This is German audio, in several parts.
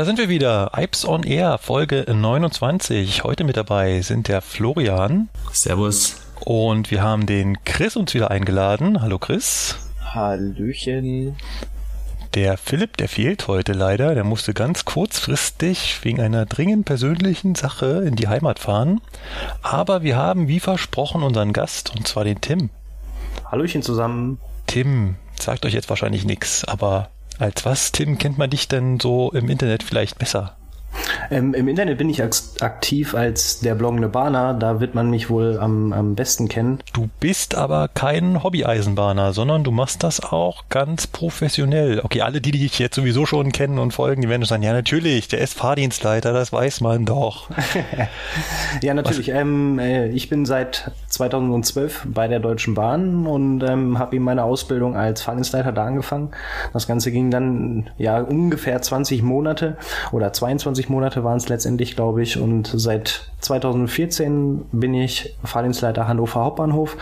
Da sind wir wieder. Ipes on Air, Folge 29. Heute mit dabei sind der Florian. Servus. Und wir haben den Chris uns wieder eingeladen. Hallo Chris. Hallöchen. Der Philipp, der fehlt heute leider. Der musste ganz kurzfristig wegen einer dringend persönlichen Sache in die Heimat fahren. Aber wir haben, wie versprochen, unseren Gast, und zwar den Tim. Hallöchen zusammen. Tim, sagt euch jetzt wahrscheinlich nichts, aber als was, Tim, kennt man dich denn so im Internet vielleicht besser? Ähm, Im Internet bin ich aktiv als der bloggende Bahner. Da wird man mich wohl am, am besten kennen. Du bist aber kein Hobby-Eisenbahner, sondern du machst das auch ganz professionell. Okay, alle, die, die dich jetzt sowieso schon kennen und folgen, die werden sagen, ja natürlich, der ist Fahrdienstleiter, das weiß man doch. ja, natürlich. Ähm, äh, ich bin seit 2012 bei der Deutschen Bahn und ähm, habe eben meine Ausbildung als Fahrdienstleiter da angefangen. Das Ganze ging dann ja ungefähr 20 Monate oder 22 Monate waren es letztendlich, glaube ich. Und seit 2014 bin ich Fahrdienstleiter Hannover Hauptbahnhof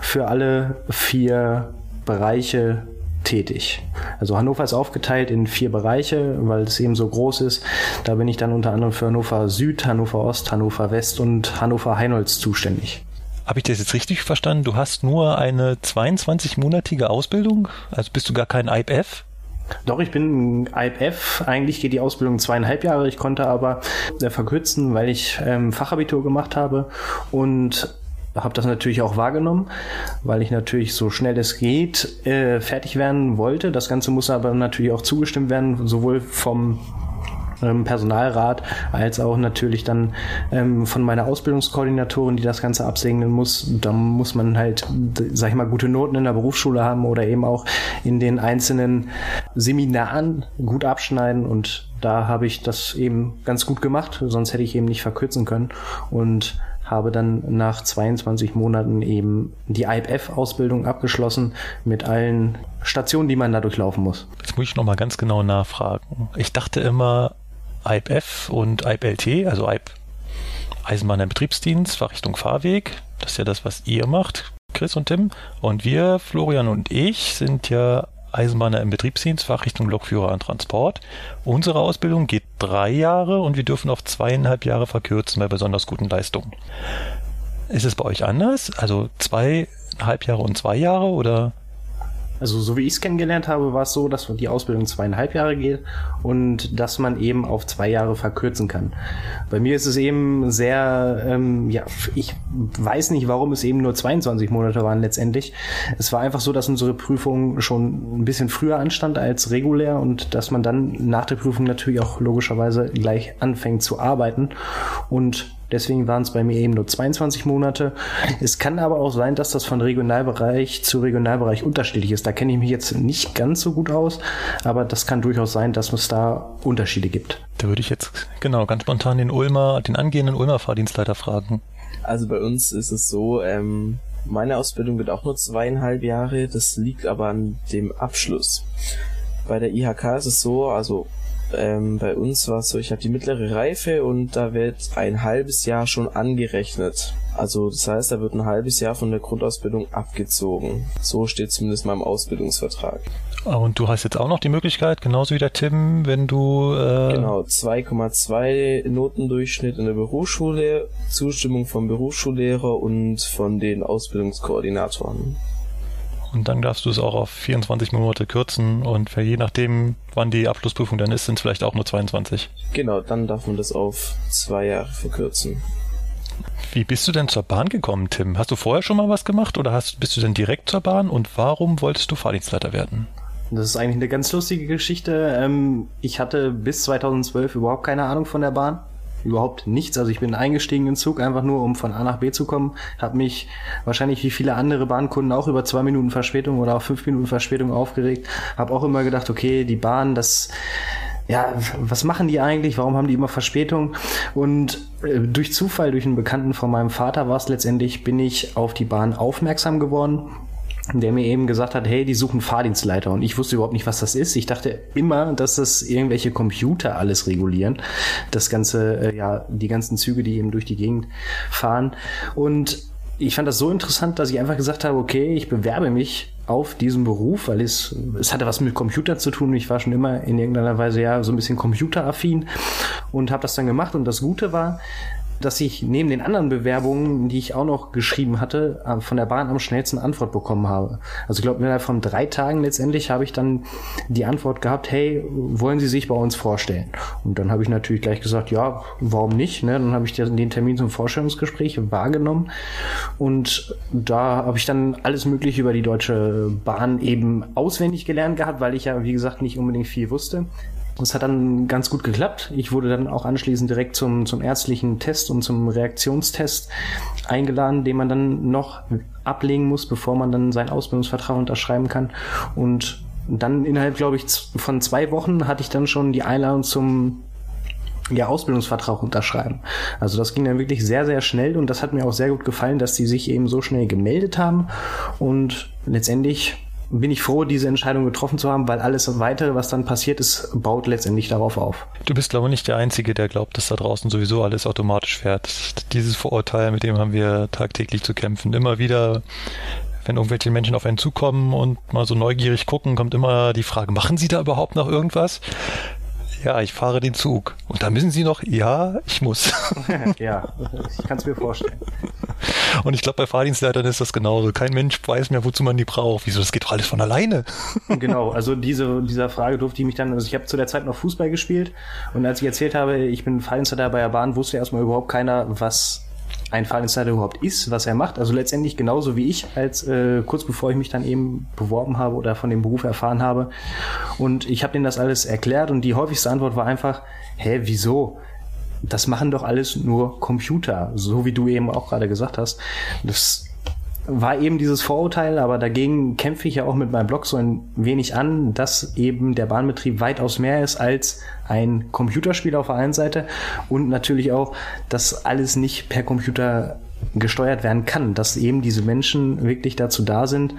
für alle vier Bereiche tätig. Also Hannover ist aufgeteilt in vier Bereiche, weil es eben so groß ist. Da bin ich dann unter anderem für Hannover Süd, Hannover Ost, Hannover West und Hannover Heinholz zuständig. Habe ich das jetzt richtig verstanden? Du hast nur eine 22-monatige Ausbildung? Also bist du gar kein IPF? Doch, ich bin IPF. Eigentlich geht die Ausbildung zweieinhalb Jahre. Ich konnte aber äh, verkürzen, weil ich ähm, Fachabitur gemacht habe und habe das natürlich auch wahrgenommen, weil ich natürlich so schnell es geht äh, fertig werden wollte. Das Ganze muss aber natürlich auch zugestimmt werden, sowohl vom ähm, Personalrat als auch natürlich dann ähm, von meiner Ausbildungskoordinatorin, die das Ganze absegnen muss. Da muss man halt, sag ich mal, gute Noten in der Berufsschule haben oder eben auch in den einzelnen Seminaren gut abschneiden und da habe ich das eben ganz gut gemacht, sonst hätte ich eben nicht verkürzen können und habe dann nach 22 Monaten eben die IPF-Ausbildung abgeschlossen mit allen Stationen, die man da durchlaufen muss. Jetzt muss ich nochmal ganz genau nachfragen. Ich dachte immer, IPF und IPLT, also IP Eisenbahner Betriebsdienst, Fachrichtung Fahrweg. Das ist ja das, was ihr macht, Chris und Tim. Und wir, Florian und ich, sind ja Eisenbahner im Betriebsdienst, Fachrichtung Lokführer und Transport. Unsere Ausbildung geht drei Jahre und wir dürfen auf zweieinhalb Jahre verkürzen bei besonders guten Leistungen. Ist es bei euch anders? Also zweieinhalb Jahre und zwei Jahre oder also so wie ich es kennengelernt habe, war es so, dass die Ausbildung zweieinhalb Jahre geht und dass man eben auf zwei Jahre verkürzen kann. Bei mir ist es eben sehr, ähm, ja, ich weiß nicht, warum es eben nur 22 Monate waren letztendlich. Es war einfach so, dass unsere Prüfung schon ein bisschen früher anstand als regulär und dass man dann nach der Prüfung natürlich auch logischerweise gleich anfängt zu arbeiten und Deswegen waren es bei mir eben nur 22 Monate. Es kann aber auch sein, dass das von Regionalbereich zu Regionalbereich unterschiedlich ist. Da kenne ich mich jetzt nicht ganz so gut aus, aber das kann durchaus sein, dass es da Unterschiede gibt. Da würde ich jetzt genau ganz spontan den Ulmer, den angehenden Ulmer Fahrdienstleiter fragen. Also bei uns ist es so, ähm, meine Ausbildung wird auch nur zweieinhalb Jahre. Das liegt aber an dem Abschluss. Bei der IHK ist es so, also ähm, bei uns war es so, ich habe die mittlere Reife und da wird ein halbes Jahr schon angerechnet. Also das heißt, da wird ein halbes Jahr von der Grundausbildung abgezogen. So steht zumindest im Ausbildungsvertrag. Ah, und du hast jetzt auch noch die Möglichkeit, genauso wie der Tim, wenn du... Äh genau, 2,2 Notendurchschnitt in der Berufsschule, Zustimmung vom Berufsschullehrer und von den Ausbildungskoordinatoren. Und dann darfst du es auch auf 24 Monate kürzen und je nachdem, wann die Abschlussprüfung dann ist, sind es vielleicht auch nur 22. Genau, dann darf man das auf zwei Jahre verkürzen. Wie bist du denn zur Bahn gekommen, Tim? Hast du vorher schon mal was gemacht oder hast, bist du denn direkt zur Bahn und warum wolltest du Fahrdienstleiter werden? Das ist eigentlich eine ganz lustige Geschichte. Ähm, ich hatte bis 2012 überhaupt keine Ahnung von der Bahn überhaupt nichts. Also ich bin eingestiegen in den Zug einfach nur, um von A nach B zu kommen. Habe mich wahrscheinlich wie viele andere Bahnkunden auch über zwei Minuten Verspätung oder auch fünf Minuten Verspätung aufgeregt. Habe auch immer gedacht, okay, die Bahn, das ja, was machen die eigentlich? Warum haben die immer Verspätung? Und äh, durch Zufall, durch einen Bekannten von meinem Vater war es letztendlich, bin ich auf die Bahn aufmerksam geworden der mir eben gesagt hat, hey, die suchen Fahrdienstleiter und ich wusste überhaupt nicht, was das ist. Ich dachte immer, dass das irgendwelche Computer alles regulieren, das ganze, äh, ja, die ganzen Züge, die eben durch die Gegend fahren und ich fand das so interessant, dass ich einfach gesagt habe, okay, ich bewerbe mich auf diesen Beruf, weil es, es hatte was mit Computer zu tun. Ich war schon immer in irgendeiner Weise ja so ein bisschen computeraffin und habe das dann gemacht. Und das Gute war, dass ich neben den anderen Bewerbungen, die ich auch noch geschrieben hatte, äh, von der Bahn am schnellsten Antwort bekommen habe. Also ich glaube, innerhalb von drei Tagen letztendlich habe ich dann die Antwort gehabt, hey, wollen Sie sich bei uns vorstellen? Und dann habe ich natürlich gleich gesagt, ja, warum nicht? Ne? Dann habe ich den Termin zum Vorstellungsgespräch wahrgenommen und da habe ich dann alles Mögliche über die Deutsche Bahn eben auswendig gelernt gehabt, weil ich ja, wie gesagt, nicht unbedingt viel wusste. Das hat dann ganz gut geklappt. Ich wurde dann auch anschließend direkt zum, zum ärztlichen Test und zum Reaktionstest eingeladen, den man dann noch ablegen muss, bevor man dann seinen Ausbildungsvertrag unterschreiben kann. Und dann innerhalb, glaube ich, von zwei Wochen hatte ich dann schon die Einladung zum ja, Ausbildungsvertrag unterschreiben. Also das ging dann wirklich sehr, sehr schnell und das hat mir auch sehr gut gefallen, dass die sich eben so schnell gemeldet haben und letztendlich bin ich froh, diese Entscheidung getroffen zu haben, weil alles weitere, was dann passiert ist, baut letztendlich darauf auf. Du bist, glaube ich, nicht der Einzige, der glaubt, dass da draußen sowieso alles automatisch fährt. Dieses Vorurteil, mit dem haben wir tagtäglich zu kämpfen. Immer wieder wenn irgendwelche Menschen auf einen zukommen und mal so neugierig gucken, kommt immer die Frage, machen Sie da überhaupt noch irgendwas? Ja, ich fahre den Zug. Und da müssen Sie noch, ja, ich muss. ja, ich kann es mir vorstellen. Und ich glaube, bei Fahrdienstleitern ist das genauso. Kein Mensch weiß mehr, wozu man die braucht. Wieso, das geht doch alles von alleine. genau, also diese, dieser Frage durfte ich mich dann, also ich habe zu der Zeit noch Fußball gespielt und als ich erzählt habe, ich bin Fahrdienstleiter bei der Bahn, wusste erstmal überhaupt keiner, was ein Fahrdienstleiter überhaupt ist, was er macht. Also letztendlich genauso wie ich, als äh, kurz bevor ich mich dann eben beworben habe oder von dem Beruf erfahren habe. Und ich habe denen das alles erklärt und die häufigste Antwort war einfach, hä, wieso? Das machen doch alles nur Computer, so wie du eben auch gerade gesagt hast. Das war eben dieses Vorurteil, aber dagegen kämpfe ich ja auch mit meinem Blog so ein wenig an, dass eben der Bahnbetrieb weitaus mehr ist als ein Computerspiel auf der einen Seite und natürlich auch, dass alles nicht per Computer gesteuert werden kann, dass eben diese Menschen wirklich dazu da sind,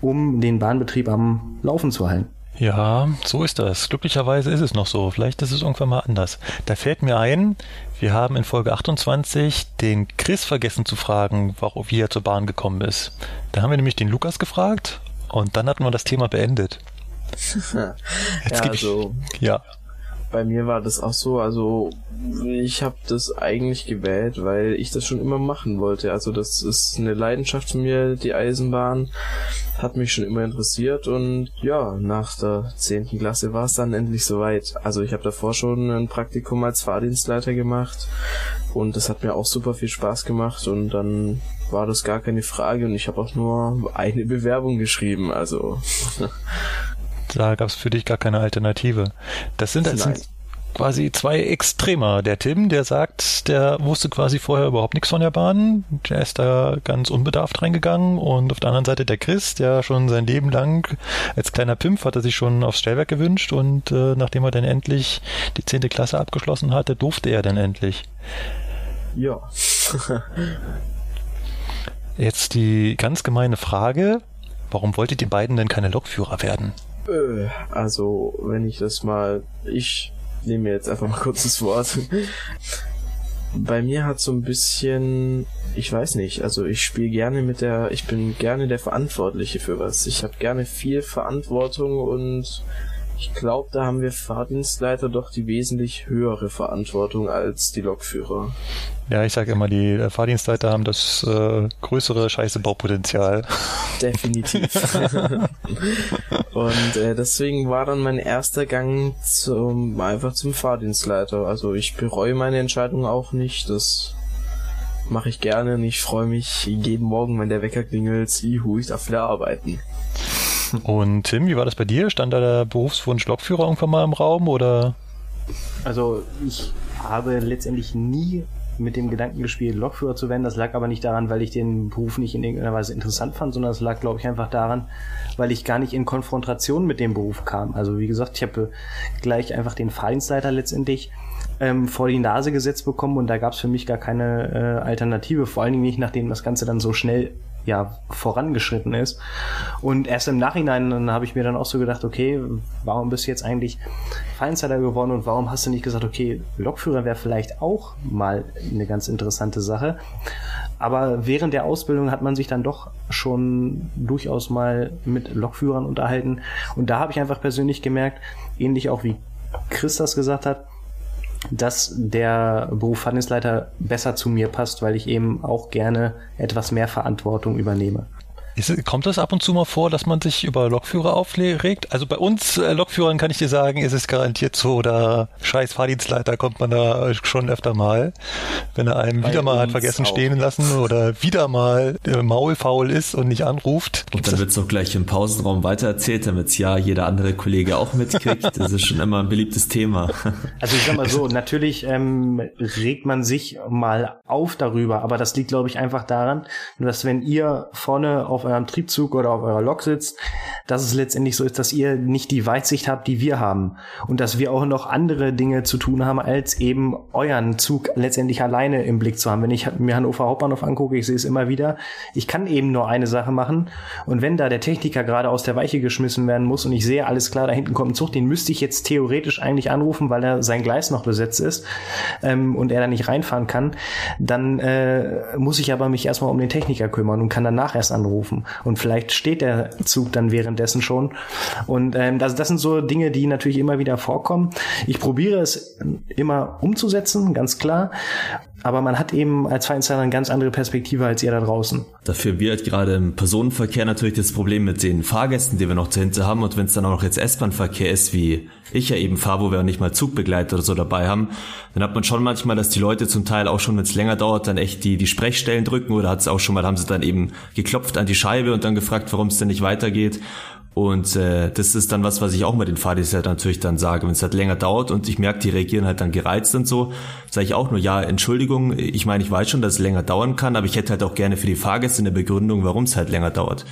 um den Bahnbetrieb am Laufen zu halten. Ja, so ist das. Glücklicherweise ist es noch so. Vielleicht ist es irgendwann mal anders. Da fällt mir ein, wir haben in Folge 28 den Chris vergessen zu fragen, warum, wie er zur Bahn gekommen ist. Da haben wir nämlich den Lukas gefragt und dann hatten wir das Thema beendet. Jetzt ja, also, ich, ja. Bei mir war das auch so, also ich habe das eigentlich gewählt, weil ich das schon immer machen wollte. Also das ist eine Leidenschaft von mir, die Eisenbahn hat mich schon immer interessiert und ja, nach der zehnten Klasse war es dann endlich soweit. Also ich habe davor schon ein Praktikum als Fahrdienstleiter gemacht und das hat mir auch super viel Spaß gemacht und dann war das gar keine Frage und ich habe auch nur eine Bewerbung geschrieben, also da gab es für dich gar keine Alternative. Das sind, das sind quasi zwei Extremer. Der Tim, der sagt, der wusste quasi vorher überhaupt nichts von der Bahn. Der ist da ganz unbedarft reingegangen. Und auf der anderen Seite der Chris, der schon sein Leben lang als kleiner Pimp hat er sich schon aufs Stellwerk gewünscht. Und äh, nachdem er dann endlich die zehnte Klasse abgeschlossen hatte, durfte er dann endlich. Ja. Jetzt die ganz gemeine Frage. Warum wolltet ihr beiden denn keine Lokführer werden? Äh, also, wenn ich das mal, ich nehme jetzt einfach mal kurz das Wort. Bei mir hat so ein bisschen, ich weiß nicht, also ich spiele gerne mit der, ich bin gerne der Verantwortliche für was. Ich habe gerne viel Verantwortung und ich glaube, da haben wir Fahrdienstleiter doch die wesentlich höhere Verantwortung als die Lokführer. Ja, ich sage immer, die äh, Fahrdienstleiter haben das äh, größere scheiße Baupotenzial. Definitiv. Und äh, deswegen war dann mein erster Gang zum einfach zum Fahrdienstleiter. Also ich bereue meine Entscheidung auch nicht. Das mache ich gerne und ich freue mich jeden Morgen, wenn der Wecker klingelt, juhu, ich darf wieder arbeiten. Und Tim, wie war das bei dir? Stand da der Berufswunsch Lokführer irgendwann mal im Raum oder? Also ich habe letztendlich nie mit dem Gedanken gespielt, Lokführer zu werden. Das lag aber nicht daran, weil ich den Beruf nicht in irgendeiner Weise interessant fand, sondern es lag, glaube ich, einfach daran, weil ich gar nicht in Konfrontation mit dem Beruf kam. Also wie gesagt, ich habe gleich einfach den Fahrdienstleiter letztendlich ähm, vor die Nase gesetzt bekommen und da gab es für mich gar keine äh, Alternative, vor allen Dingen nicht, nachdem das Ganze dann so schnell ja vorangeschritten ist. Und erst im Nachhinein habe ich mir dann auch so gedacht, okay, warum bist du jetzt eigentlich Feinsider geworden und warum hast du nicht gesagt, okay, Lokführer wäre vielleicht auch mal eine ganz interessante Sache. Aber während der Ausbildung hat man sich dann doch schon durchaus mal mit Lokführern unterhalten. Und da habe ich einfach persönlich gemerkt, ähnlich auch wie Chris das gesagt hat, dass der Beruf Handelsleiter besser zu mir passt, weil ich eben auch gerne etwas mehr Verantwortung übernehme. Ist, kommt das ab und zu mal vor, dass man sich über Lokführer aufregt? Also bei uns äh, Lokführern kann ich dir sagen, ist es garantiert so, oder scheiß Fahrdienstleiter kommt man da schon öfter mal, wenn er einem bei wieder mal hat vergessen auch. stehen lassen oder wieder mal äh, maulfaul ist und nicht anruft. Und dann wird es auch gleich im Pausenraum weitererzählt, damit es ja jeder andere Kollege auch mitkriegt. Das ist schon immer ein beliebtes Thema. Also ich sag mal so, natürlich ähm, regt man sich mal auf darüber, aber das liegt, glaube ich, einfach daran, dass wenn ihr vorne auf auf eurem Triebzug oder auf eurer Lok sitzt, dass es letztendlich so ist, dass ihr nicht die Weitsicht habt, die wir haben. Und dass wir auch noch andere Dinge zu tun haben, als eben euren Zug letztendlich alleine im Blick zu haben. Wenn ich mir Hannover Hauptbahnhof angucke, ich sehe es immer wieder, ich kann eben nur eine Sache machen. Und wenn da der Techniker gerade aus der Weiche geschmissen werden muss und ich sehe, alles klar, da hinten kommt ein Zug, den müsste ich jetzt theoretisch eigentlich anrufen, weil er sein Gleis noch besetzt ist ähm, und er da nicht reinfahren kann, dann äh, muss ich aber mich erstmal um den Techniker kümmern und kann danach erst anrufen anrufen. Und vielleicht steht der Zug dann währenddessen schon. Und ähm, das, das sind so Dinge, die natürlich immer wieder vorkommen. Ich probiere es immer umzusetzen, ganz klar. Aber man hat eben als Feinsteiner eine ganz andere Perspektive als ihr da draußen. Dafür wird gerade im Personenverkehr natürlich das Problem mit den Fahrgästen, die wir noch dahinter haben. Und wenn es dann auch noch jetzt S-Bahn-Verkehr ist, wie ich ja eben fahre, wo wir nicht mal Zugbegleiter oder so dabei haben, dann hat man schon manchmal, dass die Leute zum Teil auch schon, wenn es länger dauert, dann echt die, die Sprechstellen drücken oder hat es auch schon mal, haben sie dann eben geklopft an die Scheibe und dann gefragt, warum es denn nicht weitergeht. Und äh, das ist dann was, was ich auch mit den Fahrdienstleitern natürlich dann sage, wenn es halt länger dauert und ich merke, die reagieren halt dann gereizt und so, sage ich auch nur, ja, Entschuldigung, ich meine, ich weiß schon, dass es länger dauern kann, aber ich hätte halt auch gerne für die Fahrgäste eine Begründung, warum es halt länger dauert.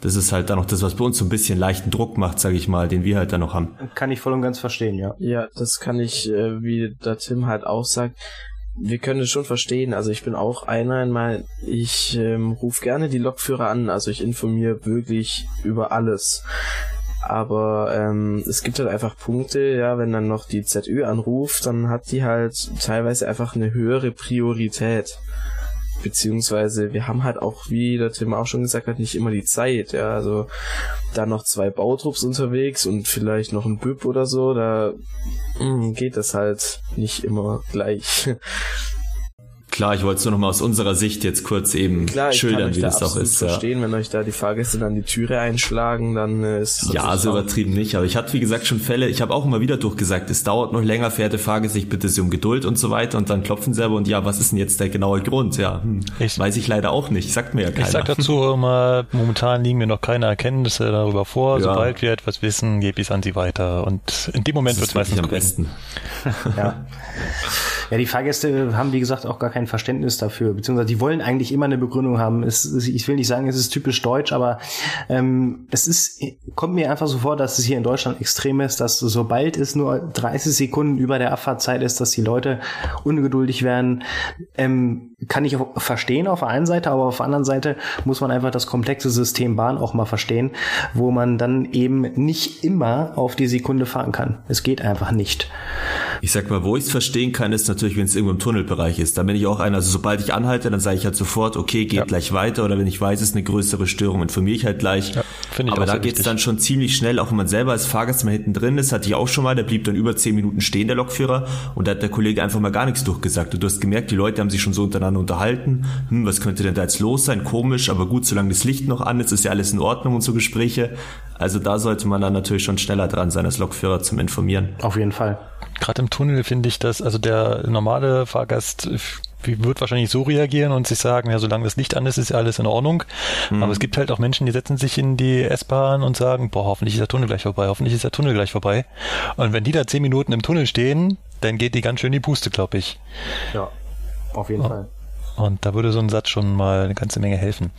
Das ist halt dann noch das, was bei uns so ein bisschen leichten Druck macht, sage ich mal, den wir halt dann noch haben. Kann ich voll und ganz verstehen, ja. Ja, das kann ich, äh, wie der Tim halt auch sagt, wir können es schon verstehen. Also ich bin auch einer einmal, ich ähm, rufe gerne die Lokführer an, also ich informiere wirklich über alles. Aber ähm, es gibt halt einfach Punkte, ja, wenn dann noch die ZÜ anruft, dann hat die halt teilweise einfach eine höhere Priorität beziehungsweise wir haben halt auch, wie der Tim auch schon gesagt hat, nicht immer die Zeit, ja, also da noch zwei Bautrupps unterwegs und vielleicht noch ein Büb oder so, da mh, hm, geht das halt nicht immer gleich. Klar, ich wollte es nur noch mal aus unserer Sicht jetzt kurz eben Klar, schildern, wie da das auch ist. Ich verstehen, ja. wenn euch da die Fahrgäste dann die Türe einschlagen, dann äh, ist Ja, so übertrieben nicht, aber ich hatte wie gesagt schon Fälle, ich habe auch immer wieder durchgesagt, es dauert noch länger, verehrte Fahrgäste, ich bitte Sie um Geduld und so weiter und dann klopfen selber und ja, was ist denn jetzt der genaue Grund? Ja, hm, ich, weiß ich leider auch nicht, sagt mir ja keiner. Ich sag dazu immer, momentan liegen mir noch keine Erkenntnisse darüber vor, ja. sobald wir etwas wissen, gebe ich es an Sie weiter und in dem Moment wird es meistens am besten. ja. ja, die Fahrgäste haben wie gesagt auch gar kein Verständnis dafür beziehungsweise die wollen eigentlich immer eine Begründung haben. Es, ich will nicht sagen, es ist typisch deutsch, aber ähm, es ist, kommt mir einfach so vor, dass es hier in Deutschland extrem ist, dass sobald es nur 30 Sekunden über der Abfahrtzeit ist, dass die Leute ungeduldig werden. Ähm, kann ich verstehen auf der einen Seite, aber auf der anderen Seite muss man einfach das komplexe System Bahn auch mal verstehen, wo man dann eben nicht immer auf die Sekunde fahren kann. Es geht einfach nicht. Ich sag mal, wo ich es verstehen kann, ist natürlich, wenn es irgendwo im Tunnelbereich ist. Da bin ich auch einer, also sobald ich anhalte, dann sage ich halt sofort, okay, geht ja. gleich weiter. Oder wenn ich weiß, es ist eine größere Störung, informiere ich halt gleich. Ja, Aber da geht es dann schon ziemlich schnell, auch wenn man selber als Fahrgast mal hinten drin ist, hatte ich auch schon mal, der blieb dann über zehn Minuten stehen, der Lokführer, und da hat der Kollege einfach mal gar nichts durchgesagt. Und du hast gemerkt, die Leute haben sich schon so untereinander unterhalten. Hm, was könnte denn da jetzt los sein? Komisch, aber gut, solange das Licht noch an ist, ist ja alles in Ordnung und so Gespräche. Also da sollte man dann natürlich schon schneller dran sein als Lokführer zum Informieren. Auf jeden Fall. Gerade im Tunnel finde ich das, also der normale Fahrgast wird wahrscheinlich so reagieren und sich sagen, ja, solange das Licht an ist, ist ja alles in Ordnung. Mhm. Aber es gibt halt auch Menschen, die setzen sich in die S-Bahn und sagen, boah, hoffentlich ist der Tunnel gleich vorbei, hoffentlich ist der Tunnel gleich vorbei. Und wenn die da zehn Minuten im Tunnel stehen, dann geht die ganz schön die Puste, glaube ich. Ja, auf jeden oh. Fall. Und da würde so ein Satz schon mal eine ganze Menge helfen.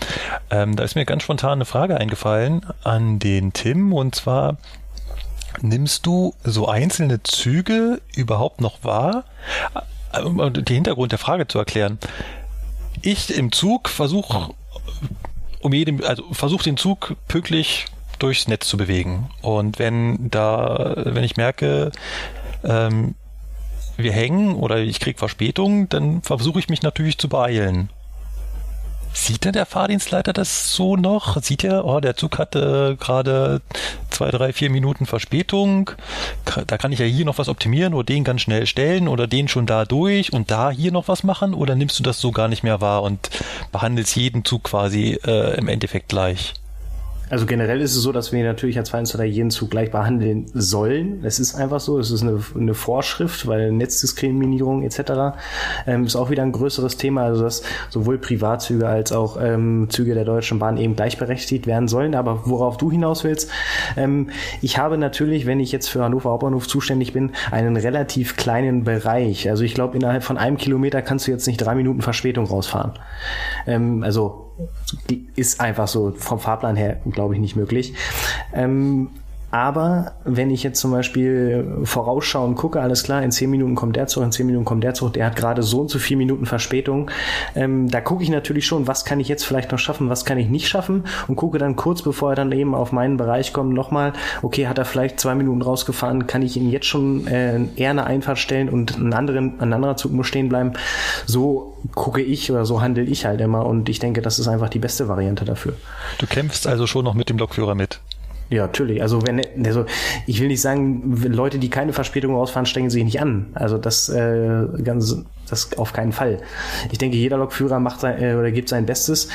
Ähm, da ist mir ganz spontan eine Frage eingefallen an den Tim und zwar, nimmst du so einzelne Züge überhaupt noch wahr? Um den Hintergrund der Frage zu erklären. Ich im Zug versuche um jedem, also versuche den Zug pünktlich durchs Netz zu bewegen. Und wenn da, wenn ich merke, ähm, wir hängen oder ich kriege Verspätung, dann versuche ich mich natürlich zu beeilen. Sieht denn der Fahrdienstleiter das so noch? Sieht er, oh, der Zug hatte gerade zwei, drei, vier Minuten Verspätung. Da kann ich ja hier noch was optimieren oder den ganz schnell stellen oder den schon da durch und da hier noch was machen? Oder nimmst du das so gar nicht mehr wahr und behandelst jeden Zug quasi äh, im Endeffekt gleich? Also generell ist es so, dass wir natürlich als Vereinsinstaller jeden Zug gleich behandeln sollen. Es ist einfach so, es ist eine, eine Vorschrift, weil Netzdiskriminierung etc. Ähm, ist auch wieder ein größeres Thema, also dass sowohl Privatzüge als auch ähm, Züge der Deutschen Bahn eben gleichberechtigt werden sollen. Aber worauf du hinaus willst, ähm, ich habe natürlich, wenn ich jetzt für Hannover Hauptbahnhof zuständig bin, einen relativ kleinen Bereich. Also ich glaube, innerhalb von einem Kilometer kannst du jetzt nicht drei Minuten Verspätung rausfahren. Ähm, also ist einfach so vom Fahrplan her, glaube ich, nicht möglich. Ähm, aber wenn ich jetzt zum Beispiel vorausschauen gucke, alles klar, in zehn Minuten kommt der Zug, in zehn Minuten kommt der Zug, der hat gerade so und so vier Minuten Verspätung, ähm, da gucke ich natürlich schon, was kann ich jetzt vielleicht noch schaffen, was kann ich nicht schaffen und gucke dann kurz, bevor er dann eben auf meinen Bereich kommt, nochmal, okay, hat er vielleicht zwei Minuten rausgefahren, kann ich ihn jetzt schon äh, eher eine Einfahrt stellen und einen anderen, ein anderer Zug muss stehen bleiben. So gucke ich oder so handle ich halt immer und ich denke, das ist einfach die beste Variante dafür. Du kämpfst also schon noch mit dem Lokführer mit. Ja, natürlich. Also wenn also ich will nicht sagen, Leute, die keine Verspätung rausfahren, strengen sich nicht an. Also das äh, ganz das auf keinen Fall. Ich denke, jeder Lokführer macht sein, äh, oder gibt sein Bestes,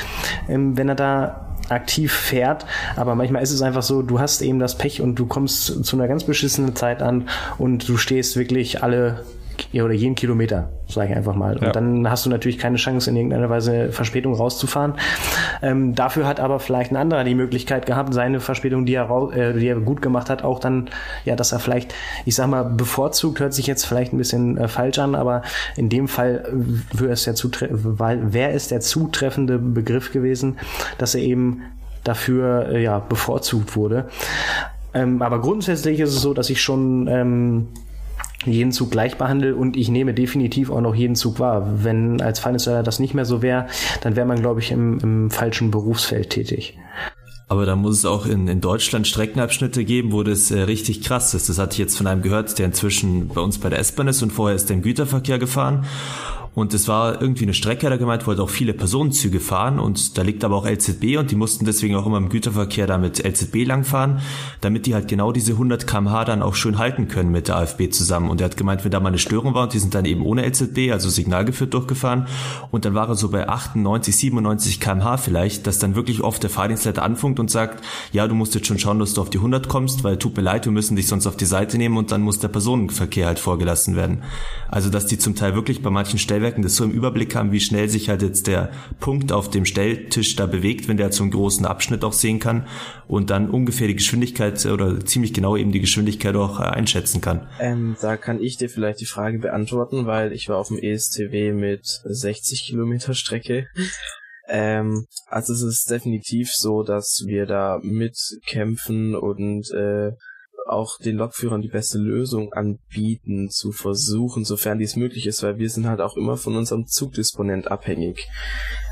ähm, wenn er da aktiv fährt, aber manchmal ist es einfach so, du hast eben das Pech und du kommst zu einer ganz beschissenen Zeit an und du stehst wirklich alle oder jeden Kilometer, sage ich einfach mal. Und ja. dann hast du natürlich keine Chance, in irgendeiner Weise Verspätung rauszufahren. Ähm, dafür hat aber vielleicht ein anderer die Möglichkeit gehabt, seine Verspätung, die er, äh, die er gut gemacht hat, auch dann, ja, dass er vielleicht, ich sag mal, bevorzugt, hört sich jetzt vielleicht ein bisschen äh, falsch an, aber in dem Fall wäre es, der wäre es der zutreffende Begriff gewesen, dass er eben dafür äh, ja bevorzugt wurde. Ähm, aber grundsätzlich ist es so, dass ich schon ähm, jeden Zug gleich behandle und ich nehme definitiv auch noch jeden Zug wahr. Wenn als Finance das nicht mehr so wäre, dann wäre man, glaube ich, im, im falschen Berufsfeld tätig. Aber da muss es auch in, in Deutschland Streckenabschnitte geben, wo das äh, richtig krass ist. Das hatte ich jetzt von einem gehört, der inzwischen bei uns bei der S-Bahn ist und vorher ist er im Güterverkehr gefahren. Und es war irgendwie eine Strecke, da gemeint, wollte auch viele Personenzüge fahren und da liegt aber auch LZB und die mussten deswegen auch immer im Güterverkehr da mit LZB langfahren, damit die halt genau diese 100 kmh dann auch schön halten können mit der AFB zusammen. Und er hat gemeint, wenn da mal eine Störung war und die sind dann eben ohne LZB, also signalgeführt durchgefahren und dann war er so bei 98, 97 kmh vielleicht, dass dann wirklich oft der Fahrdienstleiter anfunkt und sagt, ja, du musst jetzt schon schauen, dass du auf die 100 kommst, weil tut mir leid, wir müssen dich sonst auf die Seite nehmen und dann muss der Personenverkehr halt vorgelassen werden. Also, dass die zum Teil wirklich bei manchen Stellwerken Stellwerken das so im Überblick haben, wie schnell sich halt jetzt der Punkt auf dem Stelltisch da bewegt, wenn der zum großen Abschnitt auch sehen kann und dann ungefähr die Geschwindigkeit oder ziemlich genau eben die Geschwindigkeit auch äh, einschätzen kann. Ähm, da kann ich dir vielleicht die Frage beantworten, weil ich war auf dem ESTW mit 60 Kilometer Strecke. Ähm, also es ist definitiv so, dass wir da mitkämpfen und äh, auch den Lokführern die beste Lösung anbieten, zu versuchen, sofern dies möglich ist, weil wir sind halt auch immer von unserem Zugdisponent abhängig.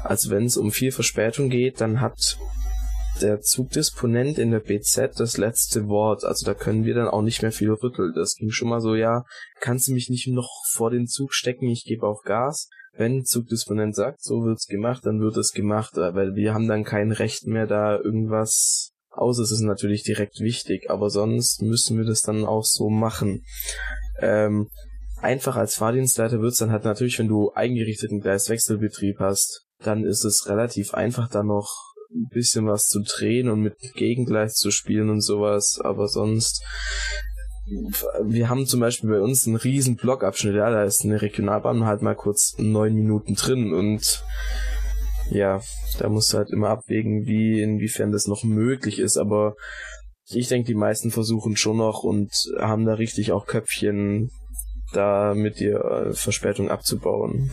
Also wenn es um viel Verspätung geht, dann hat der Zugdisponent in der BZ das letzte Wort. Also da können wir dann auch nicht mehr viel rütteln. Das ging schon mal so, ja, kannst du mich nicht noch vor den Zug stecken, ich gebe auch Gas. Wenn Zugdisponent sagt, so wird's gemacht, dann wird es gemacht, weil wir haben dann kein Recht mehr, da irgendwas Außer es ist natürlich direkt wichtig, aber sonst müssen wir das dann auch so machen. Ähm, einfach als Fahrdienstleiter wird's dann halt natürlich, wenn du eingerichteten Gleiswechselbetrieb hast, dann ist es relativ einfach, da noch ein bisschen was zu drehen und mit Gegengleis zu spielen und sowas, aber sonst wir haben zum Beispiel bei uns einen riesen Blockabschnitt, ja, da ist eine Regionalbahn halt mal kurz neun Minuten drin und ja, da musst du halt immer abwägen, wie, inwiefern das noch möglich ist, aber ich denke, die meisten versuchen schon noch und haben da richtig auch Köpfchen, da mit dir äh, Verspätung abzubauen.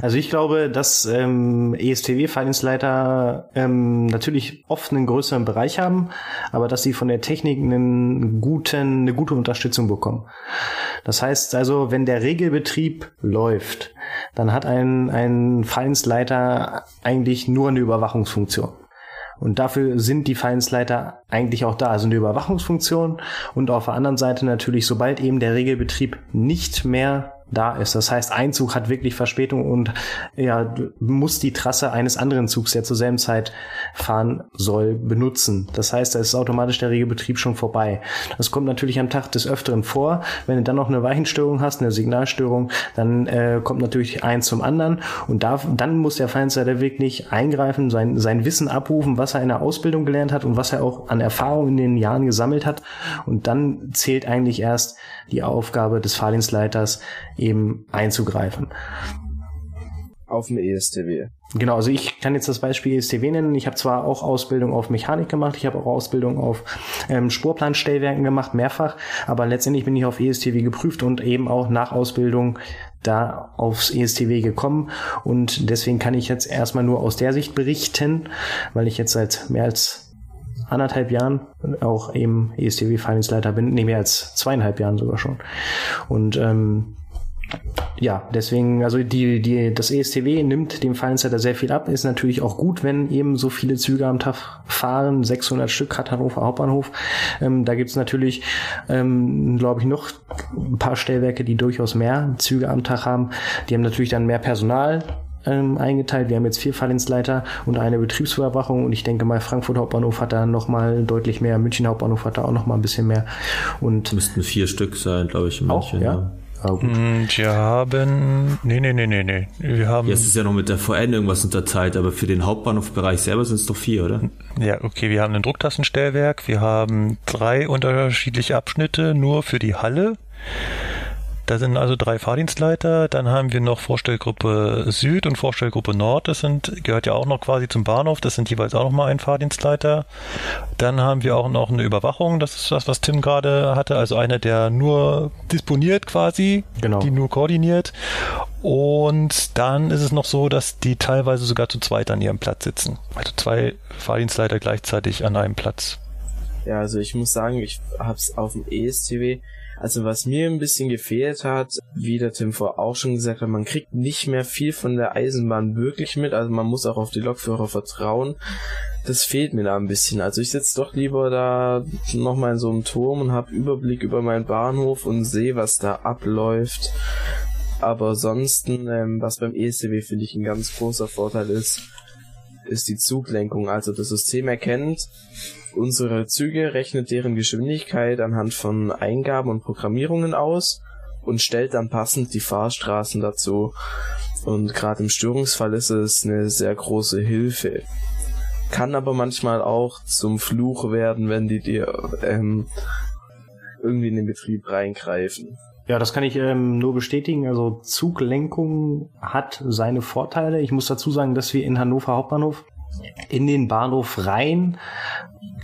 Also ich glaube, dass ähm, ESTW-Vereinsleiter ähm, natürlich oft einen größeren Bereich haben, aber dass sie von der Technik einen guten, eine gute Unterstützung bekommen. Das heißt also, wenn der Regelbetrieb läuft, dann hat ein, ein Fahrdienstleiter eigentlich nur eine Überwachungsfunktion. Und dafür sind die Fahrdienstleiter eigentlich auch da. Also eine Überwachungsfunktion und auf der anderen Seite natürlich, sobald eben der Regelbetrieb nicht mehr da ist. Das heißt, ein Zug hat wirklich Verspätung und ja, muss die Trasse eines anderen Zugs, der zur selben Zeit fahren soll, benutzen. Das heißt, da ist automatisch der Regelbetrieb schon vorbei. Das kommt natürlich am Tag des Öfteren vor. Wenn du dann noch eine Weichenstörung hast, eine Signalstörung, dann äh, kommt natürlich eins zum anderen und da, dann muss der Feindsleiter wirklich eingreifen, sein, sein Wissen abrufen, was er in der Ausbildung gelernt hat und was er auch an Erfahrung in den Jahren gesammelt hat. Und dann zählt eigentlich erst die Aufgabe des Fahrdienstleiters, eben einzugreifen. Auf dem ESTW. Genau, also ich kann jetzt das Beispiel ESTW nennen. Ich habe zwar auch Ausbildung auf Mechanik gemacht, ich habe auch Ausbildung auf ähm, Spurplanstellwerken gemacht, mehrfach, aber letztendlich bin ich auf ESTW geprüft und eben auch nach Ausbildung da aufs ESTW gekommen und deswegen kann ich jetzt erstmal nur aus der Sicht berichten, weil ich jetzt seit mehr als anderthalb Jahren auch eben ESTW-Fahrdienstleiter bin, nee, mehr als zweieinhalb Jahren sogar schon. Und ähm, ja, deswegen, also die, die, das ESTW nimmt dem Fallensleiter sehr viel ab, ist natürlich auch gut, wenn eben so viele Züge am Tag fahren, 600 Stück hat Hannover Hauptbahnhof. Ähm, da gibt's natürlich, ähm, glaube ich, noch ein paar Stellwerke, die durchaus mehr Züge am Tag haben. Die haben natürlich dann mehr Personal, ähm, eingeteilt. Wir haben jetzt vier Fahrdienstleiter und eine Betriebsüberwachung und ich denke mal, Frankfurt Hauptbahnhof hat da nochmal deutlich mehr, München Hauptbahnhof hat da auch nochmal ein bisschen mehr. Und Müssten vier Stück sein, glaube ich, in auch, München. ja. Ah, gut. Wir haben. Nee, nee, nee, nee, nee. Wir haben. Jetzt ist ja noch mit der VN irgendwas unterteilt, aber für den Hauptbahnhofbereich selber sind es doch vier, oder? Ja, okay, wir haben ein Drucktassenstellwerk, wir haben drei unterschiedliche Abschnitte nur für die Halle. Da sind also drei Fahrdienstleiter, dann haben wir noch Vorstellgruppe Süd und Vorstellgruppe Nord, das sind, gehört ja auch noch quasi zum Bahnhof, das sind jeweils auch nochmal ein Fahrdienstleiter. Dann haben wir auch noch eine Überwachung, das ist das, was Tim gerade hatte, also einer, der nur disponiert quasi, Genau. die nur koordiniert. Und dann ist es noch so, dass die teilweise sogar zu zweit an ihrem Platz sitzen. Also zwei Fahrdienstleiter gleichzeitig an einem Platz. Ja, also ich muss sagen, ich hab's auf dem ESTW. Also was mir ein bisschen gefehlt hat, wie der Tim vor auch schon gesagt hat, man kriegt nicht mehr viel von der Eisenbahn wirklich mit. Also man muss auch auf die Lokführer vertrauen. Das fehlt mir da ein bisschen. Also ich sitze doch lieber da nochmal in so einem Turm und habe Überblick über meinen Bahnhof und sehe, was da abläuft. Aber ansonsten, ähm, was beim ESTW finde ich ein ganz großer Vorteil ist, ist die Zuglenkung. Also das System erkennt unsere Züge, rechnet deren Geschwindigkeit anhand von Eingaben und Programmierungen aus und stellt dann passend die Fahrstraßen dazu. Und gerade im Störungsfall ist es eine sehr große Hilfe. Kann aber manchmal auch zum Fluch werden, wenn die dir ähm, irgendwie in den Betrieb reingreifen. Ja, das kann ich ähm, nur bestätigen. Also Zuglenkung hat seine Vorteile. Ich muss dazu sagen, dass wir in Hannover Hauptbahnhof in den Bahnhof rein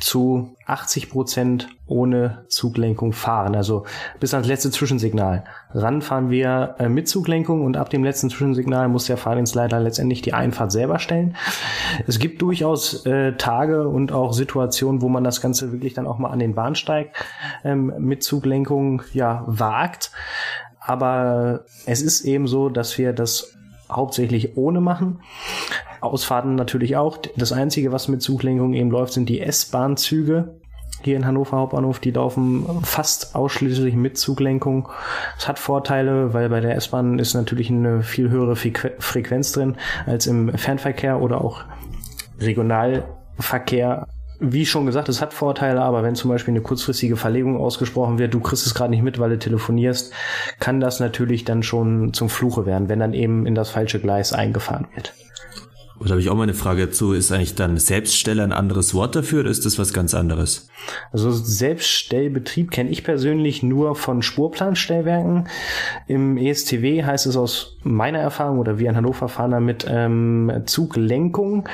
zu 80 Prozent ohne Zuglenkung fahren. Also bis ans letzte Zwischensignal. Ran fahren wir äh, mit Zuglenkung und ab dem letzten Zwischensignal muss der Fahrdienstleiter letztendlich die Einfahrt selber stellen. Es gibt durchaus äh, Tage und auch Situationen, wo man das Ganze wirklich dann auch mal an den Bahnsteig ähm, mit Zuglenkung ja wagt. Aber es ist eben so, dass wir das hauptsächlich ohne machen. Ausfahrten natürlich auch. Das Einzige, was mit Zuglenkung eben läuft, sind die S-Bahn-Züge. Hier in Hannover Hauptbahnhof, die laufen fast ausschließlich mit Zuglenkung. Es hat Vorteile, weil bei der S-Bahn ist natürlich eine viel höhere Frequ- Frequenz drin als im Fernverkehr oder auch Regionalverkehr. Wie schon gesagt, es hat Vorteile, aber wenn zum Beispiel eine kurzfristige Verlegung ausgesprochen wird, du kriegst es gerade nicht mit, weil du telefonierst, kann das natürlich dann schon zum Fluche werden, wenn dann eben in das falsche Gleis eingefahren wird. Und da habe ich auch mal eine Frage dazu. Ist eigentlich dann Selbststeller ein anderes Wort dafür oder ist das was ganz anderes? Also Selbststellbetrieb kenne ich persönlich nur von Spurplanstellwerken. Im ESTW heißt es aus meiner Erfahrung oder wir in Hannover fahren damit ähm, Zuglenkung.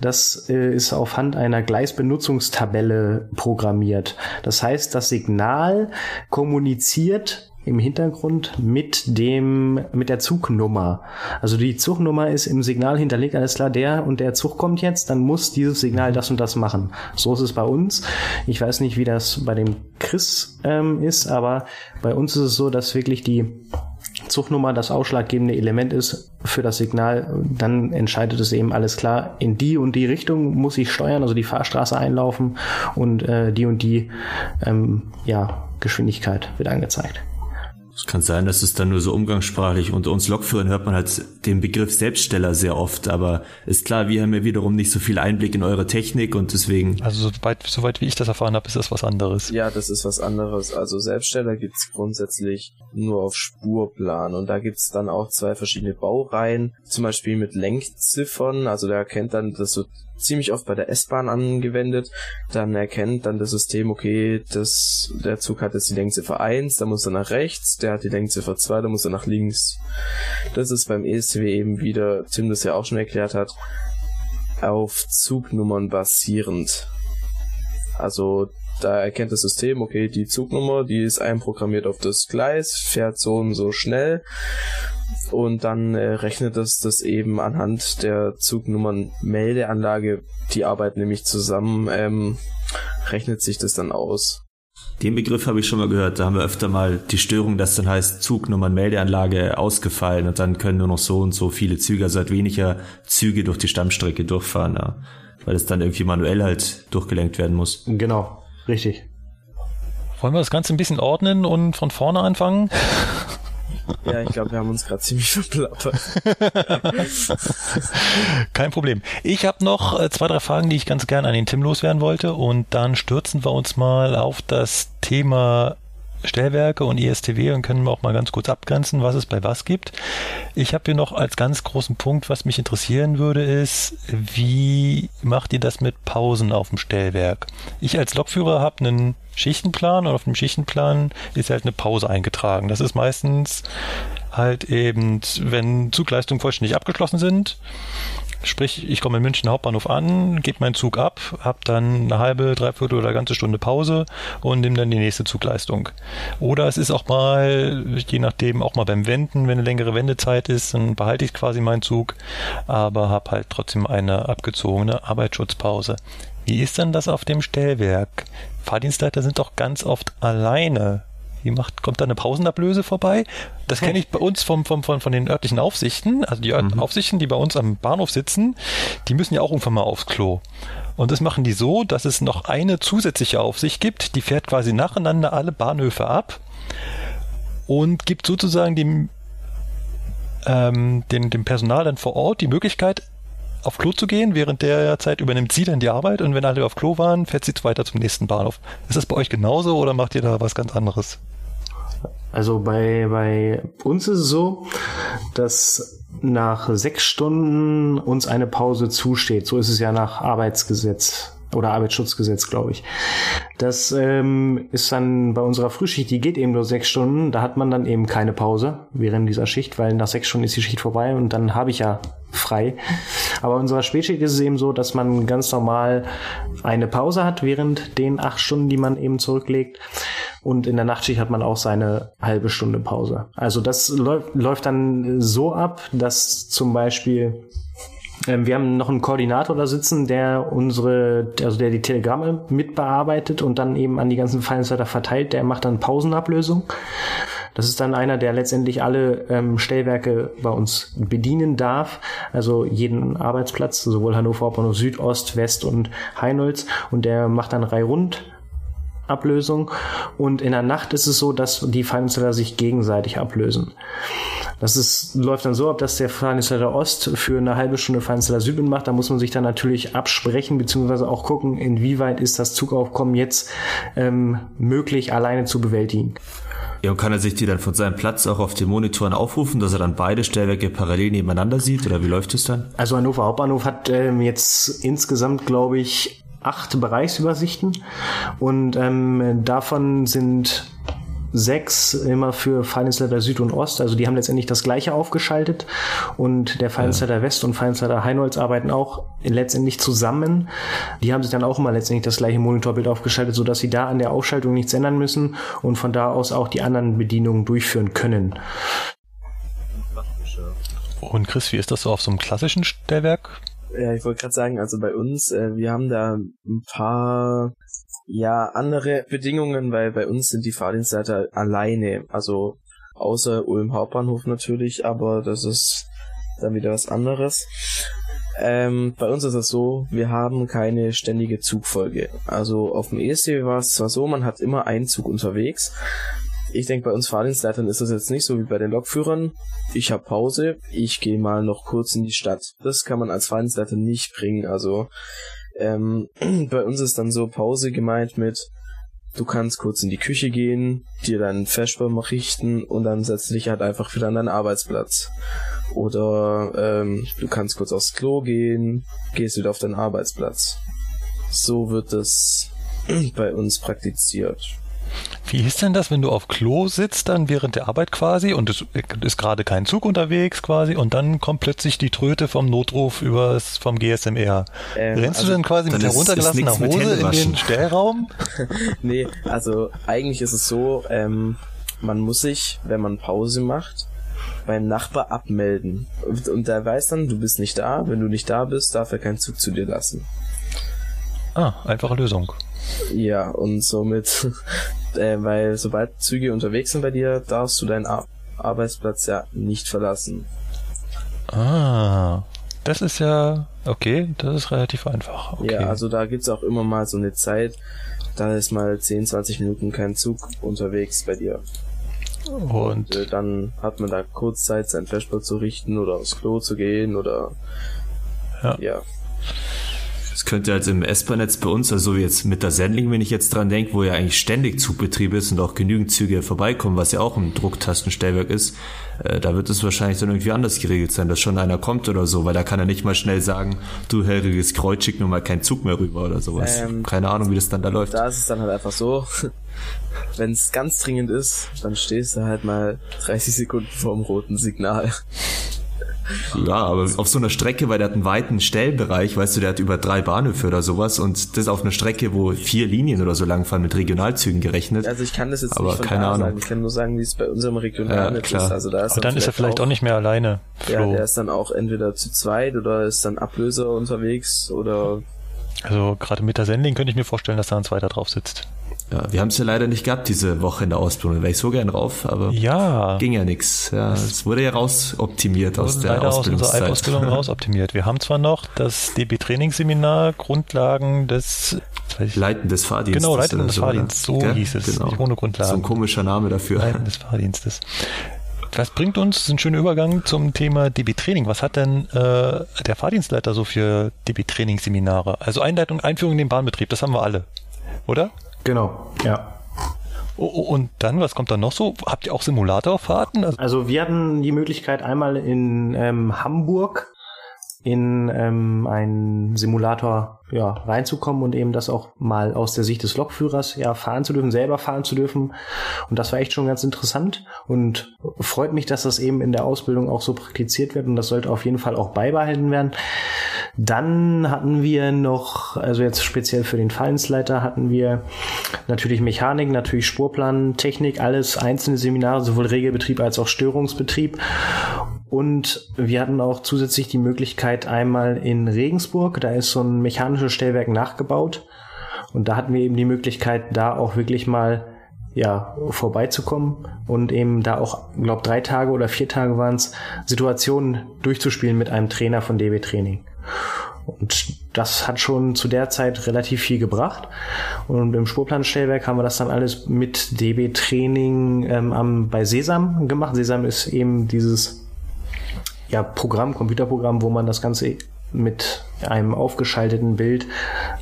Das äh, ist auf Hand einer Gleisbenutzungstabelle programmiert. Das heißt, das Signal kommuniziert im Hintergrund mit dem, mit der Zugnummer. Also die Zugnummer ist im Signal hinterlegt, alles klar, der und der Zug kommt jetzt, dann muss dieses Signal das und das machen. So ist es bei uns. Ich weiß nicht, wie das bei dem Chris ähm, ist, aber bei uns ist es so, dass wirklich die Zugnummer das ausschlaggebende Element ist für das Signal, dann entscheidet es eben alles klar, in die und die Richtung muss ich steuern, also die Fahrstraße einlaufen und äh, die und die ähm, ja, Geschwindigkeit wird angezeigt. Es kann sein, dass es dann nur so umgangssprachlich unter uns Lokführern hört man halt den Begriff Selbststeller sehr oft, aber ist klar, wir haben ja wiederum nicht so viel Einblick in eure Technik und deswegen. Also soweit, soweit wie ich das erfahren habe, ist das was anderes. Ja, das ist was anderes. Also Selbststeller gibt's grundsätzlich nur auf Spurplan und da gibt's dann auch zwei verschiedene Baureihen, zum Beispiel mit Lenkziffern, also der erkennt dann, dass so ziemlich oft bei der S-Bahn angewendet. Dann erkennt dann das System, okay, das, der Zug hat jetzt die Lenkziffer 1, da muss er nach rechts, der hat die Lenkziffer 2, da muss er nach links. Das ist beim ESCW eben wieder, Tim das ja auch schon erklärt hat, auf Zugnummern basierend. Also da erkennt das System, okay, die Zugnummer, die ist einprogrammiert auf das Gleis, fährt so und so schnell und dann äh, rechnet es das eben anhand der Zugnummern-Meldeanlage, die arbeiten nämlich zusammen, ähm, rechnet sich das dann aus. Den Begriff habe ich schon mal gehört. Da haben wir öfter mal die Störung, dass dann heißt Zugnummern-Meldeanlage ausgefallen und dann können nur noch so und so viele Züge, also halt weniger Züge durch die Stammstrecke durchfahren, ja. weil es dann irgendwie manuell halt durchgelenkt werden muss. Genau, richtig. Wollen wir das Ganze ein bisschen ordnen und von vorne anfangen? Ja, ich glaube, wir haben uns gerade ziemlich verplappert. Kein Problem. Ich habe noch äh, zwei, drei Fragen, die ich ganz gerne an den Tim loswerden wollte. Und dann stürzen wir uns mal auf das Thema Stellwerke und ISTW und können wir auch mal ganz kurz abgrenzen, was es bei was gibt. Ich habe hier noch als ganz großen Punkt, was mich interessieren würde, ist, wie macht ihr das mit Pausen auf dem Stellwerk? Ich als Lokführer habe einen Schichtenplan und auf dem Schichtenplan ist halt eine Pause eingetragen. Das ist meistens halt eben, wenn Zugleistungen vollständig abgeschlossen sind. Sprich, ich komme in München Hauptbahnhof an, gebe meinen Zug ab, habe dann eine halbe, dreiviertel oder ganze Stunde Pause und nehme dann die nächste Zugleistung. Oder es ist auch mal, je nachdem, auch mal beim Wenden, wenn eine längere Wendezeit ist, dann behalte ich quasi meinen Zug, aber habe halt trotzdem eine abgezogene Arbeitsschutzpause. Wie ist denn das auf dem Stellwerk? Fahrdienstleiter sind doch ganz oft alleine. Wie macht, kommt da eine Pausenablöse vorbei? Das kenne ich bei uns vom, vom, von, von den örtlichen Aufsichten. Also die mhm. Aufsichten, die bei uns am Bahnhof sitzen, die müssen ja auch irgendwann mal aufs Klo. Und das machen die so, dass es noch eine zusätzliche Aufsicht gibt, die fährt quasi nacheinander alle Bahnhöfe ab und gibt sozusagen dem, ähm, dem, dem Personal dann vor Ort die Möglichkeit, auf Klo zu gehen. Während der Zeit übernimmt sie dann die Arbeit und wenn alle auf Klo waren, fährt sie weiter zum nächsten Bahnhof. Ist das bei euch genauso oder macht ihr da was ganz anderes? Also bei, bei uns ist es so, dass nach sechs Stunden uns eine Pause zusteht. So ist es ja nach Arbeitsgesetz oder Arbeitsschutzgesetz, glaube ich. Das ähm, ist dann bei unserer Frühschicht, die geht eben nur sechs Stunden. Da hat man dann eben keine Pause während dieser Schicht, weil nach sechs Stunden ist die Schicht vorbei und dann habe ich ja frei. Aber unserer Spätschicht ist es eben so, dass man ganz normal eine Pause hat während den acht Stunden, die man eben zurücklegt. Und in der Nachtschicht hat man auch seine halbe Stunde Pause. Also das läuft, läuft dann so ab, dass zum Beispiel wir haben noch einen Koordinator da sitzen, der unsere, also der die Telegramme mitbearbeitet und dann eben an die ganzen Feinseiter verteilt. Der macht dann Pausenablösung. Das ist dann einer, der letztendlich alle ähm, Stellwerke bei uns bedienen darf, also jeden Arbeitsplatz, sowohl Hannover Hauptbahnhof Süd, Ost, West und Heinolz. Und der macht dann Reihe rund Ablösung und in der Nacht ist es so, dass die Feinsteller sich gegenseitig ablösen. Das ist, läuft dann so ab, dass der Feinsteller Ost für eine halbe Stunde Feinsteller Süd macht. Da muss man sich dann natürlich absprechen, beziehungsweise auch gucken, inwieweit ist das Zugaufkommen jetzt ähm, möglich, alleine zu bewältigen. Ja, und kann er sich die dann von seinem Platz auch auf den Monitoren aufrufen, dass er dann beide Stellwerke parallel nebeneinander sieht? Oder wie läuft es dann? Also Hannover Hauptbahnhof hat ähm, jetzt insgesamt, glaube ich, acht Bereichsübersichten und ähm, davon sind sechs immer für Finance Süd und Ost. Also die haben letztendlich das gleiche aufgeschaltet und der Finance ja. West und Finance Heinolz arbeiten auch letztendlich zusammen. Die haben sich dann auch immer letztendlich das gleiche Monitorbild aufgeschaltet, sodass sie da an der Aufschaltung nichts ändern müssen und von da aus auch die anderen Bedienungen durchführen können. Und Chris, wie ist das so auf so einem klassischen Stellwerk? Ja, ich wollte gerade sagen, also bei uns, äh, wir haben da ein paar ja andere Bedingungen, weil bei uns sind die Fahrdienstleiter alleine. Also Außer Ulm Hauptbahnhof natürlich, aber das ist dann wieder was anderes. Ähm, bei uns ist es so, wir haben keine ständige Zugfolge. Also auf dem ESC war es zwar so, man hat immer einen Zug unterwegs. Ich denke, bei uns Fahrdienstleitern ist das jetzt nicht so wie bei den Lokführern. Ich habe Pause, ich gehe mal noch kurz in die Stadt. Das kann man als Fahrdienstleiter nicht bringen. Also ähm, bei uns ist dann so Pause gemeint mit, du kannst kurz in die Küche gehen, dir deinen Feschbaum richten und dann setzt dich halt einfach wieder an deinen Arbeitsplatz. Oder ähm, du kannst kurz aufs Klo gehen, gehst wieder auf deinen Arbeitsplatz. So wird das bei uns praktiziert. Wie ist denn das, wenn du auf Klo sitzt, dann während der Arbeit quasi und es ist gerade kein Zug unterwegs quasi und dann kommt plötzlich die Tröte vom Notruf übers, vom GSMR. Ähm, Rennst also, du dann quasi mit heruntergelassener Hose in den Stellraum? nee, also eigentlich ist es so, ähm, man muss sich, wenn man Pause macht, beim Nachbar abmelden. Und, und der weiß dann, du bist nicht da. Wenn du nicht da bist, darf er keinen Zug zu dir lassen. Ah, einfache Lösung. Ja, und somit, äh, weil sobald Züge unterwegs sind bei dir, darfst du deinen Ar Arbeitsplatz ja nicht verlassen. Ah, das ist ja, okay, das ist relativ einfach. Okay. Ja, also da gibt's auch immer mal so eine Zeit, da ist mal 10, 20 Minuten kein Zug unterwegs bei dir. Und, und äh, dann hat man da kurz Zeit, sein Flashball zu richten oder aufs Klo zu gehen oder ja. ja. Es könnte halt im S-Bahn-Netz bei uns, also jetzt mit der Sendling, wenn ich jetzt dran denke, wo ja eigentlich ständig Zugbetrieb ist und auch genügend Züge vorbeikommen, was ja auch ein Drucktastenstellwerk ist, äh, da wird es wahrscheinlich dann irgendwie anders geregelt sein, dass schon einer kommt oder so, weil da kann er nicht mal schnell sagen, du hellriges Kreuz, schick mir mal keinen Zug mehr rüber oder sowas. Ähm, Keine Ahnung, wie das dann da läuft. Da ist es dann halt einfach so, wenn es ganz dringend ist, dann stehst du halt mal 30 Sekunden vorm roten Signal. Ja, aber auf so einer Strecke, weil der hat einen weiten Stellbereich, weißt du, der hat über drei Bahnhöfe oder sowas und das auf einer Strecke, wo vier Linien oder so langfahren mit Regionalzügen gerechnet. Also ich kann das jetzt aber nicht von keine Ahnung. sagen. Ich kann nur sagen, wie es bei unserem Regionalnetz ja, ist. Also da ist aber dann, dann ist er vielleicht auch, auch, nicht mehr alleine. Flo. Ja, der ist dann auch entweder zu zweit oder ist dann Ablöser unterwegs oder also gerade mit der Sending könnte ich mir vorstellen, dass da ein zweiter drauf sitzt. Ja, wir haben es ja leider nicht gehabt diese Woche in der Ausbildung. Da wäre ich so gern drauf, aber ja. ging ja nichts. Ja, es wurde ja rausoptimiert aus der leider Ausbildungszeit. aus unserer Ausbildung rausoptimiert. Wir haben zwar noch das DB-Trainingsseminar Grundlagen des Leiten des Fahrdienstes. Genau, Leiten des Fahrdienstes, so Gell? hieß es. Genau. Ohne Grundlagen. So ein komischer Name dafür. Leiten des Fahrdienstes. Das bringt uns, das ist ein schöner Übergang zum Thema DB-Training. Was hat denn äh, der Fahrdienstleiter so für DB-Trainingsseminare? Also Einleitung, Einführung in den Bahnbetrieb, das haben wir alle, oder? Genau, ja. Und dann, was kommt dann noch so? Habt ihr auch Simulatorfahrten? Also, also wir hatten die Möglichkeit einmal in ähm, Hamburg in ähm, einen Simulator ja, reinzukommen und eben das auch mal aus der Sicht des Lokführers ja fahren zu dürfen, selber fahren zu dürfen. Und das war echt schon ganz interessant und freut mich, dass das eben in der Ausbildung auch so praktiziert wird und das sollte auf jeden Fall auch beibehalten werden. Dann hatten wir noch, also jetzt speziell für den Fallensleiter hatten wir natürlich Mechanik, natürlich Spurplan, Technik, alles einzelne Seminare, sowohl Regelbetrieb als auch Störungsbetrieb. Und wir hatten auch zusätzlich die Möglichkeit einmal in Regensburg, da ist so ein mechanisches Stellwerk nachgebaut. Und da hatten wir eben die Möglichkeit, da auch wirklich mal ja, vorbeizukommen und eben da auch, glaube drei Tage oder vier Tage waren es, Situationen durchzuspielen mit einem Trainer von DB Training. Und das hat schon zu der Zeit relativ viel gebracht. Und im Spurplanstellwerk haben wir das dann alles mit DB Training ähm, am, bei Sesam gemacht. Sesam ist eben dieses ja, Programm, Computerprogramm, wo man das Ganze mit einem aufgeschalteten Bild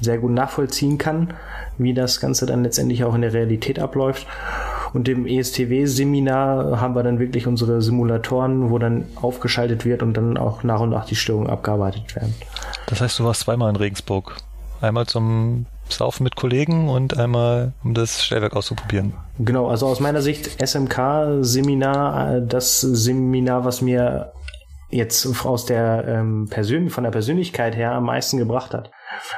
sehr gut nachvollziehen kann, wie das Ganze dann letztendlich auch in der Realität abläuft. Und im ESTW-Seminar haben wir dann wirklich unsere Simulatoren, wo dann aufgeschaltet wird und dann auch nach und nach die Störungen abgearbeitet werden. Das heißt, du warst zweimal in Regensburg. Einmal zum Saufen mit Kollegen und einmal um das Stellwerk auszuprobieren. Genau, also aus meiner Sicht SMK-Seminar, äh, das Seminar, was mir jetzt aus der ähm, Persön von der Persönlichkeit her am meisten gebracht hat.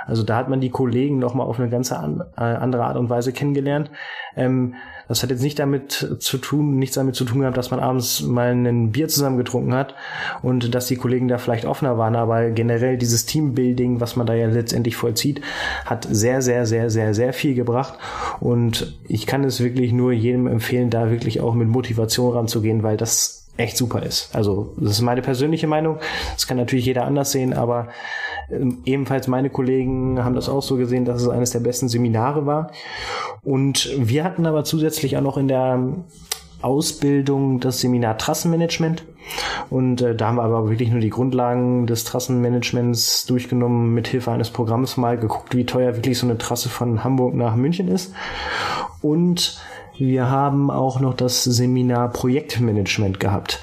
Also da hat man die Kollegen nochmal auf eine ganz äh, andere Art und Weise kennengelernt. Ähm, das hat jetzt nicht damit zu tun, nichts damit zu tun gehabt, dass man abends mal ein Bier zusammen getrunken hat und dass die Kollegen da vielleicht offener waren, aber generell dieses Teambuilding, was man da ja letztendlich vollzieht, hat sehr, sehr, sehr, sehr, sehr viel gebracht und ich kann es wirklich nur jedem empfehlen, da wirklich auch mit Motivation ranzugehen, weil das echt super ist. Also das ist meine persönliche Meinung. Das kann natürlich jeder anders sehen, aber ähm, ebenfalls meine Kollegen haben das auch so gesehen, dass es eines der besten Seminare war. Und wir hatten aber zusätzlich auch noch in der Ausbildung das Seminar Trassenmanagement. Und äh, da haben wir aber wirklich nur die Grundlagen des Trassenmanagements durchgenommen, mit Hilfe eines Programms mal geguckt, wie teuer wirklich so eine Trasse von Hamburg nach München ist. Und wir haben auch noch das Seminar Projektmanagement gehabt.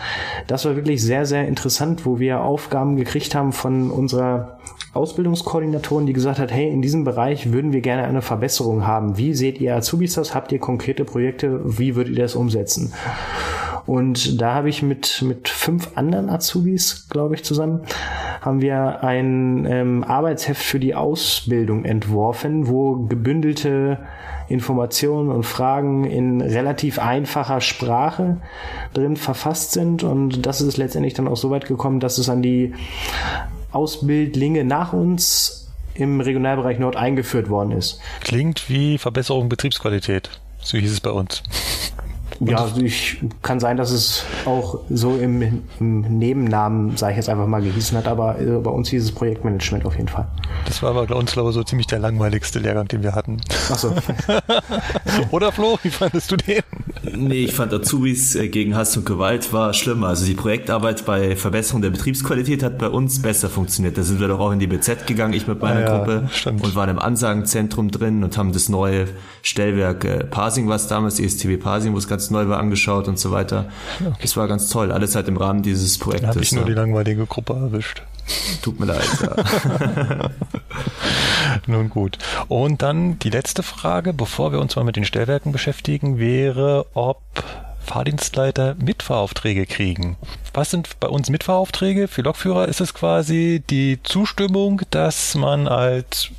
Das war wirklich sehr, sehr interessant, wo wir Aufgaben gekriegt haben von unserer Ausbildungskoordinatorin, die gesagt hat, hey, in diesem Bereich würden wir gerne eine Verbesserung haben. Wie seht ihr Azubis das? Habt ihr konkrete Projekte? Wie würdet ihr das umsetzen? Und da habe ich mit, mit fünf anderen Azubis, glaube ich, zusammen, haben wir ein ähm, Arbeitsheft für die Ausbildung entworfen, wo gebündelte Informationen und Fragen in relativ einfacher Sprache drin verfasst sind. Und das ist letztendlich dann auch so weit gekommen, dass es an die Ausbildlinge nach uns im Regionalbereich Nord eingeführt worden ist. Klingt wie Verbesserung Betriebsqualität. So hieß es bei uns. Ja, also ich kann sein, dass es auch so im, im Nebennamen, sage ich jetzt einfach mal, gehießen hat, aber äh, bei uns hieß es Projektmanagement auf jeden Fall. Das war aber bei uns, glaube ich, so ziemlich der langweiligste Lehrgang, den wir hatten. Ach so. Oder Flo, wie fandest du den? Nee, ich fand Azubis äh, gegen Hass und Gewalt war schlimmer. Also die Projektarbeit bei Verbesserung der Betriebsqualität hat bei uns besser funktioniert. Da sind wir doch auch in die BZ gegangen, ich mit meiner ah, ja, Gruppe stimmt. und waren im Ansagenzentrum drin und haben das neue Stellwerk äh, Parsing, was damals ESTB Parsing, wo es ganz neu war, angeschaut und so weiter. Okay. Das war ganz toll. Alles halt im Rahmen dieses Projektes. Da habe ich nur die langweilige Gruppe erwischt. Tut mir leid, ja. Nun gut. Und dann die letzte Frage, bevor wir uns mal mit den Stellwerken beschäftigen, wäre, ob Fahrdienstleiter Mitfahraufträge kriegen. Was sind bei uns Mitfahraufträge? Für Lokführer ist es quasi die Zustimmung, dass man als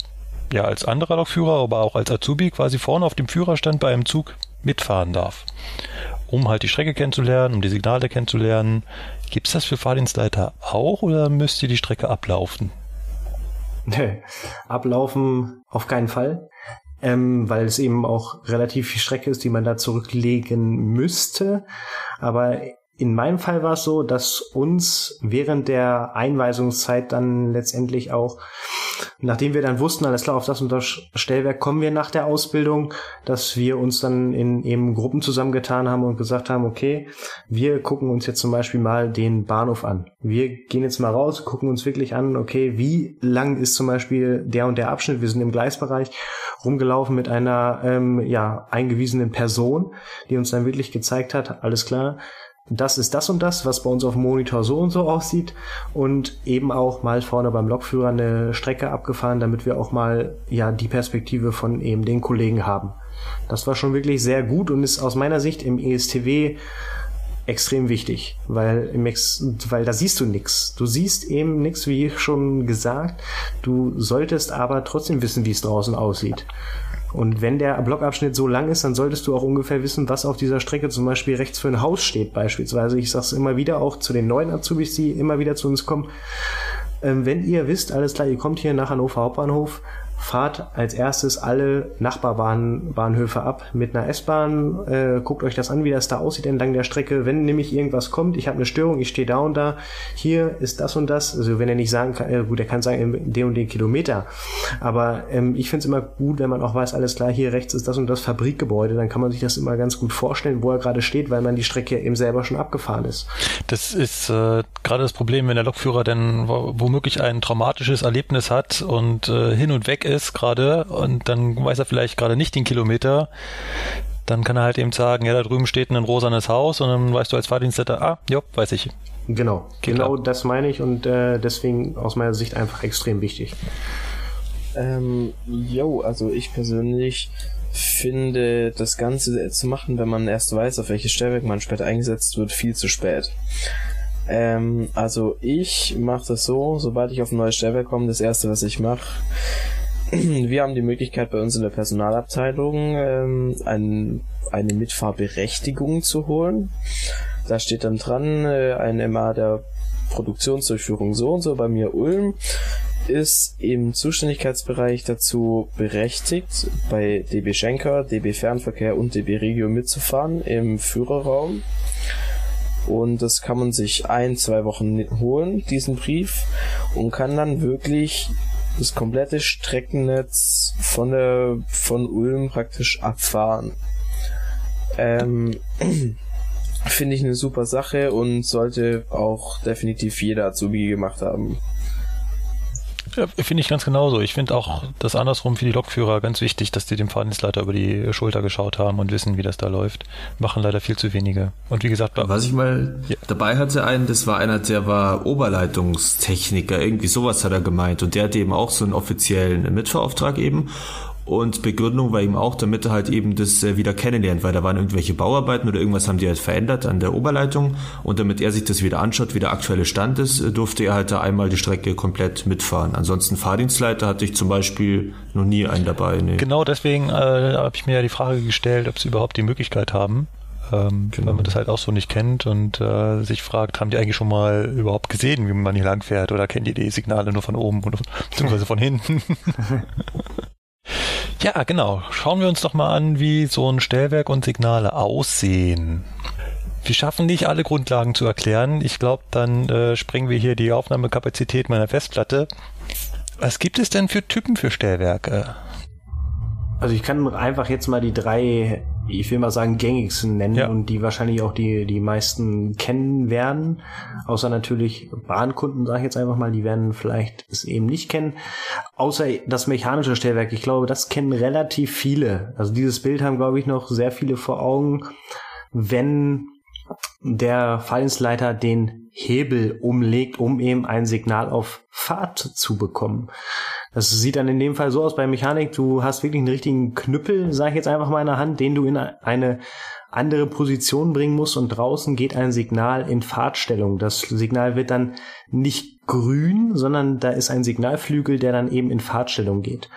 ja, als anderer Lokführer, aber auch als Azubi quasi vorne auf dem Führerstand bei einem Zug mitfahren darf. Um halt die Strecke kennenzulernen, um die Signale kennenzulernen. Gibt es das für Fahrdienstleiter auch oder müsst ihr die Strecke ablaufen? Nee, ablaufen auf keinen Fall. Ähm, weil es eben auch relativ viel Strecke ist, die man da zurücklegen müsste. Aber in meinem Fall war es so, dass uns während der Einweisungszeit dann letztendlich auch, nachdem wir dann wussten, alles klar, auf das und das Stellwerk kommen wir nach der Ausbildung, dass wir uns dann in eben Gruppen zusammengetan haben und gesagt haben, okay, wir gucken uns jetzt zum Beispiel mal den Bahnhof an. Wir gehen jetzt mal raus, gucken uns wirklich an, okay, wie lang ist zum Beispiel der und der Abschnitt? Wir sind im Gleisbereich rumgelaufen mit einer ähm, ja eingewiesenen Person, die uns dann wirklich gezeigt hat, alles klar, das ist das und das, was bei uns auf dem Monitor so und so aussieht und eben auch mal vorne beim Lokführer eine Strecke abgefahren, damit wir auch mal ja die Perspektive von eben den Kollegen haben. Das war schon wirklich sehr gut und ist aus meiner Sicht im ESTW extrem wichtig, weil im Ex weil da siehst du nix. Du siehst eben nix, wie schon gesagt. Du solltest aber trotzdem wissen, wie es draußen aussieht. Und wenn der Blockabschnitt so lang ist, dann solltest du auch ungefähr wissen, was auf dieser Strecke zum Beispiel rechts für ein Haus steht, beispielsweise. Ich sage es immer wieder auch zu den neuen Azubis, die immer wieder zu uns kommen. Ähm, wenn ihr wisst, alles klar, ihr kommt hier nach Hannover Hauptbahnhof, fahrt als erstes alle Nachbarbahnhöfe ab mit einer S-Bahn, äh, guckt euch das an, wie das da aussieht entlang der Strecke. Wenn nämlich irgendwas kommt, ich habe eine Störung, ich stehe da und da, hier ist das und das. Also wenn er nicht sagen kann, äh, gut, er kann sagen, den und den Kilometer. Aber ähm, ich finde es immer gut, wenn man auch weiß, alles klar, hier rechts ist das und das Fabrikgebäude, dann kann man sich das immer ganz gut vorstellen, wo er gerade steht, weil man die Strecke eben selber schon abgefahren ist. Das ist äh, gerade das Problem, wenn der Lokführer dann womöglich ein traumatisches Erlebnis hat und äh, hin und weg ist ist gerade und dann weiß er vielleicht gerade nicht den Kilometer, dann kann er halt eben sagen, ja, da drüben steht ein rosanes Haus und dann weißt du als Fahrdienstleiter, ah, ja, weiß ich. Genau, Geht genau klar. das meine ich und äh, deswegen aus meiner Sicht einfach extrem wichtig. Ähm, jo, also ich persönlich finde, das Ganze zu machen, wenn man erst weiß, auf welches Stellwerk man später eingesetzt wird, viel zu spät. Ähm, also ich mache das so, sobald ich auf ein neues Stellwerk komme, das erste, was ich mache, wir haben die Möglichkeit bei uns in der Personalabteilung ähm, ein, eine Mitfahrberechtigung zu holen. Da steht dann dran, äh, ein MA der Produktionsdurchführung so und so bei mir Ulm ist im Zuständigkeitsbereich dazu berechtigt, bei DB Schenker, DB Fernverkehr und DB Regio mitzufahren im Führerraum. Und das kann man sich ein, zwei Wochen holen, diesen Brief, und kann dann wirklich das komplette Streckennetz von der, von Ulm praktisch abfahren. Ähm, finde ich eine super Sache und sollte auch definitiv jeder Azubi gemacht haben. Ja, finde ich ganz genauso. Ich finde auch das andersrum für die Lokführer ganz wichtig, dass die dem Fahrdienstleiter über die Schulter geschaut haben und wissen, wie das da läuft. Machen leider viel zu wenige. Und wie gesagt, was ich mal ja. dabei hatte, einen, das war einer, der war Oberleitungstechniker, irgendwie sowas hat er gemeint. Und der hatte eben auch so einen offiziellen Mitfahrauftrag eben. Und Begründung war ihm auch, damit er halt eben das äh, wieder kennenlernt, weil da waren irgendwelche Bauarbeiten oder irgendwas haben die halt verändert an der Oberleitung und damit er sich das wieder anschaut, wie der aktuelle Stand ist, äh, durfte er halt da einmal die Strecke komplett mitfahren. Ansonsten Fahrdienstleiter hatte ich zum Beispiel noch nie einen dabei. Nee. Genau deswegen äh, habe ich mir ja die Frage gestellt, ob sie überhaupt die Möglichkeit haben. Ähm, genau. Wenn man das halt auch so nicht kennt und äh, sich fragt, haben die eigentlich schon mal überhaupt gesehen, wie man hier lang fährt oder kennen die die Signale nur von oben oder beziehungsweise von hinten? Ja, genau. Schauen wir uns doch mal an, wie so ein Stellwerk und Signale aussehen. Wir schaffen nicht alle Grundlagen zu erklären. Ich glaube, dann äh, sprengen wir hier die Aufnahmekapazität meiner Festplatte. Was gibt es denn für Typen für Stellwerke? Also ich kann einfach jetzt mal die drei, ich will mal sagen, gängigsten nennen ja. und die wahrscheinlich auch die, die meisten kennen werden. Außer natürlich Bahnkunden, sage ich jetzt einfach mal, die werden vielleicht es eben nicht kennen. Außer das mechanische Stellwerk, ich glaube, das kennen relativ viele. Also dieses Bild haben, glaube ich, noch sehr viele vor Augen, wenn der Fallensleiter den Hebel umlegt, um eben ein Signal auf Fahrt zu bekommen. Das sieht dann in dem Fall so aus bei Mechanik, du hast wirklich einen richtigen Knüppel, sage ich jetzt einfach mal in der Hand, den du in eine andere Position bringen musst und draußen geht ein Signal in Fahrtstellung. Das Signal wird dann nicht grün, sondern da ist ein Signalflügel, der dann eben in Fahrtstellung geht.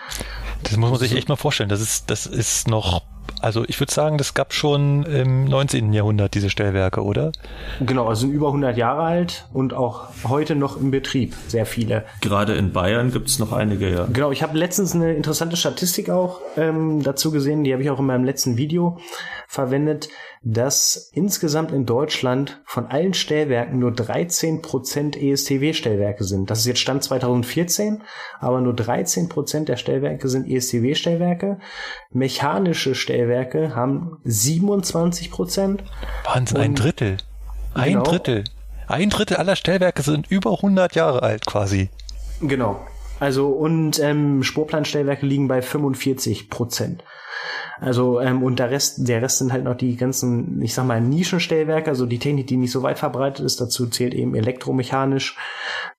Das muss man sich echt mal vorstellen. Das ist, das ist noch also ich würde sagen, das gab schon im 19. Jahrhundert diese Stellwerke, oder? Genau, also sind über 100 Jahre alt und auch heute noch im Betrieb, sehr viele. Gerade in Bayern gibt es noch einige, ja. Genau, ich habe letztens eine interessante Statistik auch ähm, dazu gesehen, die habe ich auch in meinem letzten Video verwendet dass insgesamt in Deutschland von allen Stellwerken nur 13% ESTW-Stellwerke sind. Das ist jetzt Stand 2014, aber nur 13% der Stellwerke sind ESTW-Stellwerke. Mechanische Stellwerke haben 27%. Wahnsinn, ein Drittel. Ein genau. Drittel. Ein Drittel aller Stellwerke sind über 100 Jahre alt quasi. Genau. Also und ähm, Spurplanstellwerke liegen bei 45 Prozent. Also, ähm, und der Rest, der Rest sind halt noch die ganzen, ich sag mal, Nischenstellwerke, also die Technik, die nicht so weit verbreitet ist. Dazu zählt eben elektromechanisch.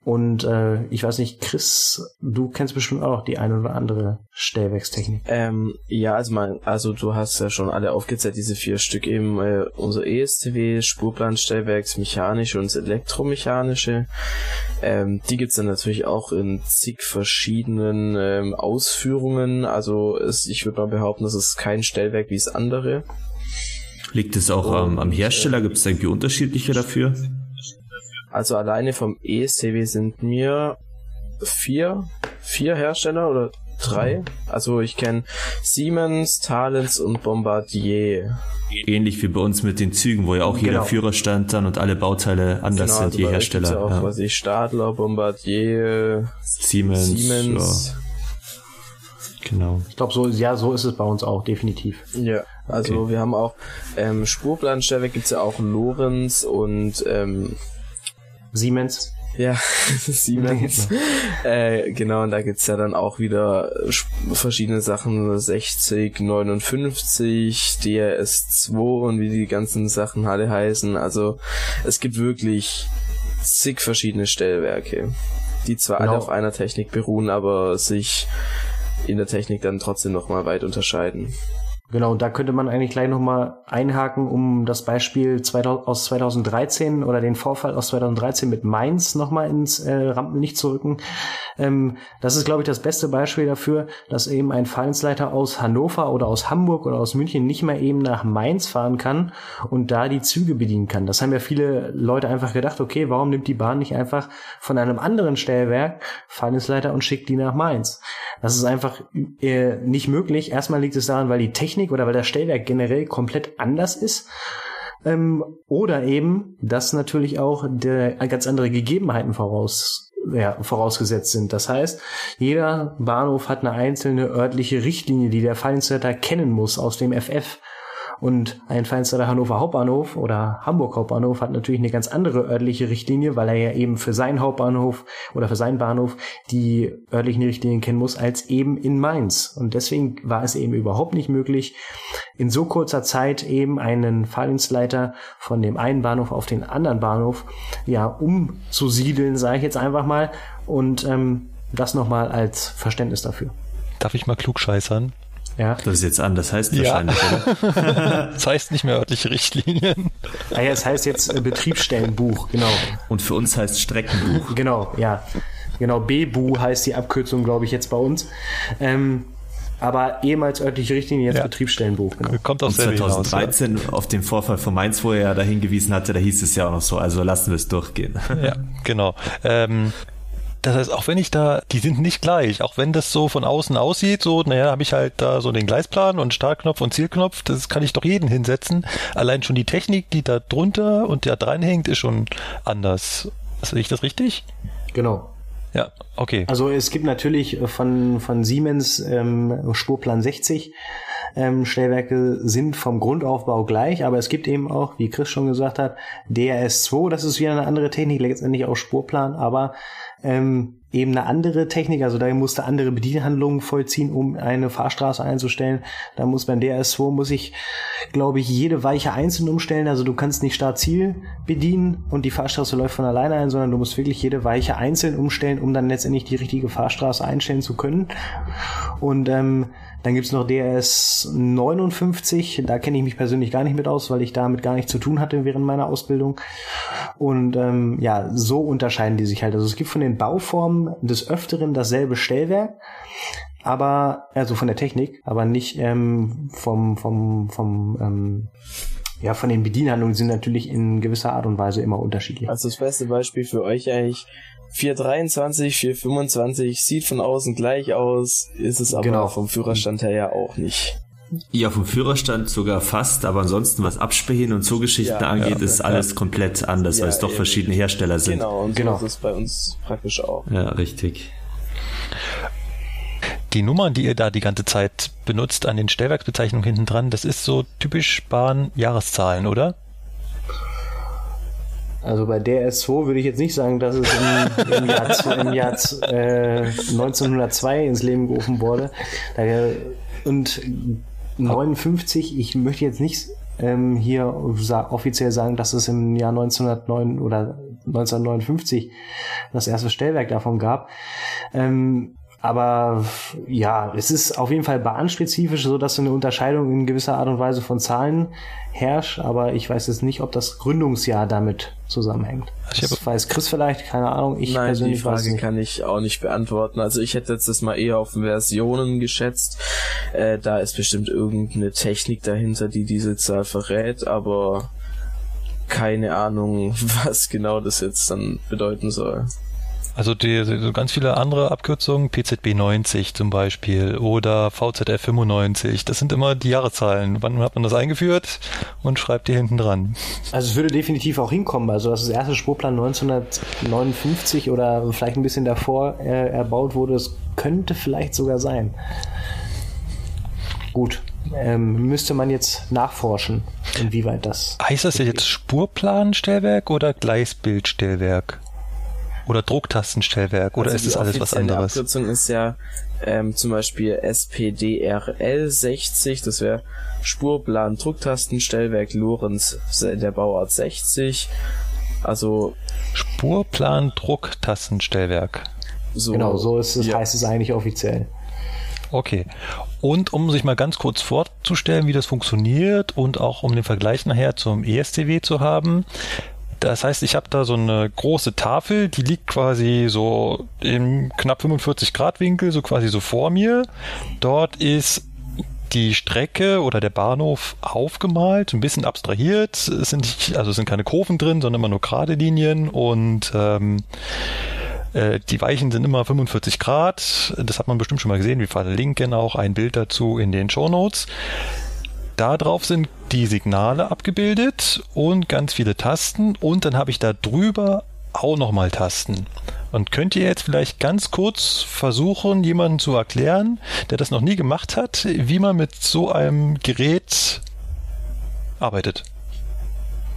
Und äh, ich weiß nicht, Chris, du kennst bestimmt auch die eine oder andere Stellwerkstechnik. Ähm, ja, also mal, also du hast ja schon alle aufgezählt, diese vier Stück eben, äh, unser ESTW, Spurplanstellwerks, mechanische und elektromechanische. Ähm, die gibt's dann natürlich auch in zig verschiedenen ähm, Ausführungen. Also es, ich würde mal behaupten, das ist kein Stellwerk wie es andere. Liegt es auch ähm, am Hersteller? Gibt es irgendwie unterschiedliche dafür? Also alleine vom ESCW sind mir vier, vier Hersteller oder drei. Also ich kenne Siemens, Thales und Bombardier. Ähnlich wie bei uns mit den Zügen, wo ja auch jeder genau. Führerstand dann und alle Bauteile anders genau, sind, also je Hersteller. Auch, ja. was ich, Stadler, Bombardier, Siemens. Siemens. Ja. Genau. Ich glaube, so, ja, so ist es bei uns auch, definitiv. Ja, also okay. wir haben auch ähm, Spurplanstelle, gibt es ja auch Lorenz und ähm, Siemens. Ja, Siemens. äh, genau, und da gibt's ja dann auch wieder verschiedene Sachen, 60, 59, DRS2 und wie die ganzen Sachen alle heißen. Also es gibt wirklich zig verschiedene Stellwerke, die zwar genau. alle auf einer Technik beruhen, aber sich in der Technik dann trotzdem nochmal weit unterscheiden. Genau, da könnte man eigentlich gleich nochmal einhaken, um das Beispiel 2000, aus 2013 oder den Vorfall aus 2013 mit Mainz nochmal ins äh, Rampenlicht zu rücken. Ähm, das ist, glaube ich, das beste Beispiel dafür, dass eben ein Vereinsleiter aus Hannover oder aus Hamburg oder aus München nicht mehr eben nach Mainz fahren kann und da die Züge bedienen kann. Das haben ja viele Leute einfach gedacht, okay, warum nimmt die Bahn nicht einfach von einem anderen Stellwerk Vereinsleiter und schickt die nach Mainz? Das ist einfach äh, nicht möglich. Erstmal liegt es daran, weil die Technik Technik oder weil das Stellwerk generell komplett anders ist. Ähm, oder eben, dass natürlich auch der, ganz andere Gegebenheiten voraus, ja, vorausgesetzt sind. Das heißt, jeder Bahnhof hat eine einzelne örtliche Richtlinie, die der Fallensleiter kennen muss aus dem FF. Und ein Feinster Hannover Hauptbahnhof oder Hamburg Hauptbahnhof hat natürlich eine ganz andere örtliche Richtlinie, weil er ja eben für seinen Hauptbahnhof oder für seinen Bahnhof die örtlichen Richtlinien kennen muss, als eben in Mainz. Und deswegen war es eben überhaupt nicht möglich, in so kurzer Zeit eben einen Fahrdienstleiter von dem einen Bahnhof auf den anderen Bahnhof ja umzusiedeln, sage ich jetzt einfach mal. Und ähm, das nochmal als Verständnis dafür. Darf ich mal klugscheißern? Ja. Das ist jetzt anders, heißt ja. wahrscheinlich, oder? das heißt nicht mehr örtliche Richtlinien. Ah ja, es heißt jetzt äh, Betriebsstellenbuch, genau. Und für uns heißt Streckenbuch. Genau, ja. Genau, BBU heißt die Abkürzung, glaube ich, jetzt bei uns. Ähm, aber ehemals örtliche Richtlinie, jetzt ja. Betriebsstellenbuch. Genau. Kommt auch 2013 hinaus, ja. auf den Vorfall von Mainz, wo er ja da hingewiesen hatte, da hieß es ja auch noch so, also lassen wir es durchgehen. Ja, genau. Ähm, das heißt, auch wenn ich da, die sind nicht gleich, auch wenn das so von außen aussieht, so, naja, habe ich halt da so den Gleisplan und Startknopf und Zielknopf, das kann ich doch jeden hinsetzen. Allein schon die Technik, die da drunter und da dranhängt, ist schon anders. Sehe ich das richtig? Genau. Ja, okay. Also es gibt natürlich von, von Siemens ähm, Spurplan 60 ähm, Stellwerke sind vom Grundaufbau gleich, aber es gibt eben auch, wie Chris schon gesagt hat, DRS2, das ist wieder eine andere Technik, letztendlich auch Spurplan, aber ähm, eben eine andere Technik, also da musste andere Bedienhandlungen vollziehen, um eine Fahrstraße einzustellen. Da muss beim DRS2 muss ich, glaube ich, jede Weiche einzeln umstellen. Also du kannst nicht Start-Ziel bedienen und die Fahrstraße läuft von alleine ein, sondern du musst wirklich jede Weiche einzeln umstellen, um dann letztendlich die richtige Fahrstraße einstellen zu können. Und ähm, dann gibt's noch DRS 59, da kenne ich mich persönlich gar nicht mit aus, weil ich damit gar nichts zu tun hatte während meiner Ausbildung. Und ähm, ja, so unterscheiden die sich halt. Also es gibt von den Bauformen des Öfteren dasselbe Stellwerk, aber, also von der Technik, aber nicht ähm, vom, vom, vom ähm, ja, von den Bedienhandlungen sind natürlich in gewisser Art und Weise immer unterschiedlich. Also das beste Beispiel für euch eigentlich 423, 425 sieht von außen gleich aus, ist es aber genau. vom Führerstand her ja auch nicht. Ja, vom Führerstand sogar fast, aber ansonsten, was Absperren und so Geschichten ja, angeht, ja, ist ja. alles komplett anders, weil es doch verschiedene Hersteller sind. Genau, und so genau. ist es bei uns praktisch auch. Ja, richtig. Die Nummern, die ihr da die ganze Zeit benutzt an den Stellwerksbezeichnungen hinten dran, das ist so typisch Bahn-Jahreszahlen, oder? Also bei DRS2 würde ich jetzt nicht sagen, dass es im, im Jahr, im Jahr äh, 1902 ins Leben gerufen wurde. Und 59, ich möchte jetzt nicht ähm, hier offiziell sagen, dass es im Jahr 1909 oder 1959 das erste Stellwerk davon gab. Ähm, aber ja, es ist auf jeden Fall bahnspezifisch, so dass eine Unterscheidung in gewisser Art und Weise von Zahlen herrscht. Aber ich weiß jetzt nicht, ob das Gründungsjahr damit zusammenhängt. Ich das weiß Chris vielleicht, keine Ahnung. Ich Nein, persönlich die Frage kann ich auch nicht beantworten. Also ich hätte jetzt das mal eher auf Versionen geschätzt. Äh, da ist bestimmt irgendeine Technik dahinter, die diese Zahl verrät, aber keine Ahnung, was genau das jetzt dann bedeuten soll. Also die, so ganz viele andere Abkürzungen, PZB 90 zum Beispiel oder VZF 95, das sind immer die Jahreszahlen. Wann hat man das eingeführt und schreibt die hinten dran? Also es würde definitiv auch hinkommen. Also dass das erste Spurplan 1959 oder vielleicht ein bisschen davor äh, erbaut wurde, das könnte vielleicht sogar sein. Gut, ähm, müsste man jetzt nachforschen, inwieweit das. Heißt das jetzt Spurplanstellwerk oder Gleisbildstellwerk? Oder Drucktastenstellwerk oder also ist es alles was anderes? Die Abkürzung ist ja ähm, zum Beispiel SPDRL 60, das wäre Spurplan Drucktastenstellwerk Lorenz der Bauart 60. Also Spurplan Drucktastenstellwerk. So, genau, so ist es, ja. heißt es eigentlich offiziell. Okay. Und um sich mal ganz kurz vorzustellen, wie das funktioniert und auch um den Vergleich nachher zum ESTW zu haben. Das heißt, ich habe da so eine große Tafel, die liegt quasi so im knapp 45 Grad Winkel, so quasi so vor mir. Dort ist die Strecke oder der Bahnhof aufgemalt, ein bisschen abstrahiert. Es sind nicht, also es sind keine Kurven drin, sondern immer nur gerade Linien und ähm, äh, die Weichen sind immer 45 Grad. Das hat man bestimmt schon mal gesehen. Wir verlinken auch ein Bild dazu in den Show Notes. Da drauf sind die Signale abgebildet und ganz viele Tasten und dann habe ich da drüber auch nochmal Tasten. Und könnt ihr jetzt vielleicht ganz kurz versuchen, jemanden zu erklären, der das noch nie gemacht hat, wie man mit so einem Gerät arbeitet?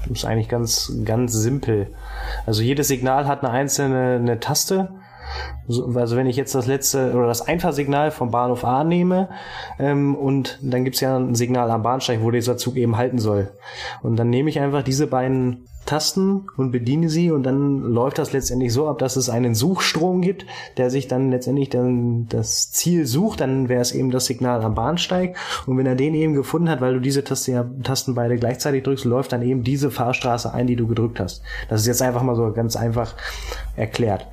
Das ist eigentlich ganz, ganz simpel. Also jedes Signal hat eine einzelne eine Taste. Also wenn ich jetzt das letzte oder das Einfahrsignal vom Bahnhof A nehme ähm, und dann gibt's ja ein Signal am Bahnsteig, wo dieser Zug eben halten soll. Und dann nehme ich einfach diese beiden Tasten und bediene sie und dann läuft das letztendlich so ab, dass es einen Suchstrom gibt, der sich dann letztendlich dann das Ziel sucht, dann wäre es eben das Signal am Bahnsteig und wenn er den eben gefunden hat, weil du diese Taste, ja, Tasten beide gleichzeitig drückst, läuft dann eben diese Fahrstraße ein, die du gedrückt hast. Das ist jetzt einfach mal so ganz einfach erklärt.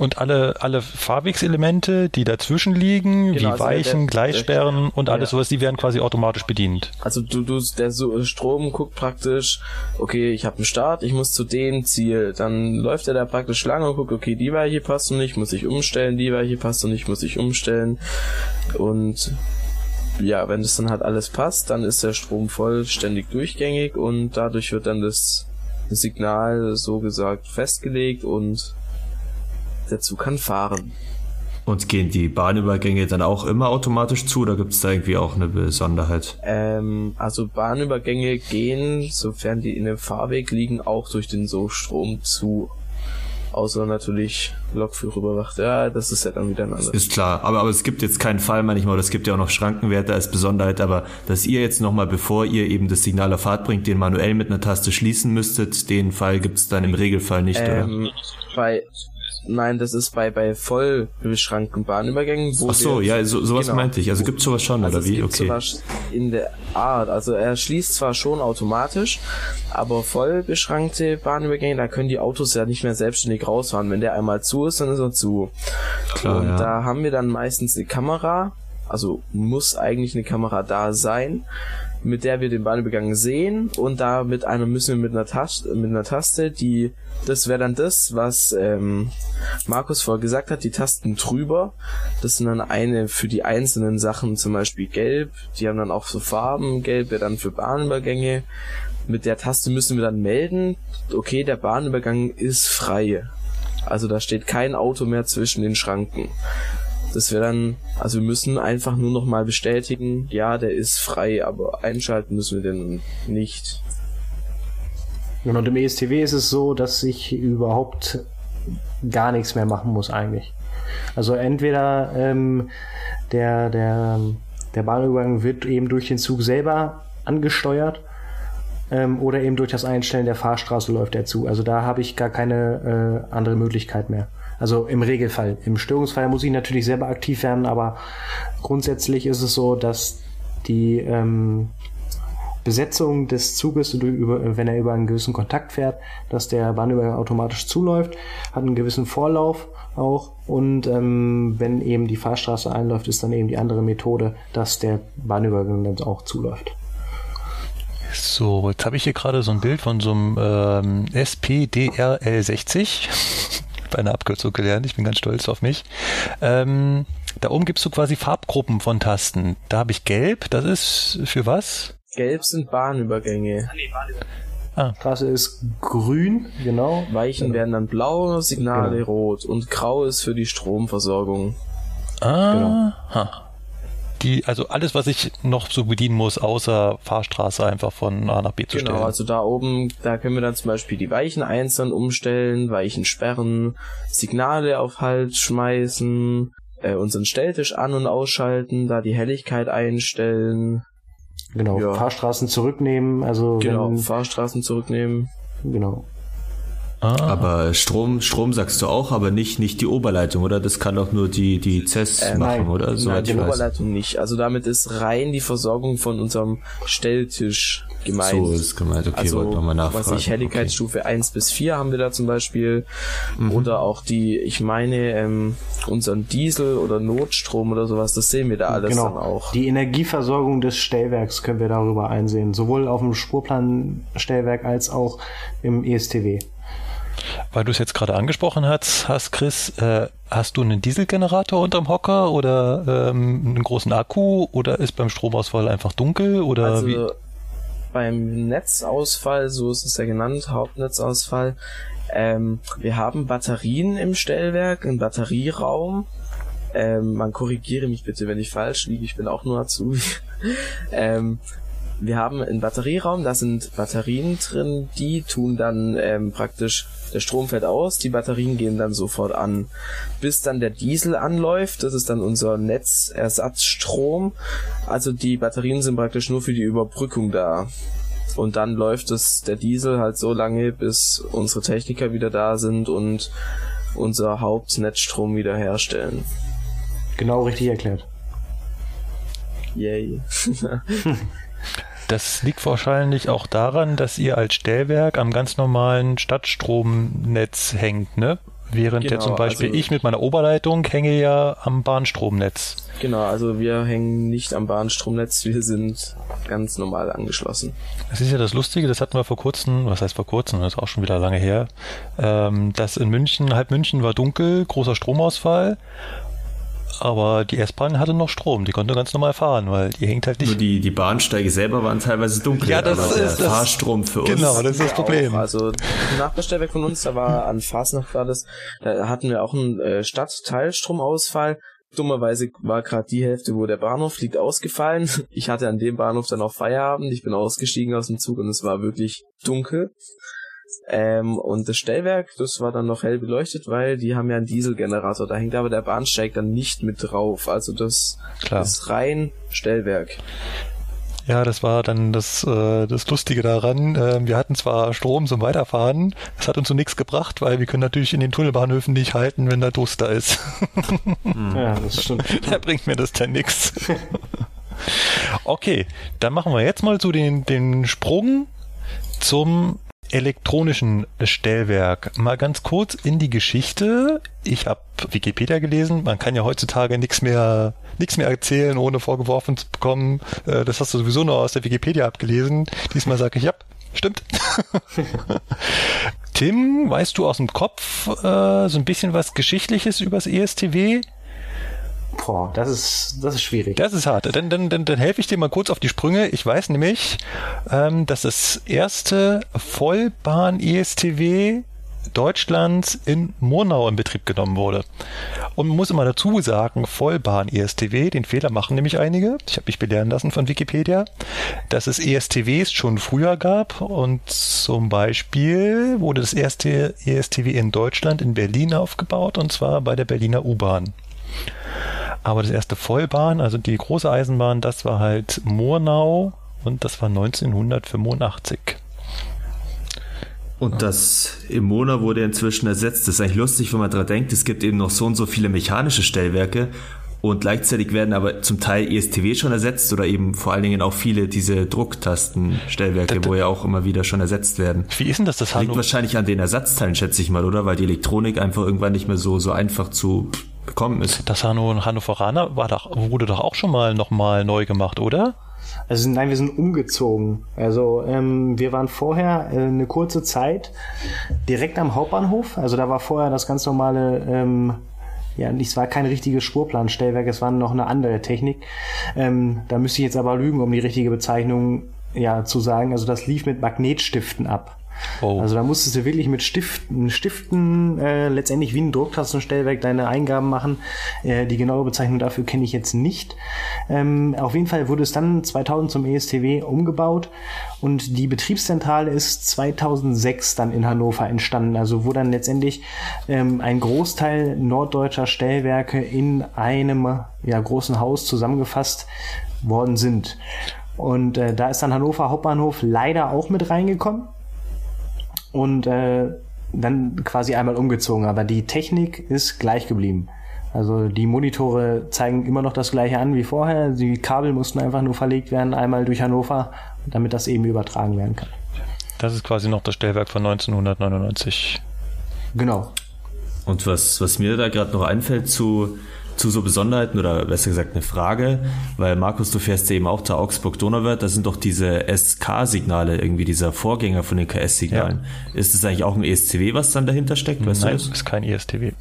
Und alle, alle Fahrwegselemente, die dazwischen liegen, genau, wie also Weichen, der, Gleissperren der, und alles ja. sowas, die werden quasi automatisch bedient. Also du, du, der Strom guckt praktisch, okay, ich habe einen Start, ich muss zu dem Ziel. Dann läuft er da praktisch lang und guckt, okay, die Weiche passt noch nicht, muss ich umstellen, die Weiche passt noch nicht, muss ich umstellen. Und ja, wenn das dann halt alles passt, dann ist der Strom vollständig durchgängig und dadurch wird dann das Signal so gesagt festgelegt und der Zug kann fahren. Und gehen die Bahnübergänge dann auch immer automatisch zu oder gibt es da irgendwie auch eine Besonderheit? Ähm, also Bahnübergänge gehen, sofern die in dem Fahrweg liegen, auch durch den Sogstrom zu. Außer natürlich Lokführer überwacht. Ja, das ist ja dann wieder ein anderes. Ist klar, aber, aber es gibt jetzt keinen Fall manchmal, oder es gibt ja auch noch Schrankenwerte als Besonderheit, aber dass ihr jetzt nochmal, bevor ihr eben das Signal auf Fahrt bringt, den manuell mit einer Taste schließen müsstet, den Fall gibt es dann im Regelfall nicht, ähm, oder? Bei Nein, das ist bei, bei voll beschrankten Bahnübergängen. Wo Ach so, ja, so, sowas genau, meinte ich. Also gibt's sowas schon, also oder wie? okay. Sowas in der Art. Also er schließt zwar schon automatisch, aber voll beschrankte Bahnübergänge, da können die Autos ja nicht mehr selbstständig rausfahren. Wenn der einmal zu ist, dann ist er zu. Klar, Und ja. da haben wir dann meistens eine Kamera, also muss eigentlich eine Kamera da sein, mit der wir den Bahnübergang sehen und da mit einer müssen wir mit einer Taste, mit einer Taste, die das wäre dann das, was ähm, Markus vorher gesagt hat, die Tasten drüber. Das sind dann eine für die einzelnen Sachen, zum Beispiel gelb. Die haben dann auch so Farben. Gelb wäre dann für Bahnübergänge. Mit der Taste müssen wir dann melden, okay, der Bahnübergang ist frei. Also da steht kein Auto mehr zwischen den Schranken. Das wäre dann, also wir müssen einfach nur noch mal bestätigen, ja, der ist frei, aber einschalten müssen wir den nicht. Und im ESTW ist es so, dass ich überhaupt gar nichts mehr machen muss eigentlich. Also entweder ähm, der, der, der Bahnübergang wird eben durch den Zug selber angesteuert ähm, oder eben durch das Einstellen der Fahrstraße läuft er zu. Also da habe ich gar keine äh, andere Möglichkeit mehr. Also im Regelfall. Im Störungsfall muss ich natürlich selber aktiv werden, aber grundsätzlich ist es so, dass die ähm, Besetzung des Zuges, wenn er über einen gewissen Kontakt fährt, dass der Bahnübergang automatisch zuläuft, hat einen gewissen Vorlauf auch und ähm, wenn eben die Fahrstraße einläuft, ist dann eben die andere Methode, dass der Bahnübergang dann auch zuläuft. So, jetzt habe ich hier gerade so ein Bild von so einem ähm, SPDRL60 bei einer Abkürzung gelernt. Ich bin ganz stolz auf mich. Ähm, da oben gibst du quasi Farbgruppen von Tasten. Da habe ich gelb. Das ist für was? Gelb sind Bahnübergänge. Ah. Straße ist grün, genau. Weichen genau. werden dann blau, Signale genau. rot und grau ist für die Stromversorgung. Ah, genau. Die, also alles, was ich noch so bedienen muss, außer Fahrstraße einfach von A nach B zu genau, stellen. Genau, also da oben, da können wir dann zum Beispiel die Weichen einzeln umstellen, Weichen sperren, Signale auf Halt schmeißen, äh, unseren Stelltisch an- und ausschalten, da die Helligkeit einstellen, Genau, ja. Fahrstraßen zurücknehmen, also genau, wenn, Fahrstraßen zurücknehmen. Genau. Ah. Aber Strom, Strom sagst du auch, aber nicht, nicht die Oberleitung, oder? Das kann doch nur die, die CES äh, machen, nein, oder? So nein, die Oberleitung nicht. Also damit ist rein die Versorgung von unserem Stelltisch gemeint. So ist gemeint, okay, also, wollte nochmal nachfragen. Was ich, Helligkeitsstufe okay. 1 bis 4 haben wir da zum Beispiel. Mhm. Oder auch die, ich meine, ähm, unseren Diesel oder Notstrom oder sowas, das sehen wir da alles genau. dann auch. Die Energieversorgung des Stellwerks können wir darüber einsehen. Sowohl auf dem Spurplanstellwerk als auch im ESTW. Weil du es jetzt gerade angesprochen hast, hast Chris, äh, hast du einen Dieselgenerator unterm Hocker oder ähm, einen großen Akku oder ist beim Stromausfall einfach dunkel oder also, wie? Beim Netzausfall, so ist es ja genannt, Hauptnetzausfall, ähm, wir haben Batterien im Stellwerk, einen Batterieraum. Ähm, man korrigiere mich bitte, wenn ich falsch liege, ich bin auch nur Azubi. ähm, wir haben einen Batterieraum, da sind Batterien drin, die tun dann ähm, praktisch, der Strom fällt aus, die Batterien gehen dann sofort an. Bis dann der Diesel anläuft, das ist dann unser Netzersatzstrom. Also die Batterien sind praktisch nur für die Überbrückung da. Und dann läuft es der Diesel halt so lange, bis unsere Techniker wieder da sind und unser Hauptnetzstrom wieder herstellen. Genau richtig erklärt. Yay. Das liegt wahrscheinlich auch daran, dass ihr als Stellwerk am ganz normalen Stadtstromnetz hängt, ne? Während genau, ja zum Beispiel also, ich mit meiner Oberleitung hänge ja am Bahnstromnetz. Genau, also wir hängen nicht am Bahnstromnetz, wir sind ganz normal angeschlossen. Das ist ja das Lustige, das hatten wir vor kurzem, was heißt vor kurzem, das ist auch schon wieder lange her, ähm, dass in München, halb München war dunkel, großer Stromausfall aber die S-Bahn hatte noch Strom, die konnte ganz normal fahren, weil die hängt halt nicht. Nur die, die Bahnsteige selber waren teilweise dunkel, ja, das aber ist der das, Fahrstrom für uns. Genau, das ist das Problem. Auch. Also Nachbarstellwerk von uns, da war an Fasnacht war das, da hatten wir auch einen äh, Stadtteilstromausfall. Dummerweise war gerade die Hälfte, wo der Bahnhof liegt, ausgefallen. Ich hatte an dem Bahnhof dann auch Feierabend. Ich bin ausgestiegen aus dem Zug und es war wirklich dunkel. Ähm, und das Stellwerk, das war dann noch hell beleuchtet, weil die haben ja einen Dieselgenerator. Da hängt aber der Bahnsteig dann nicht mit drauf. Also das Klar. ist rein Stellwerk. Ja, das war dann das, äh, das Lustige daran. Äh, wir hatten zwar Strom zum Weiterfahren, das hat uns so nichts gebracht, weil wir können natürlich in den Tunnelbahnhöfen nicht halten, wenn da Duster ist. ja, das stimmt. da bringt mir das dann nichts. Okay, dann machen wir jetzt mal so den, den Sprung zum elektronischen Stellwerk. Mal ganz kurz in die Geschichte. Ich habe Wikipedia gelesen. Man kann ja heutzutage nichts mehr nichts mehr erzählen, ohne vorgeworfen zu bekommen. Äh, das hast du sowieso nur aus der Wikipedia abgelesen. Diesmal sage ich ja, stimmt. Tim, weißt du aus dem Kopf äh, so ein bisschen was Geschichtliches übers ESTW? Boah, das ist, das ist schwierig. Das ist hart. Dann, dann, dann, dann helfe ich dir mal kurz auf die Sprünge. Ich weiß nämlich, ähm, dass das erste Vollbahn-ESTW Deutschlands in Murnau in Betrieb genommen wurde. Und man muss immer dazu sagen, Vollbahn-ESTW, den Fehler machen nämlich einige, ich habe mich belehren lassen von Wikipedia, dass es ESTWs schon früher gab und zum Beispiel wurde das erste ESTW in Deutschland in Berlin aufgebaut und zwar bei der Berliner U-Bahn. Aber das erste Vollbahn, also die große Eisenbahn, das war halt Murnau und das war 1985. Und das im Mona wurde inzwischen ersetzt. Das ist eigentlich lustig, wenn man daran denkt, es gibt eben noch so und so viele mechanische Stellwerke und gleichzeitig werden aber zum Teil ESTW schon ersetzt oder eben vor allen Dingen auch viele diese Drucktastenstellwerke, wo ja auch immer wieder schon ersetzt werden. Wie ist denn das, das Liegt wahrscheinlich an den Ersatzteilen, schätze ich mal, oder? Weil die Elektronik einfach irgendwann nicht mehr so, so einfach zu bekommen ist. Das Hanno Hannoveraner war doch, wurde doch auch schon mal nochmal neu gemacht, oder? Also nein, wir sind umgezogen. Also ähm, wir waren vorher äh, eine kurze Zeit direkt am Hauptbahnhof. Also da war vorher das ganz normale, ähm, ja, es war kein richtiges Spurplanstellwerk, es war noch eine andere Technik. Ähm, da müsste ich jetzt aber lügen, um die richtige Bezeichnung ja zu sagen. Also das lief mit Magnetstiften ab. Oh. Also da musstest du wirklich mit Stiften, Stiften äh, letztendlich wie ein Drucktastenstellwerk deine Eingaben machen. Äh, die genaue Bezeichnung dafür kenne ich jetzt nicht. Ähm, auf jeden Fall wurde es dann 2000 zum ESTW umgebaut und die Betriebszentrale ist 2006 dann in Hannover entstanden. Also wo dann letztendlich ähm, ein Großteil norddeutscher Stellwerke in einem ja, großen Haus zusammengefasst worden sind. Und äh, da ist dann Hannover Hauptbahnhof leider auch mit reingekommen. Und äh, dann quasi einmal umgezogen, aber die Technik ist gleich geblieben. Also die Monitore zeigen immer noch das gleiche an wie vorher. Die Kabel mussten einfach nur verlegt werden, einmal durch Hannover, damit das eben übertragen werden kann. Das ist quasi noch das Stellwerk von 1999. Genau. Und was, was mir da gerade noch einfällt zu zu so Besonderheiten oder besser gesagt eine Frage, weil Markus, du fährst ja eben auch da Augsburg-Donauwörth, da sind doch diese SK-Signale, irgendwie dieser Vorgänger von den KS-Signalen. Ja. Ist das eigentlich auch ein ESCW, was dann dahinter steckt? Weißt Nein, es ist kein ESTW.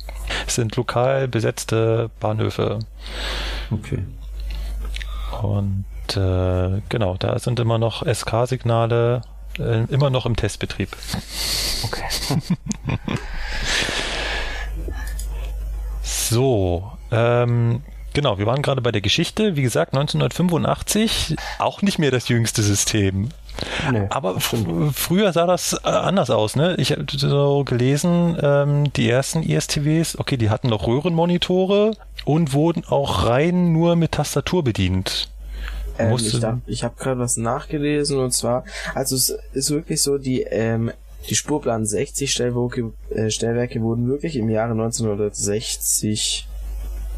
Es sind lokal besetzte Bahnhöfe. Okay. Und äh, genau, da sind immer noch SK-Signale, äh, immer noch im Testbetrieb. Okay. so, ähm, genau, wir waren gerade bei der Geschichte. Wie gesagt, 1985 auch nicht mehr das jüngste System. Nee, Aber früher sah das äh, anders aus, ne? Ich habe so gelesen, ähm, die ersten ESTWs, okay, die hatten noch Röhrenmonitore und wurden auch rein nur mit Tastatur bedient. Ähm, ich ich habe gerade was nachgelesen und zwar, also es ist wirklich so, die ähm, die Spurplan 60 Stellwerke, äh, Stellwerke wurden wirklich im Jahre 1960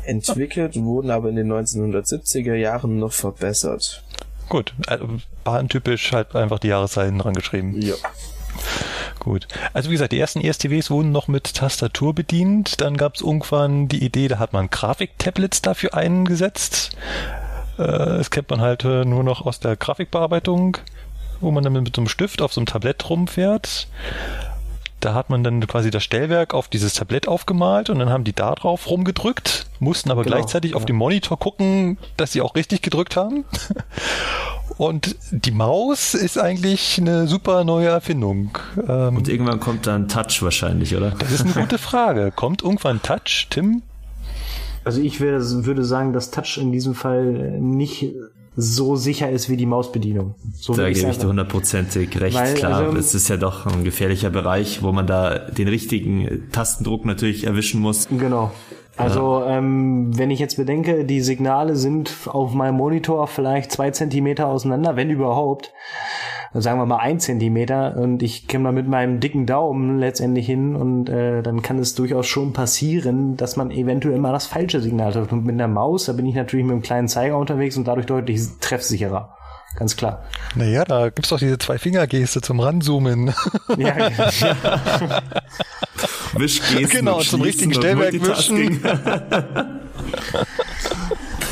entwickelt, wurden aber in den 1970er Jahren noch verbessert. Gut, also bahntypisch halt einfach die Jahreszeiten dran geschrieben. Ja. Gut. Also wie gesagt, die ersten ESTWs wurden noch mit Tastatur bedient. Dann gab es irgendwann die Idee, da hat man Grafiktablets dafür eingesetzt. Äh, das kennt man halt äh, nur noch aus der Grafikbearbeitung, wo man dann mit so einem Stift auf so einem Tablett rumfährt. Da hat man dann quasi das Stellwerk auf dieses Tablett aufgemalt und dann haben die da drauf rumgedrückt, mussten aber genau, gleichzeitig ja. auf dem Monitor gucken, dass sie auch richtig gedrückt haben. Und die Maus ist eigentlich eine super neue Erfindung. Ähm, und irgendwann kommt dann Touch wahrscheinlich, oder? Das ist eine gute Frage. Kommt irgendwann Touch, Tim? Also ich würde sagen, dass Touch in diesem Fall nicht so sicher ist wie die Mausbedienung. So da gebe ich dir hundertprozentig recht. Weil, Klar, also, es ist ja doch ein gefährlicher Bereich, wo man da den richtigen Tastendruck natürlich erwischen muss. Genau. Also ähm, wenn ich jetzt bedenke, die Signale sind auf meinem Monitor vielleicht zwei Zentimeter auseinander, wenn überhaupt sagen wir mal ein Zentimeter und ich komme da mit meinem dicken Daumen letztendlich hin und äh, dann kann es durchaus schon passieren, dass man eventuell mal das falsche Signal trifft. Und mit einer Maus, da bin ich natürlich mit einem kleinen Zeiger unterwegs und dadurch deutlich treffsicherer. Ganz klar. Naja, da gibt's doch diese Zwei-Finger-Geste zum Ranzoomen. Ja, ja. Wischgesten. Genau, zum richtigen Stellwerk wischen.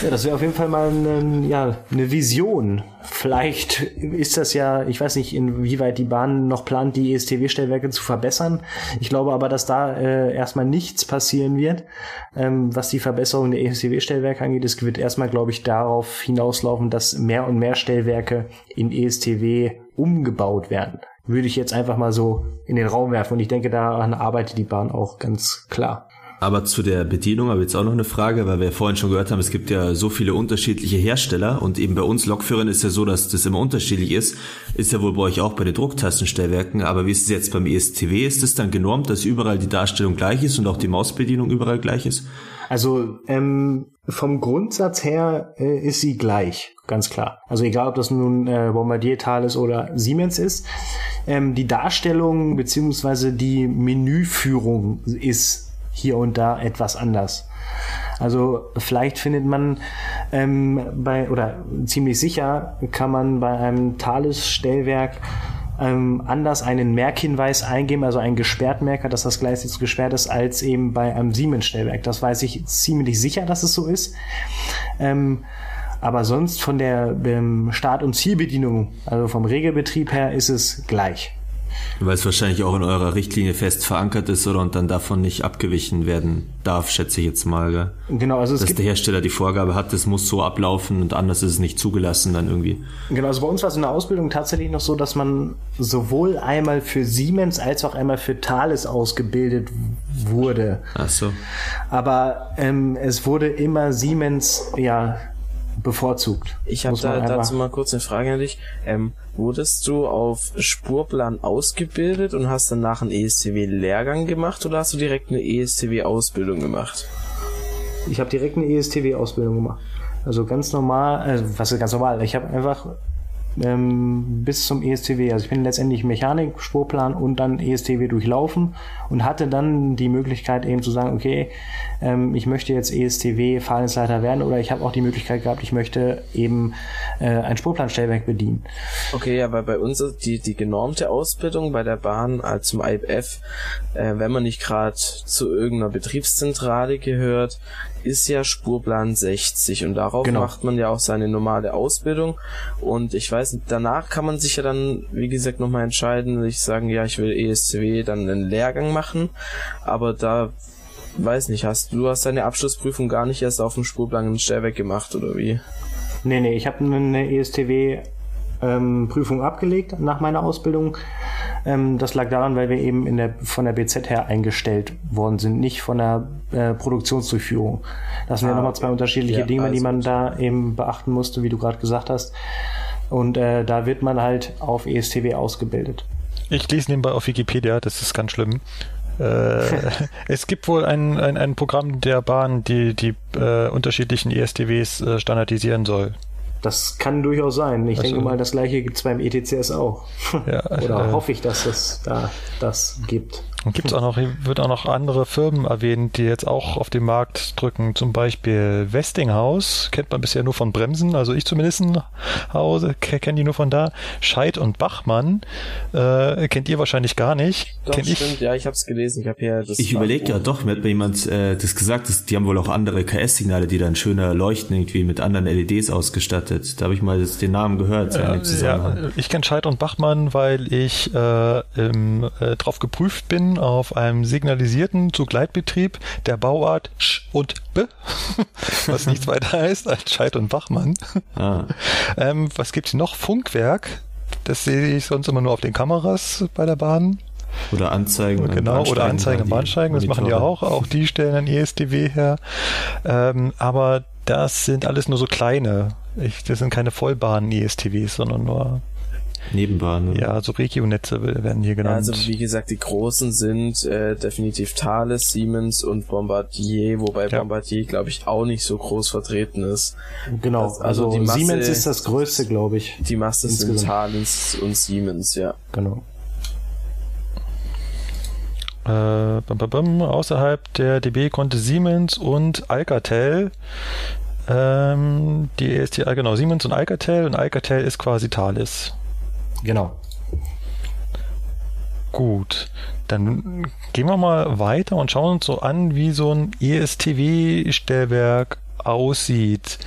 Ja, das wäre auf jeden Fall mal eine, ja, eine Vision. Vielleicht ist das ja, ich weiß nicht, inwieweit die Bahn noch plant, die ESTW-Stellwerke zu verbessern. Ich glaube aber, dass da äh, erstmal nichts passieren wird, ähm, was die Verbesserung der ESTW-Stellwerke angeht. Es wird erstmal, glaube ich, darauf hinauslaufen, dass mehr und mehr Stellwerke in ESTW umgebaut werden. Würde ich jetzt einfach mal so in den Raum werfen. Und ich denke, daran arbeitet die Bahn auch ganz klar. Aber zu der Bedienung habe ich jetzt auch noch eine Frage, weil wir vorhin schon gehört haben, es gibt ja so viele unterschiedliche Hersteller und eben bei uns Lokführern ist ja so, dass das immer unterschiedlich ist. Ist ja wohl bei euch auch bei den Drucktastenstellwerken, aber wie ist es jetzt beim ESTW? Ist es dann genormt, dass überall die Darstellung gleich ist und auch die Mausbedienung überall gleich ist? Also ähm, vom Grundsatz her äh, ist sie gleich, ganz klar. Also egal, ob das nun äh, Bombardier, Thales oder Siemens ist. Ähm, die Darstellung beziehungsweise die Menüführung ist hier und da etwas anders. Also vielleicht findet man ähm, bei oder ziemlich sicher kann man bei einem Thales-Stellwerk ähm, anders einen Merkhinweis eingeben, also einen Gesperrtmerker, dass das Gleis jetzt gesperrt ist, als eben bei einem Siemens-Stellwerk. Das weiß ich ziemlich sicher, dass es so ist. Ähm, aber sonst von der ähm, Start- und Zielbedienung, also vom Regelbetrieb her, ist es gleich. Weil es wahrscheinlich auch in eurer Richtlinie fest verankert ist, oder? Und dann davon nicht abgewichen werden darf, schätze ich jetzt mal, gell? Genau, also es Dass der Hersteller die Vorgabe hat, das muss so ablaufen und anders ist es nicht zugelassen dann irgendwie. Genau, also bei uns war es in der Ausbildung tatsächlich noch so, dass man sowohl einmal für Siemens als auch einmal für Thales ausgebildet wurde. Ach so. Aber ähm, es wurde immer Siemens, ja, bevorzugt. Ich habe da, dazu mal kurz eine Frage an dich. Ähm, wurdest du auf Spurplan ausgebildet und hast danach einen ESTW-Lehrgang gemacht oder hast du direkt eine ESTW-Ausbildung gemacht? Ich habe direkt eine ESTW-Ausbildung gemacht. Also ganz normal, also was ist ganz normal? Ich habe einfach ähm, bis zum ESTW. Also ich bin letztendlich Mechanik, Spurplan und dann ESTW durchlaufen und hatte dann die Möglichkeit eben zu sagen, okay, ähm, ich möchte jetzt ESTW Fahrdienstleiter werden oder ich habe auch die Möglichkeit gehabt, ich möchte eben äh, ein Spurplanstellwerk bedienen. Okay, ja, weil bei uns ist die, die genormte Ausbildung bei der Bahn als zum IBF, äh, wenn man nicht gerade zu irgendeiner Betriebszentrale gehört, ist ja Spurplan 60 und darauf genau. macht man ja auch seine normale Ausbildung und ich weiß, danach kann man sich ja dann, wie gesagt, nochmal entscheiden, ich sagen, ja, ich will ESCW dann einen Lehrgang machen, aber da weiß nicht, hast du hast deine Abschlussprüfung gar nicht erst auf dem Spurplan in Stellwerk gemacht oder wie? Nee, nee, ich habe eine ESTW ähm, Prüfung abgelegt nach meiner Ausbildung. Ähm, das lag daran, weil wir eben in der, von der BZ her eingestellt worden sind, nicht von der äh, Produktionsdurchführung. Das sind ah, ja nochmal zwei unterschiedliche ja, Dinge, die man da eben beachten musste, wie du gerade gesagt hast. Und äh, da wird man halt auf ESTW ausgebildet. Ich lese nebenbei auf Wikipedia, das ist ganz schlimm. Äh, es gibt wohl ein, ein, ein Programm der Bahn, die die äh, unterschiedlichen ESTWs äh, standardisieren soll. Das kann durchaus sein. Ich also, denke mal, das gleiche gibt es beim ETCS auch. Ja, Oder äh, hoffe ich, dass es da das gibt. Und gibt es auch noch, wird auch noch andere Firmen erwähnt, die jetzt auch auf den Markt drücken. Zum Beispiel Westinghouse, kennt man bisher nur von Bremsen, also ich zumindest Hause, kenne die nur von da. Scheid und Bachmann, äh, kennt ihr wahrscheinlich gar nicht. Doch, Kenn stimmt, ich? ja, ich habe es gelesen. Ich habe hier das. Ich überlege ja doch, mir hat mir jemand äh, das gesagt, dass, die haben wohl auch andere KS-Signale, die dann schöner leuchten, irgendwie mit anderen LEDs ausgestattet. Da habe ich mal das, den Namen gehört. Äh, ja, ich kenne Scheid und Bachmann, weil ich äh, im, äh, drauf geprüft bin auf einem signalisierten Zugleitbetrieb der Bauart Sch und B, was nichts weiter heißt als Scheid und Bachmann. Ah. Ähm, was gibt's noch? Funkwerk. Das sehe ich sonst immer nur auf den Kameras bei der Bahn. Oder Anzeigen. Genau, oder Anzeigen am Bahnsteigen. Das machen die auch. Auch die stellen ein ESDW her. Ähm, aber das sind alles nur so kleine. Ich, das sind keine vollbahnen ESTWs, sondern nur Nebenbahnen. Ja, so Regionnetze werden hier genannt. Ja, also wie gesagt, die großen sind äh, definitiv Thales, Siemens und Bombardier, wobei ja. Bombardier, glaube ich, auch nicht so groß vertreten ist. Genau, also, also die Masse, Siemens ist das größte, glaube ich. Die Masse sind Thales und Siemens, ja. Genau. Äh, bam, bam, bam, außerhalb der DB konnte Siemens und Alcatel ähm, die ESTI, genau, Siemens und Alcatel und Alcatel ist quasi Thales. Genau. Gut, dann gehen wir mal weiter und schauen uns so an, wie so ein ESTW-Stellwerk aussieht.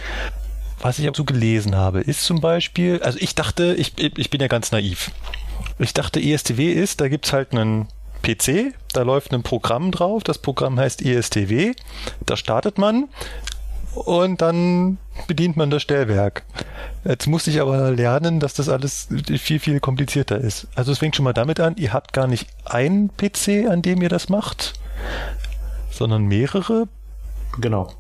Was ich auch so gelesen habe, ist zum Beispiel, also ich dachte, ich, ich bin ja ganz naiv. Ich dachte, ESTW ist, da gibt's halt einen PC, da läuft ein Programm drauf, das Programm heißt ESTW, da startet man, und dann bedient man das Stellwerk. Jetzt musste ich aber lernen, dass das alles viel, viel komplizierter ist. Also es fängt schon mal damit an, ihr habt gar nicht einen PC, an dem ihr das macht, sondern mehrere. Genau.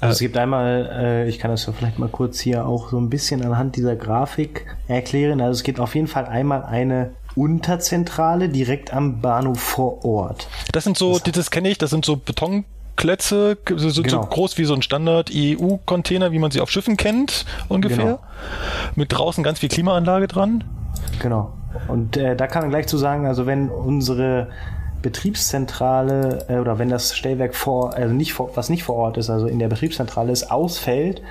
Also es gibt einmal, äh, ich kann das ja vielleicht mal kurz hier auch so ein bisschen anhand dieser Grafik erklären. Also es gibt auf jeden Fall einmal eine Unterzentrale direkt am Bahnhof vor Ort. Das sind so, das, das kenne ich, das sind so Beton Klötze, so, so, genau. so groß wie so ein Standard-EU-Container, wie man sie auf Schiffen kennt, ungefähr. Genau. Mit draußen ganz viel Klimaanlage dran. Genau. Und äh, da kann man gleich zu sagen, also wenn unsere Betriebszentrale äh, oder wenn das Stellwerk vor, also nicht vor, was nicht vor Ort ist, also in der Betriebszentrale ist, ausfällt,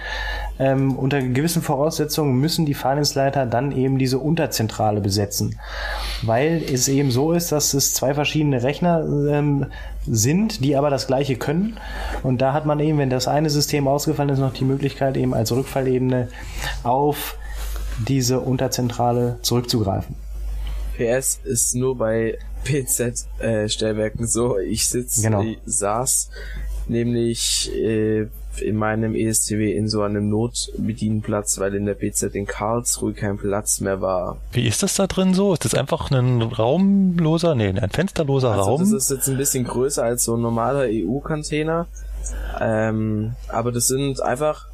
ähm, unter gewissen Voraussetzungen müssen die Fahrdienstleiter dann eben diese Unterzentrale besetzen. Weil es eben so ist, dass es zwei verschiedene Rechner ähm, sind, die aber das gleiche können. Und da hat man eben, wenn das eine System ausgefallen ist, noch die Möglichkeit eben als Rückfallebene auf diese Unterzentrale zurückzugreifen. PS ist nur bei PZ-Stellwerken äh, so. Ich sitze, genau. ich saß nämlich äh, in meinem ESTW in so einem Notbedienplatz, weil in der PZ in Karlsruhe kein Platz mehr war. Wie ist das da drin so? Ist das einfach ein raumloser, nee, ein fensterloser also Raum? Das ist jetzt ein bisschen größer als so ein normaler EU-Container. Ähm, aber das sind einfach,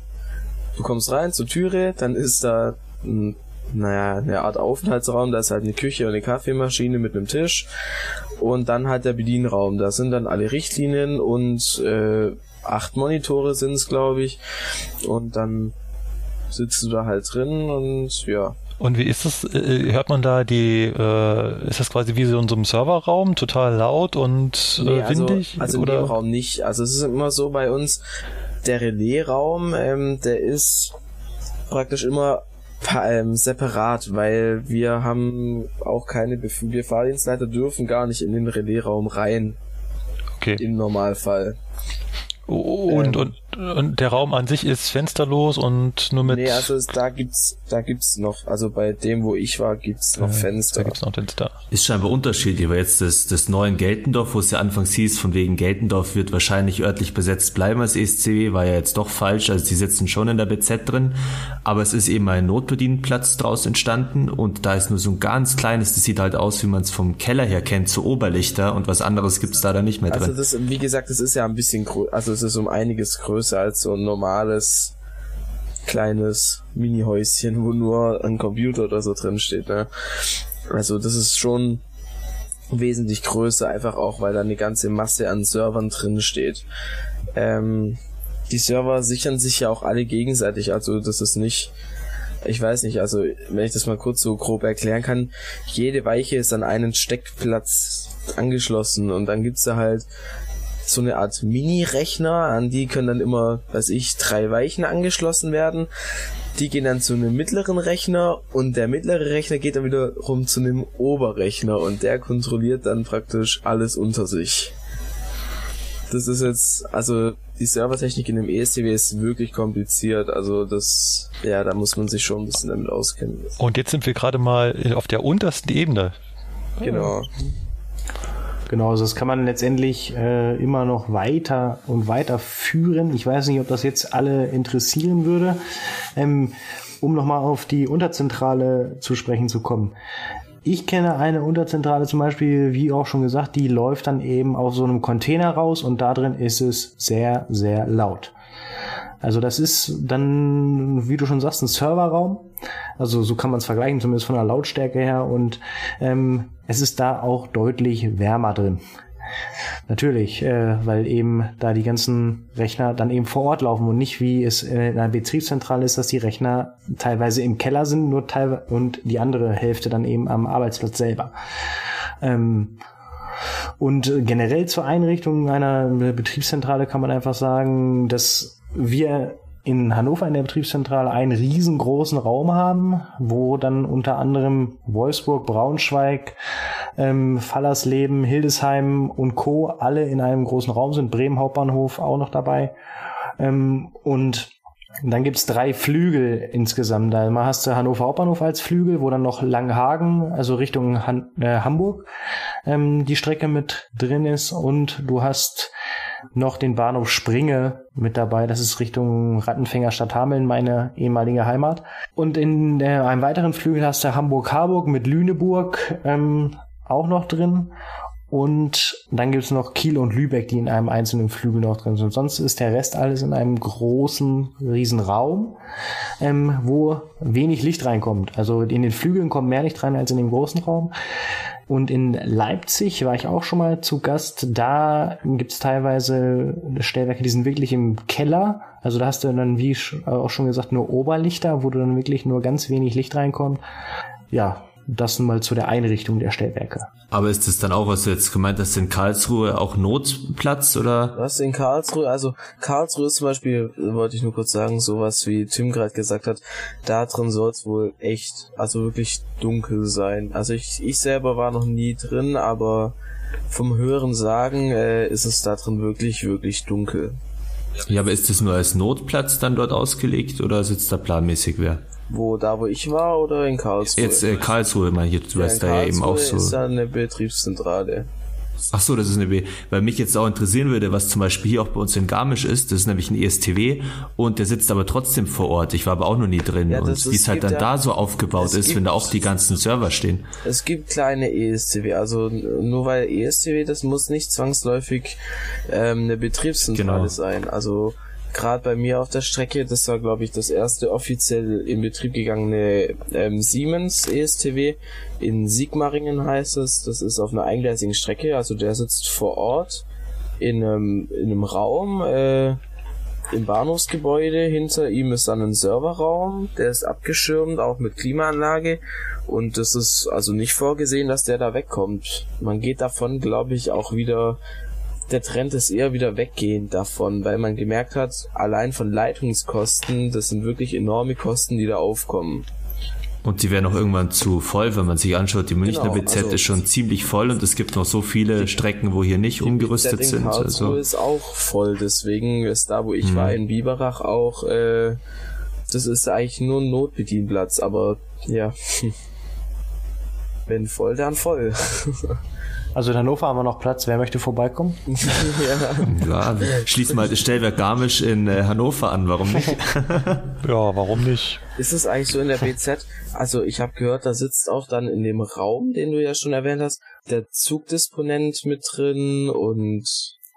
du kommst rein zur Türe, dann ist da ein naja, eine Art Aufenthaltsraum, da ist halt eine Küche und eine Kaffeemaschine mit einem Tisch und dann halt der Bedienraum. Da sind dann alle Richtlinien und äh, acht Monitore sind es, glaube ich. Und dann sitzt du da halt drin und ja. Und wie ist das? Äh, hört man da die, äh, ist das quasi wie so in so einem Serverraum, total laut und äh, nee, also, windig? Also oder? in dem Raum nicht. Also es ist immer so bei uns, der Relaisraum, ähm, der ist praktisch immer ähm, separat, weil wir haben auch keine, Bef wir Fahrdienstleiter dürfen gar nicht in den Relaisraum rein. Okay. Im Normalfall. Und, ähm, und und der Raum an sich ist fensterlos und nur mit. Nee, also da gibt's, da gibt's noch, also bei dem, wo ich war, gibt's noch äh, Fenster. Da gibt's noch Fenster. Ist scheinbar unterschiedlich, weil jetzt das, das neue Geltendorf, wo es ja anfangs hieß, von wegen Geltendorf wird wahrscheinlich örtlich besetzt bleiben als ESCW, war ja jetzt doch falsch, also die sitzen schon in der BZ drin, aber es ist eben ein Notbedienplatz draus entstanden und da ist nur so ein ganz kleines, das sieht halt aus, wie man es vom Keller her kennt, so Oberlichter und was anderes gibt's da dann nicht mehr drin. Also das, wie gesagt, das ist ja ein bisschen, also es ist um einiges größer größer als so ein normales kleines Mini-Häuschen, wo nur ein Computer oder so drin steht. Ne? Also das ist schon wesentlich größer, einfach auch, weil da eine ganze Masse an Servern drin steht. Ähm, die Server sichern sich ja auch alle gegenseitig, also das ist nicht, ich weiß nicht, also wenn ich das mal kurz so grob erklären kann, jede Weiche ist an einen Steckplatz angeschlossen und dann gibt's da halt so eine Art Mini-Rechner, an die können dann immer, weiß ich, drei Weichen angeschlossen werden. Die gehen dann zu einem mittleren Rechner und der mittlere Rechner geht dann wieder rum zu einem Oberrechner und der kontrolliert dann praktisch alles unter sich. Das ist jetzt, also die Servertechnik in dem ESTW ist wirklich kompliziert. Also das, ja, da muss man sich schon ein bisschen damit auskennen. Und jetzt sind wir gerade mal auf der untersten Ebene. Genau. Genau, also das kann man letztendlich äh, immer noch weiter und weiter führen. Ich weiß nicht, ob das jetzt alle interessieren würde. Ähm, um nochmal auf die Unterzentrale zu sprechen zu kommen. Ich kenne eine Unterzentrale zum Beispiel, wie auch schon gesagt, die läuft dann eben auf so einem Container raus und da drin ist es sehr, sehr laut. Also das ist dann, wie du schon sagst, ein Serverraum. Also so kann man es vergleichen, zumindest von der Lautstärke her. Und ähm, es ist da auch deutlich wärmer drin. Natürlich, äh, weil eben da die ganzen Rechner dann eben vor Ort laufen und nicht wie es in einer Betriebszentrale ist, dass die Rechner teilweise im Keller sind, nur teilweise und die andere Hälfte dann eben am Arbeitsplatz selber. Ähm, und generell zur Einrichtung einer Betriebszentrale kann man einfach sagen, dass wir in Hannover in der Betriebszentrale einen riesengroßen Raum haben, wo dann unter anderem Wolfsburg, Braunschweig, ähm, Fallersleben, Hildesheim und Co. alle in einem großen Raum sind. Bremen Hauptbahnhof auch noch dabei. Ähm, und dann gibt's drei Flügel insgesamt. Da hast du Hannover Hauptbahnhof als Flügel, wo dann noch Langhagen, also Richtung Han äh, Hamburg, ähm, die Strecke mit drin ist. Und du hast noch den Bahnhof Springe mit dabei. Das ist Richtung Rattenfänger Stadt Hameln, meine ehemalige Heimat. Und in äh, einem weiteren Flügel hast du Hamburg-Harburg mit Lüneburg ähm, auch noch drin. Und dann gibt es noch Kiel und Lübeck, die in einem einzelnen Flügel noch drin sind. Sonst ist der Rest alles in einem großen, riesen Raum, ähm, wo wenig Licht reinkommt. Also in den Flügeln kommt mehr Licht rein als in dem großen Raum. Und in Leipzig war ich auch schon mal zu Gast. Da gibt's teilweise Stellwerke, die sind wirklich im Keller. Also da hast du dann, wie auch schon gesagt, nur Oberlichter, wo du dann wirklich nur ganz wenig Licht reinkommt. Ja, das nun mal zu der Einrichtung der Stellwerke. Aber ist das dann auch, was du jetzt gemeint hast, in Karlsruhe auch Notplatz oder? Was in Karlsruhe? Also Karlsruhe ist zum Beispiel, wollte ich nur kurz sagen, sowas wie Tim gerade gesagt hat, da drin soll es wohl echt, also wirklich dunkel sein. Also ich, ich selber war noch nie drin, aber vom höheren Sagen äh, ist es da drin wirklich, wirklich dunkel. Ja, aber ist das nur als Notplatz dann dort ausgelegt oder sitzt da planmäßig wer? Wo, da wo ich war oder in Karlsruhe? Jetzt äh, Karlsruhe, meine ich, du ja, hast da ja eben auch so. ist da eine Betriebszentrale. Ach so, das ist eine B. Weil mich jetzt auch interessieren würde, was zum Beispiel hier auch bei uns in Garmisch ist. Das ist nämlich ein ESTW und der sitzt aber trotzdem vor Ort. Ich war aber auch noch nie drin. Ja, und wie es halt dann ja, da so aufgebaut ist, gibt, wenn da auch die ganzen Server stehen. Es gibt kleine ESTW. Also nur weil ESTW, das muss nicht zwangsläufig ähm, eine Betriebszentrale genau. sein. Also gerade bei mir auf der Strecke, das war glaube ich das erste offiziell in Betrieb gegangene ähm, Siemens ESTW. In Sigmaringen heißt es, das ist auf einer eingleisigen Strecke, also der sitzt vor Ort in einem, in einem Raum, äh, im Bahnhofsgebäude. Hinter ihm ist dann ein Serverraum, der ist abgeschirmt, auch mit Klimaanlage. Und das ist also nicht vorgesehen, dass der da wegkommt. Man geht davon, glaube ich, auch wieder der Trend ist eher wieder weggehend davon, weil man gemerkt hat, allein von Leitungskosten, das sind wirklich enorme Kosten, die da aufkommen. Und die werden auch irgendwann zu voll, wenn man sich anschaut. Die Münchner Genau, BZ also ist schon ziemlich voll und es gibt noch so viele Strecken, wo hier nicht umgerüstet BZ in sind. Also, ist auch voll, deswegen ist da, wo ich Mhm. war, in Biberach auch, äh, das ist eigentlich nur ein Notbedienplatz, aber ja. Wenn voll, dann voll. Also in Hannover haben wir noch Platz. Wer möchte vorbeikommen? ja. ja, schließ mal das Stellwerk Garmisch in äh, Hannover an, warum nicht? Ja, warum nicht? Ist es eigentlich so in der BZ? Also ich habe gehört, da sitzt auch dann in dem Raum, den du ja schon erwähnt hast, der Zugdisponent mit drin und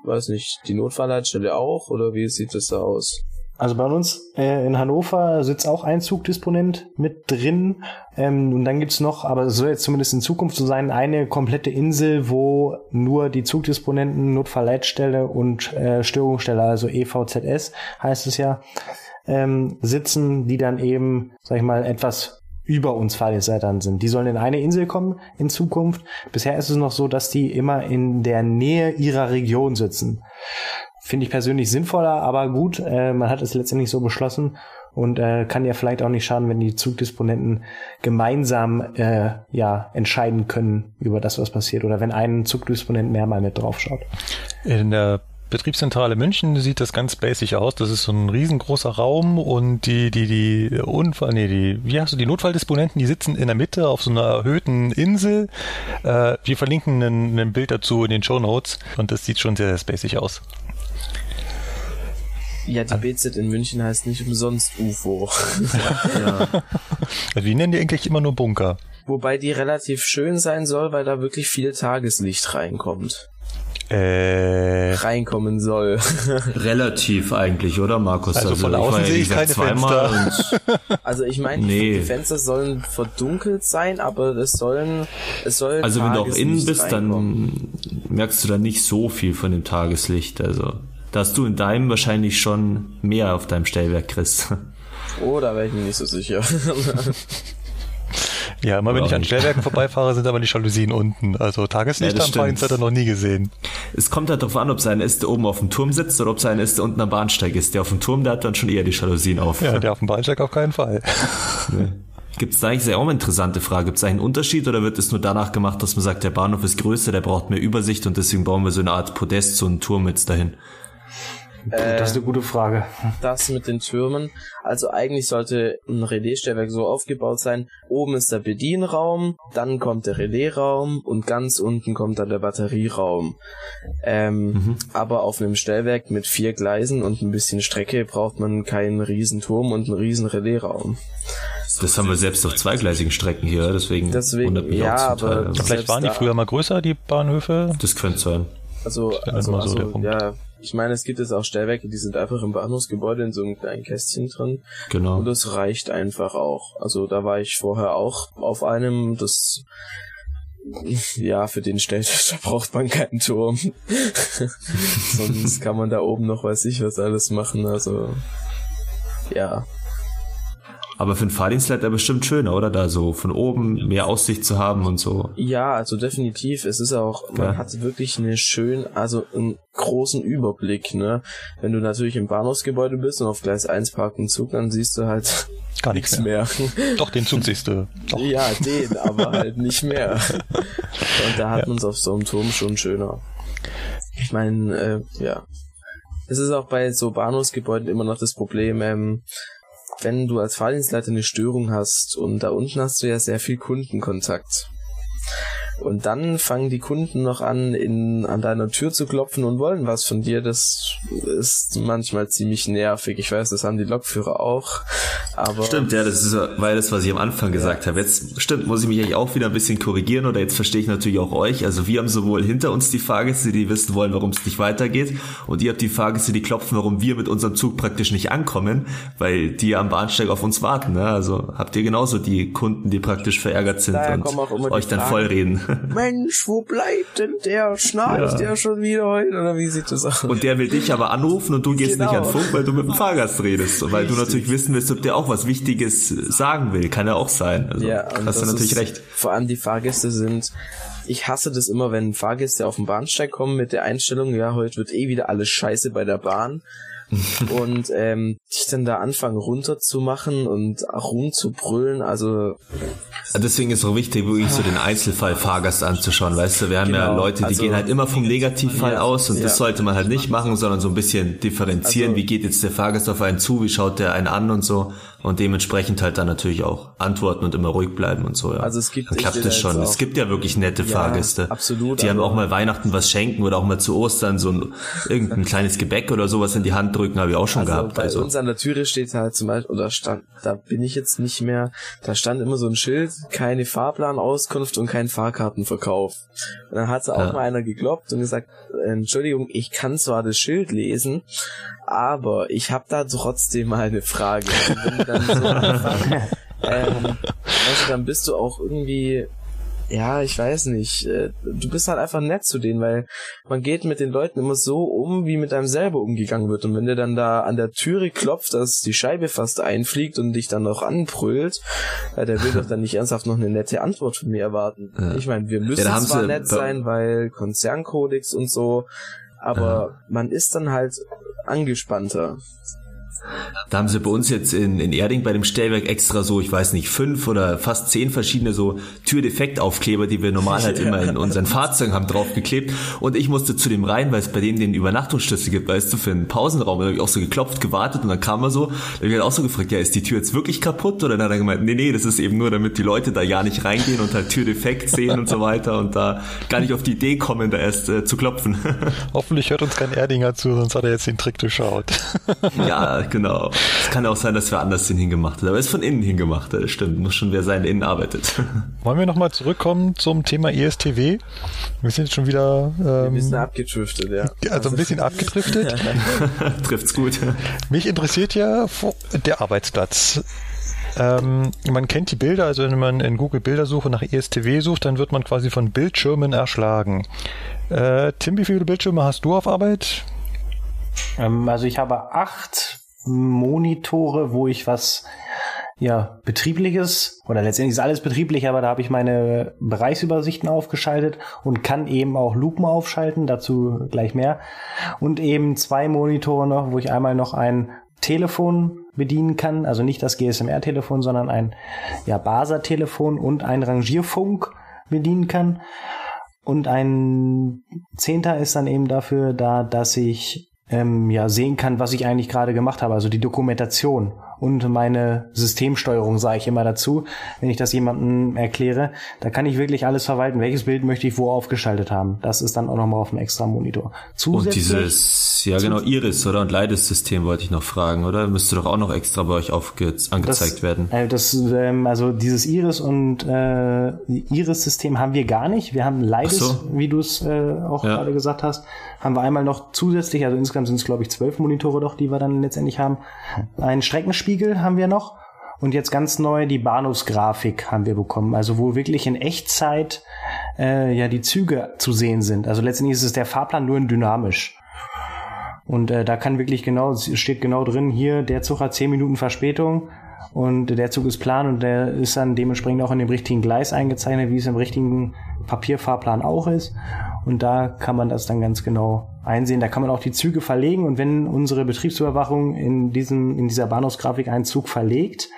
weiß nicht, die Notfallleitstelle auch oder wie sieht das da aus? Also bei uns äh, in Hannover sitzt auch ein Zugdisponent mit drin. Ähm, und dann gibt's noch, aber es soll jetzt zumindest in Zukunft so sein, eine komplette Insel, wo nur die Zugdisponenten, Notfallleitstelle und äh, Störungsstelle, also EVZS heißt es ja, ähm, sitzen, die dann eben, sag ich mal, etwas über uns Fahrdienstleitern sind. Die sollen in eine Insel kommen in Zukunft. Bisher ist es noch so, dass die immer in der Nähe ihrer Region sitzen. Finde ich persönlich sinnvoller, aber gut, äh, man hat es letztendlich so beschlossen und äh, kann ja vielleicht auch nicht schaden, wenn die Zugdisponenten gemeinsam äh, ja entscheiden können über das, was passiert oder wenn ein Zugdisponent mehr mal mit drauf schaut. In der Betriebszentrale München sieht das ganz basic aus. Das ist so ein riesengroßer Raum und die, die, die Unfall, nee, die, wie hast du die Notfalldisponenten, die sitzen in der Mitte auf so einer erhöhten Insel. Äh, wir verlinken ein, ein Bild dazu in den Show Notes und das sieht schon sehr, sehr basic aus. Ja, die BZ in München heißt nicht umsonst UFO. Also wir nennen die eigentlich immer nur Bunker. Wobei die relativ schön sein soll, weil da wirklich viel Tageslicht reinkommt. Äh, Reinkommen soll. Relativ eigentlich, oder Markus? Also von war außen ja, sehe ich keine zweimal und Also ich meine, Nee. die Fenster sollen verdunkelt sein, aber es sollen, es soll Also wenn du auch innen Tageslicht bist, reinkommen. dann merkst du da nicht so viel von dem Tageslicht. Also da hast du in deinem wahrscheinlich schon mehr auf deinem Stellwerk, Chris. Oh, da wäre ich mir nicht so sicher. ja, immer wenn ich an Stellwerken vorbeifahre, sind aber die Jalousien unten. Also Tageslicht Ja, am stimmt. Fahrdienstleiter noch nie gesehen. Es kommt halt darauf an, ob sein ist, der oben auf dem Turm sitzt oder ob sein ist, der unten am Bahnsteig ist. Der auf dem Turm, der hat dann schon eher die Jalousien auf. Ja, der auf dem Bahnsteig auf keinen Fall. Gibt es da eigentlich ist ja auch eine interessante Frage. Gibt es einen Unterschied oder wird es nur danach gemacht, dass man sagt, der Bahnhof ist größer, der braucht mehr Übersicht und deswegen bauen wir so eine Art Podest, so einen Turm jetzt dahin? Das ist eine gute Frage. das mit den Türmen. Also eigentlich sollte ein Relaisstellwerk so aufgebaut sein. Oben ist der Bedienraum, dann kommt der Relaisraum und ganz unten kommt dann der Batterieraum. Ähm, Aber auf einem Stellwerk mit vier Gleisen und ein bisschen Strecke braucht man keinen riesen Turm und einen riesen Relaisraum. Das haben wir selbst auf zweigleisigen Strecken hier, deswegen, Deswegen, wundert mich ja, auch zum Teil. aber- Vielleicht waren die früher mal größer, die Bahnhöfe. das könnte sein. Also, also, mal so also ja, ich meine, es gibt jetzt auch Stellwerke, die sind einfach im Bahnhofsgebäude in so einem kleinen Kästchen drin. Genau. Und das reicht einfach auch. Also da war ich vorher auch auf einem, das ja, für den Stelltisch, braucht man keinen Turm. Sonst kann man da oben noch weiß ich was alles machen. Also ja. Aber für einen Fahrdienstleiter bestimmt schöner, oder? Da so von oben mehr Aussicht zu haben und so. Ja, also definitiv. Es ist auch, man Ja. hat wirklich eine schön, also einen großen Überblick, ne? Wenn du natürlich im Bahnhofsgebäude bist und auf Gleis 1 parkt ein Zug, dann siehst du halt Gar nichts mehr. mehr. Doch, den Zug siehst du. Doch. Ja, den, aber halt nicht mehr. Und da hat man es auf so einem Turm schon schöner. Ich meine, äh, ja. Es ist auch bei so Bahnhofsgebäuden immer noch das Problem, ähm, wenn du als Fahrdienstleiter eine Störung hast und da unten hast du ja sehr viel Kundenkontakt. Und dann fangen die Kunden noch an, in, an deiner Tür zu klopfen und wollen was von dir. Das ist manchmal ziemlich nervig. Ich weiß, das haben die Lokführer auch. Aber Stimmt, ja, das ist, weil das, was ich am Anfang gesagt habe. Jetzt, stimmt, muss ich mich eigentlich auch wieder ein bisschen korrigieren oder jetzt verstehe ich natürlich auch euch. Also wir haben sowohl hinter uns die Fahrgäste, die wissen wollen, warum es nicht weitergeht und ihr habt die Fahrgäste, die klopfen, warum wir mit unserem Zug praktisch nicht ankommen, weil die am Bahnsteig auf uns warten. Ne? Also habt ihr genauso die Kunden, die praktisch verärgert sind Daher und euch dann vollreden. Mensch, wo bleibt denn der? Schnarcht ja. der schon wieder heute? Oder wie sieht das aus? Und der will dich aber anrufen und du gehst genau. nicht an Funk, weil du mit dem Fahrgast redest. Weil Richtig. du natürlich wissen willst, ob der auch was Wichtiges sagen will. Kann ja auch sein. Also, ja, hast du natürlich recht. Vor allem die Fahrgäste sind ich hasse das immer, wenn Fahrgäste auf den Bahnsteig kommen mit der Einstellung, ja, heute wird eh wieder alles scheiße bei der Bahn. und ähm, dich dann da anfangen runterzumachen und rumzubrüllen, also Deswegen ist es auch wichtig, wirklich so den Einzelfall Fahrgast anzuschauen, weißt du, wir haben genau. ja Leute, die also, gehen halt immer vom Negativfall ja, aus und ja. das sollte man halt nicht machen, sondern so ein bisschen differenzieren, also, wie geht jetzt der Fahrgast auf einen zu, wie schaut der einen an und so und dementsprechend halt dann natürlich auch antworten und immer ruhig bleiben und so, ja. Also es gibt dann klappt das schon. Es gibt ja wirklich nette ja, Fahrgäste. Absolut. Die haben auch mal Weihnachten was schenken oder auch mal zu Ostern so ein irgendein kleines Gebäck oder sowas in die Hand drücken, habe ich auch schon also gehabt. Bei also uns an der Türe steht halt zum Beispiel, oder stand, da bin ich jetzt nicht mehr, da stand immer so ein Schild, keine Fahrplanauskunft und kein Fahrkartenverkauf. Und dann hat auch ja. mal einer gegloppt und gesagt, Entschuldigung, ich kann zwar das Schild lesen, aber ich habe da trotzdem mal eine Frage. dann so ähm, also dann bist du auch irgendwie ja, ich weiß nicht. Äh, du bist halt einfach nett zu denen, weil man geht mit den Leuten immer so um, wie mit einem selber umgegangen wird. Und wenn der dann da an der Türe klopft, dass die Scheibe fast einfliegt und dich dann noch anbrüllt, ja, der will doch dann nicht ernsthaft noch eine nette Antwort von mir erwarten. Ja. Ich meine, wir müssen ja, zwar nett sein, weil Konzernkodex und so, aber man ist dann halt angespannter. Da haben sie bei uns jetzt in, in Erding bei dem Stellwerk extra so, ich weiß nicht, fünf oder fast zehn verschiedene so Türdefektaufkleber, die wir normal halt immer in unseren Fahrzeugen haben draufgeklebt. Und ich musste zu dem rein, weil es bei denen den Übernachtungsschlüssel gibt, weißt du, für einen Pausenraum. Da habe ich auch so geklopft, gewartet und dann kam er so. Da habe ich halt auch so gefragt, ja, ist die Tür jetzt wirklich kaputt? Oder dann hat er gemeint, nee, nee, das ist eben nur, damit die Leute da ja nicht reingehen und halt Türdefekt sehen und so weiter und da gar nicht auf die Idee kommen, da erst äh, zu klopfen. Hoffentlich hört uns kein Erdinger zu, sonst hat er jetzt den Trick durchschaut. ja, genau. Es kann auch sein, dass wir anders den hingemacht haben. Aber es ist von innen hingemacht, das stimmt. Muss schon wer sein innen arbeitet. Wollen wir nochmal zurückkommen zum Thema ESTW? Wir sind schon wieder... Ähm, ein bisschen abgedriftet, ja. Also ein bisschen abgedriftet. Trifft's gut. Mich interessiert ja der Arbeitsplatz. Ähm, man kennt die Bilder, also wenn man in Google Bildersuche nach ESTW sucht, dann wird man quasi von Bildschirmen erschlagen. Äh, Tim, wie viele Bildschirme hast du auf Arbeit? Ähm, also ich habe acht Monitore, wo ich was ja, betriebliches oder letztendlich ist alles betrieblich, aber da habe ich meine Bereichsübersichten aufgeschaltet und kann eben auch Lupen aufschalten, dazu gleich mehr. Und eben zwei Monitore noch, wo ich einmal noch ein Telefon bedienen kann, also nicht das GSMR-Telefon, sondern ein ja, BASA-Telefon und ein Rangierfunk bedienen kann. Und ein Zehnter ist dann eben dafür da, dass ich ähm, ja sehen kann, was ich eigentlich gerade gemacht habe, also die Dokumentation und meine Systemsteuerung sage ich immer dazu, wenn ich das jemandem erkläre. Da kann ich wirklich alles verwalten. Welches Bild möchte ich wo aufgeschaltet haben? Das ist dann auch nochmal auf dem extra Monitor. Zusätzlich, und dieses, ja genau, Iris oder und Leidessystem wollte ich noch fragen, oder? Müsste doch auch noch extra bei euch angezeigt das, werden. Äh, das, ähm, also dieses Iris und äh, Iris-System haben wir gar nicht. Wir haben Leides, so. wie du es äh, auch ja. gerade gesagt hast, haben wir einmal noch zusätzlich, also insgesamt sind es glaube ich zwölf Monitore doch, die wir dann letztendlich haben. Ein Streckenspiel Spiegel haben wir noch. Und jetzt ganz neu die Bahnhofsgrafik haben wir bekommen. Also wo wirklich in Echtzeit äh, ja die Züge zu sehen sind. Also letztendlich ist es der Fahrplan nur in dynamisch. Und äh, da kann wirklich genau, steht genau drin, hier, der Zug hat zehn Minuten Verspätung und der Zug ist plan und der ist dann dementsprechend auch in dem richtigen Gleis eingezeichnet, wie es im richtigen Papierfahrplan auch ist. Und da kann man das dann ganz genau einsehen. Da kann man auch die Züge verlegen und wenn unsere Betriebsüberwachung in diesem, in dieser Bahnhofsgrafik einen Zug verlegt,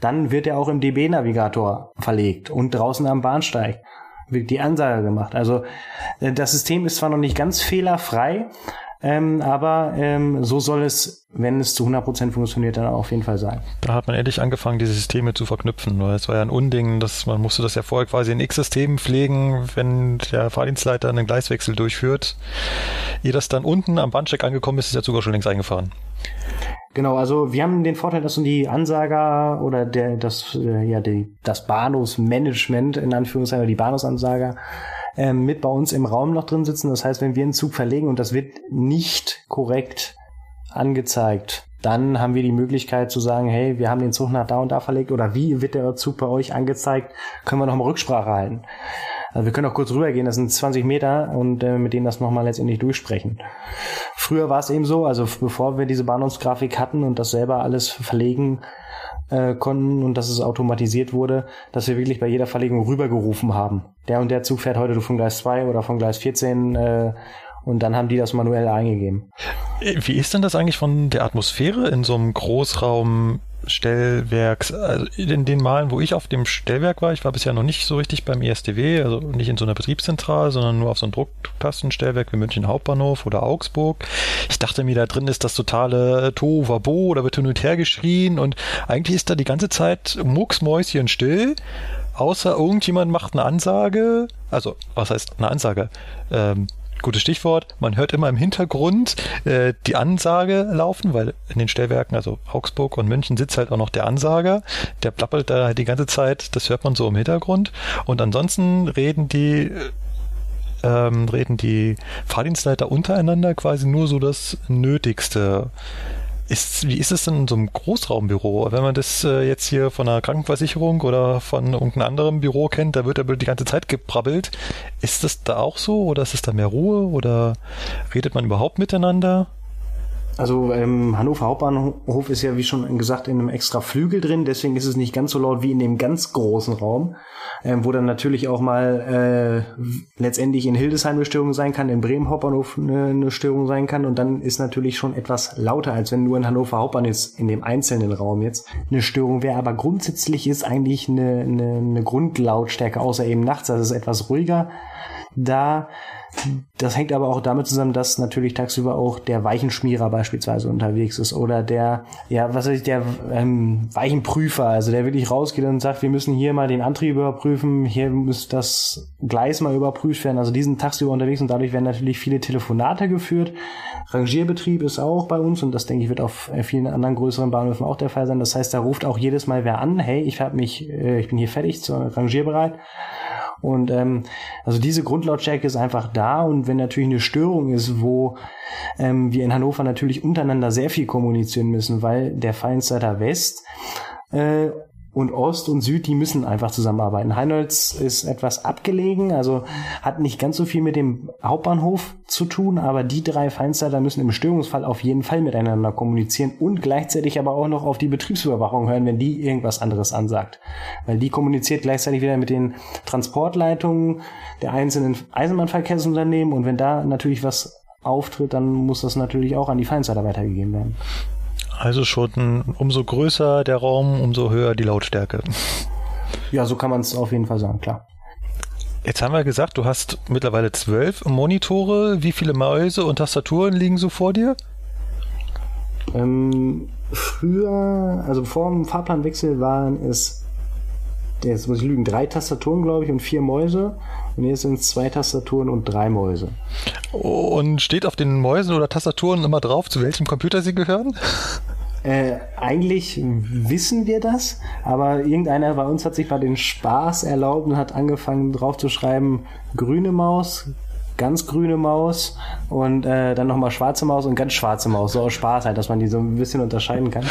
dann wird er auch im DB-Navigator verlegt und draußen am Bahnsteig wird die Ansage gemacht. Also äh, das System ist zwar noch nicht ganz fehlerfrei, ähm, aber ähm, so soll es, wenn es zu 100% funktioniert, dann auf jeden Fall sein. Da hat man endlich angefangen, diese Systeme zu verknüpfen, weil es war ja ein Unding, dass man musste das ja vorher quasi in X-Systemen pflegen, wenn der Fahrdienstleiter einen Gleiswechsel durchführt. Ehe das dann unten am Bahnsteig angekommen ist, ist der Zug auch schon längst eingefahren. Genau, also wir haben den Vorteil, dass die Ansager oder der, das, äh, ja, die, das Bahnhofsmanagement in Anführungszeichen, oder die Bahnhofsansager ähm, mit bei uns im Raum noch drin sitzen. Das heißt, wenn wir einen Zug verlegen und das wird nicht korrekt angezeigt, dann haben wir die Möglichkeit zu sagen, hey, wir haben den Zug nach da und da verlegt oder wie wird der Zug bei euch angezeigt, können wir noch mal Rücksprache halten. Also wir können auch kurz rübergehen, das sind 20 Meter und äh, mit denen das nochmal letztendlich durchsprechen. Früher war es eben so, also bevor wir diese Bahnhofsgrafik hatten und das selber alles verlegen äh, konnten und dass es automatisiert wurde, dass wir wirklich bei jeder Verlegung rübergerufen haben. Der und der Zug fährt heute von Gleis 2 oder von Gleis 14 äh, und dann haben die das manuell eingegeben. Wie ist denn das eigentlich von der Atmosphäre in so einem Großraum Stellwerks, also in den Malen, wo ich auf dem Stellwerk war, ich war bisher noch nicht so richtig beim ESDW, also nicht in so einer Betriebszentrale, sondern nur auf so einem Drucktastenstellwerk wie München Hauptbahnhof oder Augsburg. Ich dachte mir, da drin ist das totale Tohuwabo, da wird hin und her geschrien und eigentlich ist da die ganze Zeit mucksmäuschen still, außer irgendjemand macht eine Ansage, also was heißt eine Ansage? Ähm, gutes Stichwort. Man hört immer im Hintergrund äh, die Ansage laufen, weil in den Stellwerken, also Augsburg und München, sitzt halt auch noch der Ansager. Der plappelt da die ganze Zeit, das hört man so im Hintergrund. Und ansonsten reden die ähm, reden die Fahrdienstleiter untereinander quasi nur so das Nötigste. Ist, wie ist es denn in so einem Großraumbüro? Wenn man das äh, jetzt hier von einer Krankenversicherung oder von irgendeinem anderen Büro kennt, da wird aber die ganze Zeit gebrabbelt. Ist das da auch so oder ist es da mehr Ruhe oder redet man überhaupt miteinander? Also ähm, Hannover Hauptbahnhof ist ja, wie schon gesagt, in einem extra Flügel drin, deswegen ist es nicht ganz so laut wie in dem ganz großen Raum, ähm, wo dann natürlich auch mal äh, letztendlich in Hildesheim eine Störung sein kann, in Bremen Hauptbahnhof eine, eine Störung sein kann und dann ist natürlich schon etwas lauter, als wenn nur in Hannover Hauptbahnhof ist, in dem einzelnen Raum jetzt eine Störung wäre, aber grundsätzlich ist eigentlich eine, eine, eine Grundlautstärke, außer eben nachts, das ist etwas ruhiger da. Das hängt aber auch damit zusammen, dass natürlich tagsüber auch der Weichenschmierer beispielsweise unterwegs ist oder der, ja, was weiß ich, der ähm, Weichenprüfer, also der wirklich rausgeht und sagt, wir müssen hier mal den Antrieb überprüfen, hier muss das Gleis mal überprüft werden. Also diesen tagsüber unterwegs und dadurch werden natürlich viele Telefonate geführt. Rangierbetrieb ist auch bei uns und das denke ich wird auf vielen anderen größeren Bahnhöfen auch der Fall sein. Das heißt, da ruft auch jedes Mal wer an, hey, ich habe mich, äh, ich bin hier fertig, zur rangierbereit. Und ähm, also diese Grundlautstärke ist einfach da. Und wenn natürlich eine Störung ist, wo ähm, wir in Hannover natürlich untereinander sehr viel kommunizieren müssen, weil der Feinsteiter West äh, und Ost und Süd, die müssen einfach zusammenarbeiten. Heinolz ist etwas abgelegen, also hat nicht ganz so viel mit dem Hauptbahnhof zu tun, aber die drei Feinsteiner müssen im Störungsfall auf jeden Fall miteinander kommunizieren und gleichzeitig aber auch noch auf die Betriebsüberwachung hören, wenn die irgendwas anderes ansagt. Weil die kommuniziert gleichzeitig wieder mit den Transportleitungen der einzelnen Eisenbahnverkehrsunternehmen und wenn da natürlich was auftritt, dann muss das natürlich auch an die Feinsteiner weitergegeben werden. Also schon umso größer der Raum, umso höher die Lautstärke. Ja, so kann man es auf jeden Fall sagen, klar. Jetzt haben wir gesagt, du hast mittlerweile zwölf Monitore. Wie viele Mäuse und Tastaturen liegen so vor dir? Ähm, früher, also vor dem Fahrplanwechsel waren es, jetzt muss ich lügen, drei Tastaturen, glaube ich, und vier Mäuse. Und jetzt sind es zwei Tastaturen und drei Mäuse. Und steht auf den Mäusen oder Tastaturen immer drauf, zu welchem Computer sie gehören? Äh, eigentlich wissen wir das, aber irgendeiner bei uns hat sich mal den Spaß erlaubt und hat angefangen drauf zu schreiben, grüne Maus, ganz grüne Maus und äh, dann nochmal schwarze Maus und ganz schwarze Maus, so aus Spaß halt, dass man die so ein bisschen unterscheiden kann.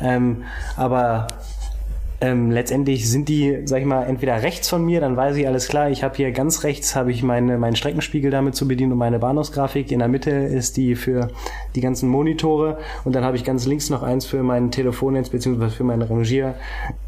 Ähm, aber ähm, letztendlich sind die, sag ich mal, entweder rechts von mir, dann weiß ich alles klar, ich habe hier ganz rechts habe ich meine, meinen Streckenspiegel damit zu bedienen und meine Bahnhofsgrafik. In der Mitte ist die für die ganzen Monitore und dann habe ich ganz links noch eins für mein Telefonnetz beziehungsweise für meine Rangier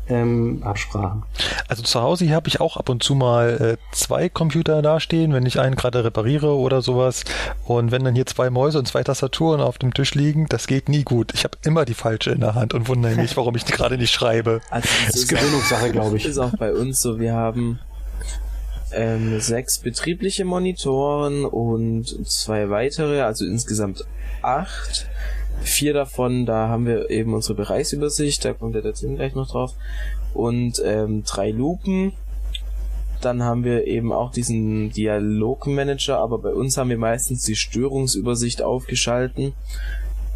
ähm, Absprachen. Also zu Hause hier habe ich auch ab und zu mal äh, zwei Computer dastehen, wenn ich einen gerade repariere oder sowas. Und wenn dann hier zwei Mäuse und zwei Tastaturen auf dem Tisch liegen, das geht nie gut. Ich habe immer die falsche in der Hand und wundere mich, warum ich die gerade nicht schreibe. Also das ist Gewöhnungssache, glaube ich. Ist auch bei uns so. Wir haben ähm, sechs betriebliche Monitoren und zwei weitere, also insgesamt acht. Vier davon, da haben wir eben unsere Bereichsübersicht, da kommt der Tim gleich noch drauf. Und ähm, drei Lupen. Dann haben wir eben auch diesen Dialogmanager, aber bei uns haben wir meistens die Störungsübersicht aufgeschalten.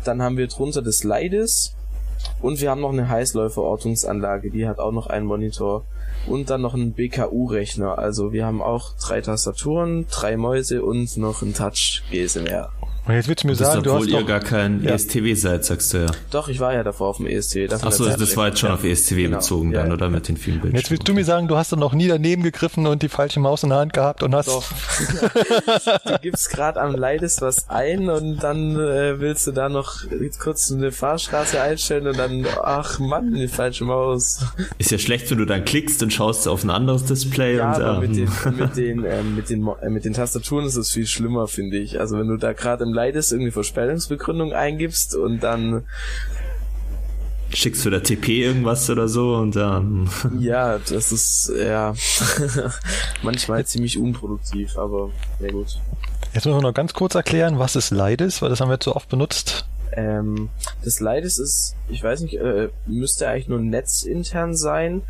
Dann haben wir drunter das Leides und wir haben noch eine Heißläuferortungsanlage, die hat auch noch einen Monitor und dann noch einen BKU-Rechner. Also wir haben auch drei Tastaturen, drei Mäuse und noch einen Touch GSMR. Und jetzt willst du mir Das sagen, du obwohl hast ihr doch, gar kein Ja. ESTW seid, sagst du ja. Doch, ich war ja davor auf dem ESTW. Achso, das war jetzt schon Ja. auf ESTW Genau. bezogen Ja, dann, ja. oder mit den vielen Bildschirmen? jetzt willst du mir sagen, du hast dann noch nie daneben gegriffen und die falsche Maus in der Hand gehabt und hast Doch. du gibst gerade am Leides was ein und dann äh, willst du da noch kurz eine Fahrstraße einstellen und dann, ach Mann, die falsche Maus. Ist ja schlecht, wenn du dann klickst und schaust auf ein anderes Display Ja, und aber mit den, ähm, mit den, mit den, Mo- äh, mit den Tastaturen ist es viel schlimmer, finde ich. Also wenn du da gerade im Leides irgendwie Verspätungsbegründung eingibst und dann, schickst du da TP irgendwas oder so und dann ja, das ist, ja, manchmal ziemlich unproduktiv, aber, na gut. Jetzt müssen wir noch ganz kurz erklären, was ist Leides, weil das haben wir zu oft benutzt. Ähm, das Leides ist, ich weiß nicht, äh, müsste eigentlich nur netzintern sein.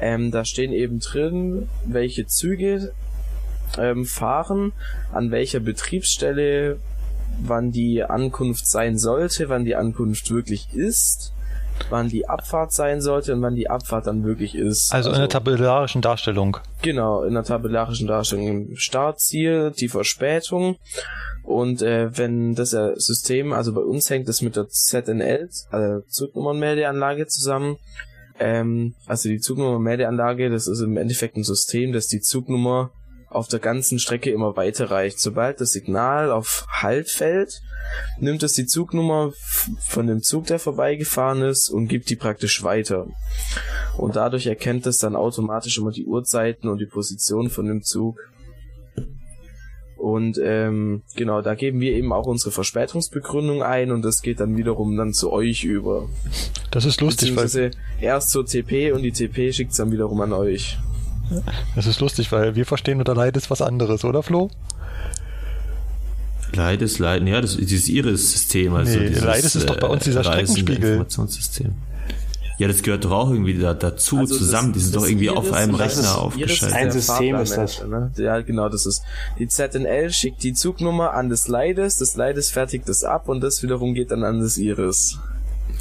Ähm, da stehen eben drin, welche Züge ähm, fahren, an welcher Betriebsstelle, wann die Ankunft sein sollte, wann die Ankunft wirklich ist, wann die Abfahrt sein sollte und wann die Abfahrt dann wirklich ist. Also, in der tabellarischen Darstellung. Genau, in der tabellarischen Darstellung im Startziel, die Verspätung. Und äh, wenn das äh, System, also bei uns hängt das mit der ZNL, also Zugnummernmeldeanlage zusammen. Ähm, also die Zugnummermeldeanlage, das ist im Endeffekt ein System, das die Zugnummer auf der ganzen Strecke immer weiterreicht. Sobald das Signal auf Halt fällt, nimmt es die Zugnummer von dem Zug, der vorbeigefahren ist, und gibt die praktisch weiter. Und dadurch erkennt es dann automatisch immer die Uhrzeiten und die Position von dem Zug. Und ähm, genau, da geben wir eben auch unsere Verspätungsbegründung ein und das geht dann wiederum dann zu euch über. Das ist lustig, weil, Beziehungsweise erst zur TP und die TP schickt es dann wiederum an euch. Das ist lustig, weil wir verstehen unter Leides was anderes, oder Flo? Leides, Leiden, ja, das dieses Iris-System, also Nee, dieses, Leides ist doch bei uns dieser Reisen- Streckenspiegel. Informationssystem. Ja, das gehört doch auch irgendwie da, dazu Also zusammen. das- die sind doch irgendwie Iris- auf einem das ist- Rechner Iris aufgeschaltet. Ein System ist das. Ne? Ja, genau, das ist. Die ZNL schickt die Zugnummer an das Leides, das Leides fertigt das ab und das wiederum geht dann an das Iris.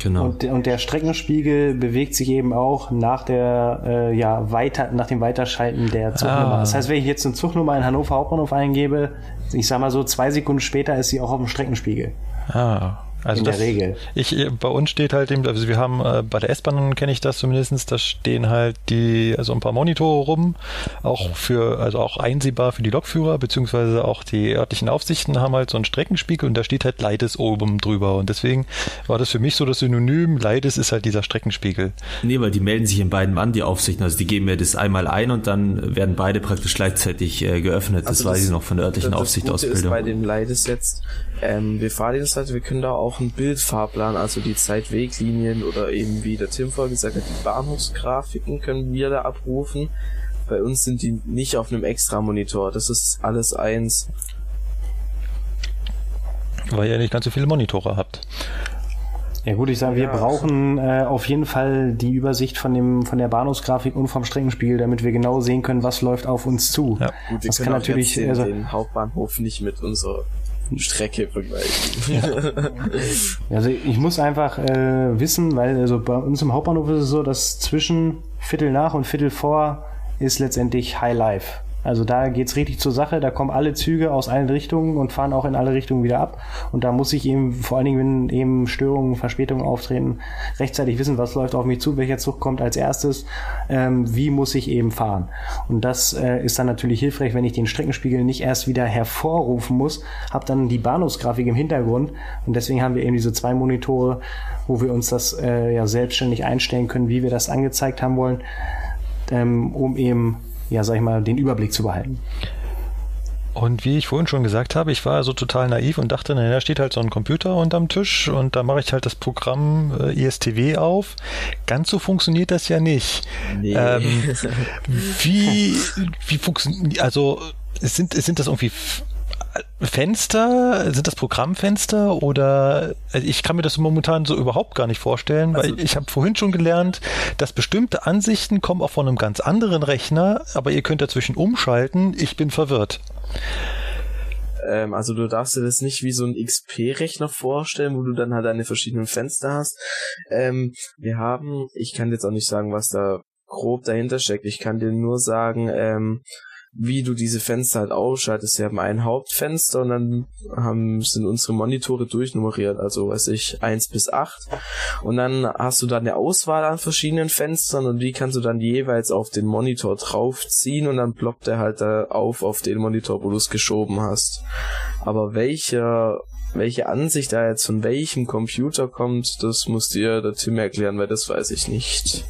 Genau. Und, und der Streckenspiegel bewegt sich eben auch nach der äh, ja weiter nach dem Weiterschalten der Zugnummer. Ah. Das heißt, wenn ich jetzt eine Zugnummer in Hannover Hauptbahnhof eingebe, ich sag mal so zwei Sekunden später ist sie auch auf dem Streckenspiegel. Ah, also In das, der Regel. Ich, äh, bei uns steht halt eben, also wir haben äh, bei der S-Bahn kenne ich das zumindestens, da stehen halt die, also ein paar Monitore rum, auch für, also auch einsehbar für die Lokführer, beziehungsweise auch die örtlichen Aufsichten haben halt so einen Streckenspiegel und da steht halt Leides oben drüber und deswegen war das für mich so das Synonym, Leides ist halt dieser Streckenspiegel. Nee, weil die melden sich in beiden an, die Aufsichten. Also die geben mir das einmal ein und dann werden beide praktisch gleichzeitig äh, geöffnet. Das Also weiß ich noch von der örtlichen das Aufsicht Gute ist Ausbildung. bei dem Leides jetzt, ähm, wir Fahrdienstleiter, wir können da auch einen Bildfahrplan, also die Zeitweglinien oder eben wie der Tim vorher gesagt hat, die Bahnhofsgrafiken können wir da abrufen. Bei uns sind die nicht auf einem Extra-Monitor, das ist alles eins. Weil ihr nicht ganz so viele Monitore habt. Ja gut, ich sage, wir Ja. brauchen äh, auf jeden Fall die Übersicht von dem von der Bahnhofsgrafik und vom Streckenspiegel, damit wir genau sehen können, was läuft auf uns zu. Ja. Gut, wir Das können kann auch natürlich, jetzt den, also- den Hauptbahnhof nicht mit unserer Strecke vergleichen. Also ich muss einfach äh, wissen, weil also bei uns im Hauptbahnhof ist es so, dass zwischen Viertel nach und Viertel vor ist letztendlich High Life. Also da geht's richtig zur Sache, da kommen alle Züge aus allen Richtungen und fahren auch in alle Richtungen wieder ab. Und da muss ich eben, vor allen Dingen, wenn eben Störungen, Verspätungen auftreten, rechtzeitig wissen, was läuft auf mich zu, welcher Zug kommt als erstes, ähm, wie muss ich eben fahren. Und das äh, ist dann natürlich hilfreich, wenn ich den Streckenspiegel nicht erst wieder hervorrufen muss, habe dann die Bahnhofsgrafik im Hintergrund und deswegen haben wir eben diese zwei Monitore, wo wir uns das äh, ja selbstständig einstellen können, wie wir das angezeigt haben wollen, ähm, um eben ja, sag ich mal, den Überblick zu behalten. Und wie ich vorhin schon gesagt habe, ich war so total naiv und dachte, naja, da steht halt so ein Computer unterm Tisch und da mache ich halt das Programm äh, ISTW auf. Ganz so funktioniert das ja nicht. Nee. Ähm, wie wie funktioniert, also sind, sind das irgendwie Fenster, sind das Programmfenster oder also ich kann mir das momentan so überhaupt gar nicht vorstellen, weil Also- ich habe vorhin schon gelernt, dass bestimmte Ansichten kommen auch von einem ganz anderen Rechner, aber ihr könnt dazwischen umschalten. Ich bin verwirrt. Ähm, also du darfst dir das nicht wie so ein XP-Rechner vorstellen, wo du dann halt deine verschiedenen Fenster hast. Ähm, wir haben, ich kann jetzt auch nicht sagen, was da grob dahinter steckt. Ich kann dir nur sagen, ähm, wie du diese Fenster halt ausschaltest. Wir haben ein Hauptfenster und dann haben, sind unsere Monitore durchnummeriert, also weiß ich, eins bis acht. Und dann hast du dann eine Auswahl an verschiedenen Fenstern und die kannst du dann jeweils auf den Monitor draufziehen und dann ploppt er halt da auf auf den Monitor, wo du es geschoben hast. Aber welcher welche Ansicht da jetzt von welchem Computer kommt, das muss dir der Tim erklären, weil das weiß ich nicht.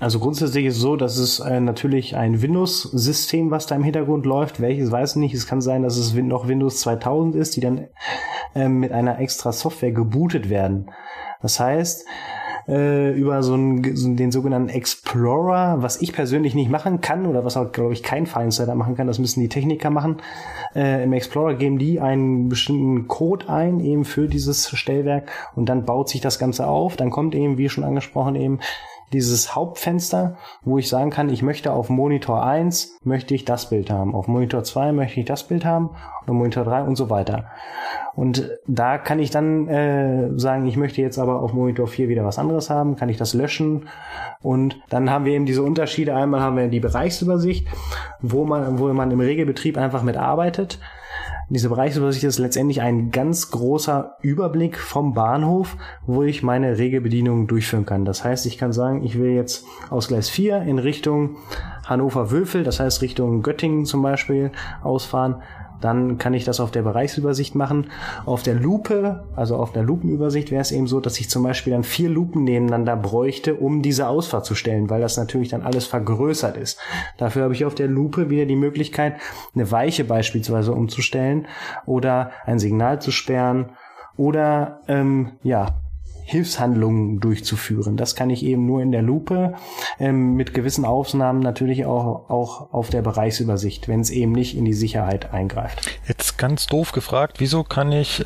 Also grundsätzlich ist es so, dass es äh, natürlich ein Windows-System, was da im Hintergrund läuft. Welches weiß ich nicht. Es kann sein, dass es noch Windows 2000 ist, die dann äh, mit einer extra Software gebootet werden. Das heißt, äh, über so einen, den sogenannten Explorer, was ich persönlich nicht machen kann oder was auch, glaube ich, kein Feinsider machen kann, das müssen die Techniker machen. Äh, Im Explorer geben die einen bestimmten Code ein, eben für dieses Stellwerk und dann baut sich das Ganze auf. Dann kommt eben, wie schon angesprochen, eben dieses Hauptfenster, wo ich sagen kann, ich möchte auf Monitor 1 möchte ich das Bild haben, auf Monitor 2 möchte ich das Bild haben. Und Monitor 3 und so weiter. Und da kann ich dann äh, sagen, ich möchte jetzt aber auf Monitor 4 wieder was anderes haben, kann ich das löschen? Und dann haben wir eben diese Unterschiede. Einmal haben wir die Bereichsübersicht, wo man, wo man im Regelbetrieb einfach mitarbeitet diese Bereichsübersicht ist letztendlich ein ganz großer Überblick vom Bahnhof, wo ich meine Regelbedienung durchführen kann. Das heißt, ich kann sagen, ich will jetzt aus Gleis 4 in Richtung Hannover-Wülfel, das heißt Richtung Göttingen zum Beispiel, ausfahren dann kann ich das auf der Bereichsübersicht machen. Auf der Lupe, also auf der Lupenübersicht wäre es eben so, dass ich zum Beispiel dann vier Lupen nebeneinander bräuchte, um diese Ausfahrt zu stellen, weil das natürlich dann alles vergrößert ist. Dafür habe ich auf der Lupe wieder die Möglichkeit, eine Weiche beispielsweise umzustellen oder ein Signal zu sperren oder ähm, ja Hilfshandlungen durchzuführen. Das kann ich eben nur in der Lupe, ähm, mit gewissen Ausnahmen natürlich auch, auch auf der Bereichsübersicht, wenn es eben nicht in die Sicherheit eingreift. Jetzt ganz doof gefragt, wieso kann ich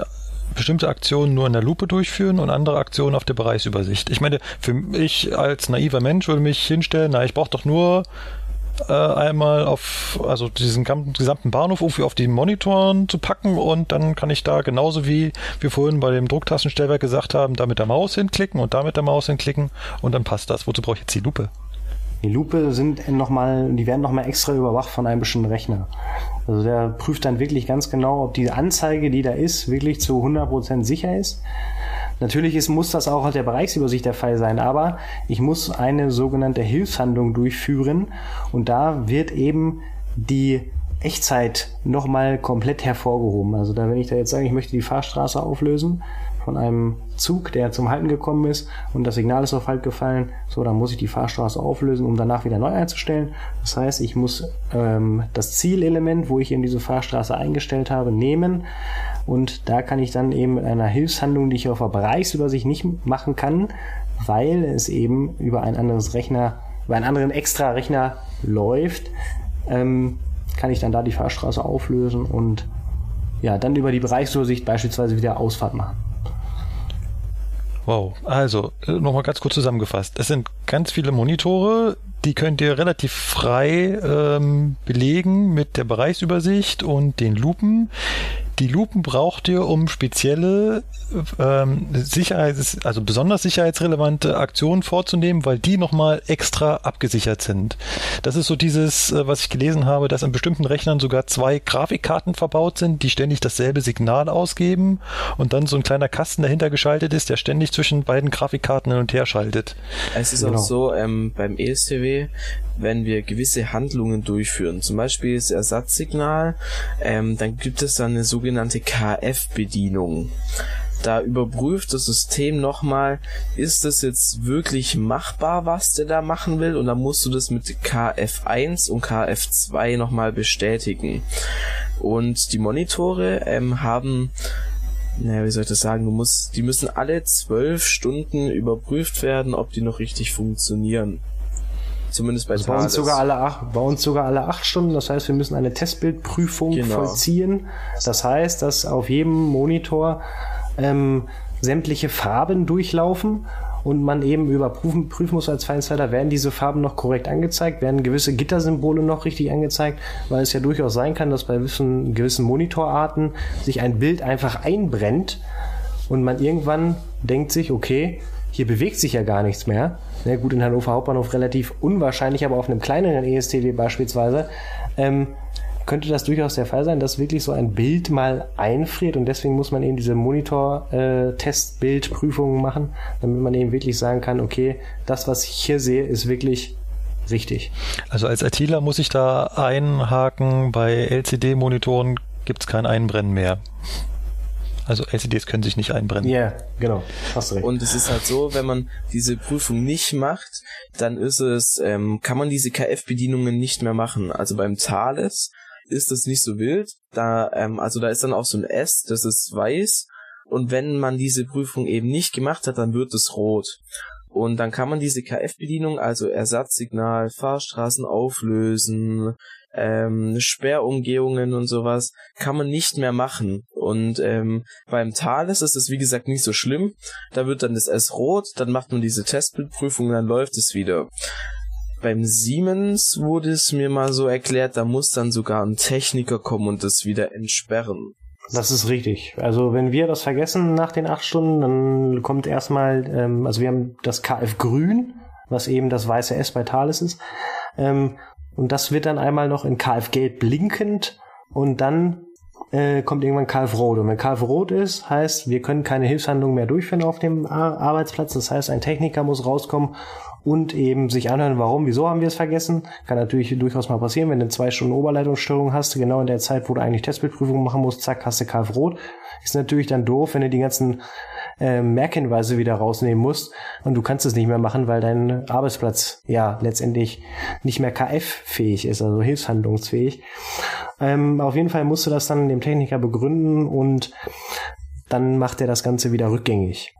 bestimmte Aktionen nur in der Lupe durchführen und andere Aktionen auf der Bereichsübersicht. Ich meine, für mich als naiver Mensch würde mich hinstellen, na, ich brauche doch nur äh, einmal auf, also diesen gesamten Bahnhof irgendwie auf die Monitoren zu packen und dann kann ich da genauso wie wir vorhin bei dem Drucktastenstellwerk gesagt haben, da mit der Maus hinklicken und da mit der Maus hinklicken und dann passt das. Wozu brauche ich jetzt die Lupe? Die Lupe sind noch mal, die werden nochmal extra überwacht von einem bestimmten Rechner. Also der prüft dann wirklich ganz genau, ob die Anzeige, die da ist, wirklich zu 100% sicher ist. Natürlich ist, muss das auch auf der Bereichsübersicht der Fall sein, aber ich muss eine sogenannte Hilfshandlung durchführen und da wird eben die Echtzeit nochmal komplett hervorgehoben. Also da, wenn ich da jetzt sage, ich möchte die Fahrstraße auflösen, von einem Zug, der zum Halten gekommen ist und das Signal ist auf Halt gefallen. So, dann muss ich die Fahrstraße auflösen, um danach wieder neu einzustellen. Das heißt, ich muss ähm, das Zielelement, wo ich eben diese Fahrstraße eingestellt habe, nehmen und da kann ich dann eben mit einer Hilfshandlung, die ich auf der Bereichsübersicht nicht machen kann, weil es eben über ein anderes Rechner, über einen anderen extra Rechner läuft, ähm, kann ich dann da die Fahrstraße auflösen und ja, dann über die Bereichsübersicht beispielsweise wieder Ausfahrt machen. Wow, also äh, nochmal ganz kurz zusammengefasst. Es sind ganz viele Monitore, die könnt ihr relativ frei ähm, belegen mit der Bereichsübersicht und den Lupen. Die Lupen braucht ihr, um spezielle ähm, Sicherheits-, also besonders sicherheitsrelevante Aktionen vorzunehmen, weil die nochmal extra abgesichert sind. Das ist so dieses, äh, was ich gelesen habe, dass an bestimmten Rechnern sogar zwei Grafikkarten verbaut sind, die ständig dasselbe Signal ausgeben und dann so ein kleiner Kasten dahinter geschaltet ist, der ständig zwischen beiden Grafikkarten hin und her schaltet. Es ist genau. auch so, ähm, beim ESTW wenn wir gewisse Handlungen durchführen, zum Beispiel das Ersatzsignal, ähm, dann gibt es dann eine sogenannte KF-Bedienung. Da überprüft das System nochmal, ist das jetzt wirklich machbar, was der da machen will? Und dann musst du das mit KF1 und KF2 nochmal bestätigen. Und die Monitore ähm, haben naja, wie soll ich das sagen, du musst, die müssen alle zwölf Stunden überprüft werden, ob die noch richtig funktionieren. Zumindest bei, also bei uns sogar alle acht, bei uns sogar alle acht Stunden. Das heißt, wir müssen eine Testbildprüfung genau. vollziehen. Das heißt, dass auf jedem Monitor ähm, sämtliche Farben durchlaufen und man eben überprüfen prüfen muss als Feinsider, werden diese Farben noch korrekt angezeigt, werden gewisse Gittersymbole noch richtig angezeigt, weil es ja durchaus sein kann, dass bei gewissen, gewissen Monitorarten sich ein Bild einfach einbrennt und man irgendwann denkt sich, okay, hier bewegt sich ja gar nichts mehr. Ja, gut, in Hannover Hauptbahnhof relativ unwahrscheinlich, aber auf einem kleineren ESTW beispielsweise, ähm, könnte das durchaus der Fall sein, dass wirklich so ein Bild mal einfriert und deswegen muss man eben diese Monitor-Testbildprüfungen äh, machen, damit man eben wirklich sagen kann, okay, das, was ich hier sehe, ist wirklich richtig. Also als ITler muss ich da einhaken, bei LCD-Monitoren gibt es kein Einbrennen mehr. Also LCDs können sich nicht einbrennen. Ja, yeah, genau. Hast recht. Und es ist halt so, wenn man diese Prüfung nicht macht, dann ist es, ähm, kann man diese KF-Bedienungen nicht mehr machen. Also beim Thales ist das nicht so wild. Da, ähm, also da ist dann auch so ein S, das ist weiß. Und wenn man diese Prüfung eben nicht gemacht hat, dann wird es rot. Und dann kann man diese KF-Bedienung, also Ersatzsignal, Fahrstraßen auflösen, ähm, Sperrumgehungen und sowas, kann man nicht mehr machen. Und ähm, beim Thales ist es wie gesagt nicht so schlimm. Da wird dann das S rot, dann macht man diese Testbildprüfung, dann läuft es wieder. Beim Siemens wurde es mir mal so erklärt, da muss dann sogar ein Techniker kommen und das wieder entsperren. Das ist richtig. Also wenn wir das vergessen nach den acht Stunden, dann kommt erstmal, ähm, also wir haben das KF Grün, was eben das weiße S bei Thales ist. Ähm, und das wird dann einmal noch in KF Gelb blinkend und dann äh, kommt irgendwann KF Rot. Und wenn KF Rot ist, heißt, wir können keine Hilfshandlung mehr durchführen auf dem Arbeitsplatz. Das heißt, ein Techniker muss rauskommen und eben sich anhören, warum, wieso haben wir es vergessen. Kann natürlich durchaus mal passieren, wenn du zwei Stunden Oberleitungsstörung hast, genau in der Zeit, wo du eigentlich Testbildprüfung machen musst, zack, hast du KF Rot. Ist natürlich dann doof, wenn du die ganzen äh, Merkhinweise wieder rausnehmen musst und du kannst es nicht mehr machen, weil dein Arbeitsplatz ja letztendlich nicht mehr KF-fähig ist, also hilfshandlungsfähig. Ähm, auf jeden Fall musst du das dann dem Techniker begründen und dann macht er das Ganze wieder rückgängig.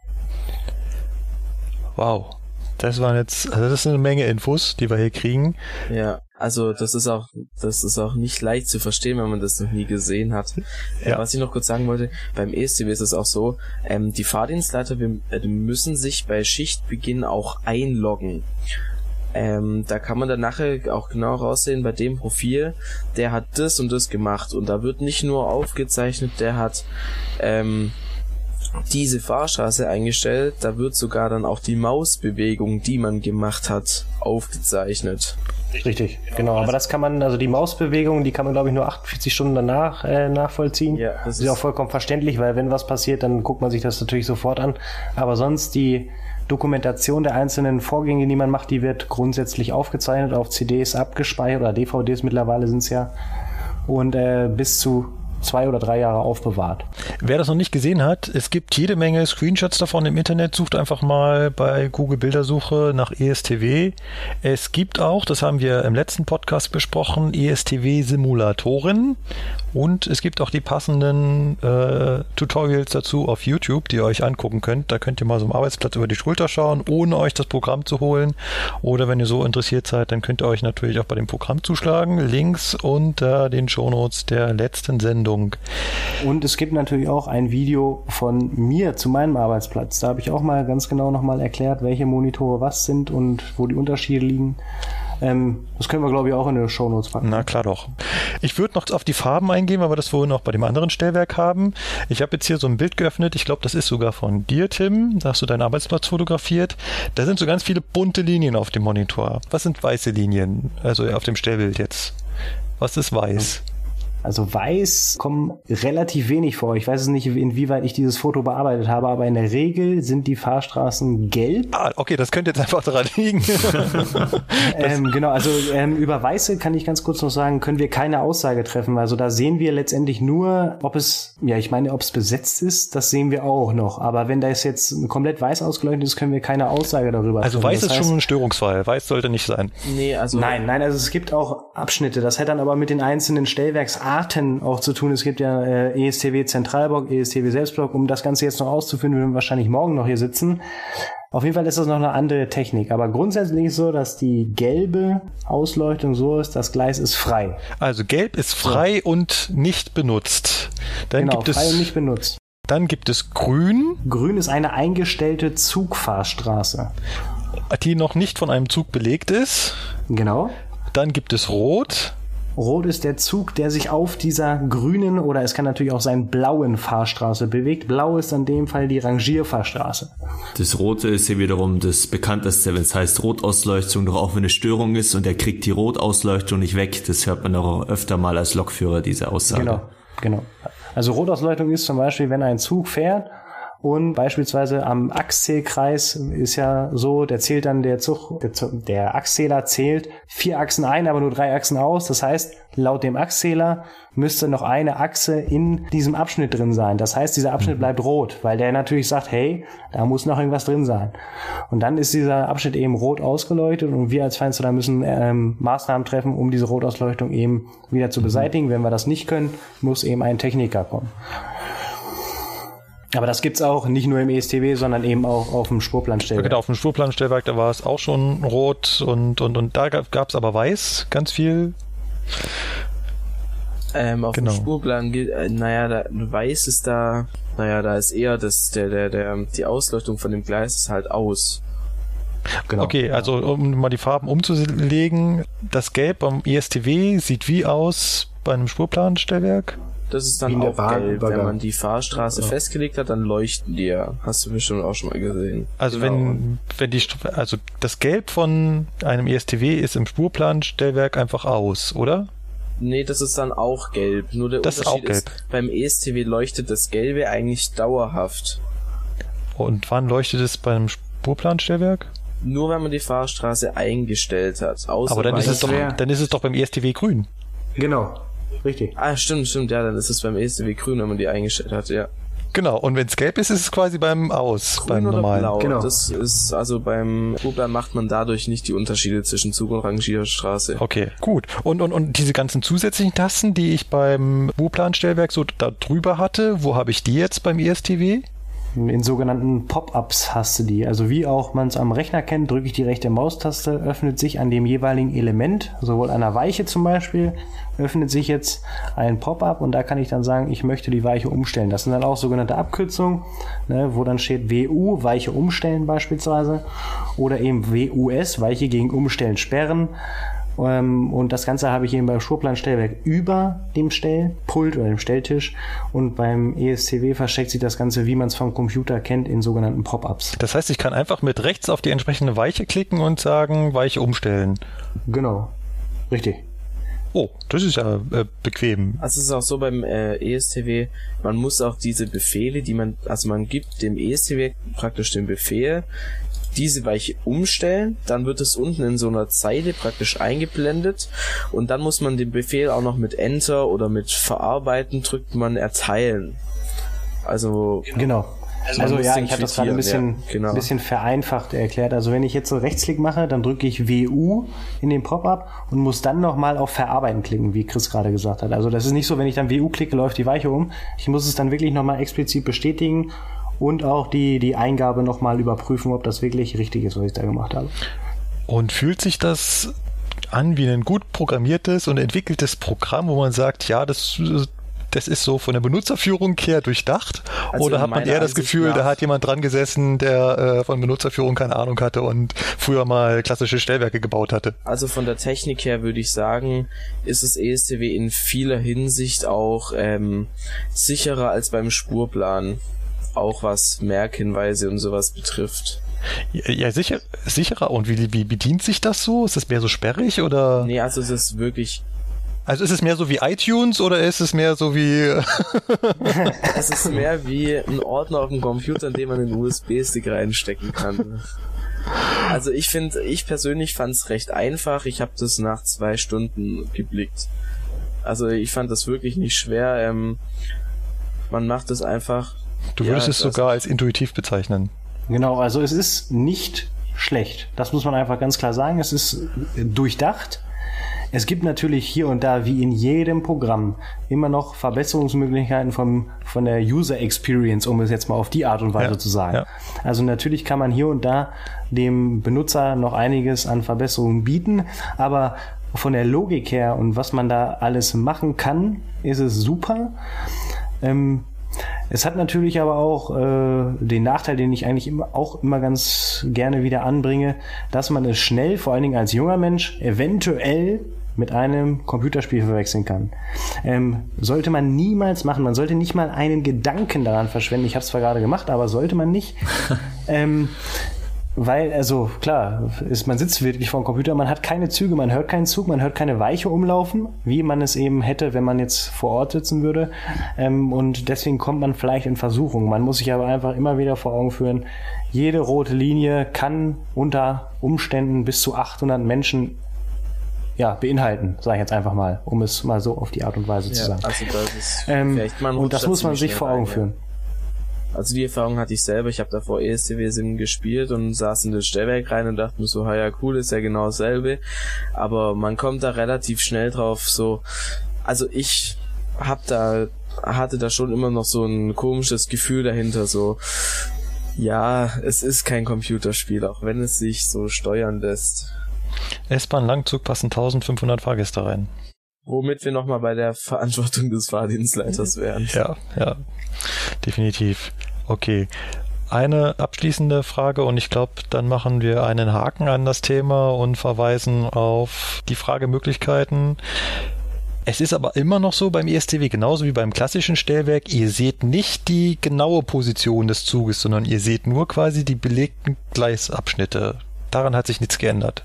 Wow. Das waren jetzt, also das ist eine Menge Infos, die wir hier kriegen. Ja, also das ist auch, das ist auch nicht leicht zu verstehen, wenn man das noch nie gesehen hat. Ja. Was ich noch kurz sagen wollte, beim ESTW ist es auch so, ähm, die Fahrdienstleiter wir, äh, müssen sich bei Schichtbeginn auch einloggen. Ähm, da kann man dann nachher auch genau raussehen, bei dem Profil, der hat das und das gemacht. Und da wird nicht nur aufgezeichnet, der hat ähm, diese Fahrstraße eingestellt, da wird sogar dann auch die Mausbewegung, die man gemacht hat, aufgezeichnet. Richtig, genau. Aber das kann man, also die Mausbewegung, die kann man, glaube ich, nur 48 Stunden danach äh, nachvollziehen. Ja, das ist, ist auch vollkommen verständlich, weil wenn was passiert, dann guckt man sich das natürlich sofort an. Aber sonst die Dokumentation der einzelnen Vorgänge, die man macht, die wird grundsätzlich aufgezeichnet, auf CDs abgespeichert oder DVDs mittlerweile sind es ja. Und äh, bis zu zwei oder drei Jahre aufbewahrt. Wer das noch nicht gesehen hat, es gibt jede Menge Screenshots davon im Internet. Sucht einfach mal bei Google Bildersuche nach ESTW. Es gibt auch, das haben wir im letzten Podcast besprochen, ESTW-Simulatoren. Und es gibt auch die passenden äh, Tutorials dazu auf YouTube, die ihr euch angucken könnt. Da könnt ihr mal so am Arbeitsplatz über die Schulter schauen, ohne euch das Programm zu holen. Oder wenn ihr so interessiert seid, dann könnt ihr euch natürlich auch bei dem Programm zuschlagen. Links unter den Shownotes der letzten Sendung. Und es gibt natürlich auch ein Video von mir zu meinem Arbeitsplatz. Da habe ich auch mal ganz genau nochmal erklärt, welche Monitore was sind und wo die Unterschiede liegen. Ähm, das können wir, glaube ich, auch in den Shownotes packen. Na klar doch. Ich würde noch auf die Farben eingehen, weil wir das vorhin auch bei dem anderen Stellwerk haben. Ich habe jetzt hier so ein Bild geöffnet. Ich glaube, das ist sogar von dir, Tim. Da hast du deinen Arbeitsplatz fotografiert. Da sind so ganz viele bunte Linien auf dem Monitor. Was sind weiße Linien? Also auf dem Stellbild jetzt. Was ist weiß? Also weiß kommen relativ wenig vor. Ich weiß es nicht, inwieweit ich dieses Foto bearbeitet habe, aber in der Regel sind die Fahrstraßen gelb. Ah, okay, das könnte jetzt einfach daran liegen. ähm, genau, also ähm, über weiße kann ich ganz kurz noch sagen, können wir keine Aussage treffen. Also da sehen wir letztendlich nur, ob es, ja, ich meine, ob es besetzt ist, das sehen wir auch noch. Aber wenn da jetzt komplett weiß ausgeleuchtet ist, können wir keine Aussage darüber Also treffen. weiß das ist heißt, schon ein Störungsfall. Weiß sollte nicht sein. Nee, also. Nein, nein, also es gibt auch Abschnitte. Das hätte dann aber mit den einzelnen Stellwerks Arten auch zu tun. Es gibt ja äh, ESTW Zentralblock, ESTW Selbstblock. Um das Ganze jetzt noch auszuführen, würden wir wahrscheinlich morgen noch hier sitzen. Auf jeden Fall ist das noch eine andere Technik. Aber grundsätzlich ist es so, dass die gelbe Ausleuchtung so ist, das Gleis ist frei. Also gelb ist frei so. und nicht benutzt. Dann genau, gibt frei es und nicht benutzt. Dann gibt es grün. Grün ist eine eingestellte Zugfahrstraße. Die noch nicht von einem Zug belegt ist. Genau. Dann gibt es rot. Rot ist der Zug, der sich auf dieser grünen oder es kann natürlich auch sein blauen Fahrstraße bewegt. Blau ist in dem Fall die Rangierfahrstraße. Das Rote ist hier wiederum das bekannteste, wenn es heißt Rotausleuchtung, doch auch wenn eine Störung ist und er kriegt die Rotausleuchtung nicht weg. Das hört man auch öfter mal als Lokführer, diese Aussage. Genau, genau. Also Rotausleuchtung ist zum Beispiel, wenn ein Zug fährt und beispielsweise am Achszählkreis ist ja so, der zählt dann der Zug, der, der Achszähler zählt vier Achsen ein, aber nur drei Achsen aus. Das heißt, laut dem Achszähler müsste noch eine Achse in diesem Abschnitt drin sein. Das heißt, dieser Abschnitt bleibt rot, weil der natürlich sagt, hey, da muss noch irgendwas drin sein. Und dann ist dieser Abschnitt eben rot ausgeleuchtet und wir als Feinster müssen ähm, Maßnahmen treffen, um diese Rotausleuchtung eben wieder zu beseitigen. Wenn wir das nicht können, muss eben ein Techniker kommen. Aber das gibt's auch nicht nur im ESTW, sondern eben auch auf dem Spurplanstellwerk. Genau, auf dem Spurplanstellwerk, da war es auch schon rot und, und, und da gab es aber weiß, ganz viel. Ähm, auf genau. dem Spurplan äh, naja, da, weiß ist da, naja, da ist eher das, der, der, der, die Ausleuchtung von dem Gleis ist halt aus. Genau. Okay, also um mal die Farben umzulegen, das Gelb am ESTW sieht wie aus bei einem Spurplanstellwerk? Das ist dann auch gelb. Wenn man die Fahrstraße ja. festgelegt hat, dann leuchten die ja. Hast du bestimmt auch schon mal gesehen. Also genau. wenn, wenn die, also das Gelb von einem ESTW ist im Spurplanstellwerk einfach aus, oder? Nee, das ist dann auch gelb. Nur der das Unterschied ist, ist, beim ESTW leuchtet das Gelbe eigentlich dauerhaft. Und wann leuchtet es beim Spurplanstellwerk? Nur wenn man die Fahrstraße eingestellt hat. Aber dann ist, es doch, dann ist es doch beim ESTW grün. Genau. Richtig. Ah, stimmt, stimmt, ja, dann ist es beim ESTW grün, wenn man die eingestellt hat, ja. Genau, und wenn es gelb ist, ist es quasi beim Aus, Grün beim oder normalen. Blau. Genau. Das ist, also beim Ubler macht man dadurch nicht die Unterschiede zwischen Zug und Rangierstraße. Okay, gut. Und, und, und diese ganzen zusätzlichen Tasten, die ich beim U-Plan-Stellwerk so da drüber hatte, wo habe ich die jetzt beim ESTW? In sogenannten Pop-ups hast du die. Also wie auch man es am Rechner kennt, drücke ich die rechte Maustaste, öffnet sich an dem jeweiligen Element, sowohl einer Weiche zum Beispiel, öffnet sich jetzt ein Pop-up und da kann ich dann sagen, ich möchte die Weiche umstellen. Das sind dann auch sogenannte Abkürzungen, ne, wo dann steht WU, Weiche umstellen beispielsweise, oder eben WUS, Weiche gegen Umstellen sperren. Ähm, und das Ganze habe ich eben beim Spurplanstellwerk über dem Stellpult oder dem Stelltisch. Und beim ESCW versteckt sich das Ganze, wie man es vom Computer kennt, in sogenannten Pop-ups. Das heißt, ich kann einfach mit rechts auf die entsprechende Weiche klicken und sagen, Weiche umstellen. Genau. Richtig. Oh, das ist ja äh, bequem. Also es ist auch so beim äh, ESTW, man muss auch diese Befehle, die man, also man gibt dem ESTW praktisch den Befehl, diese Weiche umstellen, dann wird es unten in so einer Zeile praktisch eingeblendet und dann muss man den Befehl auch noch mit Enter oder mit Verarbeiten drückt man erteilen. Also genau. Also, also ja, ich habe das gerade ein bisschen, ja, genau. ein bisschen vereinfacht erklärt. Also wenn ich jetzt so Rechtsklick mache, dann drücke ich WU in den Pop-up und muss dann nochmal auf Verarbeiten klicken, wie Chris gerade gesagt hat. Also das ist nicht so, wenn ich dann WU klicke, läuft die Weiche um. Ich muss es dann wirklich nochmal explizit bestätigen und auch die, die Eingabe nochmal überprüfen, ob das wirklich richtig ist, was ich da gemacht habe. Und fühlt sich das an wie ein gut programmiertes und entwickeltes Programm, wo man sagt, ja, das, das ist so von der Benutzerführung her durchdacht? Also Oder hat man eher das Gefühl, nach, da hat jemand dran gesessen, der äh, von Benutzerführung keine Ahnung hatte und früher mal klassische Stellwerke gebaut hatte? Also von der Technik her würde ich sagen, ist das ESTW in vieler Hinsicht auch ähm, sicherer als beim Spurplan auch was Merkhinweise und sowas betrifft. Ja, sicher, sicherer. Und wie, wie bedient sich das so? Ist das mehr so sperrig oder? Nee, also es ist wirklich also ist es mehr so wie iTunes oder ist es mehr so wie. es ist mehr wie ein Ordner auf dem Computer, in dem man einen USB-Stick reinstecken kann. Also ich finde, ich persönlich fand es recht einfach. Ich habe das nach zwei Stunden geblickt. Also ich fand das wirklich nicht schwer. Ähm, man macht es einfach Du würdest ja, es sogar als intuitiv bezeichnen. Genau, also es ist nicht schlecht. Das muss man einfach ganz klar sagen. Es ist durchdacht. Es gibt natürlich hier und da, wie in jedem Programm, immer noch Verbesserungsmöglichkeiten vom, von der User Experience, um es jetzt mal auf die Art und Weise ja, zu sagen. Ja. Also natürlich kann man hier und da dem Benutzer noch einiges an Verbesserungen bieten, aber von der Logik her und was man da alles machen kann, ist es super. Ähm, es hat natürlich aber auch äh, den Nachteil, den ich eigentlich immer, auch immer ganz gerne wieder anbringe, dass man es schnell, vor allen Dingen als junger Mensch, eventuell mit einem Computerspiel verwechseln kann. Ähm, sollte man niemals machen. Man sollte nicht mal einen Gedanken daran verschwenden. Ich habe es zwar gerade gemacht, aber sollte man nicht. ähm, weil, also klar, ist, man sitzt wirklich vor dem Computer, man hat keine Züge, man hört keinen Zug, man hört keine Weiche umlaufen, wie man es eben hätte, wenn man jetzt vor Ort sitzen würde. Ähm, und deswegen kommt man vielleicht in Versuchung. Man muss sich aber einfach immer wieder vor Augen führen, jede rote Linie kann unter Umständen bis zu 800 Menschen ja, beinhalten, sage ich jetzt einfach mal, um es mal so auf die Art und Weise ja, zu sagen. Also das ist ähm, und das muss man sich vor Augen rein, führen. Ja. Also die Erfahrung hatte ich selber. Ich habe davor ESTW-Sim gespielt und saß in das Stellwerk rein und dachte mir so, ja cool, ist ja genau dasselbe. Aber man kommt da relativ schnell drauf. So, also ich hab da hatte da schon immer noch so ein komisches Gefühl dahinter. So, ja, es ist kein Computerspiel, auch wenn es sich so steuern lässt. S-Bahn Langzug passen 1500 Fahrgäste rein. Womit wir nochmal bei der Verantwortung des Fahrdienstleiters wären. Ja, ja, definitiv. Okay. Eine abschließende Frage und ich glaube, dann machen wir einen Haken an das Thema und verweisen auf die Fragemöglichkeiten. Es ist aber immer noch so beim ESTW, genauso wie beim klassischen Stellwerk, ihr seht nicht die genaue Position des Zuges, sondern ihr seht nur quasi die belegten Gleisabschnitte. Daran hat sich nichts geändert.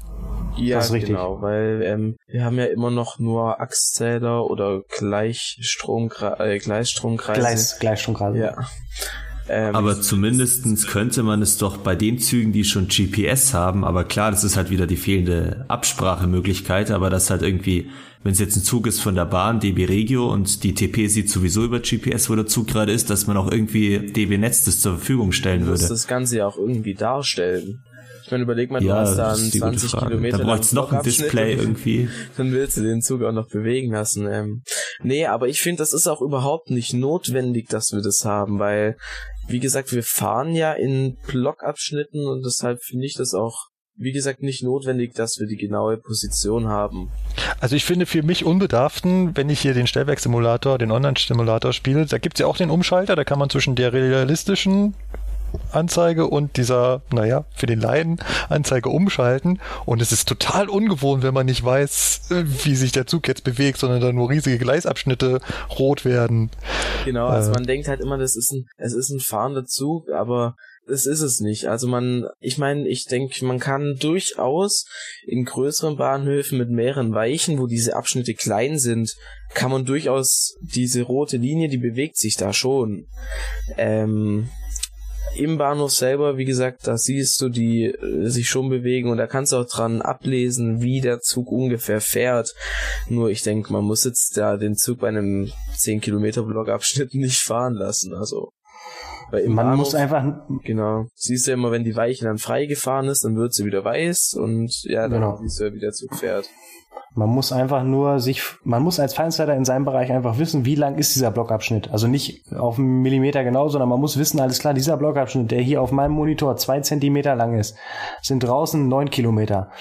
Ja, das ist richtig. genau, weil ähm, wir haben ja immer noch nur Achszähler oder Gleichstrom, äh, Gleisstromkreise. Gleis, Gleichstromkreise. Ja. Ähm, aber zumindestens könnte man es doch bei den Zügen, die schon GPS haben, aber klar, das ist halt wieder die fehlende Absprachemöglichkeit, aber das halt irgendwie, wenn es jetzt ein Zug ist von der Bahn, DB Regio und die TP sieht sowieso über GPS, wo der Zug gerade ist, dass man auch irgendwie DB Netz das zur Verfügung stellen würde. Das Ganze ja auch irgendwie darstellen. Ich meine, überleg mal, du ja, hast da einen 20 Kilometer. Da braucht's noch ein Display irgendwie. Dann willst du den Zug auch noch bewegen lassen. Ähm, nee, aber ich finde, das ist auch überhaupt nicht notwendig, dass wir das haben, weil, wie gesagt, wir fahren ja in Blockabschnitten und deshalb finde ich das auch wie gesagt, nicht notwendig, dass wir die genaue Position haben. Also ich finde für mich Unbedarften, wenn ich hier den Stellwerksimulator, den Online-Simulator spiele, da gibt's ja auch den Umschalter, da kann man zwischen der realistischen Anzeige und dieser, naja, für den Laien Anzeige umschalten. Und es ist total ungewohnt, wenn man nicht weiß, wie sich der Zug jetzt bewegt, sondern dann nur riesige Gleisabschnitte rot werden. Genau, also äh, man denkt halt immer, das ist ein, es ist ein fahrender Zug, aber es ist es nicht. Also man, ich meine, ich denke, man kann durchaus in größeren Bahnhöfen mit mehreren Weichen, wo diese Abschnitte klein sind, kann man durchaus diese rote Linie, die bewegt sich da schon. Ähm, im Bahnhof selber, wie gesagt, da siehst du die äh, sich schon bewegen und da kannst du auch dran ablesen, wie der Zug ungefähr fährt. Nur ich denke, man muss jetzt da den Zug bei einem 10 Kilometer Blockabschnitt nicht fahren lassen. Also weil im man Bahnhof, muss einfach genau siehst du immer, wenn die Weiche dann frei gefahren ist, dann wird sie wieder weiß und ja, dann genau. siehst du, wie der Zug fährt. Man muss einfach nur sich, man muss als Feindsleiter in seinem Bereich einfach wissen, wie lang ist dieser Blockabschnitt. Also nicht auf einen Millimeter genau, sondern man muss wissen, alles klar, dieser Blockabschnitt, der hier auf meinem Monitor zwei Zentimeter lang ist, sind draußen neun Kilometer.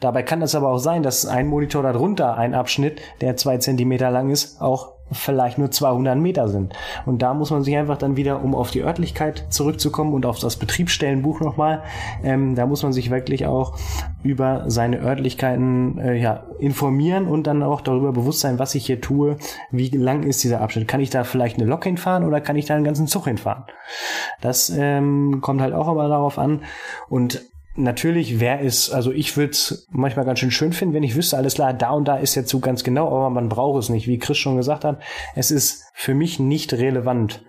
Dabei kann es aber auch sein, dass ein Monitor darunter, ein Abschnitt, der zwei Zentimeter lang ist, auch vielleicht nur 200 Meter sind. Und da muss man sich einfach dann wieder, um auf die Örtlichkeit zurückzukommen und auf das Betriebsstellenbuch nochmal, ähm, da muss man sich wirklich auch über seine Örtlichkeiten äh, ja, informieren und dann auch darüber bewusst sein, was ich hier tue, wie lang ist dieser Abschnitt. Kann ich da vielleicht eine Lok hinfahren oder kann ich da einen ganzen Zug hinfahren? Das ähm, kommt halt auch immer darauf an. Und natürlich wäre es, also ich würde es manchmal ganz schön schön finden, wenn ich wüsste, alles klar, da und da ist der Zug ganz genau, aber man braucht es nicht. Wie Chris schon gesagt hat, es ist für mich nicht relevant.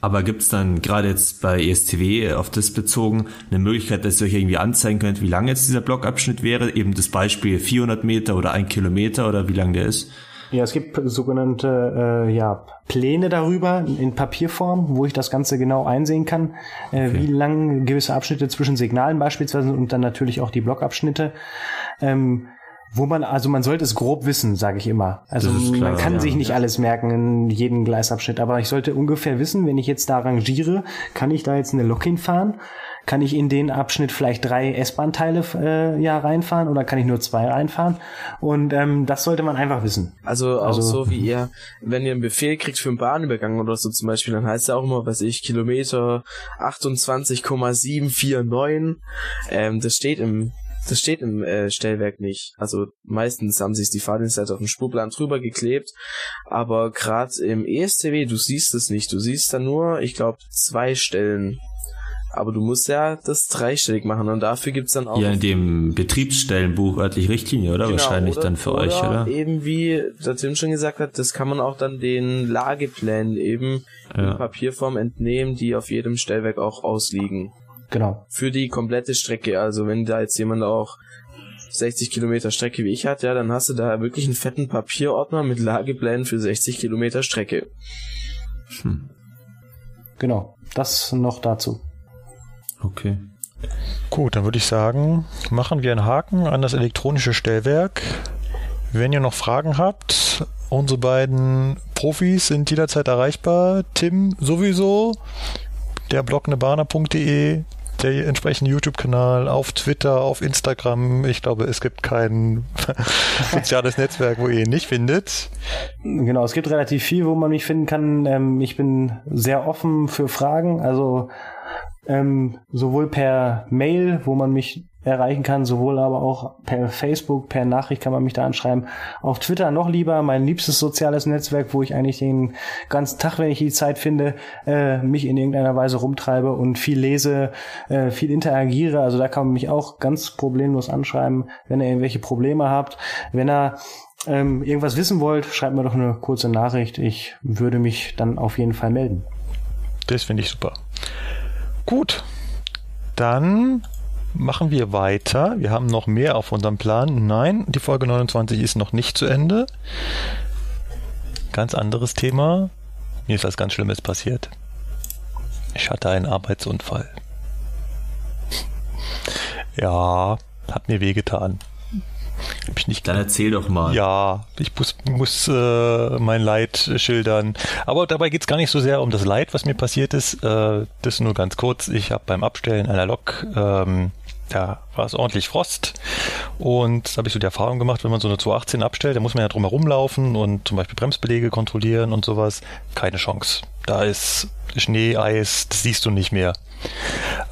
Aber gibt es dann gerade jetzt bei ESTW auf das bezogen eine Möglichkeit, dass ihr euch irgendwie anzeigen könnt, wie lang jetzt dieser Blockabschnitt wäre? Eben das Beispiel 400 Meter oder ein Kilometer oder wie lang der ist? Ja, es gibt sogenannte äh, ja, Pläne darüber in Papierform, wo ich das Ganze genau einsehen kann, äh, okay. wie lang gewisse Abschnitte zwischen Signalen beispielsweise und dann natürlich auch die Blockabschnitte. Ähm, wo man, also man sollte es grob wissen, sage ich immer. Also klar, man kann ja. sich nicht alles merken in jedem Gleisabschnitt, aber ich sollte ungefähr wissen, wenn ich jetzt da rangiere, kann ich da jetzt eine Lok hinfahren kann ich in den Abschnitt vielleicht drei S-Bahn-Teile äh, ja reinfahren oder kann ich nur zwei reinfahren? Und ähm, das sollte man einfach wissen. Also auch also, so wie ihr, wenn ihr einen Befehl kriegt für einen Bahnübergang oder so zum Beispiel, dann heißt ja auch immer, was ich, Kilometer 28,749. Ähm, das steht im Das steht im äh, Stellwerk nicht. Also meistens haben sich die Fahrdienstleiter auf dem Spurplan drüber geklebt, aber gerade im ESTW, du siehst es nicht. Du siehst da nur, ich glaube, zwei Stellen. Aber du musst ja das dreistellig machen und dafür gibt's dann auch. Ja, in dem Betriebsstellenbuch örtliche Richtlinie, oder? Genau, Wahrscheinlich oder, dann für oder euch, oder? Eben wie der Tim schon gesagt hat, das kann man auch dann den Lageplänen eben Ja. in Papierform entnehmen, die auf jedem Stellwerk auch ausliegen. Genau. Für die komplette Strecke. Also wenn da jetzt jemand auch 60 Kilometer Strecke wie ich hat, ja, dann hast du da wirklich einen fetten Papierordner mit Lageplänen für 60 Kilometer Strecke. Hm. Genau. Das noch dazu. Okay. Gut, dann würde ich sagen, machen wir einen Haken an das elektronische Stellwerk. Wenn ihr noch Fragen habt, unsere beiden Profis sind jederzeit erreichbar. Tim sowieso, der Blog nebana.de, der entsprechende YouTube-Kanal, auf Twitter, auf Instagram. Ich glaube, es gibt kein soziales Netzwerk, wo ihr ihn nicht findet. Genau, es gibt relativ viel, wo man mich finden kann. Ähm, ich bin sehr offen für Fragen, also ähm, sowohl per Mail, wo man mich erreichen kann, sowohl aber auch per Facebook, per Nachricht kann man mich da anschreiben. Auf Twitter noch lieber, mein liebstes soziales Netzwerk, wo ich eigentlich den ganzen Tag, wenn ich die Zeit finde, äh, mich in irgendeiner Weise rumtreibe und viel lese, äh, viel interagiere. Also da kann man mich auch ganz problemlos anschreiben, wenn ihr irgendwelche Probleme habt. Wenn ihr ähm, irgendwas wissen wollt, schreibt mir doch eine kurze Nachricht. Ich würde mich dann auf jeden Fall melden. Das finde ich super. Gut, dann machen wir weiter. Wir haben noch mehr auf unserem Plan. Nein, die Folge 29 ist noch nicht zu Ende. Ganz anderes Thema. Mir ist was ganz Schlimmes passiert. Ich hatte einen Arbeitsunfall. Ja, hat mir wehgetan. Hab ich nicht Dann erzähl doch mal. ja, ich muss, muss äh, mein Leid schildern. Aber dabei geht's gar nicht so sehr um das Leid, was mir passiert ist. Äh, das nur ganz kurz. Ich habe beim Abstellen einer Lok, ähm, da war es ordentlich Frost. Und da habe ich so die Erfahrung gemacht, wenn man so eine 218 abstellt, da muss man ja drum herumlaufen und zum Beispiel Bremsbeläge kontrollieren und sowas. Keine Chance. Da ist Schnee, Eis, das siehst du nicht mehr.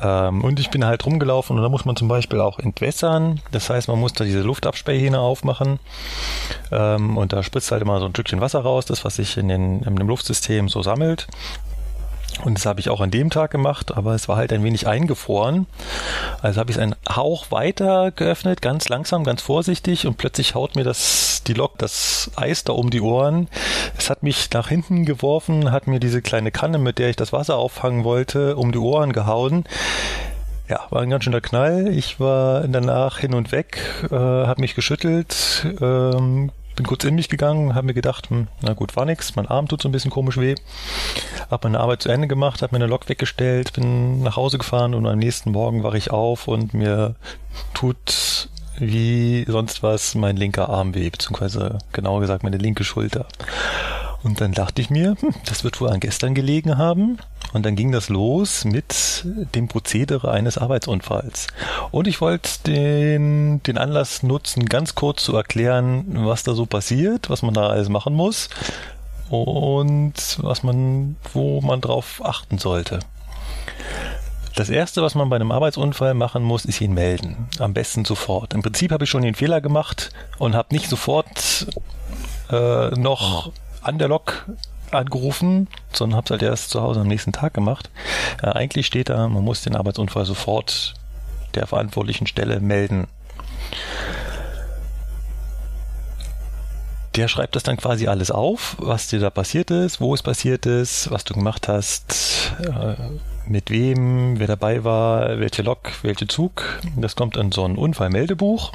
Ähm, und ich bin halt rumgelaufen und da muss man zum Beispiel auch entwässern. Das heißt, man muss da diese Luftabsperrhähne aufmachen. Ähm, und da spritzt halt immer so ein Stückchen Wasser raus, das was sich in, den, in dem Luftsystem so sammelt. Und das habe ich auch an dem Tag gemacht, aber es war halt ein wenig eingefroren. Also habe ich es einen Hauch weiter geöffnet, ganz langsam, ganz vorsichtig und plötzlich haut mir das, die Lok, das Eis da um die Ohren. Es hat mich nach hinten geworfen, hat mir diese kleine Kanne, mit der ich das Wasser auffangen wollte, um die Ohren gehauen. Ja, war ein ganz schöner Knall. Ich war danach hin und weg, äh, habe mich geschüttelt, ähm, bin kurz in mich gegangen, habe mir gedacht, hm, na gut, war nix, mein Arm tut so ein bisschen komisch weh. Hab meine Arbeit zu Ende gemacht, habe mir eine Lok weggestellt, bin nach Hause gefahren und am nächsten Morgen wache ich auf und mir tut wie sonst was mein linker Arm weh, beziehungsweise genauer gesagt meine linke Schulter. Und dann dachte ich mir, hm, das wird wohl an gestern gelegen haben. Und dann ging das los mit dem Prozedere eines Arbeitsunfalls. Und ich wollte den, den Anlass nutzen, ganz kurz zu erklären, was da so passiert, was man da alles machen muss und was man, wo man drauf achten sollte. Das erste, was man bei einem Arbeitsunfall machen muss, ist ihn melden. Am besten sofort. Im Prinzip habe ich schon den Fehler gemacht und habe nicht sofort äh, noch an der Lok angerufen, sondern habe es halt erst zu Hause am nächsten Tag gemacht. Äh, eigentlich steht da, man muss den Arbeitsunfall sofort der verantwortlichen Stelle melden. Der schreibt das dann quasi alles auf, was dir da passiert ist, wo es passiert ist, was du gemacht hast, äh, mit wem, wer dabei war, welche Lok, welche Zug. Das kommt in so ein Unfallmeldebuch.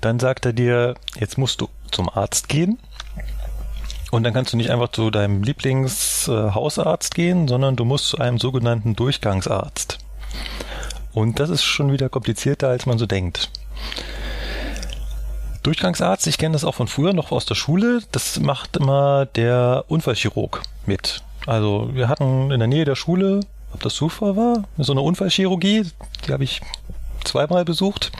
Dann sagt er dir, jetzt musst du zum Arzt gehen. Und dann kannst du nicht einfach zu deinem Lieblingshausarzt gehen, sondern du musst zu einem sogenannten Durchgangsarzt. Und das ist schon wieder komplizierter, als man so denkt. Durchgangsarzt, ich kenne das auch von früher noch aus der Schule, das macht immer der Unfallchirurg mit. Also wir hatten in der Nähe der Schule, ob das Zufall war, so eine Unfallchirurgie, die habe ich zweimal besucht.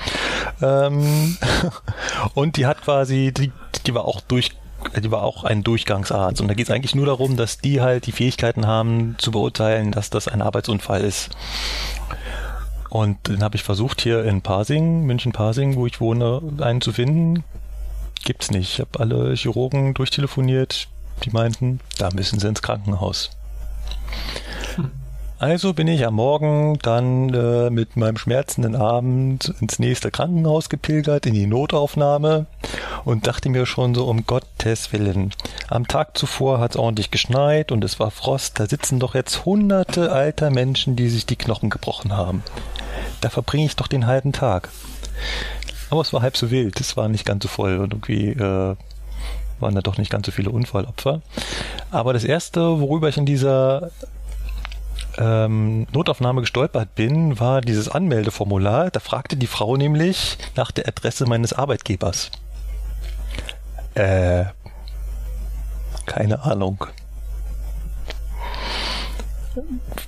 Ähm, und die hat quasi, die, die war auch durch die war auch ein Durchgangsarzt. Und da geht es eigentlich nur darum, dass die halt die Fähigkeiten haben zu beurteilen, dass das ein Arbeitsunfall ist. Und dann habe ich versucht, hier in Pasing, München-Pasing, wo ich wohne, einen zu finden. Gibt's nicht. Ich habe alle Chirurgen durchtelefoniert. Die meinten, da müssen sie ins Krankenhaus. Also bin ich am Morgen dann äh, mit meinem schmerzenden Abend ins nächste Krankenhaus gepilgert, in die Notaufnahme und dachte mir schon so, um Gottes Willen. Am Tag zuvor hat es ordentlich geschneit und es war Frost. Da sitzen doch jetzt hunderte alter Menschen, die sich die Knochen gebrochen haben. Da verbringe ich doch den halben Tag. Aber es war halb so wild, es war nicht ganz so voll und irgendwie äh, waren da doch nicht ganz so viele Unfallopfer. Aber das erste, worüber ich in dieser ähm, Notaufnahme gestolpert bin, war dieses Anmeldeformular. Da fragte die Frau nämlich nach der Adresse meines Arbeitgebers. Äh, keine Ahnung.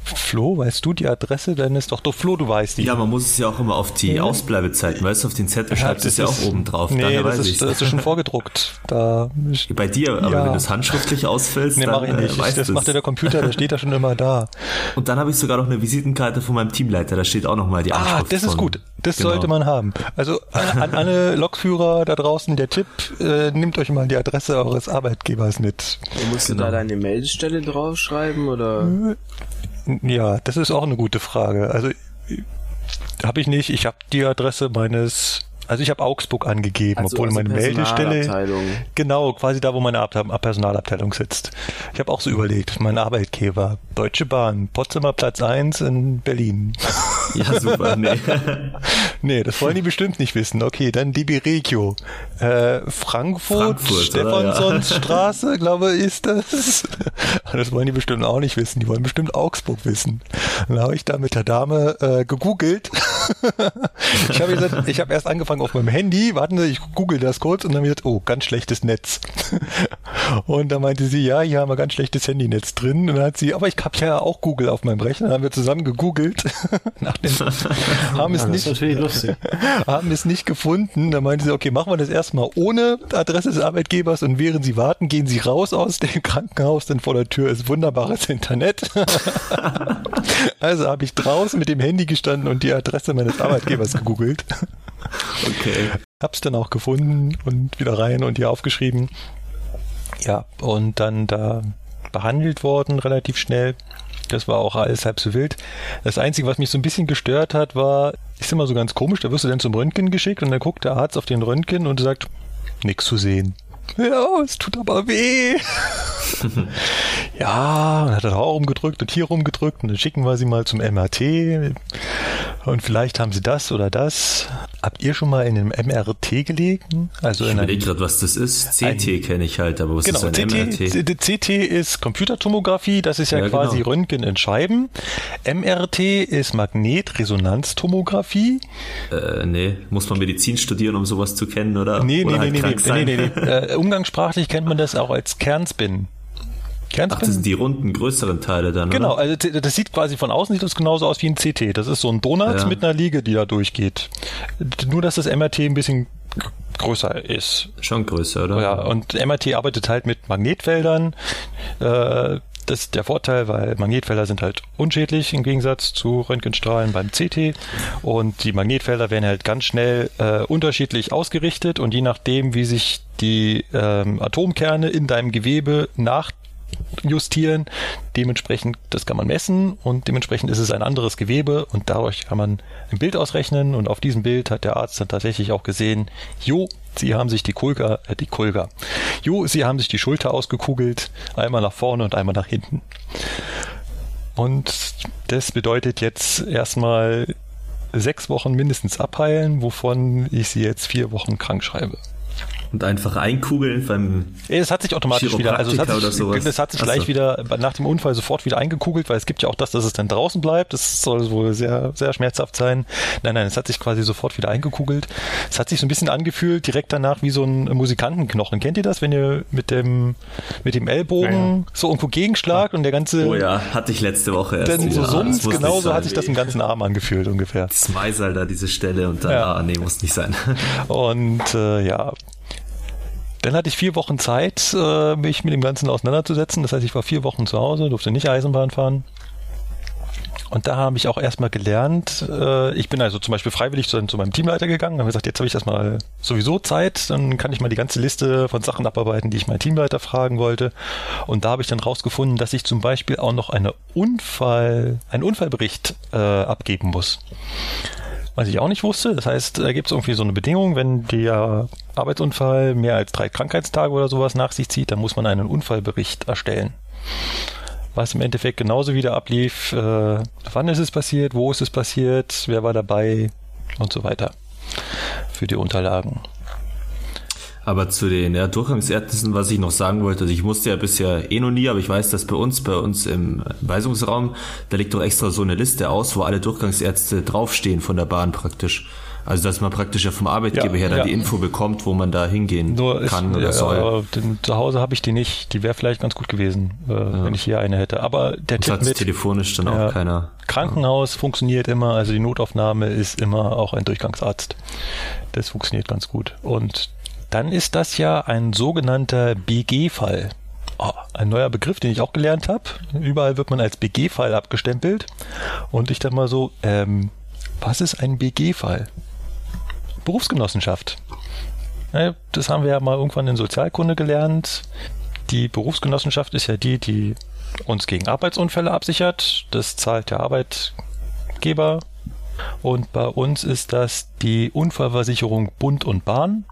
Flo, weißt du die Adresse deines? Doch, doch, Flo, du weißt die. Ja, man muss es ja auch immer auf die Ausbleibezeiten, weißt du, auf den Zettel schreibst du es ja auch oben drauf. Nee, Daher das weiß ist, das ist schon vorgedruckt. Da, Bei dir, aber Ja. wenn du es handschriftlich ausfüllst, nee, dann mach ich äh, nicht. weißt das du's. macht ja der Computer, der steht da schon immer da. Und dann habe ich sogar noch eine Visitenkarte von meinem Teamleiter, da steht auch nochmal die Ah, Anschrift das ist von- gut. Das Genau. sollte man haben. Also an, an alle Lokführer da draußen der Tipp, äh, nehmt euch mal die Adresse eures Arbeitgebers mit. Musst Genau. du da deine Meldestelle draufschreiben oder? Ja, das ist auch eine gute Frage. Also habe ich nicht. Ich habe die Adresse meines, also ich habe Augsburg angegeben, Also- obwohl also meine Meldestelle genau quasi da, wo meine Ab- Personalabteilung sitzt. Ich habe auch so überlegt, mein Arbeitgeber, Deutsche Bahn, Potsdamer Platz 1 in Berlin. Ja, super. Nee. Nee, das wollen die bestimmt nicht wissen. Okay, dann DB Regio. Äh, Frankfurt, Frankfurt, Stefansons oder? Ja. Glaube ich, ist das. Das wollen die bestimmt auch nicht wissen. Die wollen bestimmt Augsburg wissen. Dann habe ich da mit der Dame äh, gegoogelt. ich habe gesagt, ich habe erst angefangen auf meinem Handy. Warten Sie, ich google das kurz und dann habe ich gesagt, oh, ganz schlechtes Netz. Und dann meinte sie, ja, hier haben wir ganz schlechtes Handynetz drin. Und dann hat sie, aber ich habe ja auch Google auf meinem Rechner. Dann haben wir zusammen gegoogelt. Nach haben es nicht haben es nicht gefunden. Da meinte sie, okay, machen wir das erstmal ohne Adresse des Arbeitgebers und während sie warten, gehen sie raus aus dem Krankenhaus, denn vor der Tür ist wunderbares Internet. also habe ich draußen mit dem Handy gestanden und die Adresse meines Arbeitgebers gegoogelt. Okay. Hab's dann auch gefunden und wieder rein und hier aufgeschrieben. Ja, und dann da behandelt worden relativ schnell. Das war auch alles halb so wild. Das Einzige, was mich so ein bisschen gestört hat, war, ist immer so ganz komisch, da wirst du dann zum Röntgen geschickt und dann guckt der Arzt auf den Röntgen und sagt, nix zu sehen. Ja, es tut aber weh. ja, und hat er da auch rumgedrückt und hier rumgedrückt und dann schicken wir sie mal zum MRT und vielleicht haben sie das oder das. Habt ihr schon mal in einem MRT gelegen? Also Ich überlege gerade, was das ist. CT kenne ich halt, aber was Genau, ist ein CT, MRT? CT ist Computertomographie, das ist ja, Ja, quasi genau. Röntgen in Scheiben. MRT ist Magnetresonanztomographie. Äh, nee, muss man Medizin studieren, um sowas zu kennen, oder? Nee, nee, oder nee, halt nee, nee, nee, sein? nee, nee. Äh, umgangssprachlich kennt man das auch als Kernspin. Ach, Kernspin? das sind die runden, größeren Teile dann, Genau, oder? also das sieht quasi von außen sieht das genauso aus wie ein CT. Das ist so ein Donut Ja. mit einer Liege, die da durchgeht. Nur, dass das MRT ein bisschen größer ist. Schon größer, oder? Ja, und MRT arbeitet halt mit Magnetfeldern. Äh, das ist der Vorteil, weil Magnetfelder sind halt unschädlich im Gegensatz zu Röntgenstrahlen beim CT. Und die Magnetfelder werden halt ganz schnell äh, unterschiedlich ausgerichtet und je nachdem, wie sich die ähm, Atomkerne in deinem Gewebe nachjustieren, dementsprechend, das kann man messen und dementsprechend ist es ein anderes Gewebe und dadurch kann man ein Bild ausrechnen und auf diesem Bild hat der Arzt dann tatsächlich auch gesehen, jo, Sie haben sich die Kulga, äh, die Kulga. Jo, Sie haben sich die Schulter ausgekugelt, einmal nach vorne und einmal nach hinten. Und das bedeutet jetzt erstmal sechs Wochen mindestens abheilen, wovon ich sie jetzt vier Wochen krank schreibe. Und einfach einkugeln beim Es hat sich automatisch wieder, also es hat sich, das hat sich so. gleich wieder nach dem Unfall sofort wieder eingekugelt, weil es gibt ja auch das, dass es dann draußen bleibt. Das soll wohl sehr, sehr schmerzhaft sein. Nein, nein, es hat sich quasi sofort wieder eingekugelt. Es hat sich so ein bisschen angefühlt, direkt danach wie so ein Musikantenknochen. Kennt ihr das, wenn ihr mit dem, mit dem Ellbogen so irgendwo gegenschlagt und der ganze, Oh ja, hatte ich letzte Woche erst. dann so summt, genauso nicht sein. hat sich das im ganzen Arm angefühlt ungefähr. Meisal da, diese Stelle und dann, Ja. ah, nee, muss nicht sein. Und äh, ja, dann hatte ich vier Wochen Zeit, äh, mich mit dem Ganzen auseinanderzusetzen. Das heißt, ich war vier Wochen zu Hause, durfte nicht Eisenbahn fahren. Und da habe ich auch erstmal gelernt, äh, ich bin also zum Beispiel freiwillig zu, zu meinem Teamleiter gegangen habe gesagt, jetzt habe ich erstmal sowieso Zeit, dann kann ich mal die ganze Liste von Sachen abarbeiten, die ich meinen Teamleiter fragen wollte. Und da habe ich dann rausgefunden, dass ich zum Beispiel auch noch eine Unfall, einen Unfallbericht äh, abgeben muss. Was ich auch nicht wusste. Das heißt, da gibt es irgendwie so eine Bedingung, wenn der Arbeitsunfall mehr als drei Krankheitstage oder sowas nach sich zieht, dann muss man einen Unfallbericht erstellen was im Endeffekt genauso wieder ablief. Äh, wann ist es passiert? Wo ist es passiert? Wer war dabei? Und so weiter. Für die Unterlagen. Aber zu den ja, Durchgangsergebnissen, was ich noch sagen wollte, also ich musste ja bisher eh noch nie, aber ich weiß, dass bei uns, bei uns im Weisungsraum, da liegt doch extra so eine Liste aus, wo alle Durchgangsärzte draufstehen von der Bahn praktisch. Also dass man praktisch ja vom Arbeitgeber ja, her dann ja. die Info bekommt, wo man da hingehen Nur kann ist, oder soll. Aber zu Hause habe ich die nicht. Die wäre vielleicht ganz gut gewesen, äh, ja. wenn ich hier eine hätte. Aber der Tipp mit telefonisch dann auch keiner. Krankenhaus funktioniert immer, also die Notaufnahme ist immer auch ein Durchgangsarzt. Das funktioniert ganz gut. Und dann ist das ja ein sogenannter BG-Fall. Oh, ein neuer Begriff, den ich auch gelernt habe. Überall wird man als BG-Fall abgestempelt. Und ich dann mal so, ähm, was ist ein BG-Fall? Berufsgenossenschaft. Das haben wir ja mal irgendwann in Sozialkunde gelernt. Die Berufsgenossenschaft ist ja die, die uns gegen Arbeitsunfälle absichert. Das zahlt der Arbeitgeber. Und bei uns ist das die Unfallversicherung Bund und Bahn.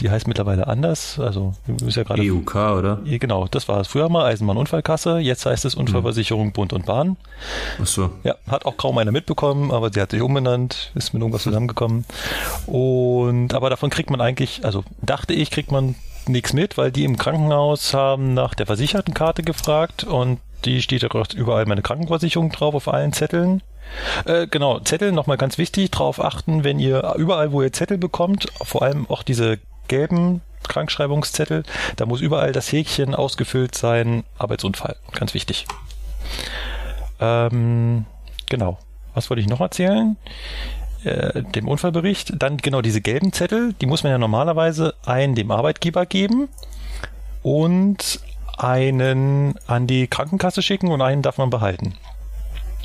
Die heißt mittlerweile anders. Also ist ja gerade EUK, oder? Genau, das war es früher mal, Eisenbahn-Unfallkasse. Jetzt heißt es Unfallversicherung Bund und Bahn. Ach so. Ja, hat auch kaum einer mitbekommen, aber sie hat sich umbenannt, ist mit irgendwas zusammengekommen. Und aber davon kriegt man eigentlich, also dachte ich, kriegt man nichts mit, weil die im Krankenhaus haben nach der Versichertenkarte gefragt und die steht ja überall meine Krankenversicherung drauf auf allen Zetteln. Äh, genau, Zettel nochmal ganz wichtig, darauf achten, wenn ihr überall, wo ihr Zettel bekommt, vor allem auch diese gelben Krankschreibungszettel, da muss überall das Häkchen ausgefüllt sein, Arbeitsunfall. Ganz wichtig. Ähm, genau. Was wollte ich noch erzählen? Äh, dem Unfallbericht. Dann genau diese gelben Zettel, die muss man ja normalerweise einen dem Arbeitgeber geben und einen an die Krankenkasse schicken und einen darf man behalten.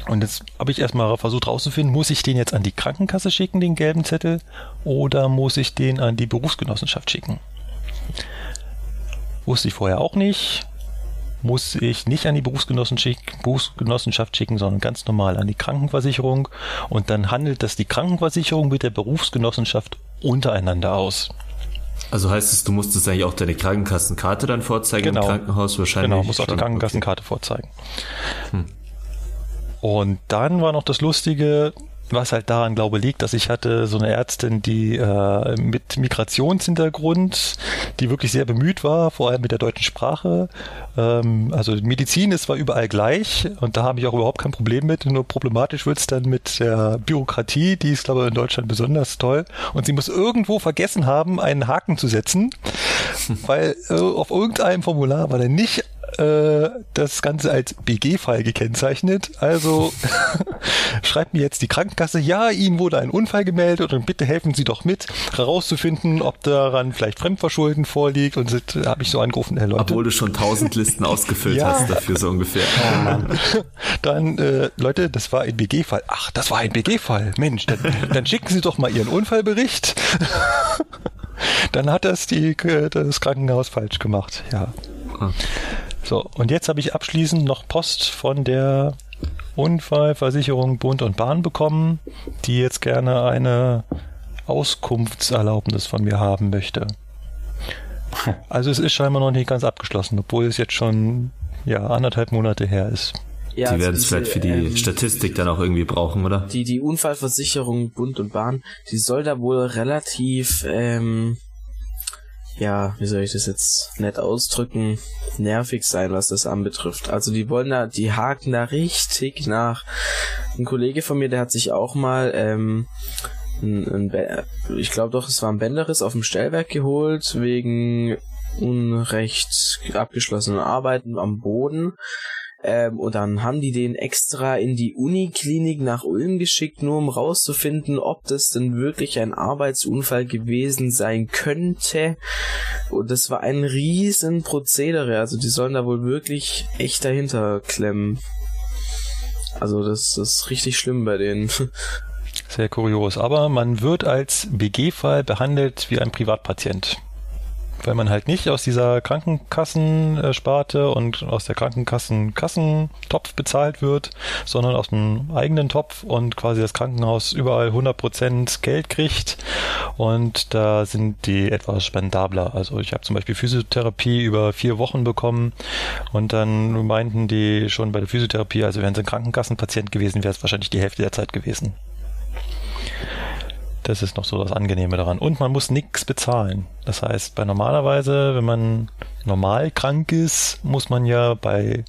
Und jetzt habe ich erstmal versucht herauszufinden, muss ich den jetzt an die Krankenkasse schicken, den gelben Zettel, oder muss ich den an die Berufsgenossenschaft schicken? Wusste ich vorher auch nicht. Muss ich nicht an die Berufsgenossenschaft schicken, sondern ganz normal an die Krankenversicherung. Und dann handelt das die Krankenversicherung mit der Berufsgenossenschaft untereinander aus. Also heißt es, du musstest eigentlich auch deine Krankenkassenkarte dann vorzeigen genau. im Krankenhaus wahrscheinlich? Genau, musst auch die Krankenkassenkarte okay. vorzeigen. Hm. Und dann war noch das Lustige, was halt daran glaube liegt, dass ich hatte so eine Ärztin, die äh, mit Migrationshintergrund, die wirklich sehr bemüht war, vor allem mit der deutschen Sprache. Ähm, also Medizin ist zwar überall gleich und da habe ich auch überhaupt kein Problem mit. Nur problematisch wird es dann mit der Bürokratie, die ist glaube ich in Deutschland besonders toll. Und sie muss irgendwo vergessen haben, einen Haken zu setzen, weil äh, auf irgendeinem Formular war dann nicht äh, das Ganze als BG-Fall gekennzeichnet. Also schreibt mir jetzt die Krankenkasse, ja, Ihnen wurde ein Unfall gemeldet und bitte helfen Sie doch mit, herauszufinden, ob daran vielleicht Fremdverschulden vorliegt. Und da habe ich so angerufen, Herr Leute. Obwohl du schon tausend Listen ausgefüllt ja. hast dafür so ungefähr. Oh dann, äh, Leute, das war ein BG-Fall. Ach, das war ein BG-Fall. Mensch, dann, dann schicken Sie doch mal Ihren Unfallbericht. dann hat das die, äh, das Krankenhaus falsch gemacht. Ja. Hm. So, und jetzt habe ich abschließend noch Post von der Unfallversicherung Bund und Bahn bekommen, die jetzt gerne eine Auskunftserlaubnis von mir haben möchte. Also es ist scheinbar noch nicht ganz abgeschlossen, obwohl es jetzt schon ja anderthalb Monate her ist. Ja, die also werden es vielleicht für die ähm, Statistik dann auch irgendwie brauchen, oder? Die, die Unfallversicherung Bund und Bahn, die soll da wohl relativ ähm, ja, wie soll ich das jetzt nett ausdrücken, nervig sein, was das anbetrifft. Also die wollen da, die haken da richtig nach. Ein Kollege von mir, der hat sich auch mal, ähm, ein, ein ich glaube doch, es war ein Bänderriss auf dem Stellwerk geholt, wegen unrecht abgeschlossenen Arbeiten am Boden. Ähm, und dann haben die den extra in die Uniklinik nach Ulm geschickt, nur um rauszufinden, ob das denn wirklich ein Arbeitsunfall gewesen sein könnte. Und das war ein riesen Prozedere. Also die sollen da wohl wirklich echt dahinter klemmen. Also das, das ist richtig schlimm bei denen. Sehr kurios. Aber man wird als BG-Fall behandelt wie ein Privatpatient weil man halt nicht aus dieser Krankenkassensparte und aus der Krankenkassen-Kassentopf bezahlt wird, sondern aus dem eigenen Topf und quasi das Krankenhaus überall 100% Geld kriegt und da sind die etwas spendabler. Also ich habe zum Beispiel Physiotherapie über vier Wochen bekommen und dann meinten die schon bei der Physiotherapie, also wären sie ein Krankenkassenpatient gewesen, wäre es wahrscheinlich die Hälfte der Zeit gewesen. Das ist noch so das Angenehme daran. Und man muss nichts bezahlen. Das heißt, bei normalerweise, wenn man normal krank ist, muss man ja bei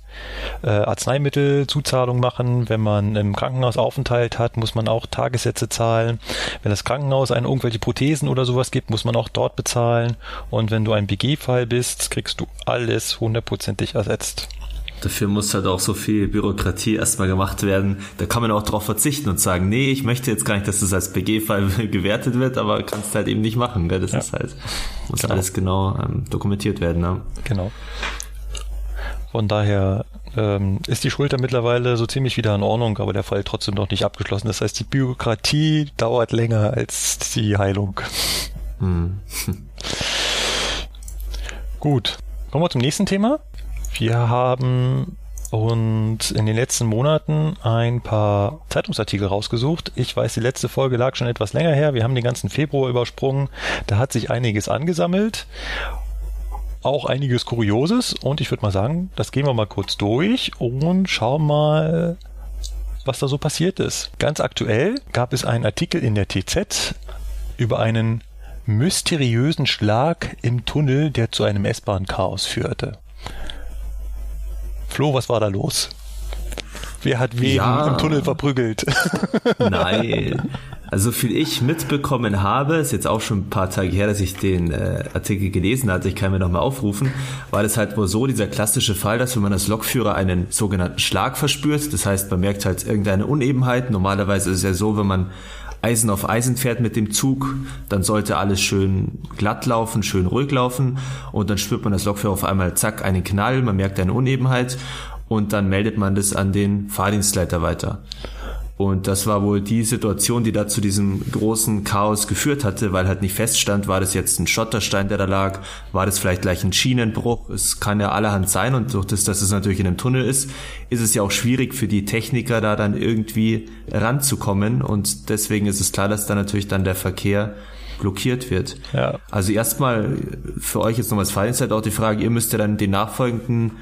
äh, Arzneimittelzuzahlung machen. Wenn man im Krankenhaus Aufenthalt hat, muss man auch Tagessätze zahlen. Wenn das Krankenhaus einen irgendwelche Prothesen oder sowas gibt, muss man auch dort bezahlen. Und wenn du ein BG-Fall bist, kriegst du alles hundertprozentig ersetzt. Dafür muss halt auch so viel Bürokratie erstmal gemacht werden. Da kann man auch darauf verzichten und sagen, nee, ich möchte jetzt gar nicht, dass das als BG-Fall gewertet wird, aber kannst halt eben nicht machen. Gell? Das ja. ist halt, muss genau. alles genau ähm, dokumentiert werden. Ne? Genau. Von daher ähm, ist die Schulter mittlerweile so ziemlich wieder in Ordnung, aber der Fall trotzdem noch nicht abgeschlossen. Das heißt, die Bürokratie dauert länger als die Heilung. Hm. Gut. Kommen wir zum nächsten Thema. Wir haben und in den letzten Monaten ein paar Zeitungsartikel rausgesucht. Ich weiß, die letzte Folge lag schon etwas länger her. Wir haben den ganzen Februar übersprungen. Da hat sich einiges angesammelt. Auch einiges Kurioses. Und ich würde mal sagen, das gehen wir mal kurz durch und schauen mal, was da so passiert ist. Ganz aktuell gab es einen Artikel in der TZ über einen mysteriösen Schlag im Tunnel, der zu einem S-Bahn-Chaos führte. Flo, was war da los? Wer hat wen ja. im Tunnel verprügelt? Nein. Also viel ich mitbekommen habe, ist jetzt auch schon ein paar Tage her, dass ich den äh, Artikel gelesen hatte, ich kann mir nochmal aufrufen, war das halt wohl so, dieser klassische Fall, dass wenn man als Lokführer einen sogenannten Schlag verspürt, das heißt, man merkt halt irgendeine Unebenheit, normalerweise ist es ja so, wenn man Eisen auf Eisen fährt mit dem Zug, dann sollte alles schön glatt laufen, schön ruhig laufen und dann spürt man das Lokführer auf einmal, zack, einen Knall, man merkt eine Unebenheit und dann meldet man das an den Fahrdienstleiter weiter. Und das war wohl die Situation, die da zu diesem großen Chaos geführt hatte, weil halt nicht feststand, war das jetzt ein Schotterstein, der da lag, war das vielleicht gleich ein Schienenbruch, es kann ja allerhand sein und durch das, dass es natürlich in einem Tunnel ist, ist es ja auch schwierig für die Techniker da dann irgendwie ranzukommen und deswegen ist es klar, dass da natürlich dann der Verkehr blockiert wird. Ja. Also erstmal für euch jetzt nochmal als Fallenszeit auch die Frage, ihr müsst ja dann den nachfolgenden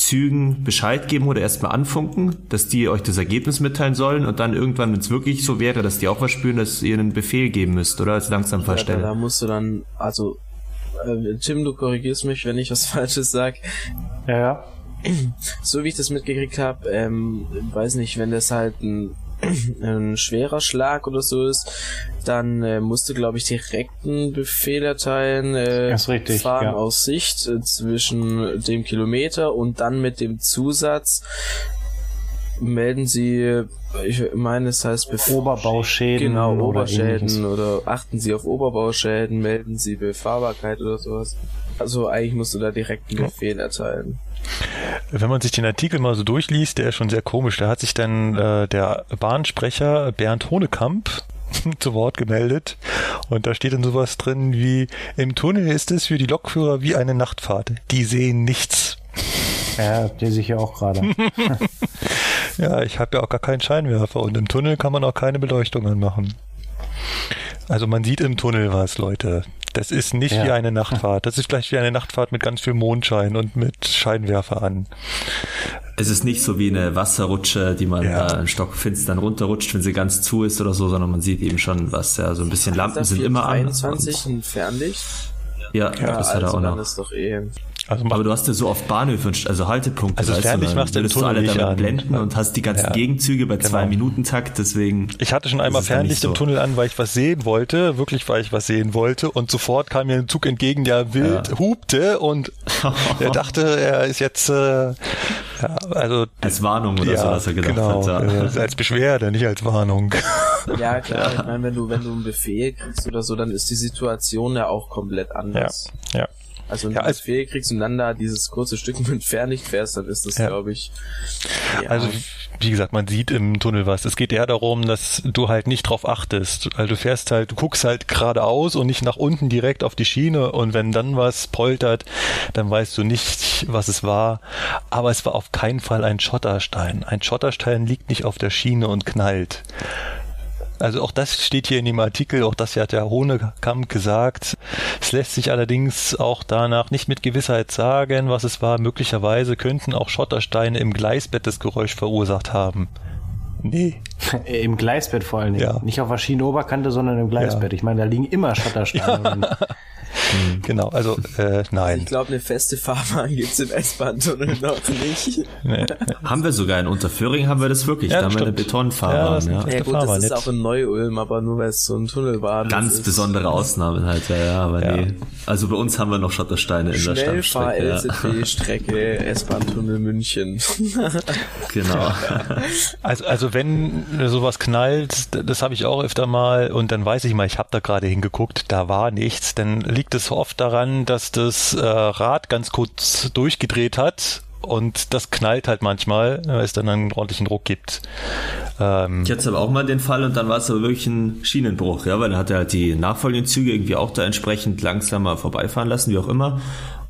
Zügen Bescheid geben oder erstmal anfunken, dass die euch das Ergebnis mitteilen sollen und dann irgendwann, wenn es wirklich so wäre, dass die auch was spüren, dass ihr einen Befehl geben müsst oder als Langsamfahrstelle. Ja, da, da musst du dann, also äh, Tim, du korrigierst mich, wenn ich was Falsches sag. Ja, ja. So wie ich das mitgekriegt habe, ähm, weiß nicht, wenn das halt ein ein schwerer Schlag oder so ist, dann äh, musst du, glaube ich, direkt einen Befehl erteilen, äh, richtig, fahren ja. aus Sicht äh, zwischen dem Kilometer und dann mit dem Zusatz melden Sie, ich meine, es heißt Bef Oberbauschäden, genau, Oberschäden oder, oder achten Sie auf Oberbauschäden, melden Sie Befahrbarkeit oder sowas. Also eigentlich musst du da direkt einen Befehl erteilen. Wenn man sich den Artikel mal so durchliest, der ist schon sehr komisch. Da hat sich dann äh, der Bahnsprecher Bernd Honekamp zu Wort gemeldet und da steht dann sowas drin wie im Tunnel ist es für die Lokführer wie eine Nachtfahrt. Die sehen nichts. Ja, der sich ja auch gerade. ja, ich habe ja auch gar keinen Scheinwerfer und im Tunnel kann man auch keine Beleuchtungen machen. Also man sieht im Tunnel was, Leute. Das ist nicht ja. wie eine Nachtfahrt. Das ist vielleicht wie eine Nachtfahrt mit ganz viel Mondschein und mit Scheinwerfer an. Es ist nicht so wie eine Wasserrutsche, die man ja. da einen Stock finster dann runterrutscht, wenn sie ganz zu ist oder so, sondern man sieht eben schon was. Ja, so ein bisschen Lampen sind immer 23 an. 23 ein Fernlicht? Ja, ja, das hat er also auch noch. Ist doch eh also aber du hast ja so oft Bahnhöfe, also Haltepunkte. Also fertig machst du den Tunnel alle damit an. blenden und hast die ganzen ja. Gegenzüge bei genau. zwei Minuten Takt, deswegen. Ich hatte schon einmal Fernlicht so. im Tunnel an, weil ich was sehen wollte, wirklich weil ich was sehen wollte und sofort kam mir ein Zug entgegen, der wild ja. hupte und er dachte, er ist jetzt äh, ja, also als Warnung oder ja, so, was er gedacht genau, hat. Ja. Äh, als Beschwerde, nicht als Warnung. Ja, klar, ich meine, wenn du, wenn du einen Befehl kriegst oder so, dann ist die Situation ja auch komplett anders. Ja, ja. Also wenn Ja, du als- das Fähig kriegst und dann da dieses kurze Stück mit Fernlicht fährst, dann ist das, Ja. glaube ich. Ja, Also wie gesagt, man sieht im Tunnel was. Es geht eher darum, dass du halt nicht drauf achtest. Also du fährst halt, du guckst halt geradeaus und nicht nach unten direkt auf die Schiene und wenn dann was poltert, dann weißt du nicht, was es war. Aber es war auf keinen Fall ein Schotterstein. Ein Schotterstein liegt nicht auf der Schiene und knallt. Also auch das steht hier in dem Artikel, auch das hat der Hohnekamp gesagt. Es lässt sich allerdings auch danach nicht mit Gewissheit sagen, was es war. Möglicherweise könnten auch Schottersteine im Gleisbett das Geräusch verursacht haben. Nee. Im Gleisbett vor allen Dingen. Ja. Nicht auf der Schienenoberkante, sondern im Gleisbett. Ja. Ich meine, da liegen immer Schottersteine. Genau, also äh, ich nein. glaube, eine feste Fahrbahn gibt's im S-Bahn-Tunnel noch nicht. Nee. Haben wir sogar in Unterföhring haben wir das wirklich. Ja, da haben wir eine. Ja, Betonfahrbahn. das ist Ja, Ja Echte gut, das ist auch in Neu-Ulm, aber nur weil es so ein Tunnel war. Ganz ist besondere Ausnahmen halt, ja, ja, aber Ja. nee. Also bei uns haben wir noch Schottersteine in der Stammstrecke. Ja. Schnellfahr-LZB-Strecke S-Bahn-Tunnel München. Genau. Also, also wenn sowas knallt, das habe ich auch öfter mal und dann weiß ich mal, ich habe da gerade hingeguckt, da war nichts, dann liegt es oft daran, dass das äh, Rad ganz kurz durchgedreht hat und das knallt halt manchmal, weil es dann einen ordentlichen Druck gibt. Ähm, Ich hatte aber auch mal den Fall und dann war es aber wirklich ein Schienenbruch, ja, weil dann hat er halt die nachfolgenden Züge irgendwie auch da entsprechend langsamer vorbeifahren lassen, wie auch immer.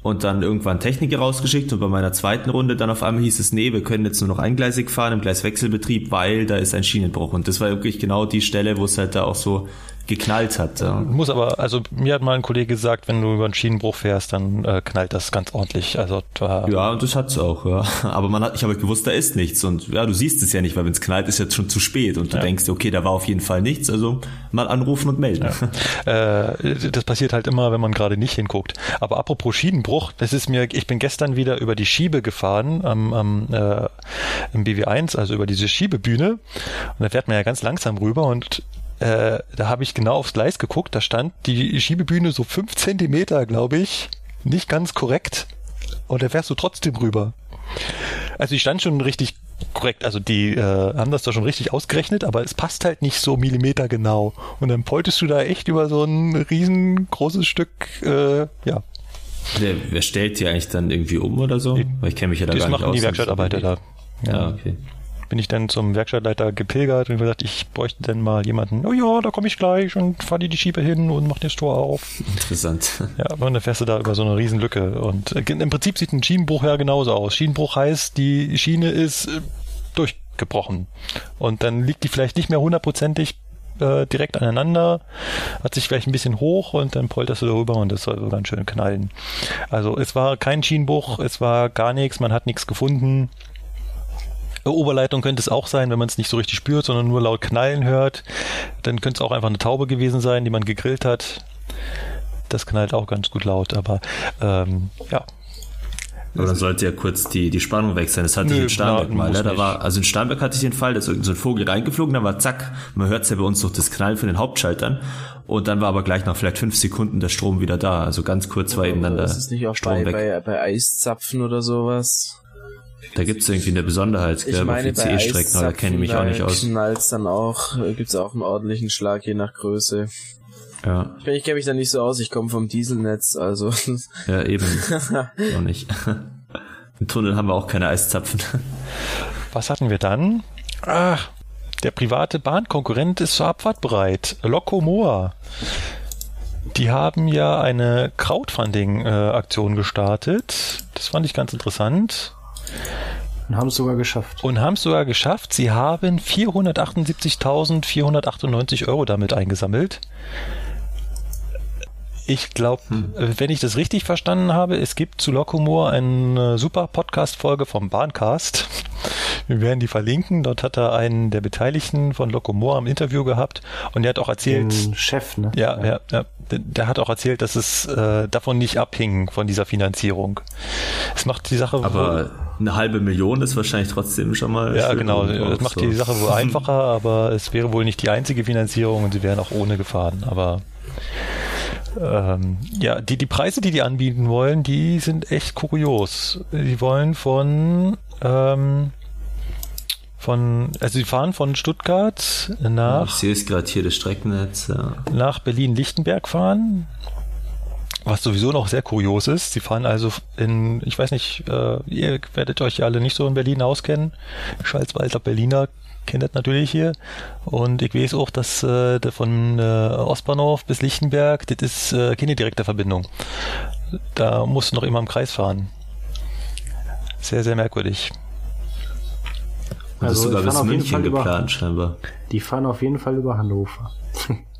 Und dann irgendwann Techniker rausgeschickt und bei meiner zweiten Runde dann auf einmal hieß es, nee, wir können jetzt nur noch eingleisig fahren im Gleiswechselbetrieb, weil da ist ein Schienenbruch. Und das war wirklich genau die Stelle, wo es halt da auch so geknallt hat. Ja. muss aber, also mir hat mal ein Kollege gesagt, wenn du über einen Schienenbruch fährst, dann äh, knallt das ganz ordentlich. Also da, Ja, und das hat's auch, ja. Aber man hat, ich habe gewusst, da ist nichts. Und ja, du siehst es ja nicht, weil wenn es knallt, ist jetzt schon zu spät. Und du Ja. denkst, okay, da war auf jeden Fall nichts. Also mal anrufen und melden. Äh, das passiert halt immer, wenn man gerade nicht hinguckt. Aber apropos Schienenbruch, das ist mir, ich bin gestern wieder über die Schiebe gefahren am, am äh, im BW1, also über diese Schiebebühne. Und da fährt man ja ganz langsam rüber und äh, da habe ich genau aufs Gleis geguckt, da stand die Schiebebühne so fünf Zentimeter, glaube ich, nicht ganz korrekt. Und da fährst du trotzdem rüber. Also die stand schon richtig korrekt, also die äh, haben das da schon richtig ausgerechnet, aber es passt halt nicht so Millimeter genau. Und dann poltest du da echt über so ein riesengroßes Stück, äh, ja, Wer, wer stellt die eigentlich dann irgendwie um oder so? Weil ich kenne mich ja da das gar nicht machen aus. die Werkstattarbeiter da. Ja, okay. Bin ich dann zum Werkstattleiter gepilgert und gesagt, ich bräuchte dann mal jemanden, oh ja, da komme ich gleich und fahr dir die Schiebe hin und mach dir das Tor auf. Interessant. Ja, und dann fährst du da über so eine Riesenlücke. Und äh, im Prinzip sieht ein Schienenbruch ja genauso aus. Schienenbruch heißt, die Schiene ist äh, durchgebrochen. Und dann liegt die vielleicht nicht mehr hundertprozentig äh, direkt aneinander, hat sich vielleicht ein bisschen hoch und dann polterst du darüber und das soll so ganz schön knallen. Also es war kein Schienenbruch, es war gar nichts, man hat nichts gefunden. Oberleitung könnte es auch sein, wenn man es nicht so richtig spürt, sondern nur laut knallen hört. Dann könnte es auch einfach eine Taube gewesen sein, die man gegrillt hat. Das knallt auch ganz gut laut, aber ähm, ja. Aber dann sollte ja kurz die, die Spannung weg sein. Das hatte Nö, ich in Starnberg na, mal. Ne? Da war, also in Starnberg hatte ich den Fall, da ist irgend so ein Vogel reingeflogen, dann war zack, man hört ja bei uns durch das Knallen von den Hauptschaltern. Und dann war aber gleich nach vielleicht fünf Sekunden der Strom wieder da. Also ganz kurz war eben dann der Das ist nicht auch Strom bei, weg. bei, bei Eiszapfen oder sowas. Da gibt's irgendwie eine Besonderheit, Ich meine, auf bei ICE-Strecken, aber da kenne ich mich auch nicht aus. knallt's dann auch, äh, gibt's auch einen ordentlichen Schlag je nach Größe. Ja, Ich, ich kenne mich da nicht so aus, ich komme vom Dieselnetz, also ja, eben. auch nicht. Im Tunnel haben wir auch keine Eiszapfen. Was hatten wir dann? Ach, der private Bahnkonkurrent ist zur Abfahrt bereit. Locomoa. Die haben ja eine Crowdfunding-Aktion gestartet. Das fand ich ganz interessant. Und haben es sogar geschafft. Und haben es sogar geschafft. Sie haben 478.498 Euro damit eingesammelt. Ich glaube, wenn ich das richtig verstanden habe, es gibt zu Locomore eine super Podcast-Folge vom Bahncast. Wir werden die verlinken. Dort hat er einen der Beteiligten von Locomore am Interview gehabt und der hat auch erzählt, Den Chef, ne? ja, ja, ja. Der, der hat auch erzählt, dass es äh, davon nicht abhing, von dieser Finanzierung. Es macht die Sache wohl- Aber eine halbe Million ist wahrscheinlich trotzdem schon mal. ja, genau. Das macht so. die Sache wohl einfacher, aber es wäre wohl nicht die einzige Finanzierung und sie wären auch ohne gefahren. Aber ähm, ja, die, die Preise, die die anbieten wollen, die sind echt kurios. Die wollen von ähm, von, also sie fahren von Stuttgart Ich nach sehe es gerade hier, das Streckennetz. Ja. nach Berlin-Lichtenberg fahren. Was sowieso noch sehr kurios ist, sie fahren also in, ich weiß nicht, äh, ihr werdet euch ja alle nicht so in Berlin auskennen. Schwarzwalder Berliner kennt das natürlich hier. Und ich weiß auch, dass äh, von äh, Ostbahnhof bis Lichtenberg, das ist äh, keine direkte Verbindung. Da musst du noch immer im Kreis fahren. Sehr, sehr merkwürdig. Und das ist Also, sogar bis München Fall über- geplant, scheinbar. Die fahren auf jeden Fall über Hannover.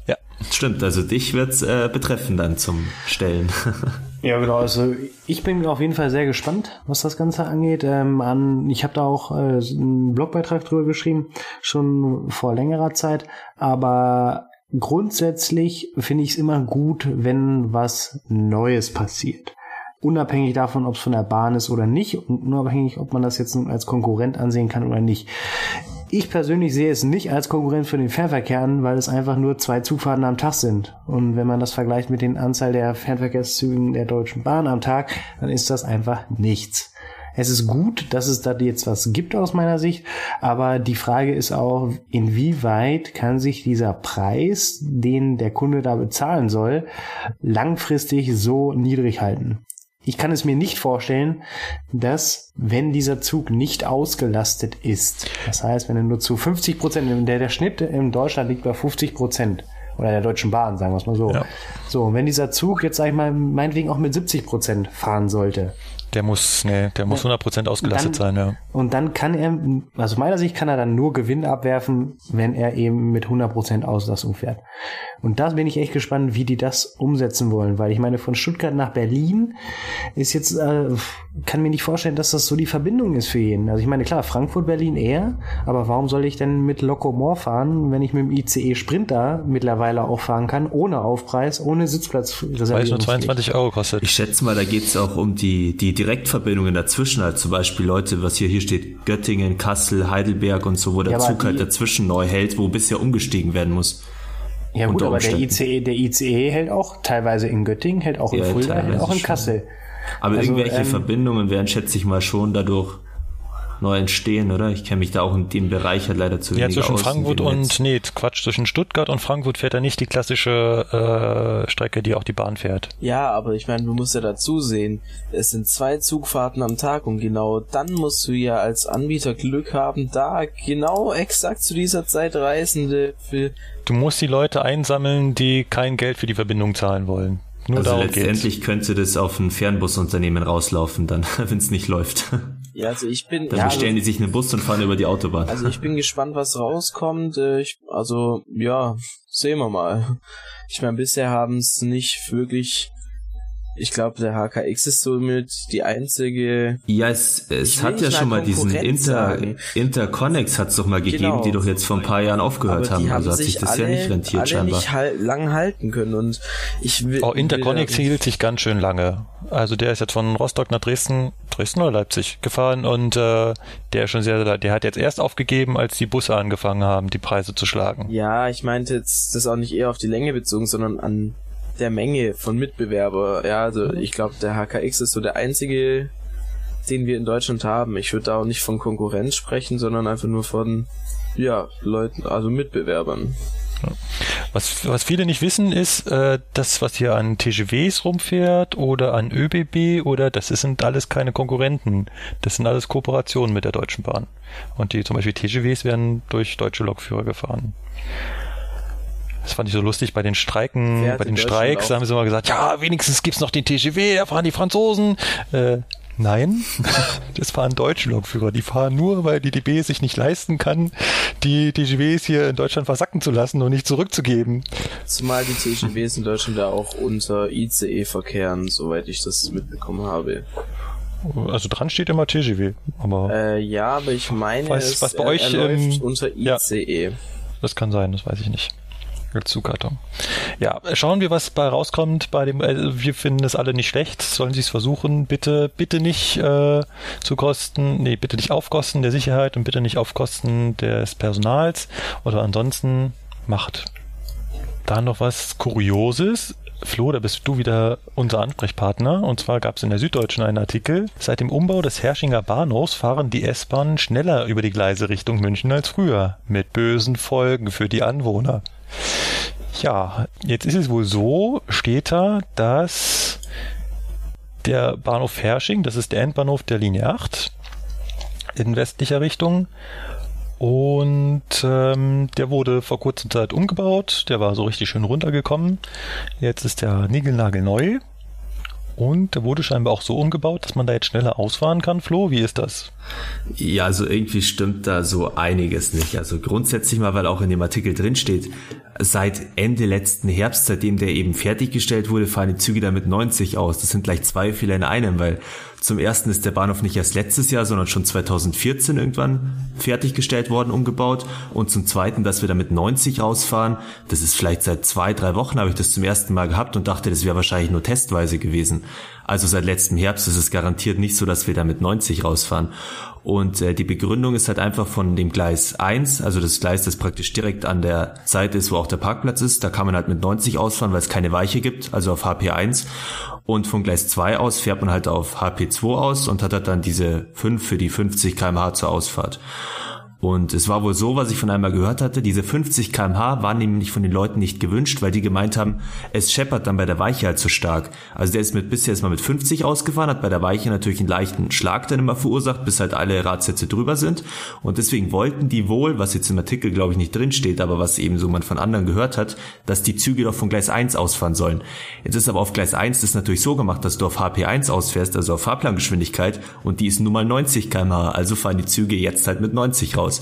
Ja. Stimmt, also dich wird's äh, betreffen dann zum Stellen. Ja, genau. Also ich bin auf jeden Fall sehr gespannt, was das Ganze angeht. Ähm, an, ich habe da auch äh, einen Blogbeitrag drüber geschrieben, schon vor längerer Zeit. Aber grundsätzlich finde ich es immer gut, wenn was Neues passiert. Unabhängig davon, ob es von der Bahn ist oder nicht und unabhängig, ob man das jetzt als Konkurrent ansehen kann oder nicht. Ich persönlich sehe es nicht als Konkurrent für den Fernverkehr an, weil es einfach nur zwei Zugfahrten am Tag sind. Und wenn man das vergleicht mit den Anzahl der Fernverkehrszügen der Deutschen Bahn am Tag, dann ist das einfach nichts. Es ist gut, dass es da jetzt was gibt aus meiner Sicht, aber die Frage ist auch, inwieweit kann sich dieser Preis, den der Kunde da bezahlen soll, langfristig so niedrig halten? Ich kann es mir nicht vorstellen, dass wenn dieser Zug nicht ausgelastet ist, das heißt, wenn er nur zu 50 Prozent, der, der Schnitt in Deutschland liegt bei 50 Prozent oder der Deutschen Bahn, sagen wir es mal so. Ja. So, und wenn dieser Zug jetzt, sag ich mal, meinetwegen auch mit 70 Prozent fahren sollte, Der muss, nee, der muss 100% ausgelastet Dann- sein, ja. und dann kann er, also aus meiner Sicht kann er dann nur Gewinn abwerfen, wenn er eben mit 100% Auslastung fährt. Und da bin ich echt gespannt, wie die das umsetzen wollen, weil ich meine, von Stuttgart nach Berlin ist jetzt, äh, kann mir nicht vorstellen, dass das so die Verbindung ist für jeden. Also ich meine, klar, Frankfurt, Berlin eher, aber warum soll ich denn mit Locomore fahren, wenn ich mit dem ICE Sprinter mittlerweile auch fahren kann, ohne Aufpreis, ohne Weil es nur Sitzplatzreservierung? 22 Euro kostet. Ich schätze mal, da geht's auch um die, die Direktverbindungen dazwischen, halt zum Beispiel Leute, was hier, hier steht, Göttingen, Kassel, Heidelberg und so, wo der Ja, Zug halt dazwischen neu hält, wo bisher umgestiegen werden muss. Ja gut, aber der. ICE, der ICE hält auch teilweise in Göttingen, hält auch in Ja, Fulda, hält auch in schon. Kassel. Aber Also, irgendwelche ähm, Verbindungen werden, schätze ich mal, schon dadurch neu entstehen, oder? Ich kenne mich da auch in dem Bereich halt leider zu Ja, wenig zwischen aus. in Frankfurt dem und, Netz. nee, Quatsch, zwischen Stuttgart und Frankfurt fährt er nicht die klassische äh, Strecke, die auch die Bahn fährt. Ja, aber ich meine, du musst ja dazu sehen, es sind zwei Zugfahrten am Tag und genau dann musst du ja als Anbieter Glück haben, da genau exakt zu dieser Zeit Reisende für Du musst die Leute einsammeln, die kein Geld für die Verbindung zahlen wollen. Nur Also darum geht's. letztendlich könnte das auf ein Fernbusunternehmen rauslaufen, dann, wenn es nicht läuft. Ja, also ich bin Dann ja, bestellen die sich einen Bus und fahren über die Autobahn. Also ich bin gespannt, was rauskommt. Äh, Ich, also ja, sehen wir mal. Ich meine, bisher haben es nicht wirklich. Ich glaube, der HKX ist somit die einzige. Ja, es, es hat ja schon mal diesen Inter, sagen. Interconnex hat's doch mal gegeben, Genau. die doch jetzt vor ein paar Jahren aufgehört haben. haben Also hat sich das alle, ja nicht rentiert alle scheinbar. nicht halt, lang halten können und ich will. Oh, Interconnex will hielt sich ganz schön lange. Also der ist jetzt von Rostock nach Dresden, Dresden oder Leipzig gefahren und äh, der ist schon sehr, der hat jetzt erst aufgegeben, als die Busse angefangen haben, die Preise zu schlagen. Ja, ich meinte jetzt das auch nicht eher auf die Länge bezogen, sondern an der Menge von Mitbewerber. Ja, also ich glaube, der HKX ist so der einzige, den wir in Deutschland haben. Ich würde da auch nicht von Konkurrenz sprechen, sondern einfach nur von ja, Leuten, also Mitbewerbern. Was, was viele nicht wissen, ist, äh, das, was hier an TGWs rumfährt oder an ÖBB oder das sind alles keine Konkurrenten. Das sind alles Kooperationen mit der Deutschen Bahn. Und die zum Beispiel TGWs werden durch deutsche Lokführer gefahren. Das fand ich so lustig bei den Streiken, hat bei den Streiks, haben sie immer gesagt, ja, wenigstens gibt's noch den TGW, da fahren die Franzosen. Äh, nein, das fahren deutsche Lokführer. Die fahren nur, weil die DB es sich nicht leisten kann, die TGWs hier in Deutschland versacken zu lassen und nicht zurückzugeben. Zumal die TGWs in Deutschland da auch unter ICE verkehren, soweit ich das mitbekommen habe. Also dran steht immer TGW, aber Äh, ja, aber ich meine, Was- es, was bei er, euch, läuft ähm, unter ja. ICE. das kann sein, das weiß ich nicht. Zugkarton. Ja, schauen wir, was bei rauskommt. Bei dem, äh, wir finden es alle nicht schlecht. Sollen Sie es versuchen? Bitte, bitte nicht äh, zu Kosten, nee, bitte nicht auf Kosten der Sicherheit und bitte nicht auf Kosten des Personals. Oder ansonsten macht da noch was Kurioses. Flo, da bist du wieder unser Ansprechpartner. Und zwar gab es in der Süddeutschen einen Artikel. Seit dem Umbau des Herrschinger Bahnhofs fahren die S-Bahnen schneller über die Gleise Richtung München als früher. Mit bösen Folgen für die Anwohner. Ja, jetzt ist es wohl so, steht da, dass der Bahnhof Hersching, das ist der Endbahnhof der Linie 8 in westlicher Richtung. Und ähm, der wurde vor kurzer Zeit umgebaut. Der war so richtig schön runtergekommen. Jetzt ist der niegelnagelneu. Und wurde scheinbar auch so umgebaut, dass man da jetzt schneller ausfahren kann. Flo, wie ist das? Ja, also irgendwie stimmt da so einiges nicht. Also grundsätzlich mal, weil auch in dem Artikel drin steht, seit Ende letzten Herbst, seitdem der eben fertiggestellt wurde, fahren die Züge da mit 90 aus. Das sind gleich zwei Fehler in einem, weil zum ersten ist der Bahnhof nicht erst letztes Jahr, sondern schon 2014 irgendwann fertiggestellt worden, umgebaut. Und zum zweiten, dass wir da mit 90 rausfahren. Das ist vielleicht seit zwei, drei Wochen habe ich das zum ersten Mal gehabt und dachte, das wäre wahrscheinlich nur testweise gewesen. Also seit letztem Herbst ist es garantiert nicht so, dass wir da mit 90 rausfahren. Und äh, die Begründung ist halt einfach von dem Gleis 1, also das Gleis, das praktisch direkt an der Seite ist, wo auch der Parkplatz ist. Da kann man halt mit 90 ausfahren, weil es keine Weiche gibt, also auf HP1. Und von Gleis 2 aus fährt man halt auf HP2 aus und hat halt dann diese 5 für die 50 kmh zur Ausfahrt. Und es war wohl so, was ich von einmal gehört hatte, diese 50 kmh waren nämlich von den Leuten nicht gewünscht, weil die gemeint haben, es scheppert dann bei der Weiche halt zu stark. Also der ist mit bisher ist mal mit 50 ausgefahren, hat bei der Weiche natürlich einen leichten Schlag dann immer verursacht, bis halt alle Radsätze drüber sind. Und deswegen wollten die wohl, was jetzt im Artikel glaube ich nicht drin steht, aber was eben so man von anderen gehört hat, dass die Züge doch von Gleis 1 ausfahren sollen. Jetzt ist aber auf Gleis 1 das natürlich so gemacht, dass du auf HP1 ausfährst, also auf Fahrplangeschwindigkeit, und die ist nun mal 90 kmh, also fahren die Züge jetzt halt mit 90 raus aus.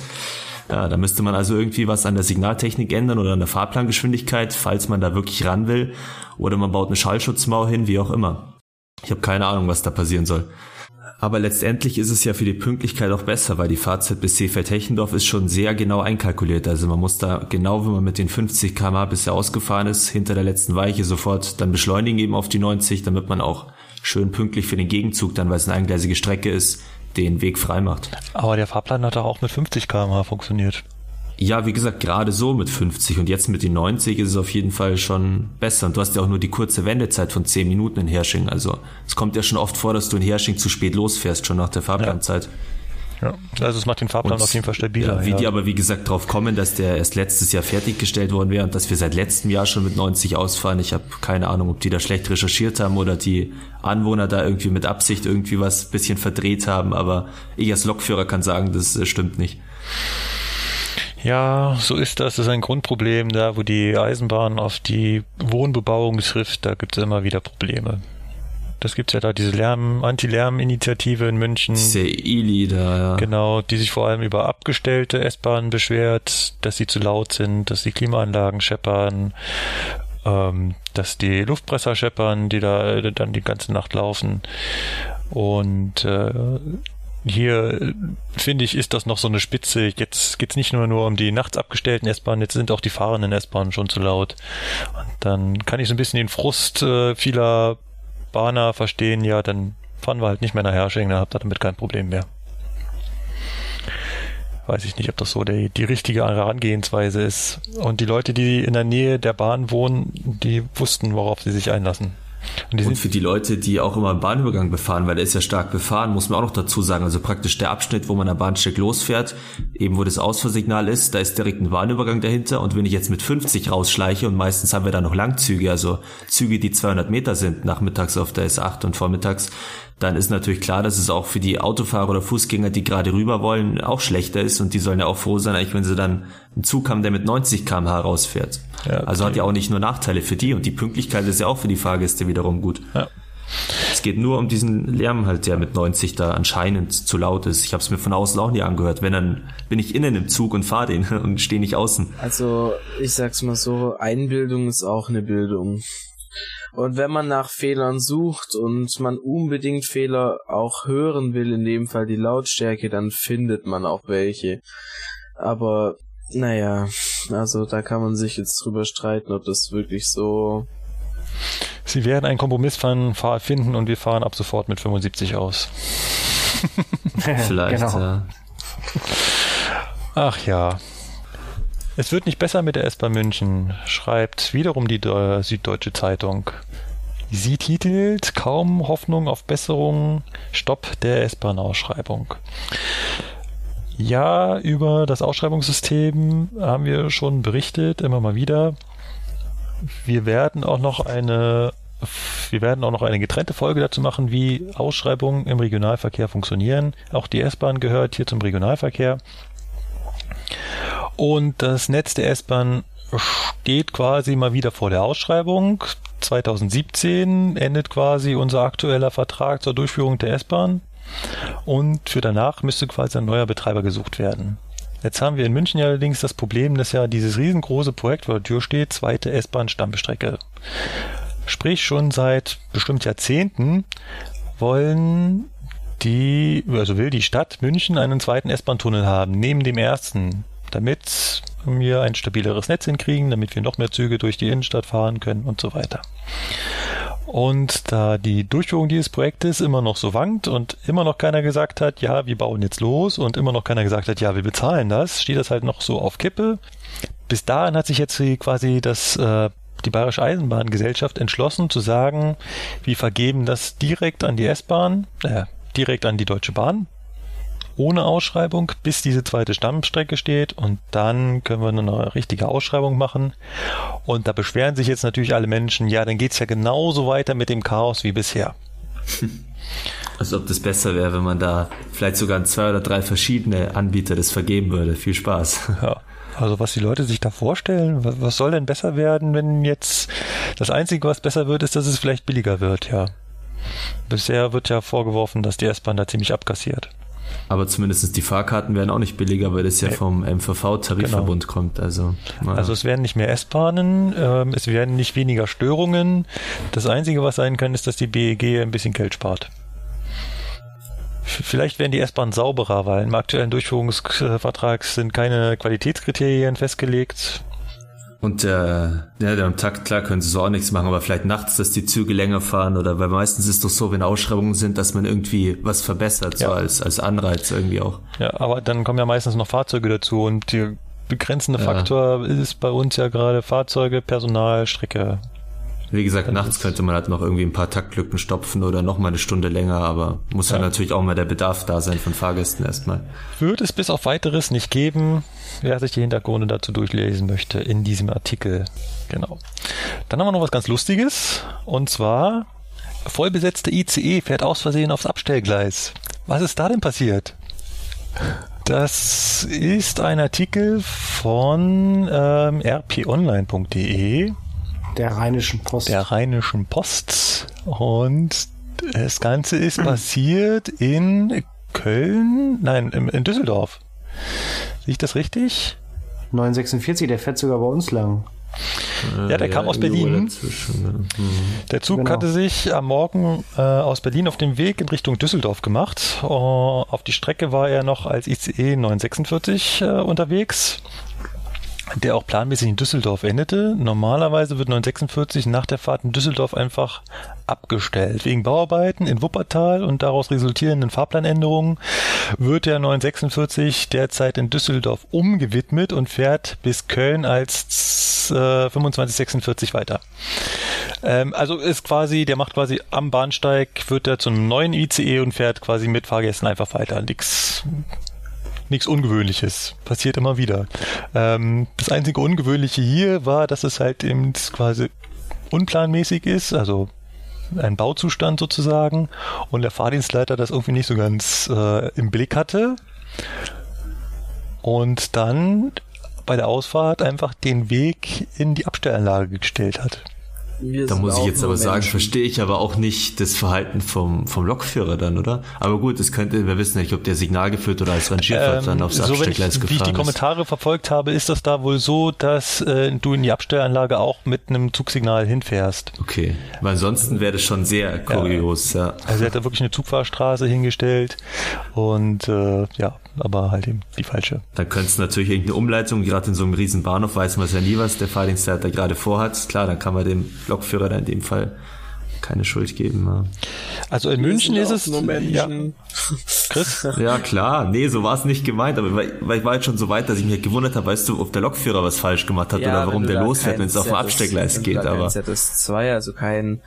Ja, da müsste man also irgendwie was an der Signaltechnik ändern oder an der Fahrplangeschwindigkeit, falls man da wirklich ran will. Oder man baut eine Schallschutzmauer hin, wie auch immer. Ich habe keine Ahnung, was da passieren soll. Aber letztendlich ist es ja für die Pünktlichkeit auch besser, weil die Fahrzeit bis Seefeld-Hechendorf ist schon sehr genau einkalkuliert. Also man muss da genau, wenn man mit den 50 km bisher ausgefahren ist, hinter der letzten Weiche sofort dann beschleunigen eben auf die 90, damit man auch schön pünktlich für den Gegenzug dann, weil es eine eingleisige Strecke ist, den Weg frei macht. Aber der Fahrplan hat doch auch mit 50 km/h funktioniert. Ja, wie gesagt, gerade so mit 50 und jetzt mit den 90 ist es auf jeden Fall schon besser. Und du hast ja auch nur die kurze Wendezeit von 10 Minuten in Hersching. Also es kommt ja schon oft vor, dass du in Hersching zu spät losfährst, schon nach der Fahrplanzeit. Ja. Ja, also es macht den Fahrplan und, auf jeden Fall stabiler. Ja, wie ja. die aber wie gesagt drauf kommen, dass der erst letztes Jahr fertiggestellt worden wäre und dass wir seit letztem Jahr schon mit 90 ausfahren. Ich habe keine Ahnung, ob die da schlecht recherchiert haben oder die Anwohner da irgendwie mit Absicht irgendwie was bisschen verdreht haben, aber ich als Lokführer kann sagen, das äh, stimmt nicht. Ja, so ist das. Das ist ein Grundproblem da, wo die Eisenbahn auf die Wohnbebauung trifft. Da gibt es immer wieder Probleme. Das gibt's ja da, diese Lärm, Anti-Lärm-Initiative in München. Diese ILI da, ja. Genau, die sich vor allem über abgestellte S-Bahnen beschwert, dass sie zu laut sind, dass die Klimaanlagen scheppern, ähm, dass die Luftpresser scheppern, die da äh, dann die ganze Nacht laufen. Und äh, hier finde ich, ist das noch so eine Spitze. Jetzt geht's nicht nur nur um die nachts abgestellten S-Bahnen, jetzt sind auch die fahrenden S-Bahnen schon zu laut. Und dann kann ich so ein bisschen den Frust äh, vieler Bahner verstehen, ja, dann fahren wir halt nicht mehr nach Hersching, dann habt ihr damit kein Problem mehr. Weiß ich nicht, ob das so die, die richtige Herangehensweise ist. Und die Leute, die in der Nähe der Bahn wohnen, die wussten, worauf sie sich einlassen. Und, und, für die Leute, die auch immer einen Bahnübergang befahren, weil der ist ja stark befahren, muss man auch noch dazu sagen, also praktisch der Abschnitt, wo man am Bahnsteig losfährt, eben wo das Ausfahrsignal ist, da ist direkt ein Bahnübergang dahinter. Und wenn ich jetzt mit 50 rausschleiche und meistens haben wir da noch Langzüge, also Züge, die 200 Meter sind, nachmittags auf der S8 und vormittags, dann ist natürlich klar, dass es auch für die Autofahrer oder Fußgänger, die gerade rüber wollen, auch schlechter ist und die sollen ja auch froh sein, eigentlich wenn sie dann einen Zug haben, der mit 90 km/h rausfährt. Ja, also hat ja auch nicht nur Nachteile für die und die Pünktlichkeit ist ja auch für die Fahrgäste wiederum gut. Ja. Es geht nur um diesen Lärm halt, der mit 90 da anscheinend zu laut ist. Ich habe es mir von außen auch nie angehört. Wenn dann bin ich innen im Zug und fahre den und stehe nicht außen. Also ich sag's mal so, Einbildung ist auch eine Bildung. Und wenn man nach Fehlern sucht und man unbedingt Fehler auch hören will, in dem Fall die Lautstärke, dann findet man auch welche. Aber naja, also da kann man sich jetzt drüber streiten, ob das wirklich so. Sie werden einen Kompromiss finden und wir fahren ab sofort mit 75 aus. Vielleicht, genau. ja. Ach ja. Es wird nicht besser mit der S-Bahn München, schreibt wiederum die Süddeutsche Zeitung. Sie titelt Kaum Hoffnung auf Besserung, Stopp der S-Bahn-Ausschreibung. Ja, über das Ausschreibungssystem haben wir schon berichtet, immer mal wieder. Wir werden auch noch eine wir werden auch noch eine getrennte Folge dazu machen, wie Ausschreibungen im Regionalverkehr funktionieren. Auch die S-Bahn gehört hier zum Regionalverkehr. Und das Netz der S-Bahn steht quasi mal wieder vor der Ausschreibung. 2017 endet quasi unser aktueller Vertrag zur Durchführung der S-Bahn. Und für danach müsste quasi ein neuer Betreiber gesucht werden. Jetzt haben wir in München allerdings das Problem, dass ja dieses riesengroße Projekt vor der Tür steht, zweite S-Bahn-Stammstrecke. Sprich, schon seit bestimmt Jahrzehnten wollen die, also will die Stadt München einen zweiten S-Bahn-Tunnel haben, neben dem ersten, damit wir ein stabileres Netz hinkriegen, damit wir noch mehr Züge durch die Innenstadt fahren können und so weiter. Und da die Durchführung dieses Projektes immer noch so wankt und immer noch keiner gesagt hat, ja, wir bauen jetzt los und immer noch keiner gesagt hat, ja, wir bezahlen das, steht das halt noch so auf Kippe. Bis dahin hat sich jetzt quasi das äh, die Bayerische Eisenbahngesellschaft entschlossen zu sagen, wir vergeben das direkt an die S-Bahn, äh, direkt an die Deutsche Bahn, ohne Ausschreibung, bis diese zweite Stammstrecke steht und dann können wir eine richtige Ausschreibung machen. Und da beschweren sich jetzt natürlich alle Menschen, ja, dann geht's ja genauso weiter mit dem Chaos wie bisher. Als ob das besser wäre, wenn man da vielleicht sogar an zwei oder drei verschiedene Anbieter das vergeben würde. Viel Spaß. Ja. Also was die Leute sich da vorstellen, was soll denn besser werden, wenn jetzt das Einzige, was besser wird, ist, dass es vielleicht billiger wird, ja. Bisher wird ja vorgeworfen, dass die S-Bahn da ziemlich abkassiert. Aber zumindest die Fahrkarten werden auch nicht billiger, weil das ja vom MVV-Tarifverbund genau. kommt. Also, naja. also es werden nicht mehr S-Bahnen, ähm, es werden nicht weniger Störungen. Das Einzige, was sein kann, ist, dass die BEG ein bisschen Geld spart. Vielleicht werden die S-Bahnen sauberer, weil im aktuellen Durchführungsvertrag sind keine Qualitätskriterien festgelegt. Und äh, ja, am Takt, klar, können sie so auch nichts machen, aber vielleicht nachts, dass die Züge länger fahren oder weil meistens ist es doch so, wenn Ausschreibungen sind, dass man irgendwie was verbessert, ja. so als, als Anreiz irgendwie auch. Ja, aber dann kommen ja meistens noch Fahrzeuge dazu und der begrenzende ja. Faktor ist bei uns ja gerade Fahrzeuge, Personal, Strecke. Wie gesagt, nachts könnte man halt noch irgendwie ein paar Taktlücken stopfen oder noch mal eine Stunde länger, aber muss ja. halt natürlich auch mal der Bedarf da sein von Fahrgästen erstmal. Wird es bis auf weiteres nicht geben, wer sich die Hintergründe dazu durchlesen möchte in diesem Artikel. Genau. Dann haben wir noch was ganz Lustiges und zwar vollbesetzte ICE fährt aus Versehen aufs Abstellgleis. Was ist da denn passiert? Das ist ein Artikel von ähm, rponline.de der Rheinischen Post. Der Rheinischen Post. Und das Ganze ist passiert in Köln, nein, in Düsseldorf. Sehe ich das richtig? 946, der fährt sogar bei uns lang. Ja, der ja, kam aus Berlin. Mhm. Der Zug genau. hatte sich am Morgen äh, aus Berlin auf dem Weg in Richtung Düsseldorf gemacht. Uh, auf die Strecke war er noch als ICE 946 äh, unterwegs der auch planmäßig in Düsseldorf endete. Normalerweise wird 946 nach der Fahrt in Düsseldorf einfach abgestellt. Wegen Bauarbeiten in Wuppertal und daraus resultierenden Fahrplanänderungen wird der 946 derzeit in Düsseldorf umgewidmet und fährt bis Köln als äh, 2546 weiter. Ähm, also ist quasi, der macht quasi am Bahnsteig, wird er zum neuen ICE und fährt quasi mit Fahrgästen einfach weiter. Nix nichts Ungewöhnliches. Passiert immer wieder. Ähm, das einzige Ungewöhnliche hier war, dass es halt eben quasi unplanmäßig ist, also ein Bauzustand sozusagen und der Fahrdienstleiter das irgendwie nicht so ganz äh, im Blick hatte und dann bei der Ausfahrt einfach den Weg in die Abstellanlage gestellt hat. Wir da muss ich jetzt aber sagen, verstehe ich aber auch nicht das Verhalten vom, vom Lokführer dann, oder? Aber gut, es könnte, wir wissen nicht, ob der Signal geführt oder als Rangierfahrt ähm, dann aufs so Abstellgleis gefahren ist. Wie ich die Kommentare ist. verfolgt habe, ist das da wohl so, dass äh, du in die Abstellanlage auch mit einem Zugsignal hinfährst. Okay, weil ansonsten wäre das schon sehr kurios, ja. ja. Also er hat da wirklich eine Zugfahrstraße hingestellt und äh, ja, aber halt eben die falsche. Da könnte es natürlich irgendeine Umleitung, gerade in so einem riesen Bahnhof weiß man ja nie, was der Fahrdienstleiter gerade vorhat. Klar, dann kann man dem Lokführer da in dem Fall keine Schuld geben. Ja. Also in München ist es Ja. Chris? Ja klar, nee, so war es nicht gemeint, aber weil, weil ich war jetzt schon so weit, dass ich mich gewundert habe, weißt du, ob der Lokführer was falsch gemacht hat ja, oder warum der losfährt, wenn es auf dem Absteckgleis geht. Aber ZS2, also kein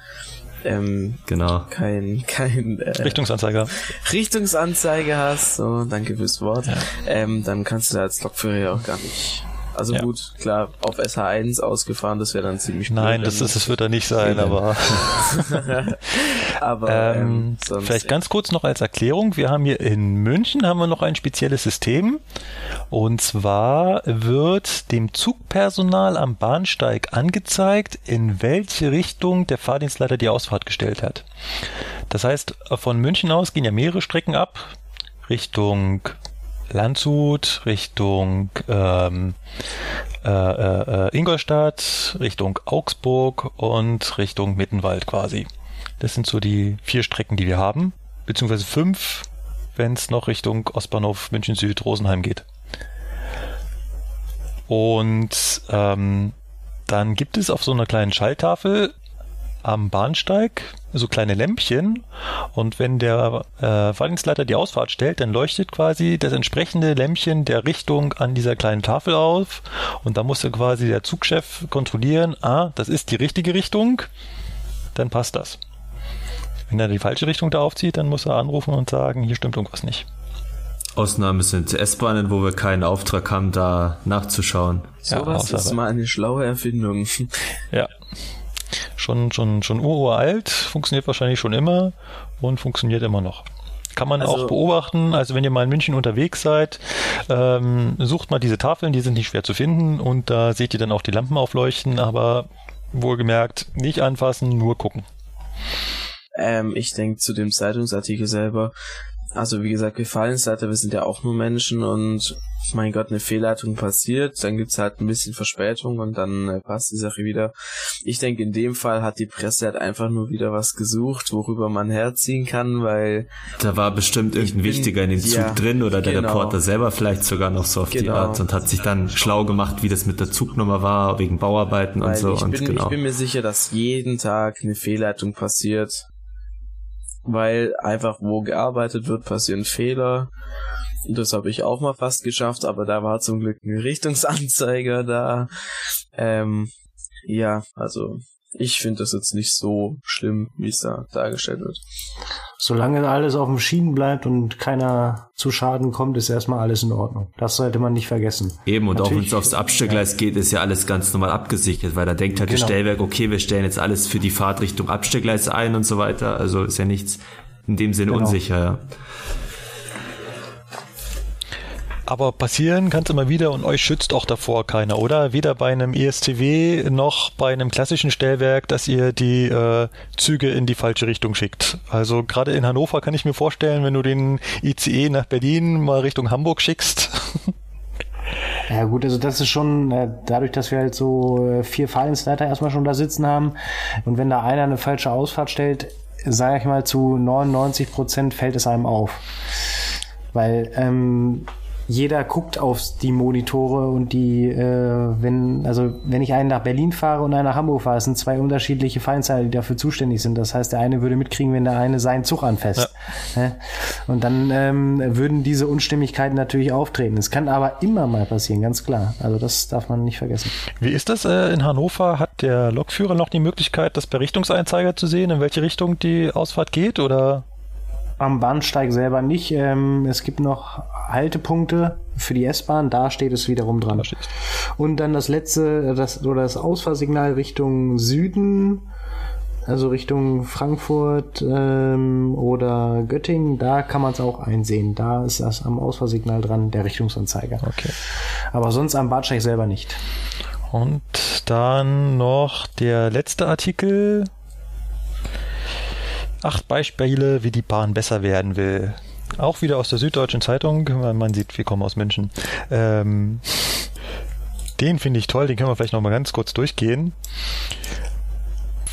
ähm, genau. kein, kein äh, Richtungsanzeiger. Richtungsanzeige hast, so, danke fürs Wort, ja. ähm, dann kannst du da als Lokführer ja auch gar nicht Also Ja. gut, klar, auf SH1 ausgefahren, das wäre dann ziemlich blöd, Nein, das, ist, das wird er nicht sein, aber Aber ähm, ähm, sonst, vielleicht ganz kurz noch als Erklärung. Wir haben hier in München haben wir noch ein spezielles System. Und zwar wird dem Zugpersonal am Bahnsteig angezeigt, in welche Richtung der Fahrdienstleiter die Ausfahrt gestellt hat. Das heißt, von München aus gehen ja mehrere Strecken ab. Richtung Landshut, Richtung ähm, äh, äh, äh, Ingolstadt, Richtung Augsburg und Richtung Mittenwald quasi. Das sind so die vier Strecken, die wir haben, beziehungsweise fünf, wenn es noch Richtung Ostbahnhof München Süd Rosenheim geht. Und ähm, dann gibt es auf so einer kleinen Schalltafel am Bahnsteig so kleine Lämpchen und wenn der äh, Fahrdienstleiter die Ausfahrt stellt, dann leuchtet quasi das entsprechende Lämpchen der Richtung an dieser kleinen Tafel auf und da muss quasi der Zugchef kontrollieren, ah, das ist die richtige Richtung, dann passt das. Wenn er die falsche Richtung da aufzieht, dann muss er anrufen und sagen, hier stimmt irgendwas nicht. Ausnahme sind S-Bahnen, wo wir keinen Auftrag haben, da nachzuschauen. sowas außer- ist mal eine schlaue Erfindung. Ja. Schon, schon, schon uralt, funktioniert wahrscheinlich schon immer und funktioniert immer noch. Kann man Also- auch beobachten. Also wenn ihr mal in München unterwegs seid, ähm, sucht mal diese Tafeln, die sind nicht schwer zu finden und da seht ihr dann auch die Lampen aufleuchten, aber wohlgemerkt nicht anfassen, nur gucken. Ähm, ich denke zu dem Zeitungsartikel selber, also wie gesagt, Gefallensleiter, wir sind ja auch nur Menschen und mein Gott, eine Fehlleitung passiert, dann gibt's halt ein bisschen Verspätung und dann äh, passt die Sache wieder. Ich denke, in dem Fall hat die Presse halt einfach nur wieder was gesucht, worüber man herziehen kann, weil Da war bestimmt irgendein bin- Wichtiger in den Zug ja, drin oder der genau. Reporter selber vielleicht sogar noch so auf die Genau. Art und hat sich dann schlau gemacht, wie das mit der Zugnummer war, wegen Bauarbeiten und Weil so ich, und bin, genau. ich bin mir sicher, dass jeden Tag eine Fehlleitung passiert. Weil einfach wo gearbeitet wird, passieren Fehler. Das habe ich auch mal fast geschafft, aber da war zum Glück ein Richtungsanzeiger da. Ähm, ja, also ich finde das jetzt nicht so schlimm, wie es da dargestellt wird. Solange alles auf dem Schienen bleibt und keiner zu Schaden kommt, ist erstmal alles in Ordnung. Das sollte man nicht vergessen. Eben, und auch wenn Natürlich- es aufs Abstellgleis geht, ist ja alles ganz normal abgesichert, weil da denkt halt das Genau. Stellwerk, okay, wir stellen jetzt alles für die Fahrt Richtung Abstellgleis ein und so weiter. Also ist ja nichts in dem Sinne Genau. unsicher, ja. Aber passieren kann es immer wieder und euch schützt auch davor keiner, oder? Weder bei einem ESTW noch bei einem klassischen Stellwerk, dass ihr die äh, Züge in die falsche Richtung schickt. Also gerade in Hannover kann ich mir vorstellen, wenn du den ICE nach Berlin mal Richtung Hamburg schickst. Ja gut, also das ist schon äh, dadurch, dass wir halt so äh, vier Fahrdienstleiter erstmal schon da sitzen haben und wenn da einer eine falsche Ausfahrt stellt, sage ich mal zu 99 Prozent fällt es einem auf, weil ähm, jeder guckt auf die Monitore und die, äh, wenn, also wenn ich einen nach Berlin fahre und einen nach Hamburg fahre, sind zwei unterschiedliche Fahrdienstleiter, die dafür zuständig sind. Das heißt, der eine würde mitkriegen, wenn der eine seinen Zug anfasst. Ne? Und dann ähm, würden diese Unstimmigkeiten natürlich auftreten. Es kann aber immer mal passieren, ganz klar. Also das darf man nicht vergessen. Wie ist das äh, in Hannover? Hat der Lokführer noch die Möglichkeit, das per Richtungseinzeiger zu sehen, in welche Richtung die Ausfahrt geht? Oder Am Bahnsteig selber nicht. Ähm, es gibt noch Haltepunkte für die S-Bahn, da steht es wiederum dran. Und dann das letzte, das, oder das Ausfahrsignal Richtung Süden, also Richtung Frankfurt ähm, oder Göttingen, da kann man es auch einsehen. Da ist das am Ausfahrsignal dran, der Richtungsanzeiger. okay. Aber sonst am Bahnsteig selber nicht. Und dann noch der letzte Artikel. Acht Beispiele, wie die Bahn besser werden will. Auch wieder aus der Süddeutschen Zeitung. weil Man sieht, wir kommen aus München. Ähm, den finde ich toll, den können wir vielleicht noch mal ganz kurz durchgehen.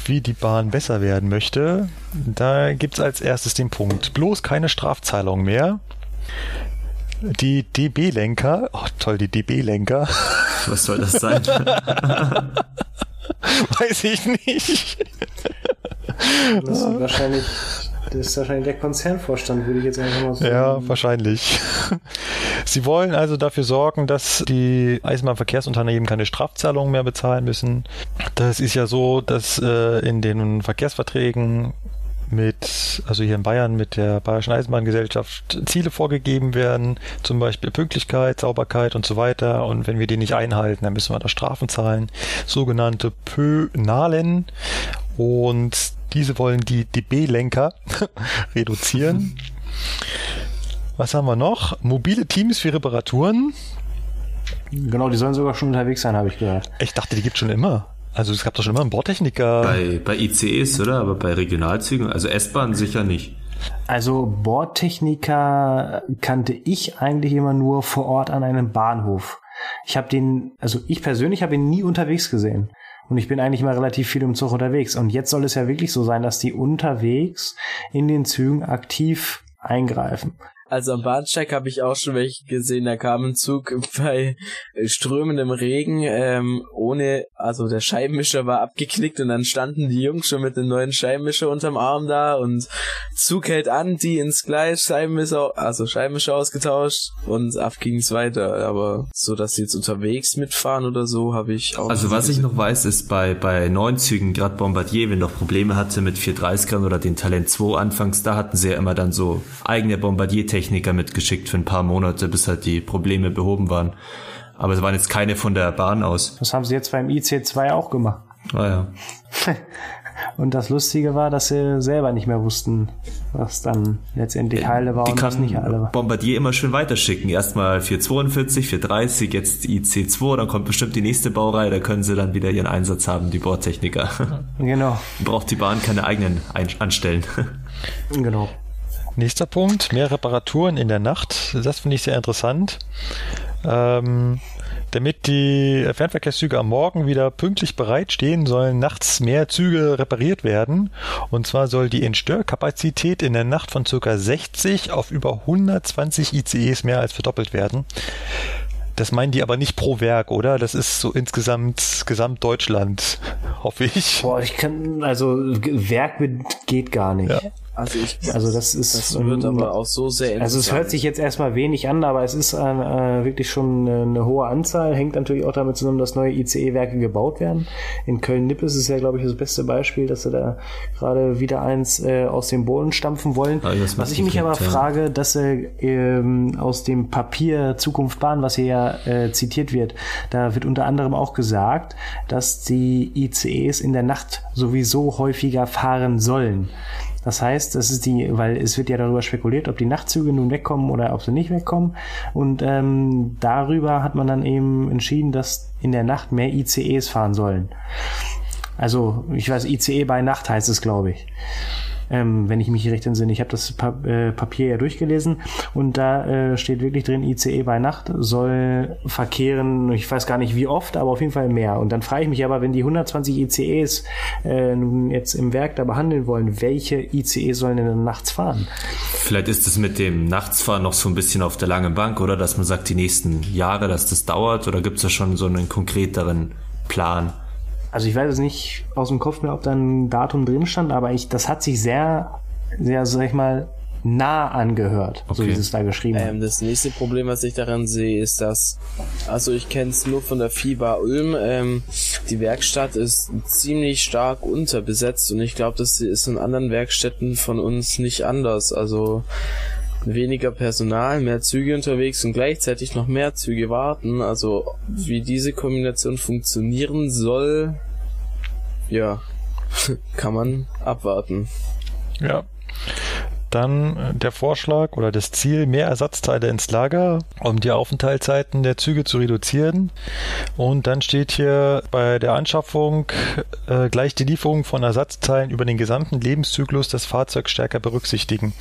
Wie die Bahn besser werden möchte. Da gibt's als erstes den Punkt. Bloß keine Strafzahlung mehr. Die DB-Lenker, oh toll, die DB-Lenker, Was soll das sein? weiß ich nicht. Das ist wahrscheinlich, das ist wahrscheinlich der Konzernvorstand, würde ich jetzt einfach mal sagen. Ja, wahrscheinlich. Sie wollen also dafür sorgen, dass die Eisenbahnverkehrsunternehmen keine Strafzahlungen mehr bezahlen müssen. Das ist ja so, dass äh, in den Verkehrsverträgen mit, also hier in Bayern mit der Bayerischen Eisenbahngesellschaft Ziele vorgegeben werden, zum Beispiel Pünktlichkeit, Sauberkeit und so weiter. Und wenn wir die nicht einhalten, dann müssen wir da Strafen zahlen, sogenannte Pönalen. Und diese wollen die DB-Lenker reduzieren. Was haben wir noch? Mobile Teams für Reparaturen. Genau, die sollen sogar schon unterwegs sein, habe ich gehört. Ich dachte, die gibt schon immer. Also es gab doch schon immer einen Bordtechniker. Bei, bei ICEs, oder? Aber bei Regionalzügen, also S-Bahn sicher nicht. Also Bordtechniker kannte ich eigentlich immer nur vor Ort an einem Bahnhof. Ich habe den, also ich persönlich habe ihn nie unterwegs gesehen. Und ich bin eigentlich immer relativ viel im Zug unterwegs. Und jetzt soll es ja wirklich so sein, dass die unterwegs in den Zügen aktiv eingreifen. Also am Bahnsteig habe ich auch schon welche gesehen, da kam ein Zug bei strömendem Regen ähm, ohne, also der Scheibenmischer war abgeknickt und dann standen die Jungs schon mit dem neuen Scheibenmischer unterm Arm da und Zug hält an, die ins Gleis, Scheibenmischer, also Scheibenmischer ausgetauscht und ab ging's weiter. Aber so, dass sie jetzt unterwegs mitfahren oder so, habe ich auch. Also was ich noch weiß, ist bei, bei neuen Zügen, gerade Bombardier, wenn noch Probleme hatte mit 430ern oder den Talent 2 anfangs, da hatten sie ja immer dann so eigene Bombardier Techniker mitgeschickt für ein paar Monate, bis halt die Probleme behoben waren. Aber es waren jetzt keine von der Bahn aus. Das haben sie jetzt beim IC2 auch gemacht. Ah ja. Und das Lustige war, dass sie selber nicht mehr wussten, was dann letztendlich heile war die und was nicht heile war. Bombardier immer schön weiterschicken. Erstmal 442, 430, jetzt IC2, dann kommt bestimmt die nächste Baureihe, da können sie dann wieder ihren Einsatz haben, die Bordtechniker. Genau. Braucht die Bahn keine eigenen ein anstellen. Genau. Nächster Punkt, mehr Reparaturen in der Nacht. Das finde ich sehr interessant. Ähm, damit die Fernverkehrszüge am Morgen wieder pünktlich bereitstehen, sollen nachts mehr Züge repariert werden. Und zwar soll die Entstörkapazität in der Nacht von ca. 60 auf über 120 ICEs mehr als verdoppelt werden. Das meinen die aber nicht pro Werk, oder? Das ist so insgesamt Gesamtdeutschland, hoffe ich. Boah, ich kann, also Werk geht gar nicht. Ja. Also ich, Also das ist, das wird ähm, aber auch so sehr Also es hört sich jetzt erstmal wenig an, aber es ist äh, äh, wirklich schon eine, eine hohe Anzahl. Hängt natürlich auch damit zusammen, dass neue ICE-Werke gebaut werden. In Köln-Nipp ist es ja, glaube ich, das beste Beispiel, dass sie da gerade wieder eins äh, aus dem Boden stampfen wollen. Das was ich mich aber ja. frage, dass sie ähm, aus dem Papier Zukunft Bahn, was hier ja äh, zitiert wird, da wird unter anderem auch gesagt, dass die ICEs in der Nacht sowieso häufiger fahren sollen. Das heißt, das ist die, weil es wird ja darüber spekuliert, ob die Nachtzüge nun wegkommen oder ob sie nicht wegkommen. Und ähm, darüber hat man dann eben entschieden, dass in der Nacht mehr ICEs fahren sollen. Also, ich weiß, ICE bei Nacht heißt es, glaube ich. Ähm, wenn ich mich recht entsinne. Ich habe das pa äh, Papier ja durchgelesen und da äh, steht wirklich drin, ICE bei Nacht soll verkehren, ich weiß gar nicht wie oft, aber auf jeden Fall mehr. Und dann frage ich mich aber, wenn die 120 ICEs äh, nun jetzt im Werk da behandeln wollen, welche ICE sollen denn dann nachts fahren? Vielleicht ist es mit dem Nachtsfahren noch so ein bisschen auf der langen Bank, oder? Dass man sagt, die nächsten Jahre, dass das dauert, oder gibt es da schon so einen konkreteren Plan? Also ich weiß es nicht aus dem Kopf mehr, ob da ein Datum drin stand, aber ich, das hat sich sehr, sehr, sag ich mal, nah angehört, so Okay. wie sie es da geschrieben haben. Ähm, das nächste Problem, was ich daran sehe, ist, dass, also ich kenne es nur von der FIBA Ulm, ähm, die Werkstatt ist ziemlich stark unterbesetzt und ich glaube, das ist in anderen Werkstätten von uns nicht anders. Also weniger Personal, mehr Züge unterwegs und gleichzeitig noch mehr Züge warten. Also wie diese Kombination funktionieren soll, ja, kann man abwarten. Ja. Dann äh, der Vorschlag oder das Ziel, mehr Ersatzteile ins Lager, um die Aufenthaltszeiten der Züge zu reduzieren. Und dann steht hier bei der Anschaffung äh, gleich die Lieferung von Ersatzteilen über den gesamten Lebenszyklus des Fahrzeugs stärker berücksichtigen.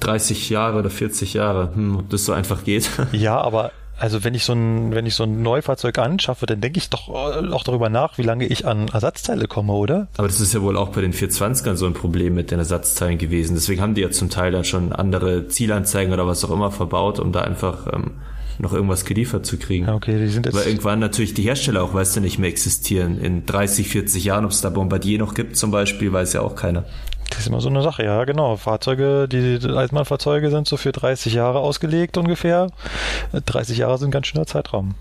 30 Jahre oder 40 Jahre, hm, ob das so einfach geht. Ja, aber also wenn ich so ein, wenn ich so ein Neufahrzeug anschaffe, dann denke ich doch äh, auch darüber nach, wie lange ich an Ersatzteile komme, oder? Aber das ist ja wohl auch bei den 420ern so ein Problem mit den Ersatzteilen gewesen. Deswegen haben die ja zum Teil dann schon andere Zielanzeigen oder was auch immer verbaut, um da einfach ähm, noch irgendwas geliefert zu kriegen. Okay, die sind jetzt. Weil irgendwann natürlich die Hersteller auch, weißt du, nicht mehr existieren. In 30, 40 Jahren, ob es da Bombardier noch gibt zum Beispiel, weiß ja auch keiner. Das ist immer so eine Sache, ja, genau. Fahrzeuge, die Eisenbahnfahrzeuge sind so für 30 Jahre ausgelegt ungefähr. 30 Jahre sind ein ganz schöner Zeitraum.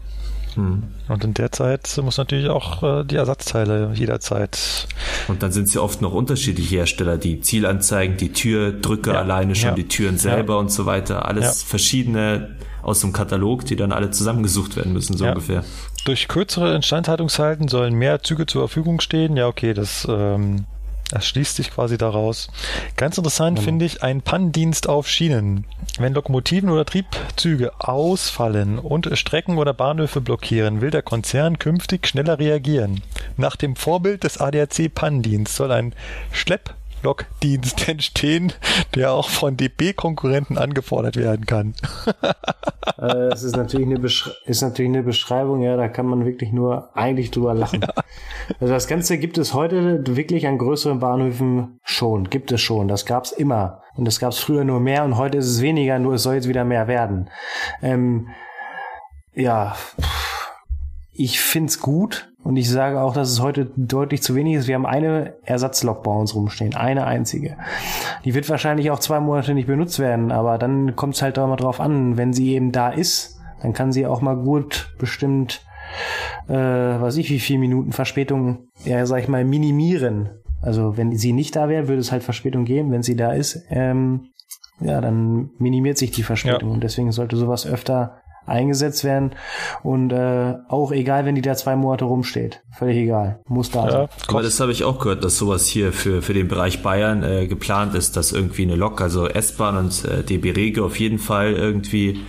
Hm. Und in der Zeit muss natürlich auch äh, die Ersatzteile jederzeit. Und dann sind es ja oft noch unterschiedliche Hersteller, die Zielanzeigen, die Türdrücke ja. alleine schon, ja. die Türen selber ja. und so weiter. Alles verschiedene aus dem Katalog, die dann alle zusammengesucht werden müssen, so ungefähr. Durch kürzere Instandhaltungszeiten sollen mehr Züge zur Verfügung stehen. Ja, okay, das ähm, das schließt sich quasi daraus. Ganz interessant genau. finde ich ein Pannendienst auf Schienen. Wenn Lokomotiven oder Triebzüge ausfallen und Strecken oder Bahnhöfe blockieren, will der Konzern künftig schneller reagieren. Nach dem Vorbild des ADAC Pannendienst soll ein Schlepp Logdienst entstehen, der auch von DB-Konkurrenten angefordert werden kann. Äh, das ist natürlich, eine ist natürlich eine Beschreibung, ja, da kann man wirklich nur eigentlich drüber lachen. Ja. Also das Ganze gibt es heute wirklich an größeren Bahnhöfen schon, gibt es schon. Das gab es immer. Und das gab es früher nur mehr und heute ist es weniger, nur es soll jetzt wieder mehr werden. Ähm, ja, ich find's gut, und ich sage auch, dass es heute deutlich zu wenig ist. Wir haben eine Ersatzlok bei uns rumstehen, eine einzige. Die wird wahrscheinlich auch zwei Monate nicht benutzt werden, aber dann kommt es halt auch mal drauf an, wenn sie eben da ist, dann kann sie auch mal gut bestimmt, äh, weiß ich, wie viele Minuten Verspätung, ja, sag ich mal, minimieren. Also wenn sie nicht da wäre, würde es halt Verspätung geben. Wenn sie da ist, ähm, ja, dann minimiert sich die Verspätung. Ja. Und deswegen sollte sowas öfter eingesetzt werden. Und äh, auch egal, wenn die da zwei Monate rumsteht. Völlig egal. Muss da ja, sein. Aber das habe ich auch gehört, dass sowas hier für, für den Bereich Bayern äh, geplant ist, dass irgendwie eine Lok, also S-Bahn und äh, DB Regio auf jeden Fall irgendwie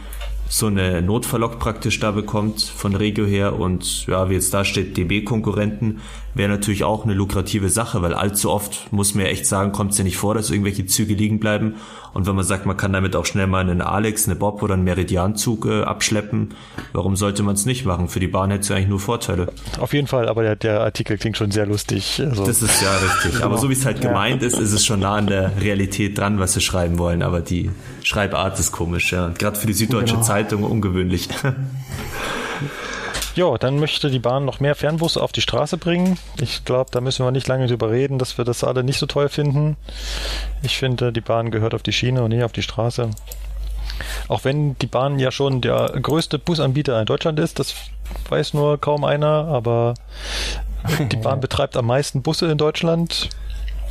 so eine Notfalllok praktisch da bekommt von Regio her und ja, wie jetzt da steht, DB-Konkurrenten, wäre natürlich auch eine lukrative Sache, weil allzu oft, muss man ja echt sagen, kommt es ja nicht vor, dass irgendwelche Züge liegen bleiben. Und wenn man sagt, man kann damit auch schnell mal einen Alex, eine Bob oder einen Meridianzug äh, abschleppen, warum sollte man es nicht machen? Für die Bahn hätte es ja eigentlich nur Vorteile. Auf jeden Fall, aber der, der Artikel klingt schon sehr lustig. Also. Das ist ja richtig. Aber so wie es halt gemeint ist, ist es schon nah an der Realität dran, was sie schreiben wollen. Aber die Schreibart ist komisch, ja. Gerade für die Süddeutsche genau. Zeitung ungewöhnlich. Ja, dann möchte die Bahn noch mehr Fernbusse auf die Straße bringen. Ich glaube, da müssen wir nicht lange drüber reden, dass wir das alle nicht so toll finden. Ich finde, die Bahn gehört auf die Schiene und nicht auf die Straße. Auch wenn die Bahn ja schon der größte Busanbieter in Deutschland ist, das weiß nur kaum einer, aber die Bahn betreibt am meisten Busse in Deutschland.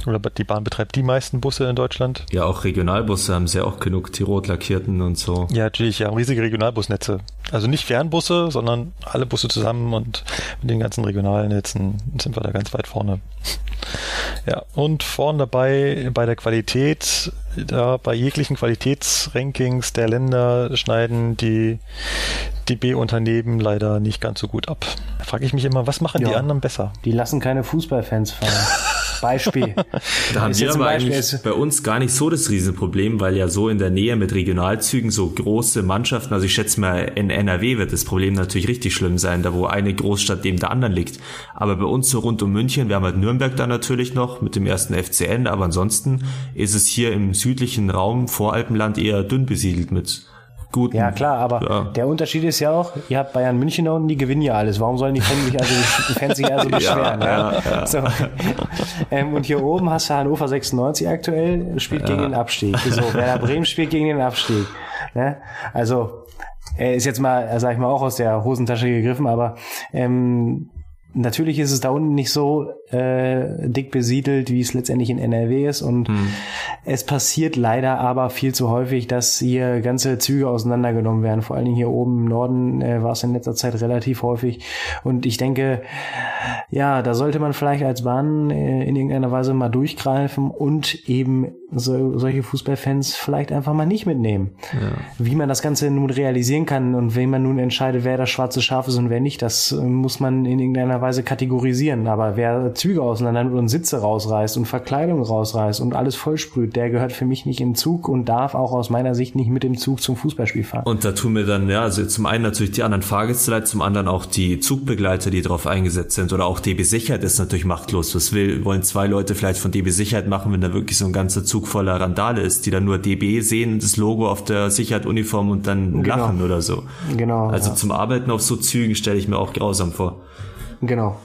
Oder die Bahn betreibt die meisten Busse in Deutschland. Ja, auch Regionalbusse haben sie ja auch genug, die rot lackierten und so. Ja, natürlich, ja, riesige Regionalbusnetze. Also nicht Fernbusse, sondern alle Busse zusammen und mit den ganzen Regionalnetzen sind wir da ganz weit vorne. Ja, und vorne dabei bei der Qualität, da bei jeglichen Qualitätsrankings der Länder schneiden die DB-Unternehmen leider nicht ganz so gut ab. Da frage ich mich immer, was machen ja, die anderen besser? Die lassen keine Fußballfans fahren. Beispiel. da haben wir aber eigentlich bei uns gar nicht so das Riesenproblem, weil ja so in der Nähe mit Regionalzügen so große Mannschaften, also ich schätze mal in NRW wird das Problem natürlich richtig schlimm sein, da wo eine Großstadt neben der anderen liegt. Aber bei uns so rund um München, wir haben halt Nürnberg da natürlich noch mit dem ersten FCN, aber ansonsten ist es hier im südlichen Raum Voralpenland eher dünn besiedelt mit guten. Ja, klar, aber ja. der Unterschied ist ja auch, ihr habt Bayern München da unten, die gewinnen ja alles. Warum sollen die Fans sich also, Fans sich also beschweren? ja, ja? So. Ähm, und hier oben hast du Hannover 96 aktuell, spielt gegen den Abstieg. So, Werder Bremen spielt gegen den Abstieg. Ne? Also, er ist jetzt mal, sag ich mal, auch aus der Hosentasche gegriffen, aber ähm, natürlich ist es da unten nicht so äh, dick besiedelt, wie es letztendlich in NRW ist. Und hm. es passiert leider aber viel zu häufig, dass hier ganze Züge auseinandergenommen werden. Vor allen Dingen hier oben im Norden äh, war es in letzter Zeit relativ häufig. Und ich denke, ja, da sollte man vielleicht als Bahn äh, in irgendeiner Weise mal durchgreifen und eben so, solche Fußballfans vielleicht einfach mal nicht mitnehmen. Ja. Wie man das Ganze nun realisieren kann und wenn man nun entscheidet, wer das schwarze Schaf ist und wer nicht, das äh, muss man in irgendeiner Weise kategorisieren. Aber wer Züge auseinander und Sitze rausreißt und Verkleidung rausreißt und alles vollsprüht, der gehört für mich nicht im Zug und darf auch aus meiner Sicht nicht mit dem Zug zum Fußballspiel fahren. Und da tun mir dann, ja, also zum einen natürlich die anderen Fahrgäste leid, zum anderen auch die Zugbegleiter, die darauf eingesetzt sind oder auch DB Sicherheit ist natürlich machtlos. Was will, wollen zwei Leute vielleicht von DB Sicherheit machen, wenn da wirklich so ein ganzer Zug voller Randale ist, die dann nur DB sehen, das Logo auf der Sicherheit-Uniform und dann genau. lachen oder so. Genau. Also ja. zum Arbeiten auf so Zügen stelle ich mir auch grausam vor. Genau.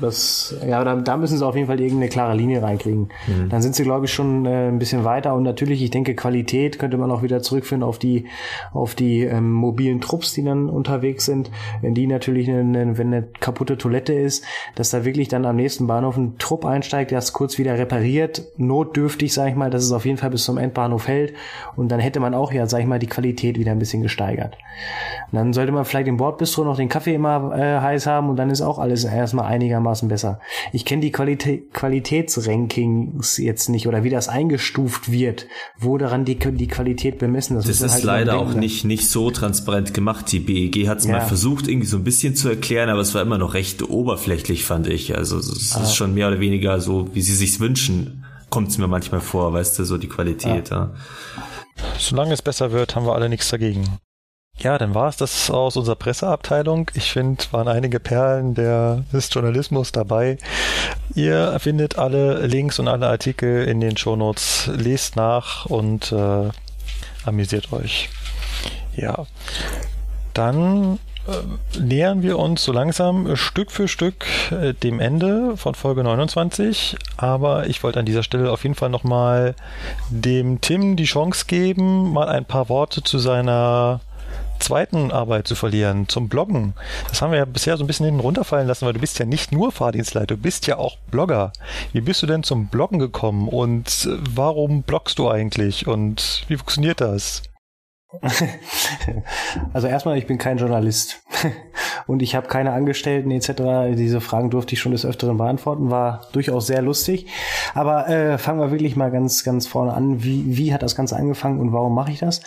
Das, ja, da, da müssen sie auf jeden Fall irgendeine klare Linie reinkriegen. Mhm. Dann sind sie, glaube ich, schon äh, ein bisschen weiter und natürlich, ich denke, Qualität könnte man auch wieder zurückführen auf die, auf die ähm, mobilen Trupps, die dann unterwegs sind. Wenn die natürlich, eine, wenn eine kaputte Toilette ist, dass da wirklich dann am nächsten Bahnhof ein Trupp einsteigt, der es kurz wieder repariert, notdürftig, sag ich mal, dass es auf jeden Fall bis zum Endbahnhof hält und dann hätte man auch ja, sag ich mal, die Qualität wieder ein bisschen gesteigert. Und dann sollte man vielleicht im Bordbistro noch den Kaffee immer äh, heiß haben und dann ist auch alles erstmal einigermaßen besser. Ich kenne die Qualitä Qualitätsrankings jetzt nicht oder wie das eingestuft wird, wo daran die, die Qualität bemessen ist. Das ist halt leider auch nicht, nicht so transparent gemacht. Die BEG hat es ja. mal versucht, irgendwie so ein bisschen zu erklären, aber es war immer noch recht oberflächlich, fand ich. Also es ah. ist schon mehr oder weniger so, wie sie sich's wünschen, kommt es mir manchmal vor, weißt du, so die Qualität. Ja. ja. Solange es besser wird, haben wir alle nichts dagegen. Ja, dann war es das aus unserer Presseabteilung. Ich finde, waren einige Perlen der, des Journalismus dabei. Ihr findet alle Links und alle Artikel in den Shownotes. Lest nach und äh, amüsiert euch. Ja. Dann äh, nähern wir uns so langsam Stück für Stück äh, dem Ende von Folge 29. Aber ich wollte an dieser Stelle auf jeden Fall nochmal dem Tim die Chance geben, mal ein paar Worte zu seiner zweiten Arbeit zu verlieren, zum Bloggen. Das haben wir ja bisher so ein bisschen hinten runterfallen lassen, weil du bist ja nicht nur Fahrdienstleiter, du bist ja auch Blogger. Wie bist du denn zum Bloggen gekommen und warum bloggst du eigentlich und wie funktioniert das? Also erstmal, ich bin kein Journalist und ich habe keine Angestellten etc. Diese Fragen durfte ich schon des Öfteren beantworten, war durchaus sehr lustig. Aber äh, fangen wir wirklich mal ganz, ganz vorne an. Wie, wie hat das Ganze angefangen und warum mache ich das?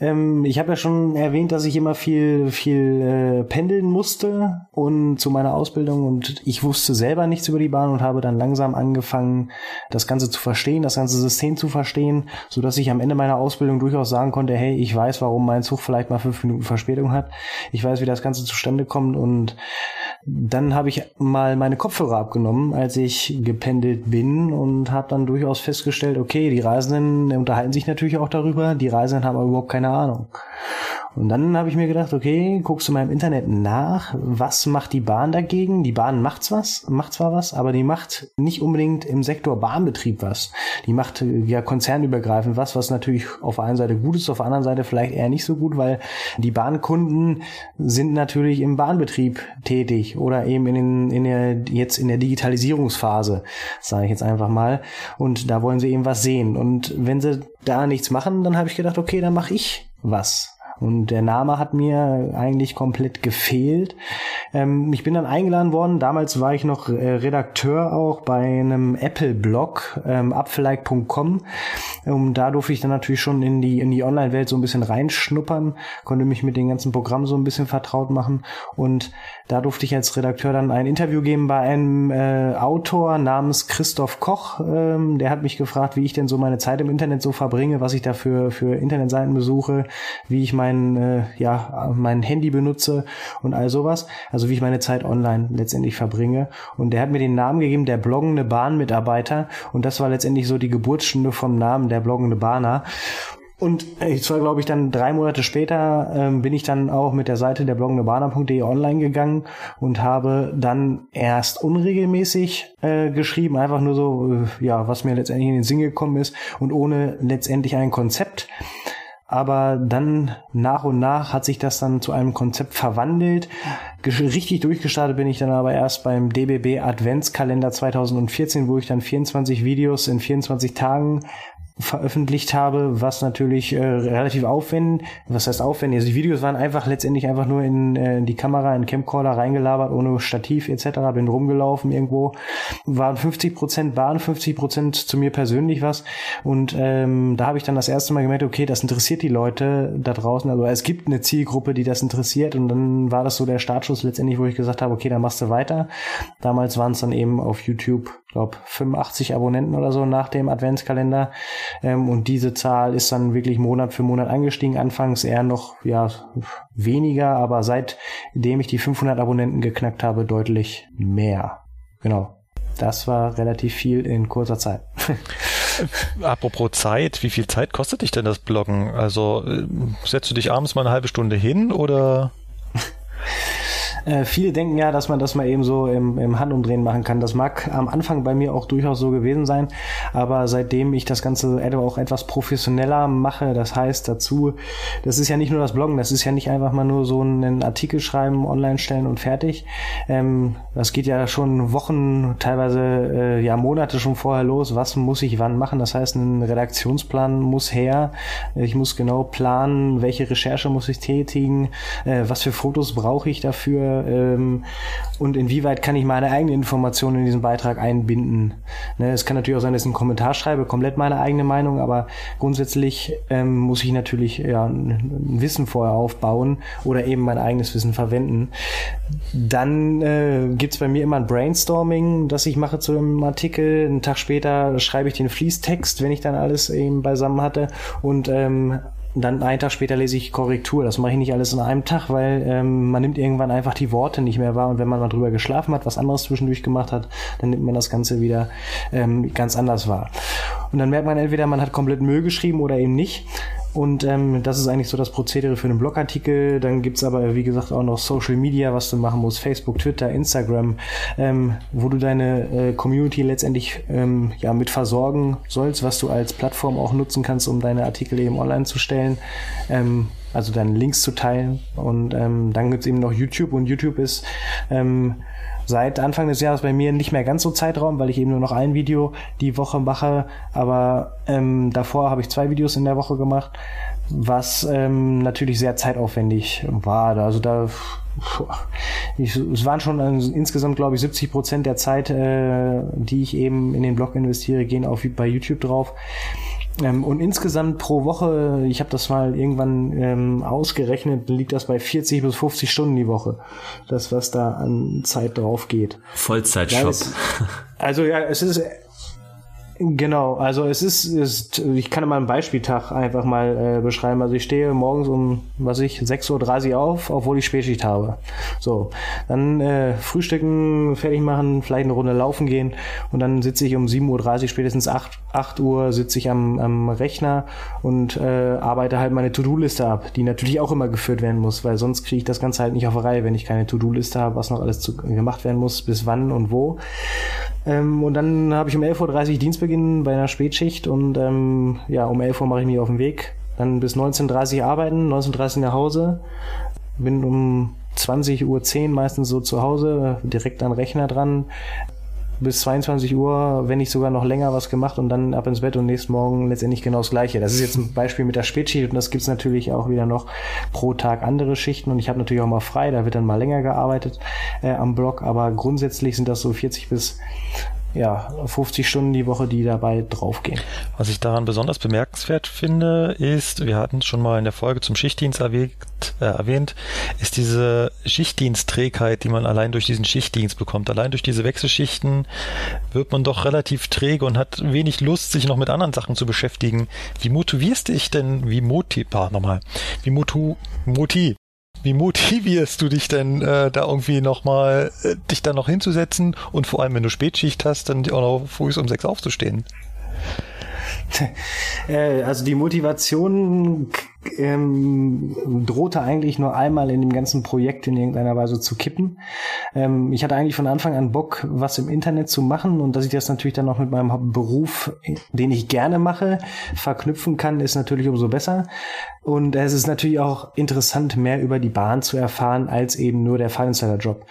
Ähm, ich habe ja schon erwähnt, dass ich immer viel, viel äh, pendeln musste und zu meiner Ausbildung und ich wusste selber nichts über die Bahn und habe dann langsam angefangen, das Ganze zu verstehen, das ganze System zu verstehen, so dass ich am Ende meiner Ausbildung durchaus sagen konnte, hey, ich weiß, warum mein Zug vielleicht mal fünf Minuten Verspätung hat. Ich weiß, wie das Ganze zustande kommt und dann habe ich mal meine Kopfhörer abgenommen, als ich gependelt bin und habe dann durchaus festgestellt, okay, die Reisenden unterhalten sich natürlich auch darüber, die Reisenden haben aber überhaupt keine Ahnung. Und dann habe ich mir gedacht, okay, guckst du mal im Internet nach, was macht die Bahn dagegen? Die Bahn macht's was, macht zwar was, aber die macht nicht unbedingt im Sektor Bahnbetrieb was. Die macht ja konzernübergreifend was, was natürlich auf der einen Seite gut ist, auf der anderen Seite vielleicht eher nicht so gut, weil die Bahnkunden sind natürlich im Bahnbetrieb tätig oder eben in, den, in der jetzt in der Digitalisierungsphase, sage ich jetzt einfach mal. Und da wollen sie eben was sehen. Und wenn sie da nichts machen, dann habe ich gedacht, okay, dann mache ich was. Und der Name hat mir eigentlich komplett gefehlt. Ähm, ich bin dann eingeladen worden. Damals war ich noch äh, Redakteur auch bei einem Apple-Blog, ähm, apfelike.com. Um, da durfte ich dann natürlich schon in die, in die Online-Welt so ein bisschen reinschnuppern, konnte mich mit den ganzen Programmen so ein bisschen vertraut machen. Und da durfte ich als Redakteur dann ein Interview geben bei einem äh, Autor namens Christoph Koch. Ähm, der hat mich gefragt, wie ich denn so meine Zeit im Internet so verbringe, was ich da für, für Internetseiten besuche, wie ich mein, äh, ja, mein Handy benutze und all sowas. Also wie ich meine Zeit online letztendlich verbringe. Und der hat mir den Namen gegeben, der bloggende Bahnmitarbeiter. Und das war letztendlich so die Geburtsstunde vom Namen der bloggende Bahner. Und ich glaube ich, dann drei Monate später ähm, bin ich dann auch mit der Seite der bloggendebahner.de online gegangen und habe dann erst unregelmäßig äh, geschrieben, einfach nur so, äh, ja, was mir letztendlich in den Sinn gekommen ist und ohne letztendlich ein Konzept aber dann nach und nach hat sich das dann zu einem Konzept verwandelt. Richtig durchgestartet bin ich dann aber erst beim DBB Adventskalender 2014, wo ich dann 24 Videos in 24 Tagen veröffentlicht habe, was natürlich äh, relativ aufwendig, was heißt aufwendig, also die Videos waren einfach letztendlich einfach nur in, äh, die Kamera, in Camcorder reingelabert, ohne Stativ etc., bin rumgelaufen irgendwo, waren 50% Bahn, 50% zu mir persönlich was und ähm, da habe ich dann das erste Mal gemerkt, okay, das interessiert die Leute da draußen, also es gibt eine Zielgruppe, die das interessiert und dann war das so der Startschuss letztendlich, wo ich gesagt habe, okay, dann machst du weiter. Damals waren es dann eben auf YouTube glaube 85 Abonnenten oder so nach dem Adventskalender. Ähm, und diese Zahl ist dann wirklich Monat für Monat angestiegen. Anfangs eher noch ja weniger, aber seitdem ich die 500 Abonnenten geknackt habe, deutlich mehr. Genau. Das war relativ viel in kurzer Zeit. Apropos Zeit, wie viel Zeit kostet dich denn das Bloggen? Also äh, setzt du dich abends mal eine halbe Stunde hin oder? Äh, viele denken ja, dass man das mal eben so im, im Handumdrehen machen kann. Das mag am Anfang bei mir auch durchaus so gewesen sein, aber seitdem ich das Ganze auch etwas professioneller mache, das heißt dazu, das ist ja nicht nur das Bloggen, das ist ja nicht einfach mal nur so einen Artikel schreiben, online stellen und fertig. Ähm, das geht ja schon Wochen, teilweise äh, ja Monate schon vorher los. Was muss ich wann machen? Das heißt, ein Redaktionsplan muss her. Ich muss genau planen, welche Recherche muss ich tätigen, äh, was für Fotos brauche ich dafür ähm, und inwieweit kann ich meine eigene Information in diesen Beitrag einbinden. Ne, es kann natürlich auch sein, dass ich einen Kommentar schreibe, komplett meine eigene Meinung, aber grundsätzlich ähm, muss ich natürlich ja, ein Wissen vorher aufbauen oder eben mein eigenes Wissen verwenden. Dann äh, gibt es bei mir immer ein Brainstorming, das ich mache zu dem Artikel. Einen Tag später schreibe ich den Fließtext, wenn ich dann alles eben beisammen hatte und ähm, dann einen Tag später lese ich Korrektur. Das mache ich nicht alles in einem Tag, weil ähm, man nimmt irgendwann einfach die Worte nicht mehr wahr und wenn man mal drüber geschlafen hat, was anderes zwischendurch gemacht hat, dann nimmt man das Ganze wieder ähm, ganz anders wahr. Und dann merkt man entweder, man hat komplett Müll geschrieben oder eben nicht. Und ähm, das ist eigentlich so das Prozedere für einen Blogartikel. Dann gibt's aber, wie gesagt, auch noch Social Media, was du machen musst. Facebook, Twitter, Instagram, ähm, wo du deine äh, Community letztendlich ähm, ja, mit versorgen sollst, was du als Plattform auch nutzen kannst, um deine Artikel eben online zu stellen. Ähm, also deine Links zu teilen. Und ähm, dann gibt's eben noch YouTube und YouTube ist ähm, seit Anfang des Jahres bei mir nicht mehr ganz so Zeitraum, weil ich eben nur noch ein Video die Woche mache. Aber ähm, davor habe ich zwei Videos in der Woche gemacht, was ähm, natürlich sehr zeitaufwendig war. Also da ich, es waren schon also insgesamt, glaube ich, 70 Prozent der Zeit, äh, die ich eben in den Blog investiere, gehen auf bei YouTube drauf. Ähm, und insgesamt pro Woche, ich habe das mal irgendwann ähm, ausgerechnet, liegt das bei 40 bis 50 Stunden die Woche. Das, was da an Zeit drauf geht. Vollzeitshop. also ja, es ist Genau, also es ist, ist, ich kann mal einen Beispieltag einfach mal äh, beschreiben. Also ich stehe morgens um, was ich, 6.30 Uhr auf, obwohl ich Spätschicht habe. So, dann äh, frühstücken, fertig machen, vielleicht eine Runde laufen gehen und dann sitze ich um 7.30 Uhr, spätestens 8, 8 Uhr sitze ich am, am Rechner und äh, arbeite halt meine To-Do-Liste ab, die natürlich auch immer geführt werden muss, weil sonst kriege ich das Ganze halt nicht auf Reihe, wenn ich keine To-Do-Liste habe, was noch alles zu, gemacht werden muss, bis wann und wo. Ähm, und dann habe ich um 11.30 Uhr Dienstbeginn Beginn bei einer Spätschicht und ähm, ja, um 11 Uhr mache ich mich auf den Weg. Dann bis 19.30 Uhr arbeiten, 19.30 Uhr nach Hause. Bin um 20.10 Uhr meistens so zu Hause, direkt an Rechner dran. Bis 22 Uhr, wenn nicht sogar noch länger was gemacht und dann ab ins Bett und nächsten Morgen letztendlich genau das gleiche. Das ist jetzt ein Beispiel mit der Spätschicht und das gibt's natürlich auch wieder noch pro Tag andere Schichten und ich habe natürlich auch mal frei, da wird dann mal länger gearbeitet äh, am Blog, aber grundsätzlich sind das so 40 bis ja, 50 Stunden die Woche, die dabei draufgehen. Was ich daran besonders bemerkenswert finde, ist, wir hatten es schon mal in der Folge zum Schichtdienst erwähnt, äh, erwähnt, ist diese Schichtdienstträgheit, die man allein durch diesen Schichtdienst bekommt. Allein durch diese Wechselschichten wird man doch relativ träge und hat wenig Lust, sich noch mit anderen Sachen zu beschäftigen. Wie motivierst du dich denn, wie motiv, nochmal, wie motu, moti, wie motivierst du dich denn äh, da irgendwie nochmal, äh, dich da noch hinzusetzen und vor allem, wenn du Spätschicht hast, dann auch noch früh um sechs aufzustehen? Äh, also die Motivation ähm, drohte eigentlich nur einmal in dem ganzen Projekt in irgendeiner Weise zu kippen. Ähm, ich hatte eigentlich von Anfang an Bock, was im Internet zu machen und dass ich das natürlich dann auch mit meinem Beruf, den ich gerne mache, verknüpfen kann, ist natürlich umso besser. Und es ist natürlich auch interessant, mehr über die Bahn zu erfahren, als eben nur der Fallenzeiler-Job.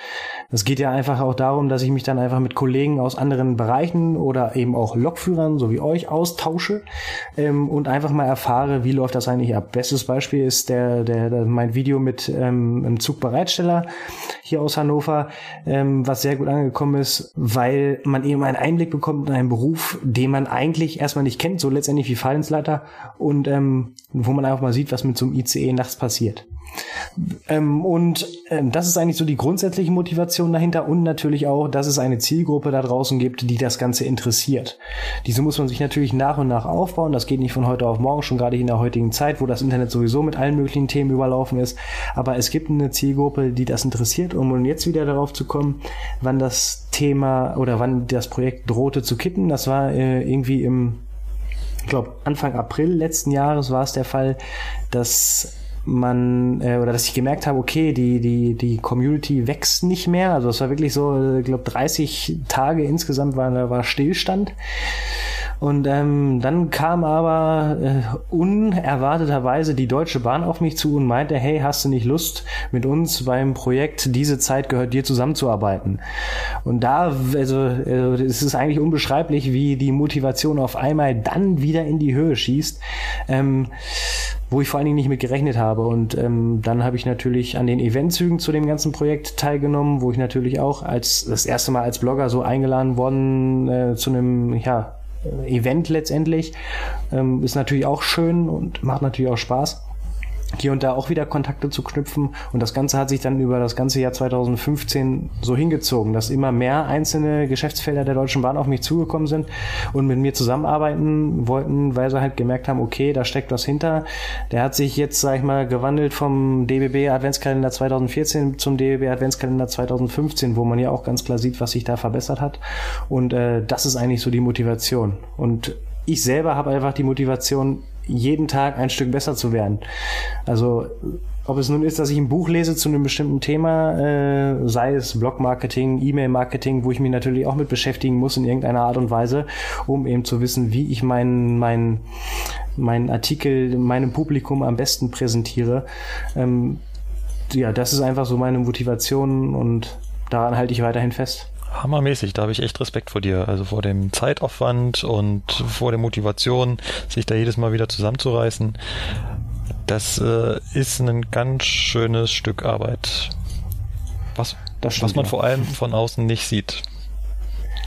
Es geht ja einfach auch darum, dass ich mich dann einfach mit Kollegen aus anderen Bereichen oder eben auch Lokführern, so wie euch, austausche ähm, und einfach mal erfahre, wie läuft das eigentlich ab. Bestes Beispiel ist der, der, der mein Video mit ähm, einem Zugbereitsteller hier aus Hannover, ähm, was sehr gut angekommen ist, weil man eben einen Einblick bekommt in einen Beruf, den man eigentlich erstmal nicht kennt, so letztendlich wie Fahrdienstleiter und ähm, wo man einfach mal sieht, was mit so einem ICE nachts passiert. Ähm, und ähm, das ist eigentlich so die grundsätzliche Motivation dahinter und natürlich auch, dass es eine Zielgruppe da draußen gibt, die das Ganze interessiert. Diese muss man sich natürlich nach und nach aufbauen. Das geht nicht von heute auf morgen, schon gerade in der heutigen Zeit, wo das Internet sowieso mit allen möglichen Themen überlaufen ist. Aber es gibt eine Zielgruppe, die das interessiert. Um jetzt wieder darauf zu kommen, wann das Thema oder wann das Projekt drohte zu kippen, das war äh, irgendwie im ich glaube, Anfang April letzten Jahres war es der Fall, dass man äh, oder dass ich gemerkt habe, okay, die die die Community wächst nicht mehr. Also es war wirklich so, ich glaube 30 Tage insgesamt war war Stillstand. Und ähm, dann kam aber äh, unerwarteterweise die Deutsche Bahn auf mich zu und meinte, hey, hast du nicht Lust, mit uns beim Projekt Diese Zeit gehört dir zusammenzuarbeiten? Und da, also, also es ist eigentlich unbeschreiblich, wie die Motivation auf einmal dann wieder in die Höhe schießt. Ähm, wo ich vor allen Dingen nicht mit gerechnet habe. Und ähm, dann habe ich natürlich an den Eventzügen zu dem ganzen Projekt teilgenommen, wo ich natürlich auch als das erste Mal als Blogger so eingeladen worden äh, zu einem ja, Event letztendlich. Ähm, ist natürlich auch schön und macht natürlich auch Spaß hier und da auch wieder Kontakte zu knüpfen. Und das Ganze hat sich dann über das ganze Jahr 2015 so hingezogen, dass immer mehr einzelne Geschäftsfelder der Deutschen Bahn auf mich zugekommen sind und mit mir zusammenarbeiten wollten, weil sie halt gemerkt haben, okay, da steckt was hinter. Der hat sich jetzt, sag ich mal, gewandelt vom DBB Adventskalender 2014 zum DBB Adventskalender 2015, wo man ja auch ganz klar sieht, was sich da verbessert hat. Und äh, das ist eigentlich so die Motivation. Und ich selber habe einfach die Motivation, jeden Tag ein Stück besser zu werden. Also ob es nun ist, dass ich ein Buch lese zu einem bestimmten Thema, äh, sei es Blog-Marketing, E-Mail-Marketing, wo ich mich natürlich auch mit beschäftigen muss in irgendeiner Art und Weise, um eben zu wissen, wie ich meinen mein, mein Artikel meinem Publikum am besten präsentiere. Ähm, ja, das ist einfach so meine Motivation und daran halte ich weiterhin fest hammermäßig. Da habe ich echt Respekt vor dir. Also vor dem Zeitaufwand und vor der Motivation, sich da jedes Mal wieder zusammenzureißen. Das äh, ist ein ganz schönes Stück Arbeit. Was, was man ja. vor allem von außen nicht sieht.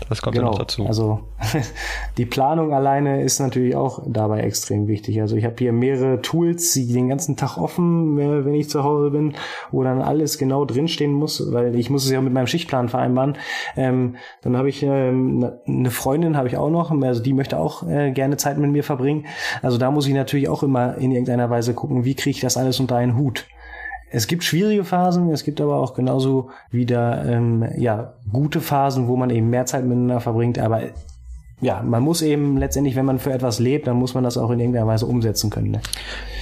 Das kommt genau. ja noch dazu. Also die Planung alleine ist natürlich auch dabei extrem wichtig. Also ich habe hier mehrere Tools, die den ganzen Tag offen, wenn ich zu Hause bin, wo dann alles genau drinstehen muss, weil ich muss es ja mit meinem Schichtplan vereinbaren. Ähm, dann habe ich ähm, eine Freundin, habe ich auch noch, also die möchte auch äh, gerne Zeit mit mir verbringen. Also da muss ich natürlich auch immer in irgendeiner Weise gucken, wie kriege ich das alles unter einen Hut. Es gibt schwierige Phasen, es gibt aber auch genauso wieder ähm, ja, gute Phasen, wo man eben mehr Zeit miteinander verbringt. Aber ja, man muss eben letztendlich, wenn man für etwas lebt, dann muss man das auch in irgendeiner Weise umsetzen können. Ne?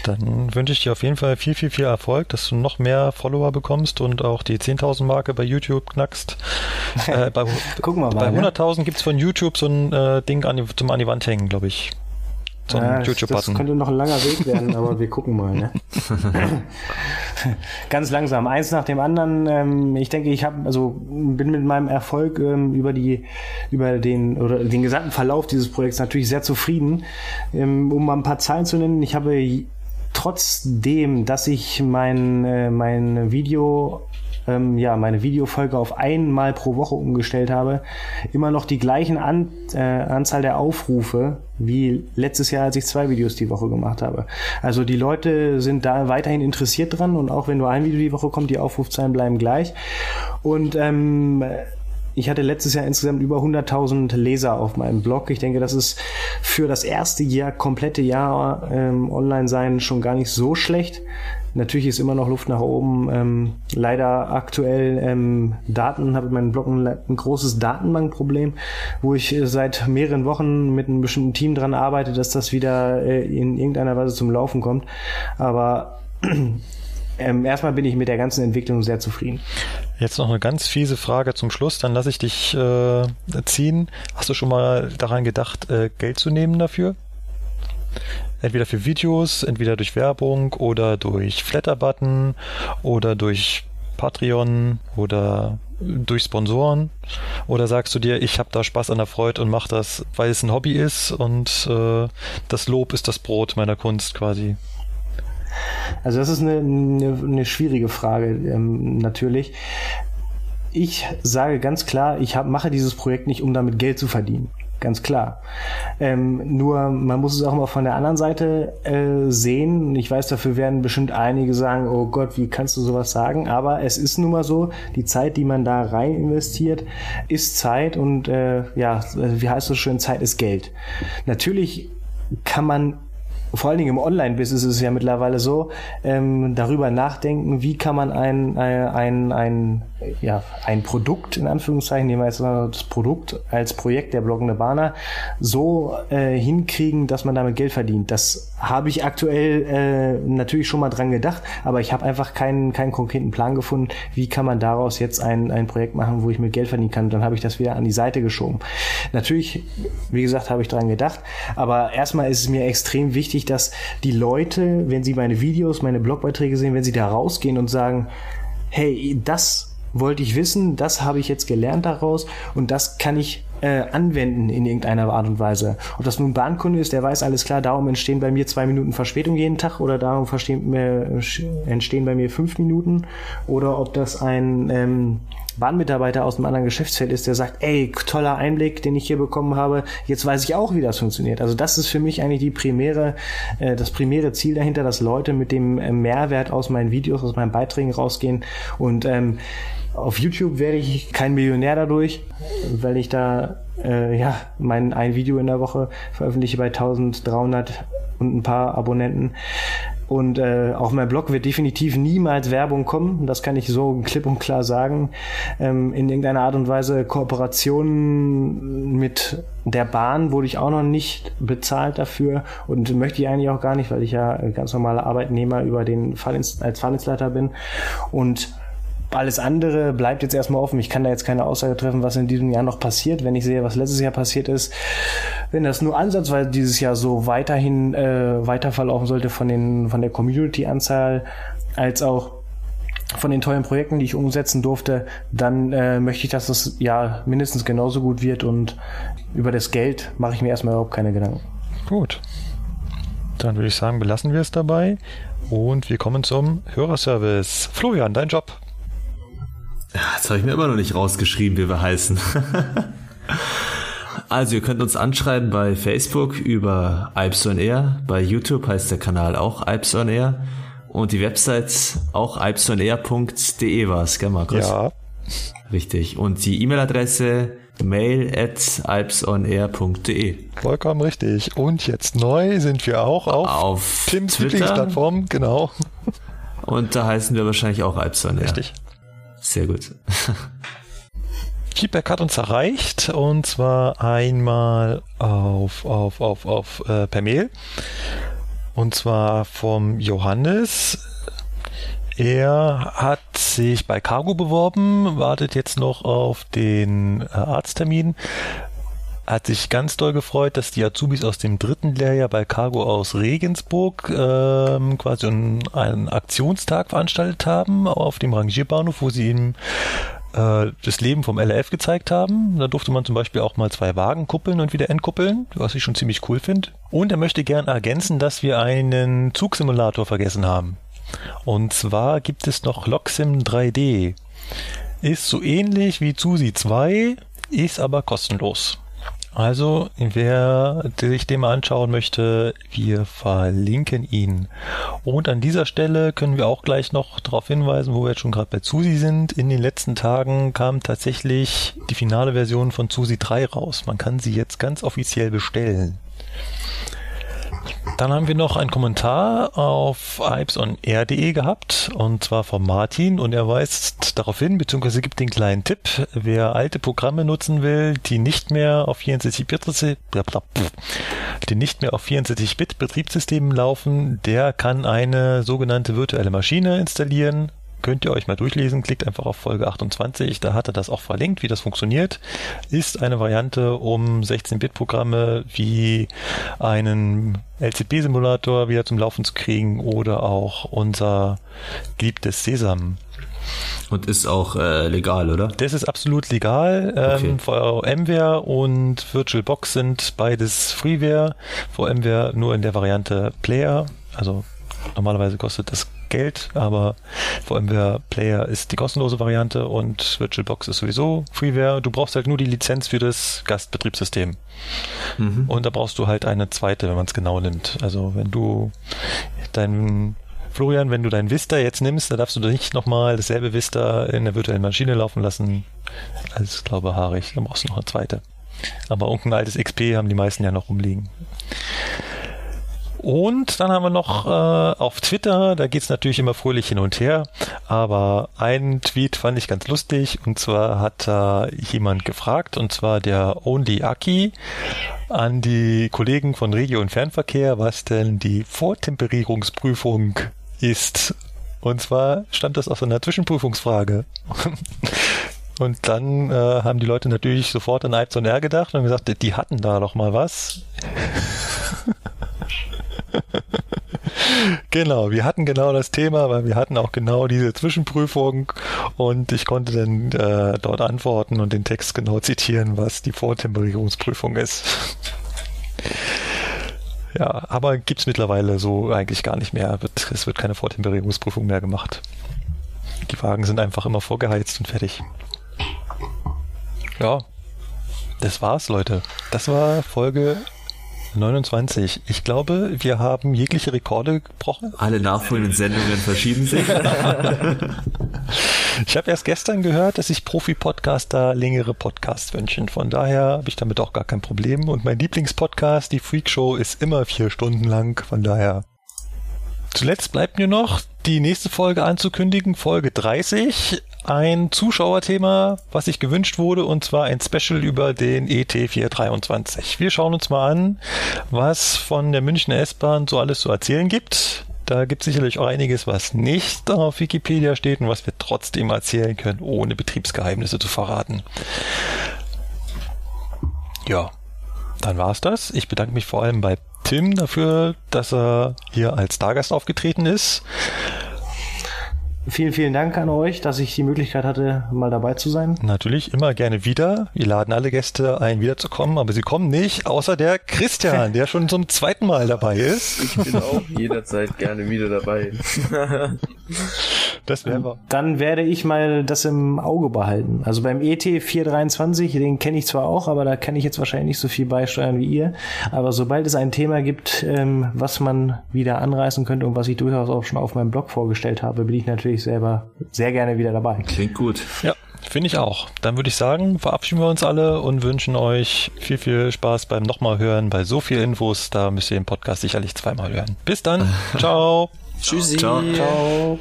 Dann wünsche ich dir auf jeden Fall viel, viel, viel Erfolg, dass du noch mehr Follower bekommst und auch die 10.000 Marke bei YouTube knackst. äh, bei Gucken wir mal. Bei 100.000 ne? gibt's von YouTube so ein äh, Ding an die, zum an die Wand hängen, glaube ich. So ja, YouTube-Button. Das könnte noch ein langer Weg werden, aber wir gucken mal. Ne? Ganz langsam, eins nach dem anderen. Ähm, ich denke, ich habe also bin mit meinem Erfolg ähm, über die über den oder den gesamten Verlauf dieses Projekts natürlich sehr zufrieden. Ähm, um mal ein paar Zahlen zu nennen, ich habe trotzdem, dass ich mein äh, mein Video ähm, ja, meine Videofolge auf einmal pro Woche umgestellt habe, immer noch die gleichen An äh, Anzahl der Aufrufe wie letztes Jahr, als ich zwei Videos die Woche gemacht habe. Also die Leute sind da weiterhin interessiert dran und auch wenn nur ein Video die Woche kommt, die Aufrufzahlen bleiben gleich. Und ähm, ich hatte letztes Jahr insgesamt über 100.000 Leser auf meinem Blog. Ich denke, das ist für das erste Jahr, komplette Jahr ähm, Online-Sein schon gar nicht so schlecht. Natürlich ist immer noch Luft nach oben. Ähm, leider aktuell ähm, Daten, habe ich meinen Blog ein, ein großes Datenbankproblem, wo ich äh, seit mehreren Wochen mit einem bestimmten Team dran arbeite, dass das wieder äh, in irgendeiner Weise zum Laufen kommt. Aber ähm, erstmal bin ich mit der ganzen Entwicklung sehr zufrieden. Jetzt noch eine ganz fiese Frage zum Schluss, dann lasse ich dich äh, ziehen. Hast du schon mal daran gedacht, äh, Geld zu nehmen dafür? Entweder für Videos, entweder durch Werbung oder durch Flatter-Button oder durch Patreon oder durch Sponsoren? Oder sagst du dir, ich habe da Spaß an der Freude und mache das, weil es ein Hobby ist und äh, das Lob ist das Brot meiner Kunst quasi? Also das ist eine, eine, eine schwierige Frage ähm, natürlich. Ich sage ganz klar, ich hab, mache dieses Projekt nicht, um damit Geld zu verdienen ganz klar. Ähm, nur man muss es auch mal von der anderen Seite äh, sehen. Ich weiß, dafür werden bestimmt einige sagen, oh Gott, wie kannst du sowas sagen? Aber es ist nun mal so, die Zeit, die man da rein investiert, ist Zeit und äh, ja, wie heißt es schön, Zeit ist Geld. Natürlich kann man vor allen Dingen im Online-Business ist es ja mittlerweile so, ähm, darüber nachdenken, wie kann man ein, ein, ein, ein, ja, ein Produkt, in Anführungszeichen, nehmen wir jetzt das Produkt als Projekt der bloggende Bahner, so äh, hinkriegen, dass man damit Geld verdient. Das habe ich aktuell äh, natürlich schon mal dran gedacht, aber ich habe einfach keinen, keinen konkreten Plan gefunden, wie kann man daraus jetzt ein, ein Projekt machen, wo ich mit Geld verdienen kann. Und dann habe ich das wieder an die Seite geschoben. Natürlich, wie gesagt, habe ich dran gedacht, aber erstmal ist es mir extrem wichtig, dass die Leute, wenn sie meine Videos, meine Blogbeiträge sehen, wenn sie da rausgehen und sagen, hey, das wollte ich wissen, das habe ich jetzt gelernt daraus und das kann ich äh, anwenden in irgendeiner Art und Weise. Ob das nun Bahnkunde ist, der weiß alles klar, darum entstehen bei mir zwei Minuten Verspätung jeden Tag oder darum äh, entstehen bei mir fünf Minuten oder ob das ein ähm, Bahnmitarbeiter aus einem anderen Geschäftsfeld ist, der sagt, ey, toller Einblick, den ich hier bekommen habe, jetzt weiß ich auch, wie das funktioniert. Also das ist für mich eigentlich die primäre, äh, das primäre Ziel dahinter, dass Leute mit dem äh, Mehrwert aus meinen Videos, aus meinen Beiträgen rausgehen und ähm, auf YouTube werde ich kein Millionär dadurch, weil ich da äh, ja mein ein Video in der Woche veröffentliche bei 1300 und ein paar Abonnenten. Und äh, auf meinem Blog wird definitiv niemals Werbung kommen. Das kann ich so klipp und klar sagen. Ähm, in irgendeiner Art und Weise Kooperationen mit der Bahn wurde ich auch noch nicht bezahlt dafür und möchte ich eigentlich auch gar nicht, weil ich ja ganz normaler Arbeitnehmer über den Fahrdienst, als Fahrdienstleiter bin. Und alles andere bleibt jetzt erstmal offen. Ich kann da jetzt keine Aussage treffen, was in diesem Jahr noch passiert. Wenn ich sehe, was letztes Jahr passiert ist, wenn das nur ansatzweise dieses Jahr so weiterhin äh, weiter verlaufen sollte von den von der Community-Anzahl als auch von den tollen Projekten, die ich umsetzen durfte, dann äh, möchte ich, dass das Jahr mindestens genauso gut wird und über das Geld mache ich mir erstmal überhaupt keine Gedanken. Gut. Dann würde ich sagen, belassen wir es dabei und wir kommen zum Hörerservice. Florian, dein Job. Jetzt habe ich mir immer noch nicht rausgeschrieben, wie wir heißen. also ihr könnt uns anschreiben bei Facebook über Ipes on Air. Bei YouTube heißt der Kanal auch Ipes on Air. Und die Website auch ipesonair.de war es, gell Markus? Ja. Richtig. Und die E-Mail-Adresse mail at ipesonair.de. Vollkommen richtig. Und jetzt neu sind wir auch auf, auf Tims Lieblingsplattform, genau. Und da heißen wir wahrscheinlich auch Ipes on Air. Richtig. Sehr gut. Feedback hat uns erreicht und zwar einmal auf, auf, auf, auf äh, per Mail und zwar vom Johannes. Er hat sich bei Cargo beworben, wartet jetzt noch auf den äh, Arzttermin, hat sich ganz doll gefreut, dass die Azubis aus dem dritten Lehrjahr bei Cargo aus Regensburg ähm, quasi einen Aktionstag veranstaltet haben auf dem Rangierbahnhof, wo sie ihm äh, das Leben vom LRF gezeigt haben. Da durfte man zum Beispiel auch mal zwei Wagen kuppeln und wieder entkuppeln, was ich schon ziemlich cool finde. Und er möchte gern ergänzen, dass wir einen Zugsimulator vergessen haben. Und zwar gibt es noch Loksim 3D. Ist so ähnlich wie Zusi 2, ist aber kostenlos. Also, wer sich den mal anschauen möchte, wir verlinken ihn. Und an dieser Stelle können wir auch gleich noch darauf hinweisen, wo wir jetzt schon gerade bei Susi sind. In den letzten Tagen kam tatsächlich die finale Version von Susi 3 raus. Man kann sie jetzt ganz offiziell bestellen. Dann haben wir noch einen Kommentar auf ipsonair.de gehabt und zwar von Martin und er weist darauf hin, beziehungsweise gibt den kleinen Tipp, wer alte Programme nutzen will, die nicht mehr auf 64-Bit die nicht mehr auf 64-Bit Betriebssystemen laufen, der kann eine sogenannte virtuelle Maschine installieren könnt ihr euch mal durchlesen. Klickt einfach auf Folge 28. Da hat er das auch verlinkt, wie das funktioniert. Ist eine Variante, um 16-Bit-Programme wie einen LCP-Simulator wieder zum Laufen zu kriegen oder auch unser geliebtes Sesam. Und ist auch äh, legal, oder? Das ist absolut legal. Ähm, okay. VMware und VirtualBox sind beides Freeware. VMware nur in der Variante Player. Also normalerweise kostet das Geld, aber VMware Player ist die kostenlose Variante und VirtualBox ist sowieso Freeware. Du brauchst halt nur die Lizenz für das Gastbetriebssystem. Mhm. Und da brauchst du halt eine zweite, wenn man es genau nimmt. Also wenn du dein Florian, wenn du dein Vista jetzt nimmst, dann darfst du nicht nochmal dasselbe Vista in der virtuellen Maschine laufen lassen. Als glaube haarig, dann brauchst du noch eine zweite. Aber irgendein altes XP haben die meisten ja noch rumliegen. Und dann haben wir noch äh, auf Twitter, da geht's natürlich immer fröhlich hin und her, aber einen Tweet fand ich ganz lustig und zwar hat da jemand gefragt und zwar der Only Aki an die Kollegen von Regio und Fernverkehr, was denn die Vortemperierungsprüfung ist. Und zwar stand das auf so einer Zwischenprüfungsfrage. Und dann äh, haben die Leute natürlich sofort an Ipson R gedacht und gesagt, die hatten da doch mal was. genau, wir hatten genau das Thema, weil wir hatten auch genau diese Zwischenprüfung und ich konnte dann äh, dort antworten und den Text genau zitieren, was die Vortemperierungsprüfung ist. ja, aber gibt's mittlerweile so eigentlich gar nicht mehr. Es wird keine Vortemperierungsprüfung mehr gemacht. Die Wagen sind einfach immer vorgeheizt und fertig. Ja, das war's, Leute. Das war Folge 29. Ich glaube, wir haben jegliche Rekorde gebrochen. Alle nachfolgenden Sendungen verschieben sich. ich habe erst gestern gehört, dass sich Profi-Podcaster längere Podcasts wünschen. Von daher habe ich damit auch gar kein Problem. Und mein Lieblingspodcast, die Freak Show, ist immer vier Stunden lang. Von daher. Zuletzt bleibt mir noch die nächste Folge anzukündigen, Folge 30 ein Zuschauerthema, was sich gewünscht wurde, und zwar ein Special über den ET423. Wir schauen uns mal an, was von der Münchner S-Bahn so alles zu erzählen gibt. Da gibt es sicherlich auch einiges, was nicht auf Wikipedia steht und was wir trotzdem erzählen können, ohne Betriebsgeheimnisse zu verraten. Ja, dann war's das. Ich bedanke mich vor allem bei Tim dafür, dass er hier als Stargast aufgetreten ist. Vielen, vielen Dank an euch, dass ich die Möglichkeit hatte, mal dabei zu sein. Natürlich immer gerne wieder. Wir laden alle Gäste ein, wiederzukommen, aber sie kommen nicht, außer der Christian, der schon zum zweiten Mal dabei ist. Ich bin auch jederzeit gerne wieder dabei. das wäre wir. Dann werde ich mal das im Auge behalten. Also beim ET 423, den kenne ich zwar auch, aber da kann ich jetzt wahrscheinlich nicht so viel beisteuern wie ihr. Aber sobald es ein Thema gibt, ähm, was man wieder anreißen könnte und was ich durchaus auch schon auf meinem Blog vorgestellt habe, bin ich natürlich ich selber sehr gerne wieder dabei. Klingt gut. Ja, finde ich auch. Dann würde ich sagen, verabschieden wir uns alle und wünschen euch viel, viel Spaß beim nochmal hören. Bei so viel Infos, da müsst ihr den Podcast sicherlich zweimal hören. Bis dann. Ciao. Tschüssi. Ciao. Ciao.